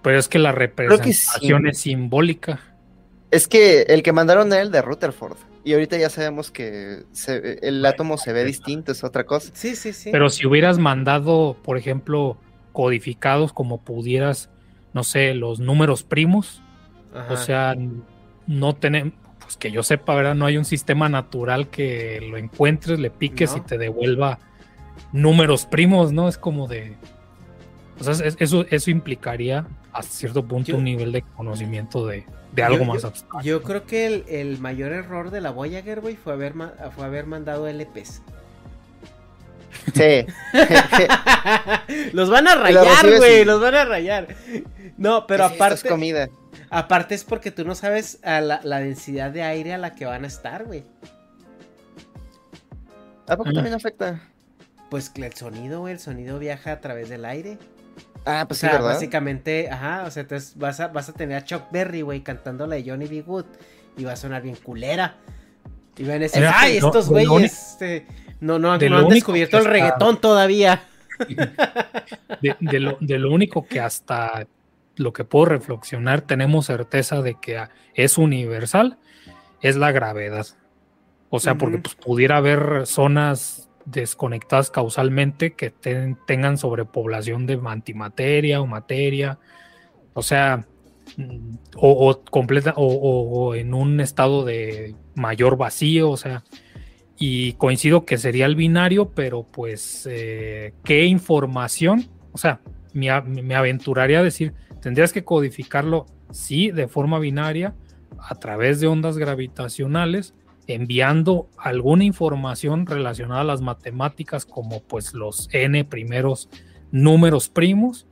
Pero es que la que sí. representación es simbólica. Es que el que mandaron era el de Rutherford. Y ahorita ya sabemos que se- el átomo se ve distinto, es otra cosa. Sí, sí, sí. Pero si hubieras mandado, por ejemplo, codificados como pudieras, no sé, los números primos, Ajá. o sea, no tenemos, pues que yo sepa, ¿verdad? No hay un sistema natural que lo encuentres, le piques No. y te devuelva números primos, ¿no? Es como de... O sea, es- eso, eso implicaría hasta cierto punto Yo- un nivel de conocimiento de, de algo Yo- más abstracto. Yo creo que el, el mayor error de la Voyager, güey, fue haber, fue haber mandado LPs. Sí. (laughs) los van a rayar, güey, los van a rayar. No, pero ¿Qué es esto? Es aparte, comida. aparte es porque tú no sabes a la, la densidad de aire a la que van a estar, güey. ¿A poco Ah. también afecta? Pues que el sonido, güey, el sonido viaja a través del aire. Ah, O pues sea, sí, ¿verdad? básicamente, ajá, o sea, entonces vas a, vas a tener a Chuck Berry, güey, cantando la de Johnny B. Good y va a sonar bien culera. Y van a decir, ay, no, estos güeyes este, no, no, de no lo han descubierto el reggaetón todavía. (laughs) De, de lo, de lo único que hasta lo que puedo reflexionar tenemos certeza de que es universal es la gravedad. O sea, porque pues, pudiera haber zonas desconectadas causalmente que ten- tengan sobrepoblación de antimateria o materia. O sea, mm, o, o completa, o, o- o en un estado de mayor vacío. O sea, y coincido que sería el binario, pero pues, eh, ¿qué información? O sea, me, me aventuraría a decir, tendrías que codificarlo, sí, de forma binaria, a través de ondas gravitacionales, enviando alguna información relacionada a las matemáticas, como pues los n primeros números primos,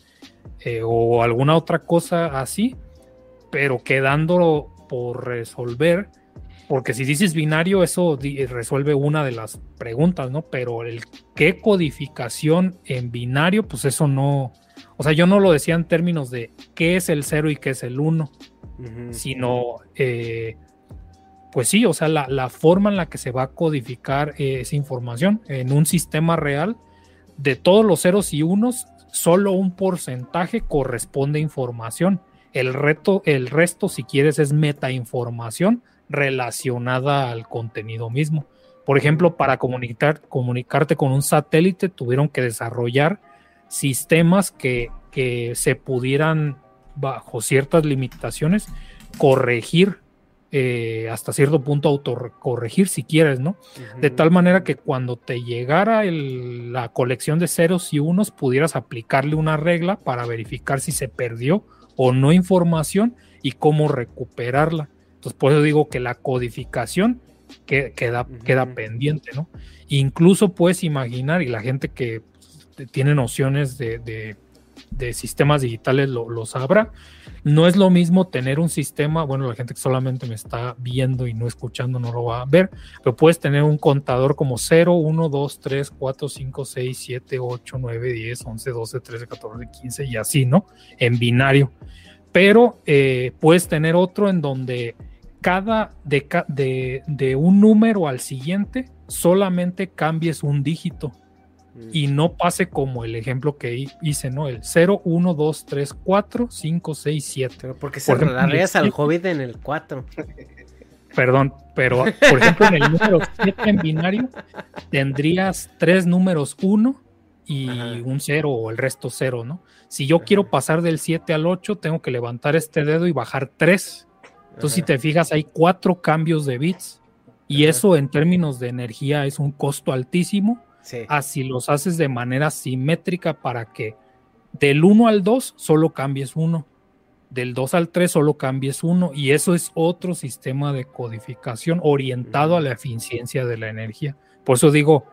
eh, o alguna otra cosa así, pero quedando por resolver porque si dices binario, eso di- resuelve una de las preguntas, ¿no? Pero el qué codificación en binario, pues eso no. O sea, yo no lo decía en términos de qué es el 0 y qué es el 1, sino, eh, pues sí, o sea, la, la forma en la que se va a codificar eh, esa información en un sistema real, de todos los ceros y unos, solo un porcentaje corresponde a información. El, reto, el resto, si quieres, es metainformación relacionada al contenido mismo. Por ejemplo, para comunicar, comunicarte con un satélite tuvieron que desarrollar sistemas que, que se pudieran, bajo ciertas limitaciones, corregir eh, hasta cierto punto autocorregir si quieres, ¿no? De tal manera que cuando te llegara el- la colección de ceros y unos pudieras aplicarle una regla para verificar si se perdió o no información y cómo recuperarla. Entonces, por eso digo que la codificación que, queda, queda pendiente, ¿no? Incluso puedes imaginar, y la gente que tiene nociones de, sistemas digitales lo, lo, sabrá, no es lo mismo tener un sistema, bueno, la gente que solamente me está viendo y no escuchando no lo va a ver, pero puedes tener un contador como 0, 1, 2, 3, 4, 5, 6, 7, 8, 9, 10, 11, 12, 13, 14, 15 y así, ¿no? En binario. Pero eh, puedes tener otro en donde cada de, de, un número al siguiente solamente cambies un dígito y mm. no pase como el ejemplo que hice, ¿no? El 0, 1, 2, 3, 4, 5, 6, 7. Pero porque se rodarías al hobbit en el 4. Perdón, pero por ejemplo en el número 7 en binario tendrías tres números 1 y un 0 o el resto 0, ¿no? Si yo quiero pasar del 7 al 8, tengo que levantar este dedo y bajar 3 entonces, si te fijas, hay cuatro cambios de bits y eso en términos de energía es un costo altísimo. Así los haces de manera simétrica para que del 1 al 2 solo cambies uno, del 2 al 3 solo cambies uno y eso es otro sistema de codificación orientado a la eficiencia de la energía. Por eso digo,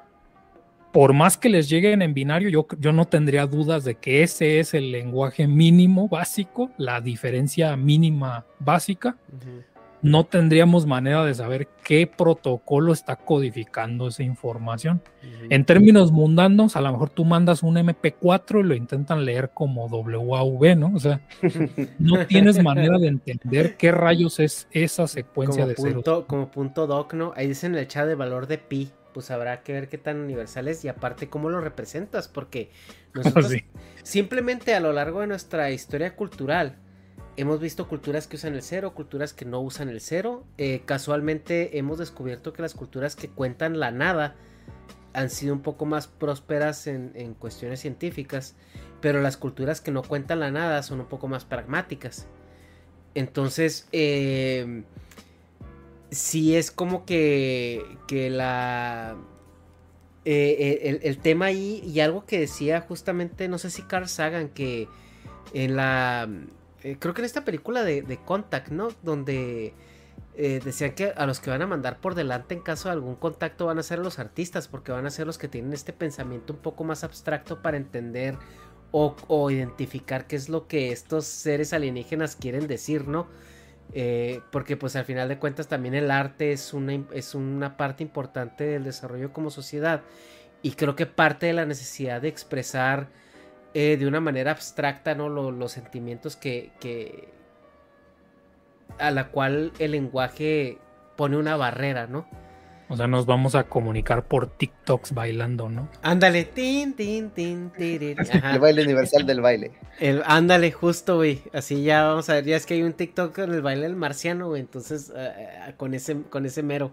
por más que les lleguen en binario, yo, yo no tendría dudas de que ese es el lenguaje mínimo básico, la diferencia mínima básica. No tendríamos manera de saber qué protocolo está codificando esa información. En términos mundanos, a lo mejor tú mandas un MP4 y lo intentan leer como WAV, ¿no? O sea, no (laughs) tienes manera de entender qué rayos es esa secuencia de ceros. Como punto doc, ¿no? Ahí dicen en el chat de valor de pi pues habrá que ver qué tan universal es y aparte cómo lo representas, porque (laughs) nosotros simplemente a lo largo de nuestra historia cultural hemos visto culturas que usan el cero, culturas que no usan el cero. Eh, casualmente hemos descubierto que las culturas que cuentan la nada han sido un poco más prósperas en, cuestiones científicas, pero las culturas que no cuentan la nada son un poco más pragmáticas. Entonces, eh, sí es como que, que la... Eh, eh, el, tema ahí y algo que decía justamente, no sé si Carl Sagan, que en la... Eh, creo que en esta película de, Contact, ¿no? Donde decían que a los que van a mandar por delante en caso de algún contacto van a ser los artistas, porque van a ser los que tienen este pensamiento un poco más abstracto para entender o, o identificar qué es lo que estos seres alienígenas quieren decir, ¿no? Eh, porque pues al final de cuentas también el arte es una, es una parte importante del desarrollo como sociedad y creo que parte de la necesidad de expresar eh, de una manera abstracta ¿no? los sentimientos que, que a la cual el lenguaje pone una barrera, ¿no? O sea, nos vamos a comunicar por TikToks bailando, ¿no? Ándale, tin, tin, tin, (laughs) El baile universal del baile. El, ándale, justo, güey. Así ya vamos a ver, ya es que hay un TikTok con el baile del marciano, güey. Entonces, eh, eh, con ese, con ese mero.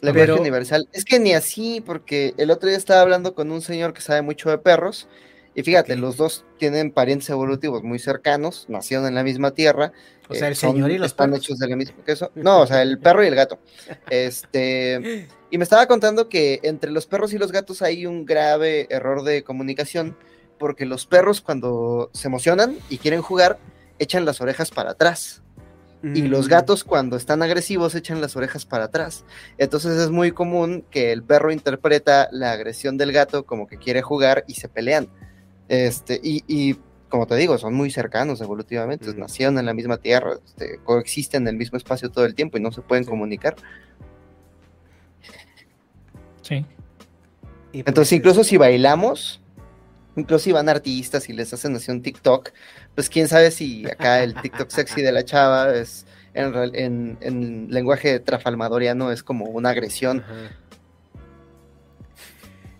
El baile universal. Es que ni así, porque el otro día estaba hablando con un señor que sabe mucho de perros. Y fíjate, los dos tienen parientes evolutivos muy cercanos, nacieron en la misma tierra. O sea, el eh, señor y los están hechos del mismo queso. No, o sea, el perro y el gato. (laughs) Este, y me estaba contando que entre los perros y los gatos hay un grave error de comunicación, porque los perros cuando se emocionan y quieren jugar, echan las orejas para atrás. Y los mm. gatos cuando están agresivos echan las orejas para atrás. Entonces es muy común que el perro interpreta la agresión del gato como que quiere jugar y se pelean. Este, y, como te digo, son muy cercanos evolutivamente, nacieron en la misma tierra, este, coexisten en el mismo espacio todo el tiempo y no se pueden comunicar. Sí. Entonces, pues, incluso si bailamos, incluso si van artistas y les hacen así un TikTok, pues quién sabe si acá el TikTok sexy de la chava es en, en, lenguaje trafalmadoriano es como una agresión.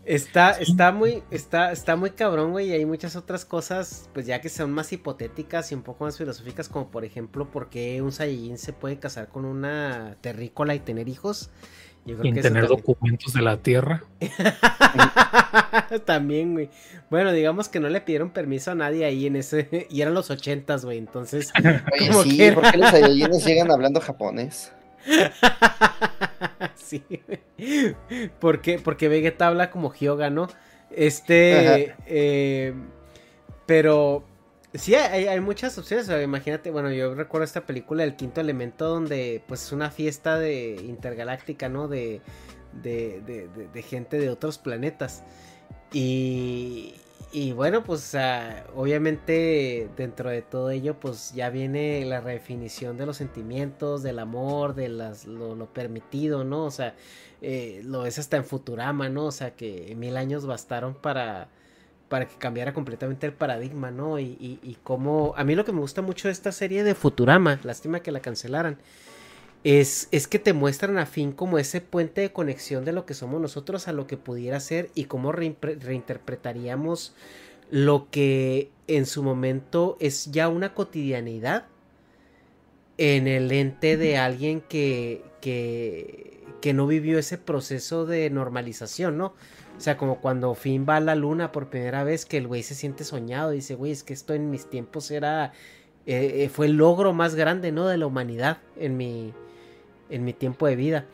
Está, está muy, está, está muy cabrón, güey, y hay muchas otras cosas, pues ya que son más hipotéticas y un poco más filosóficas, como por ejemplo, por qué un Saiyajin se puede casar con una terrícola y tener hijos. Yo y tener documentos de la Tierra. (laughs) también, güey. Bueno, digamos que no le pidieron permiso a nadie ahí en ese, (laughs) y eran los ochentas, güey, entonces... (laughs) Oye, sí, ¿por qué los Saiyajines llegan hablando japonés? (laughs) sí. Porque, porque Vegeta habla como Hyoga, ¿no? Este. Eh, pero. Sí, hay, hay muchas opciones. imagínate, bueno, yo recuerdo esta película El Quinto Elemento, donde pues es una fiesta de intergaláctica, ¿no? De, de, de, de gente de otros planetas. Y, y bueno, pues obviamente dentro de todo ello, pues ya viene la redefinición de los sentimientos, del amor, de las, lo, permitido, ¿no? O sea, eh, lo ves hasta en Futurama, ¿no? O sea, que mil años bastaron para para que cambiara completamente el paradigma, ¿no? Y, y, y como a mí lo que me gusta mucho de esta serie de Futurama, lástima que la cancelaran, es, es que te muestran a fin como ese puente de conexión de lo que somos nosotros a lo que pudiera ser y cómo reinterpretaríamos lo que en su momento es ya una cotidianidad en el ente de alguien que, que, que no vivió ese proceso de normalización, ¿no? O sea, como cuando Finn va a la luna por primera vez, que el güey se siente soñado y dice, güey, es que esto en mis tiempos era. Eh, eh, fue el logro más grande, ¿no? De la humanidad en mi, en mi tiempo de vida.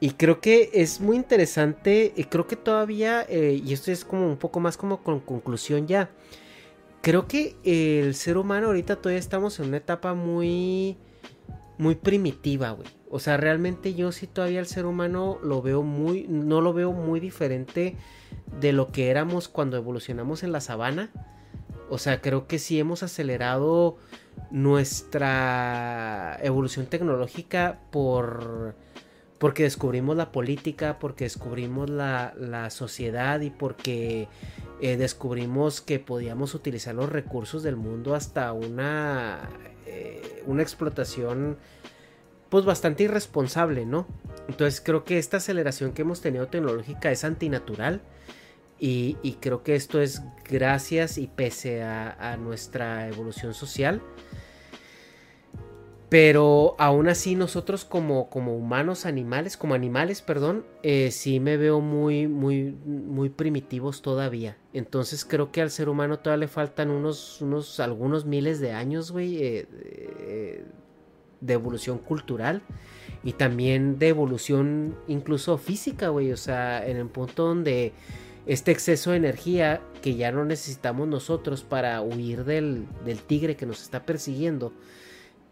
Y creo que es muy interesante, y creo que todavía, eh, y esto es como un poco más como con conclusión ya, creo que el ser humano ahorita todavía estamos en una etapa muy, muy primitiva, güey. O sea, realmente yo sí todavía el ser humano lo veo muy, no lo veo muy diferente de lo que éramos cuando evolucionamos en la sabana. O sea, creo que sí hemos acelerado nuestra evolución tecnológica por porque descubrimos la política, porque descubrimos la, la sociedad y porque eh, descubrimos que podíamos utilizar los recursos del mundo hasta una, eh, una explotación pues bastante irresponsable, ¿no? Entonces creo que esta aceleración que hemos tenido tecnológica es antinatural y, creo que esto es gracias y pese a, nuestra evolución social. Pero aún así nosotros como, como humanos, animales, como animales, perdón, eh, sí me veo muy, muy, muy primitivos todavía. Entonces creo que al ser humano todavía le faltan unos, unos algunos miles de años, güey, eh, eh, de evolución cultural y también de evolución incluso física, güey. O sea, en el punto donde este exceso de energía que ya no necesitamos nosotros para huir del, tigre que nos está persiguiendo,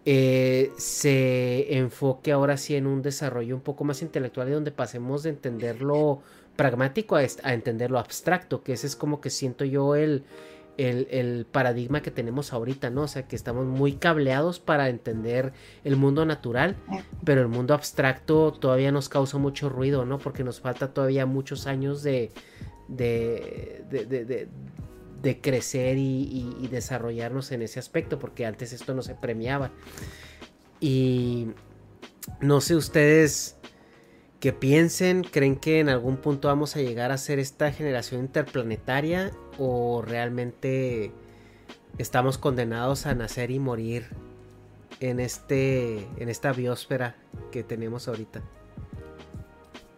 eh, se enfoque ahora sí en un desarrollo un poco más intelectual y donde pasemos de entender lo pragmático a, a entender lo abstracto, que ese es como que siento yo el, el, paradigma que tenemos ahorita, ¿no? O sea, que estamos muy cableados para entender el mundo natural, pero el mundo abstracto todavía nos causa mucho ruido, ¿no? Porque nos falta todavía muchos años de, de, de, de, crecer y, y, desarrollarnos en ese aspecto, porque antes esto no se premiaba. Y no sé ustedes qué piensen, creen que en algún punto vamos a llegar a ser esta generación interplanetaria o realmente estamos condenados a nacer y morir en este en esta biosfera que tenemos ahorita.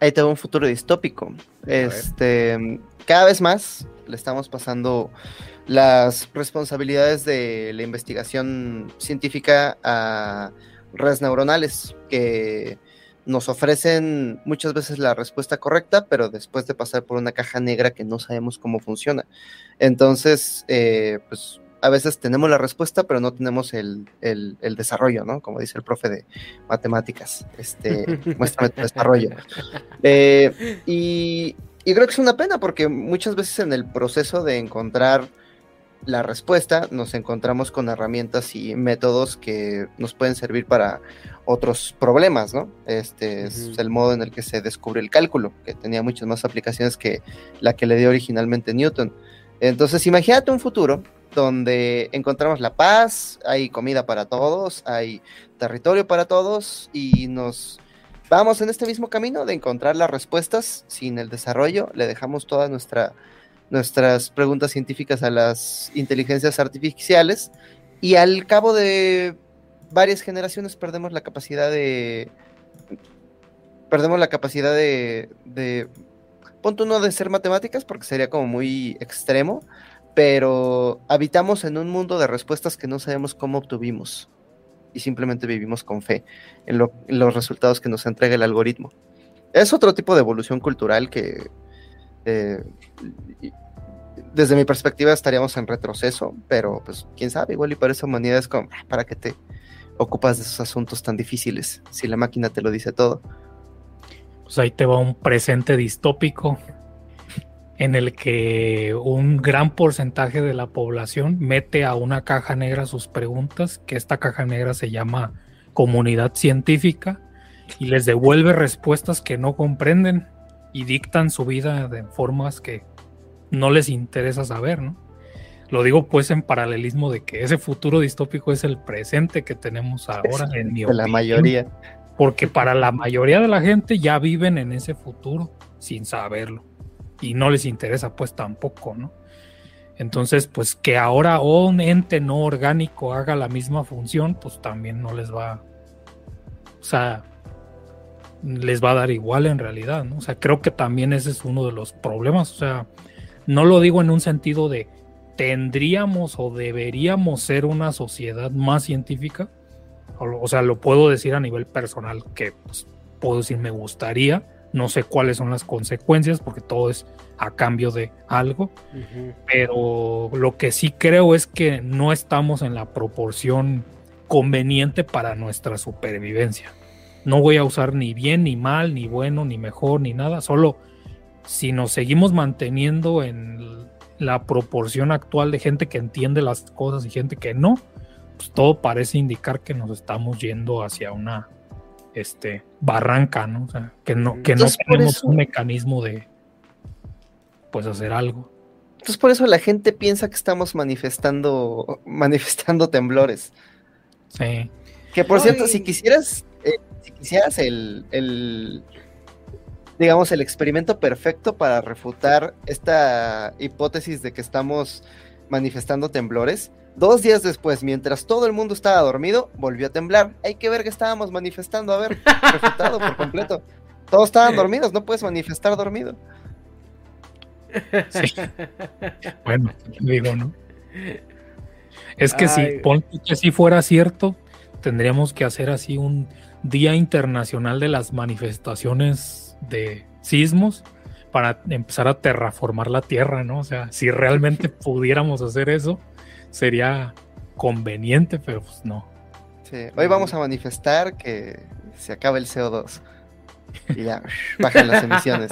Ahí tengo un futuro distópico. Este, cada vez más le estamos pasando las responsabilidades de la investigación científica a redes neuronales que nos ofrecen muchas veces la respuesta correcta, pero después de pasar por una caja negra que no sabemos cómo funciona. Entonces, eh, pues a veces tenemos la respuesta, pero no tenemos el, desarrollo, ¿no? Como dice el profe de matemáticas, este, (laughs) muéstrame tu desarrollo. Eh, y, y creo que es una pena porque muchas veces en el proceso de encontrar la respuesta nos encontramos con herramientas y métodos que nos pueden servir para otros problemas, ¿no? Este es el modo en el que se descubre el cálculo, que tenía muchas más aplicaciones que la que le dio originalmente Newton. Entonces, imagínate un futuro donde encontramos la paz, hay comida para todos, hay territorio para todos y nos vamos en este mismo camino de encontrar las respuestas sin el desarrollo, le dejamos toda nuestra nuestras preguntas científicas a las inteligencias artificiales y al cabo de varias generaciones perdemos la capacidad de perdemos la capacidad de, de punto uno de ser matemáticas porque sería como muy extremo pero habitamos en un mundo de respuestas que no sabemos cómo obtuvimos y simplemente vivimos con fe en, los resultados que nos entrega el algoritmo. Es otro tipo de evolución cultural que eh, desde mi perspectiva estaríamos en retroceso, pero pues quién sabe, igual y para esa humanidad es como, ah, ¿para qué te ocupas de esos asuntos tan difíciles si la máquina te lo dice todo? Pues ahí te va un presente distópico en el que un gran porcentaje de la población mete a una caja negra sus preguntas, que esta caja negra se llama comunidad científica, y les devuelve respuestas que no comprenden y dictan su vida de formas que no les interesa saber, ¿no? Lo digo pues en paralelismo de que ese futuro distópico es el presente que tenemos ahora, en mi De la mayoría. Porque para la mayoría de la gente ya viven en ese futuro sin saberlo. Y no les interesa pues tampoco, ¿no? Entonces, pues que ahora un ente no orgánico haga la misma función, pues también no les va, o sea, les va a dar igual en realidad, ¿no? O sea, creo que también ese es uno de los problemas, o sea, no lo digo en un sentido de tendríamos o deberíamos ser una sociedad más científica, o, sea, lo puedo decir a nivel personal que pues, puedo decir me gustaría, no sé cuáles son las consecuencias porque todo es a cambio de algo, pero lo que sí creo es que no estamos en la proporción conveniente para nuestra supervivencia. No voy a usar ni bien, ni mal, ni bueno, ni mejor, ni nada. Solo si nos seguimos manteniendo en la proporción actual de gente que entiende las cosas y gente que no, pues todo parece indicar que nos estamos yendo hacia una este, barranca, ¿no? O sea, que no, que no tenemos un mecanismo de pues hacer algo. Entonces por eso la gente piensa que estamos manifestando, (laughs) manifestando temblores. Sí. Que por cierto, si quisieras eh, si quisieras el, el, digamos, el experimento perfecto para refutar esta hipótesis de que estamos manifestando temblores, dos días después, mientras todo el mundo estaba dormido, volvió a temblar. Hay que ver que estábamos manifestando, a ver, refutado por completo. Todos estaban dormidos, no puedes manifestar dormido. Sí. Bueno, digo, ¿no? Es que si, que si fuera cierto, tendríamos que hacer así un Día Internacional de las Manifestaciones de Sismos para empezar a terraformar la Tierra, ¿no? O sea, si realmente pudiéramos hacer eso, sería conveniente, pero pues no. Sí, hoy vamos a manifestar que se acaba el CO2 y ya (laughs) bajan las emisiones.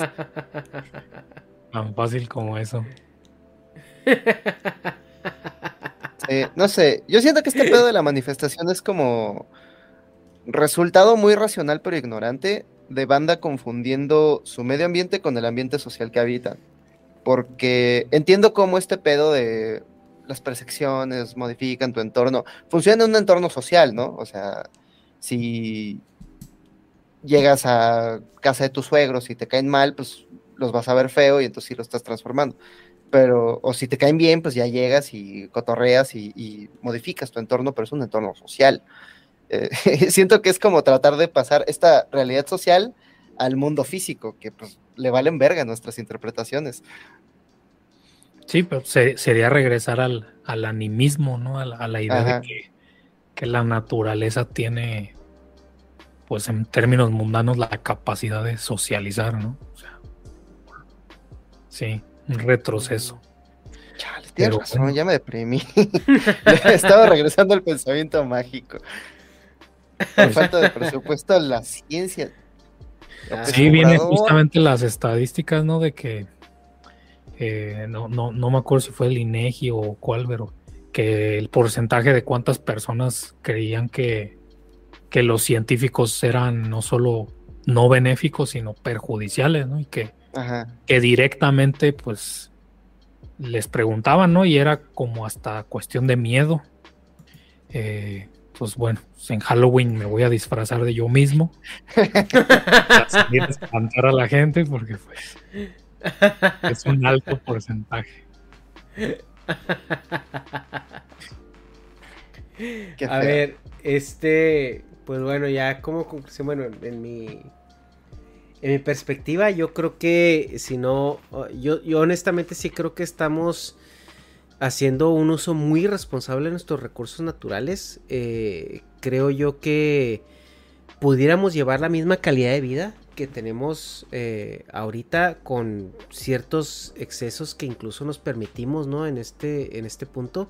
Tan fácil como eso. no sé, yo siento que este pedo de la manifestación es como resultado muy racional pero ignorante de banda confundiendo su medio ambiente con el ambiente social que habitan. Porque entiendo cómo este pedo de las percepciones modifican tu entorno, funciona en un entorno social, ¿no? O sea, si llegas a casa de tus suegros y te caen mal, pues los vas a ver feo y entonces sí lo estás transformando. Pero, o si te caen bien, pues ya llegas y cotorreas y, modificas tu entorno, pero es un entorno social. Eh, (laughs) siento que es como tratar de pasar esta realidad social al mundo físico, que pues le valen verga nuestras interpretaciones. Sí, pero sería regresar al, animismo, ¿no? A la, idea de que, que, la naturaleza tiene, pues en términos mundanos, la capacidad de socializar, ¿no? O sea, sí, un retroceso. Chale, tienes razón, ya me deprimí. (laughs) Estaba regresando al pensamiento mágico. Por falta de presupuesto, la ciencia. Sí, vienen justamente las estadísticas, ¿no? De que eh, no, no, no me acuerdo si fue el INEGI o cuál, pero que el porcentaje de cuántas personas creían que, que los científicos eran no solo no benéficos, sino perjudiciales, ¿no? Y que, que directamente, pues, les preguntaban, ¿no? Y era como hasta cuestión de miedo. Eh, pues bueno, pues, en Halloween me voy a disfrazar de yo mismo. (laughs) para salir a espantar a la gente porque pues es un alto porcentaje. a ver, este, pues bueno, ya como conclusión, bueno, en mi en mi perspectiva, yo creo que si no, yo, yo honestamente sí creo que estamos haciendo un uso muy responsable de nuestros recursos naturales. Eh, creo yo que pudiéramos llevar la misma calidad de vida que tenemos eh, ahorita con ciertos excesos que incluso nos permitimos, ¿no? En este, en este punto.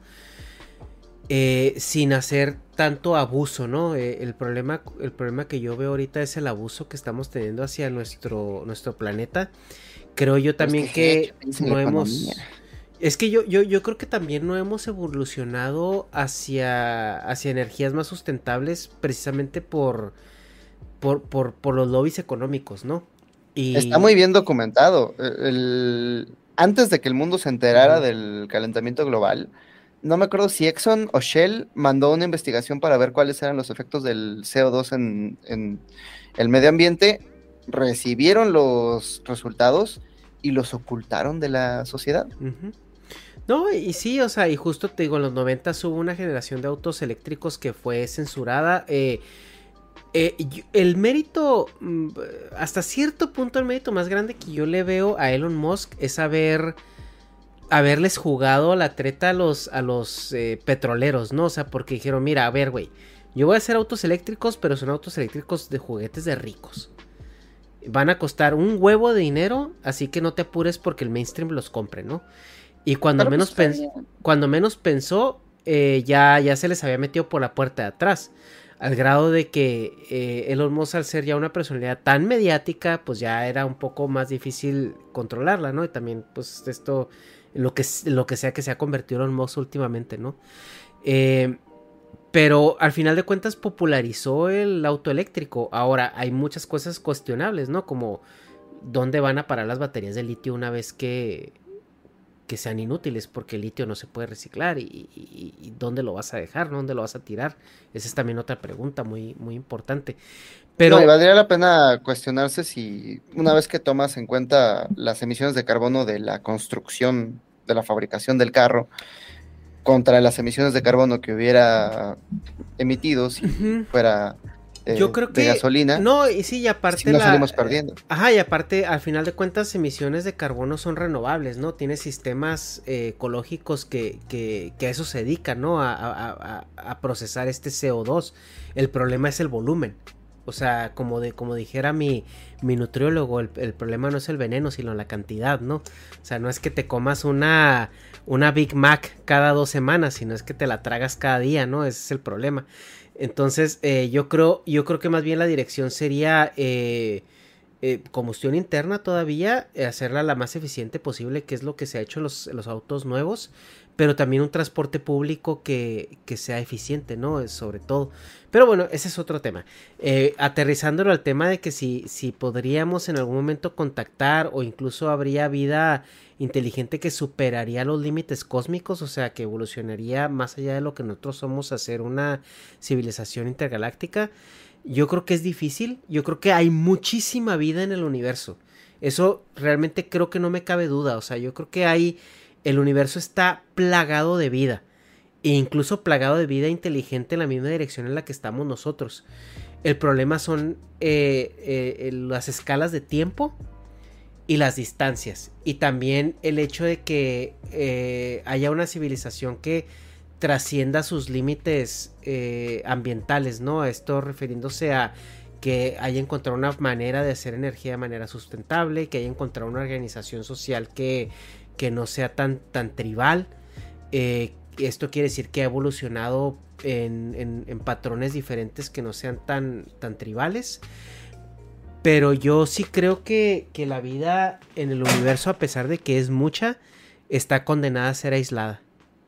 Eh, sin hacer tanto abuso, ¿no? Eh, el, problema, el problema que yo veo ahorita es el abuso que estamos teniendo hacia nuestro, nuestro planeta. Creo yo también que, no hemos... Es que yo, yo, yo creo que también no hemos evolucionado hacia, hacia energías más sustentables precisamente por, por, por, los lobbies económicos, ¿no? Y... Está muy bien documentado. Antes de que el mundo se enterara del calentamiento global, no me acuerdo si Exxon o Shell mandó una investigación para ver cuáles eran los efectos del CO2 en, en el medio ambiente, recibieron los resultados y los ocultaron de la sociedad. No, y sí, o sea, y justo te digo, en los 90 hubo una generación de autos eléctricos que fue censurada. Eh, eh, el mérito, mm, hasta cierto punto, el mérito más grande que yo le veo a Elon Musk es haber, haberles jugado la treta a los, a los eh, petroleros, ¿no? O sea, porque dijeron, mira, a ver, güey, yo voy a hacer autos eléctricos, pero son autos eléctricos de juguetes de ricos. Van a costar un huevo de dinero, así que no te apures porque el mainstream los compre, ¿no? Y cuando, menos, cuando menos pensó, eh, ya, ya se les había metido por la puerta de atrás. Al grado de que eh, Elon Musk, al ser ya una personalidad tan mediática, pues ya era un poco más difícil controlarla, ¿no? Y también, pues, esto, lo que, lo que sea que se ha convertido Elon Musk últimamente, ¿no? Eh, pero al final de cuentas popularizó el auto eléctrico. Ahora hay muchas cosas cuestionables, ¿no? Como dónde van a parar las baterías de litio una vez que que sean inútiles porque el litio no se puede reciclar y, dónde lo vas a dejar, dónde lo vas a tirar. Esa es también otra pregunta muy, muy importante. Pero valdría la pena cuestionarse si una vez que tomas en cuenta las emisiones de carbono de la construcción, de la fabricación del carro, contra las emisiones de carbono que hubiera emitido si fuera yo creo que, de gasolina. No, y sí, y aparte. la, salimos perdiendo. Ajá, y aparte, al final de cuentas, emisiones de carbono son renovables, ¿no? Tiene sistemas eh, ecológicos que, que, que, a eso se dedican, ¿no? A, a, a, procesar este CO2. El problema es el volumen. O sea, como, de, como dijera mi, mi nutriólogo, el, el, problema no es el veneno, sino la cantidad, ¿no? O sea, no es que te comas una, una Big Mac cada dos semanas, sino es que te la tragas cada día, ¿no? Ese es el problema. Entonces, eh, yo creo, yo creo que más bien la dirección sería eh, eh, combustión interna todavía, hacerla la más eficiente posible, que es lo que se ha hecho en los, los autos nuevos, pero también un transporte público que, que, sea eficiente, ¿no? Sobre todo. Pero bueno, ese es otro tema. aterrizándolo al tema de que si, si podríamos en algún momento contactar o incluso habría vida inteligente que superaría los límites cósmicos, o sea, que evolucionaría más allá de lo que nosotros somos a ser una civilización intergaláctica. Yo creo que es difícil, yo creo que hay muchísima vida en el universo. Eso realmente creo que no me cabe duda, o sea, yo creo que hay el universo está plagado de vida e incluso plagado de vida inteligente en la misma dirección en la que estamos nosotros. El problema son eh, eh, las escalas de tiempo y las distancias. Y también el hecho de que eh, haya una civilización que trascienda sus límites eh, ambientales, ¿no? Esto refiriéndose a que haya encontrado una manera de hacer energía de manera sustentable, que haya encontrado una organización social que, que no sea tan, tan tribal. Eh, esto quiere decir que ha evolucionado en, en, patrones diferentes que no sean tan, tan tribales. Pero yo sí creo que, la vida en el universo, a pesar de que es mucha, está condenada a ser aislada.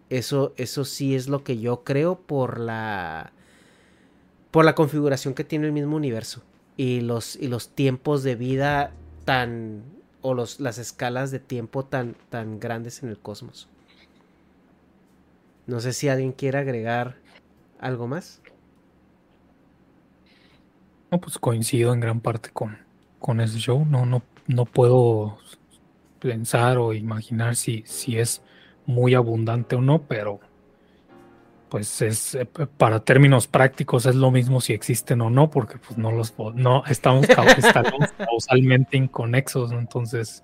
Eso, eso sí es lo que yo creo por la. por la configuración que tiene el mismo universo. Y los, y los tiempos de vida tan. o los, las escalas de tiempo tan, tan grandes en el cosmos. No sé si alguien quiere agregar algo más. No, pues coincido en gran parte con, con ese show. No, no, no puedo pensar o imaginar si, si es muy abundante o no, pero pues es eh, para términos prácticos es lo mismo si existen o no, porque pues no los no (laughs) estamos, causalmente inconexos, entonces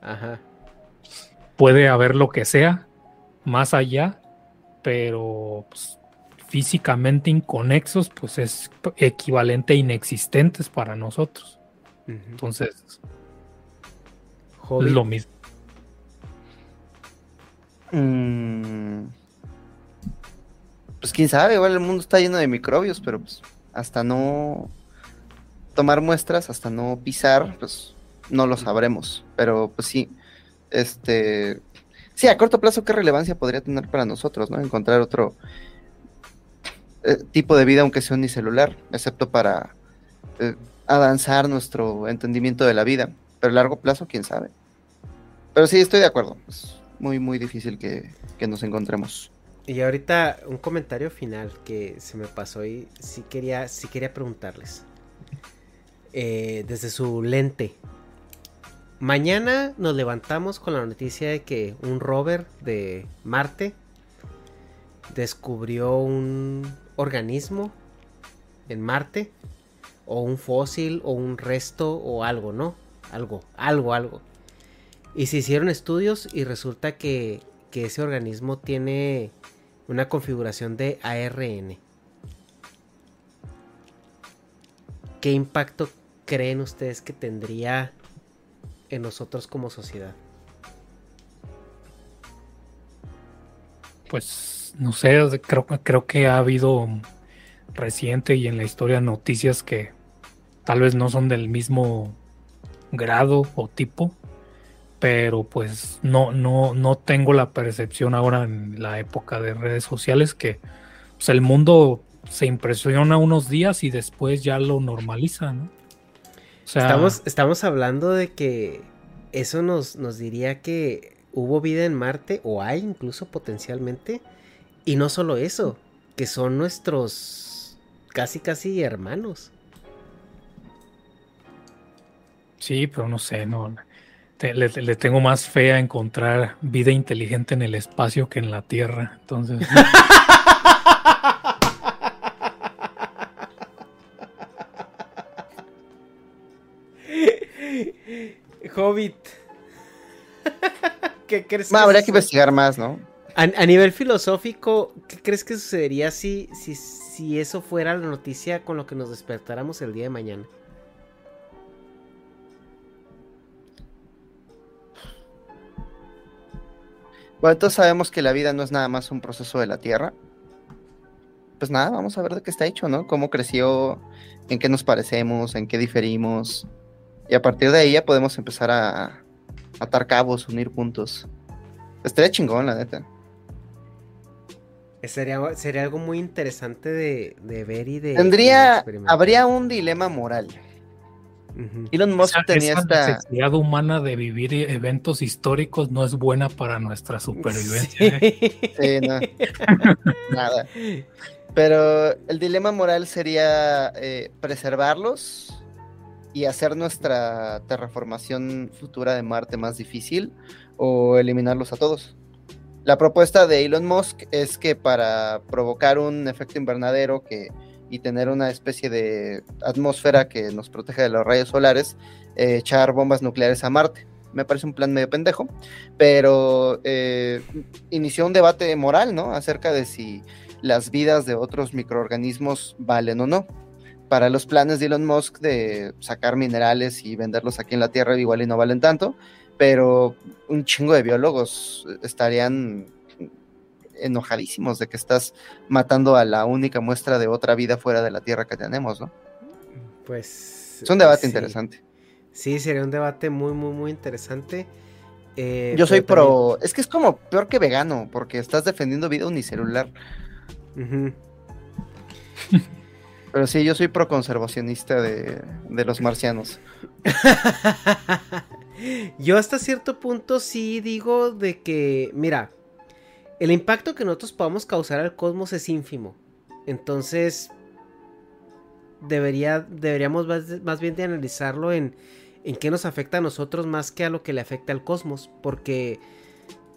puede haber lo que sea más allá, pero pues, físicamente inconexos, pues es equivalente a inexistentes para nosotros. Entonces, es lo mismo. Mm. Pues quién sabe, igual el mundo está lleno de microbios, pero pues hasta no tomar muestras, hasta no pisar, pues no lo sabremos. Pero pues sí, este, sí, a corto plazo, ¿qué relevancia podría tener para nosotros, no? Encontrar otro eh, tipo de vida, aunque sea unicelular, excepto para eh, avanzar nuestro entendimiento de la vida. Pero a largo plazo, quién sabe. Pero sí, estoy de acuerdo. Es muy, muy difícil que, que nos encontremos. Y ahorita un comentario final que se me pasó y sí quería, sí quería preguntarles. Eh, desde su lente. Mañana nos levantamos con la noticia de que un rover de Marte descubrió un organismo en Marte. O un fósil o un resto o algo, ¿no? Algo, algo, algo. Y se hicieron estudios y resulta que, que ese organismo tiene una configuración de ARN. ¿Qué impacto creen ustedes que tendría en nosotros como sociedad? Pues no sé, creo, creo que ha habido reciente y en la historia noticias que tal vez no son del mismo grado o tipo, pero pues no, no, no tengo la percepción ahora en la época de redes sociales que pues, el mundo se impresiona unos días y después ya lo normaliza, ¿no? Estamos, estamos hablando de que eso nos, nos diría que hubo vida en Marte, o hay incluso potencialmente, y no solo eso, que son nuestros casi casi hermanos. sí, pero no sé, no. te- le, le tengo más fe a encontrar vida inteligente en el espacio que en la Tierra. Entonces, (laughs) Hobbit. ¿Qué crees Ma, habría que investigar más, ¿no? A, a nivel filosófico, ¿qué crees que sucedería si, si, si eso fuera la noticia con lo que nos despertáramos el día de mañana? Bueno, entonces sabemos que la vida no es nada más un proceso de la Tierra. Pues nada, vamos a ver de qué está hecho, ¿no? Cómo creció, en qué nos parecemos, en qué diferimos. Y a partir de ahí ya podemos empezar a atar cabos, unir puntos. Estaría chingón, la neta. Sería, sería algo muy interesante de, de ver y de. Tendría, habría un dilema moral. Elon Musk esa, tenía esa esta... necesidad humana de vivir eventos históricos no es buena para nuestra supervivencia. ¿eh? Sí, no. (laughs) Nada. Pero el dilema moral sería eh, preservarlos y hacer nuestra terraformación futura de Marte más difícil o eliminarlos a todos. La propuesta de Elon Musk es que para provocar un efecto invernadero que, y tener una especie de atmósfera que nos proteja de los rayos solares, eh, echar bombas nucleares a Marte. Me parece un plan medio pendejo, pero eh, inició un debate moral, ¿no? Acerca de si las vidas de otros microorganismos valen o no. Para los planes de Elon Musk de sacar minerales y venderlos aquí en la Tierra igual y no valen tanto, pero un chingo de biólogos estarían enojadísimos de que estás matando a la única muestra de otra vida fuera de la Tierra que tenemos, ¿no? Pues. Es un debate sí. interesante. Sí, sería un debate muy, muy, muy interesante. Eh, Yo soy pro, es que es como peor que vegano, porque estás defendiendo vida unicelular. (laughs) Pero sí, yo soy pro conservacionista de, de los marcianos. (laughs) Yo hasta cierto punto sí digo de que, mira, el impacto que nosotros podamos causar al cosmos es ínfimo. Entonces, debería, deberíamos más, más bien de analizarlo en, en qué nos afecta a nosotros más que a lo que le afecta al cosmos. Porque,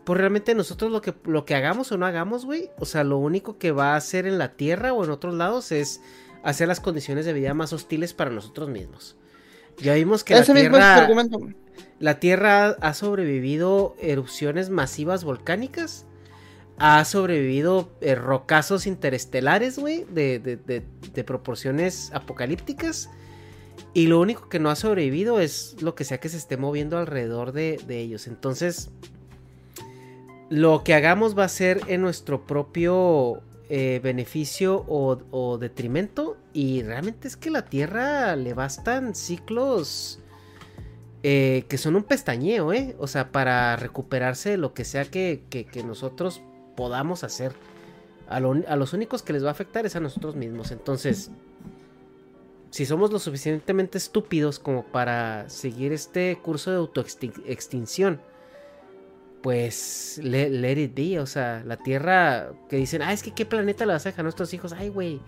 pues realmente nosotros lo que, lo que hagamos o no hagamos, güey, o sea, lo único que va a hacer en la Tierra o en otros lados es hacer las condiciones de vida más hostiles para nosotros mismos. Ya vimos que Ese la mismo es Tierra... La Tierra ha- ha sobrevivido erupciones masivas volcánicas. Ha sobrevivido eh, rocazos interestelares, güey, de, de- de- de proporciones apocalípticas. Y lo único que no ha sobrevivido es lo que sea que se esté moviendo alrededor de, de ellos. Entonces, lo que hagamos va a ser en nuestro propio eh, beneficio o, detrimento. Y realmente es que la Tierra le bastan ciclos eh, que son un pestañeo, ¿eh? O sea, para recuperarse de lo que sea que, nosotros podamos hacer. A, a, los únicos que les va a afectar es a nosotros mismos. Entonces, si somos lo suficientemente estúpidos como para seguir este curso de autoextinción pues let, it be, o sea, la Tierra que dicen, ah, es que qué planeta le vas a dejar a nuestros hijos, ay, güey,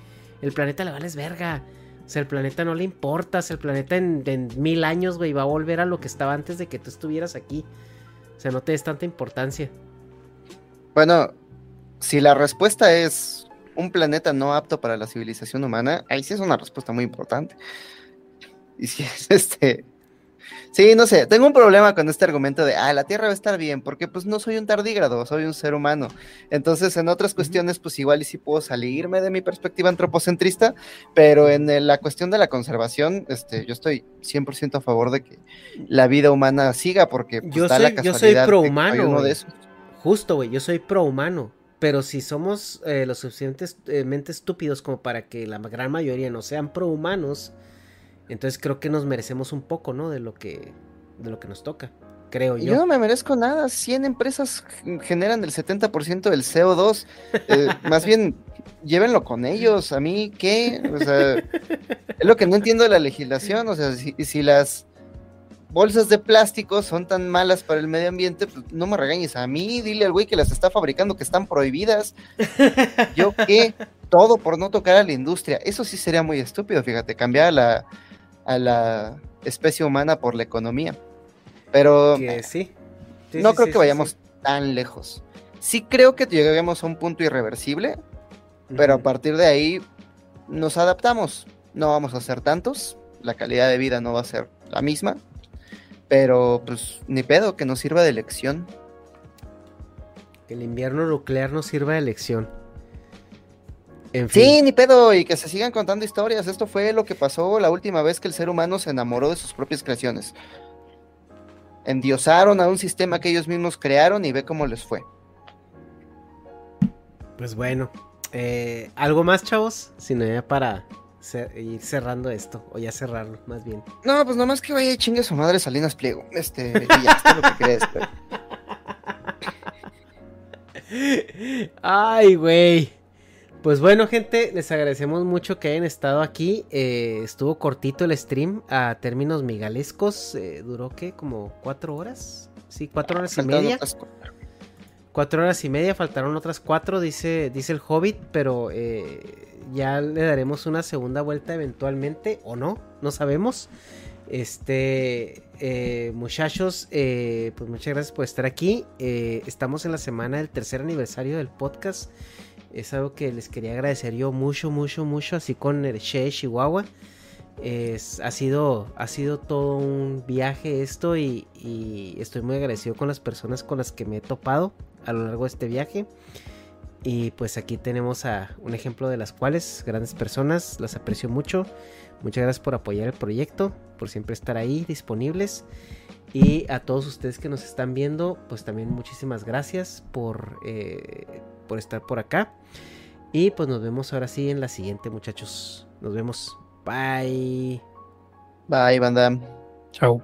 el planeta le vales verga, o sea, el planeta no le importa, o sea, el planeta en, mil años, güey, va a volver a lo que estaba antes de que tú estuvieras aquí, o sea, no te des tanta importancia. Bueno, si la respuesta es un planeta no apto para la civilización humana, ahí sí es una respuesta muy importante. Y si es este, Sí, no sé, tengo un problema con este argumento de, ah, la Tierra va a estar bien, porque pues no soy un tardígrado, soy un ser humano. Entonces, en otras cuestiones, pues igual y sí puedo salirme de mi perspectiva antropocentrista, pero en la cuestión de la conservación, este, yo estoy 100% a favor de que la vida humana siga, porque pues, yo, soy, la yo soy pro-humano. Justo, güey, yo soy pro-humano. Pero si somos eh, lo suficientemente estúpidos como para que la gran mayoría no sean pro-humanos, entonces creo que nos merecemos un poco, ¿no? De lo que, de lo que nos toca, creo yo. Yo no me merezco nada. 100 empresas generan el 70% del CO2. Eh, (laughs) más bien, llévenlo con ellos. A mí, ¿qué? O sea, es lo que no entiendo de la legislación. O sea, si, si las bolsas de plástico son tan malas para el medio ambiente, pues no me regañes a mí, dile al güey que las está fabricando que están prohibidas. (laughs) ¿Yo qué? Todo por no tocar a la industria. Eso sí sería muy estúpido, fíjate, cambiar la, a la especie humana por la economía. Pero sí. no creo que vayamos tan lejos. Sí creo que lleguemos a un punto irreversible, pero a partir de ahí nos adaptamos. No vamos a ser tantos, la calidad de vida no va a ser la misma, pero pues ni pedo, que nos sirva de lección. Que el invierno nuclear nos sirva de lección. Sí, ni pedo, y que se sigan contando historias. Esto fue lo que pasó la última vez que el ser humano se enamoró de sus propias creaciones. Endiosaron a un sistema que ellos mismos crearon y ve cómo les fue. Pues bueno, eh, ¿algo más, chavos? Si no, ya para ir cerrando esto, o ya cerrarlo, más bien. No, pues nomás que vaya y chingue su madre Salinas Pliego. Este, y ya, está lo que crees, (laughs) Ay, güey. Pues bueno, gente, les agradecemos mucho que hayan estado aquí. Eh, estuvo cortito el stream a términos migalescos. Eh, duró qué, como cuatro horas. Sí, cuatro horas y media. Cuatro horas y media, faltaron otras cuatro, dice, dice el Hobbit, pero eh, ya le daremos una segunda vuelta eventualmente, o no, no sabemos. Este, muchachos, pues muchas gracias por estar aquí. estamos en la semana del tercer aniversario del podcast es algo que les quería agradecer yo mucho, mucho, mucho, así con el She Chihuahua. Es, ha, sido, ha sido todo un viaje esto y, estoy muy agradecido con las personas con las que me he topado a lo largo de este viaje. Y pues aquí tenemos a un ejemplo de las cuales, grandes personas, las aprecio mucho. Muchas gracias por apoyar el proyecto, por siempre estar ahí disponibles. Y a todos ustedes que nos están viendo, pues también muchísimas gracias por, eh, por estar por acá. Y pues nos vemos ahora sí en la siguiente, muchachos. Nos vemos. Bye. Bye, banda. Chao.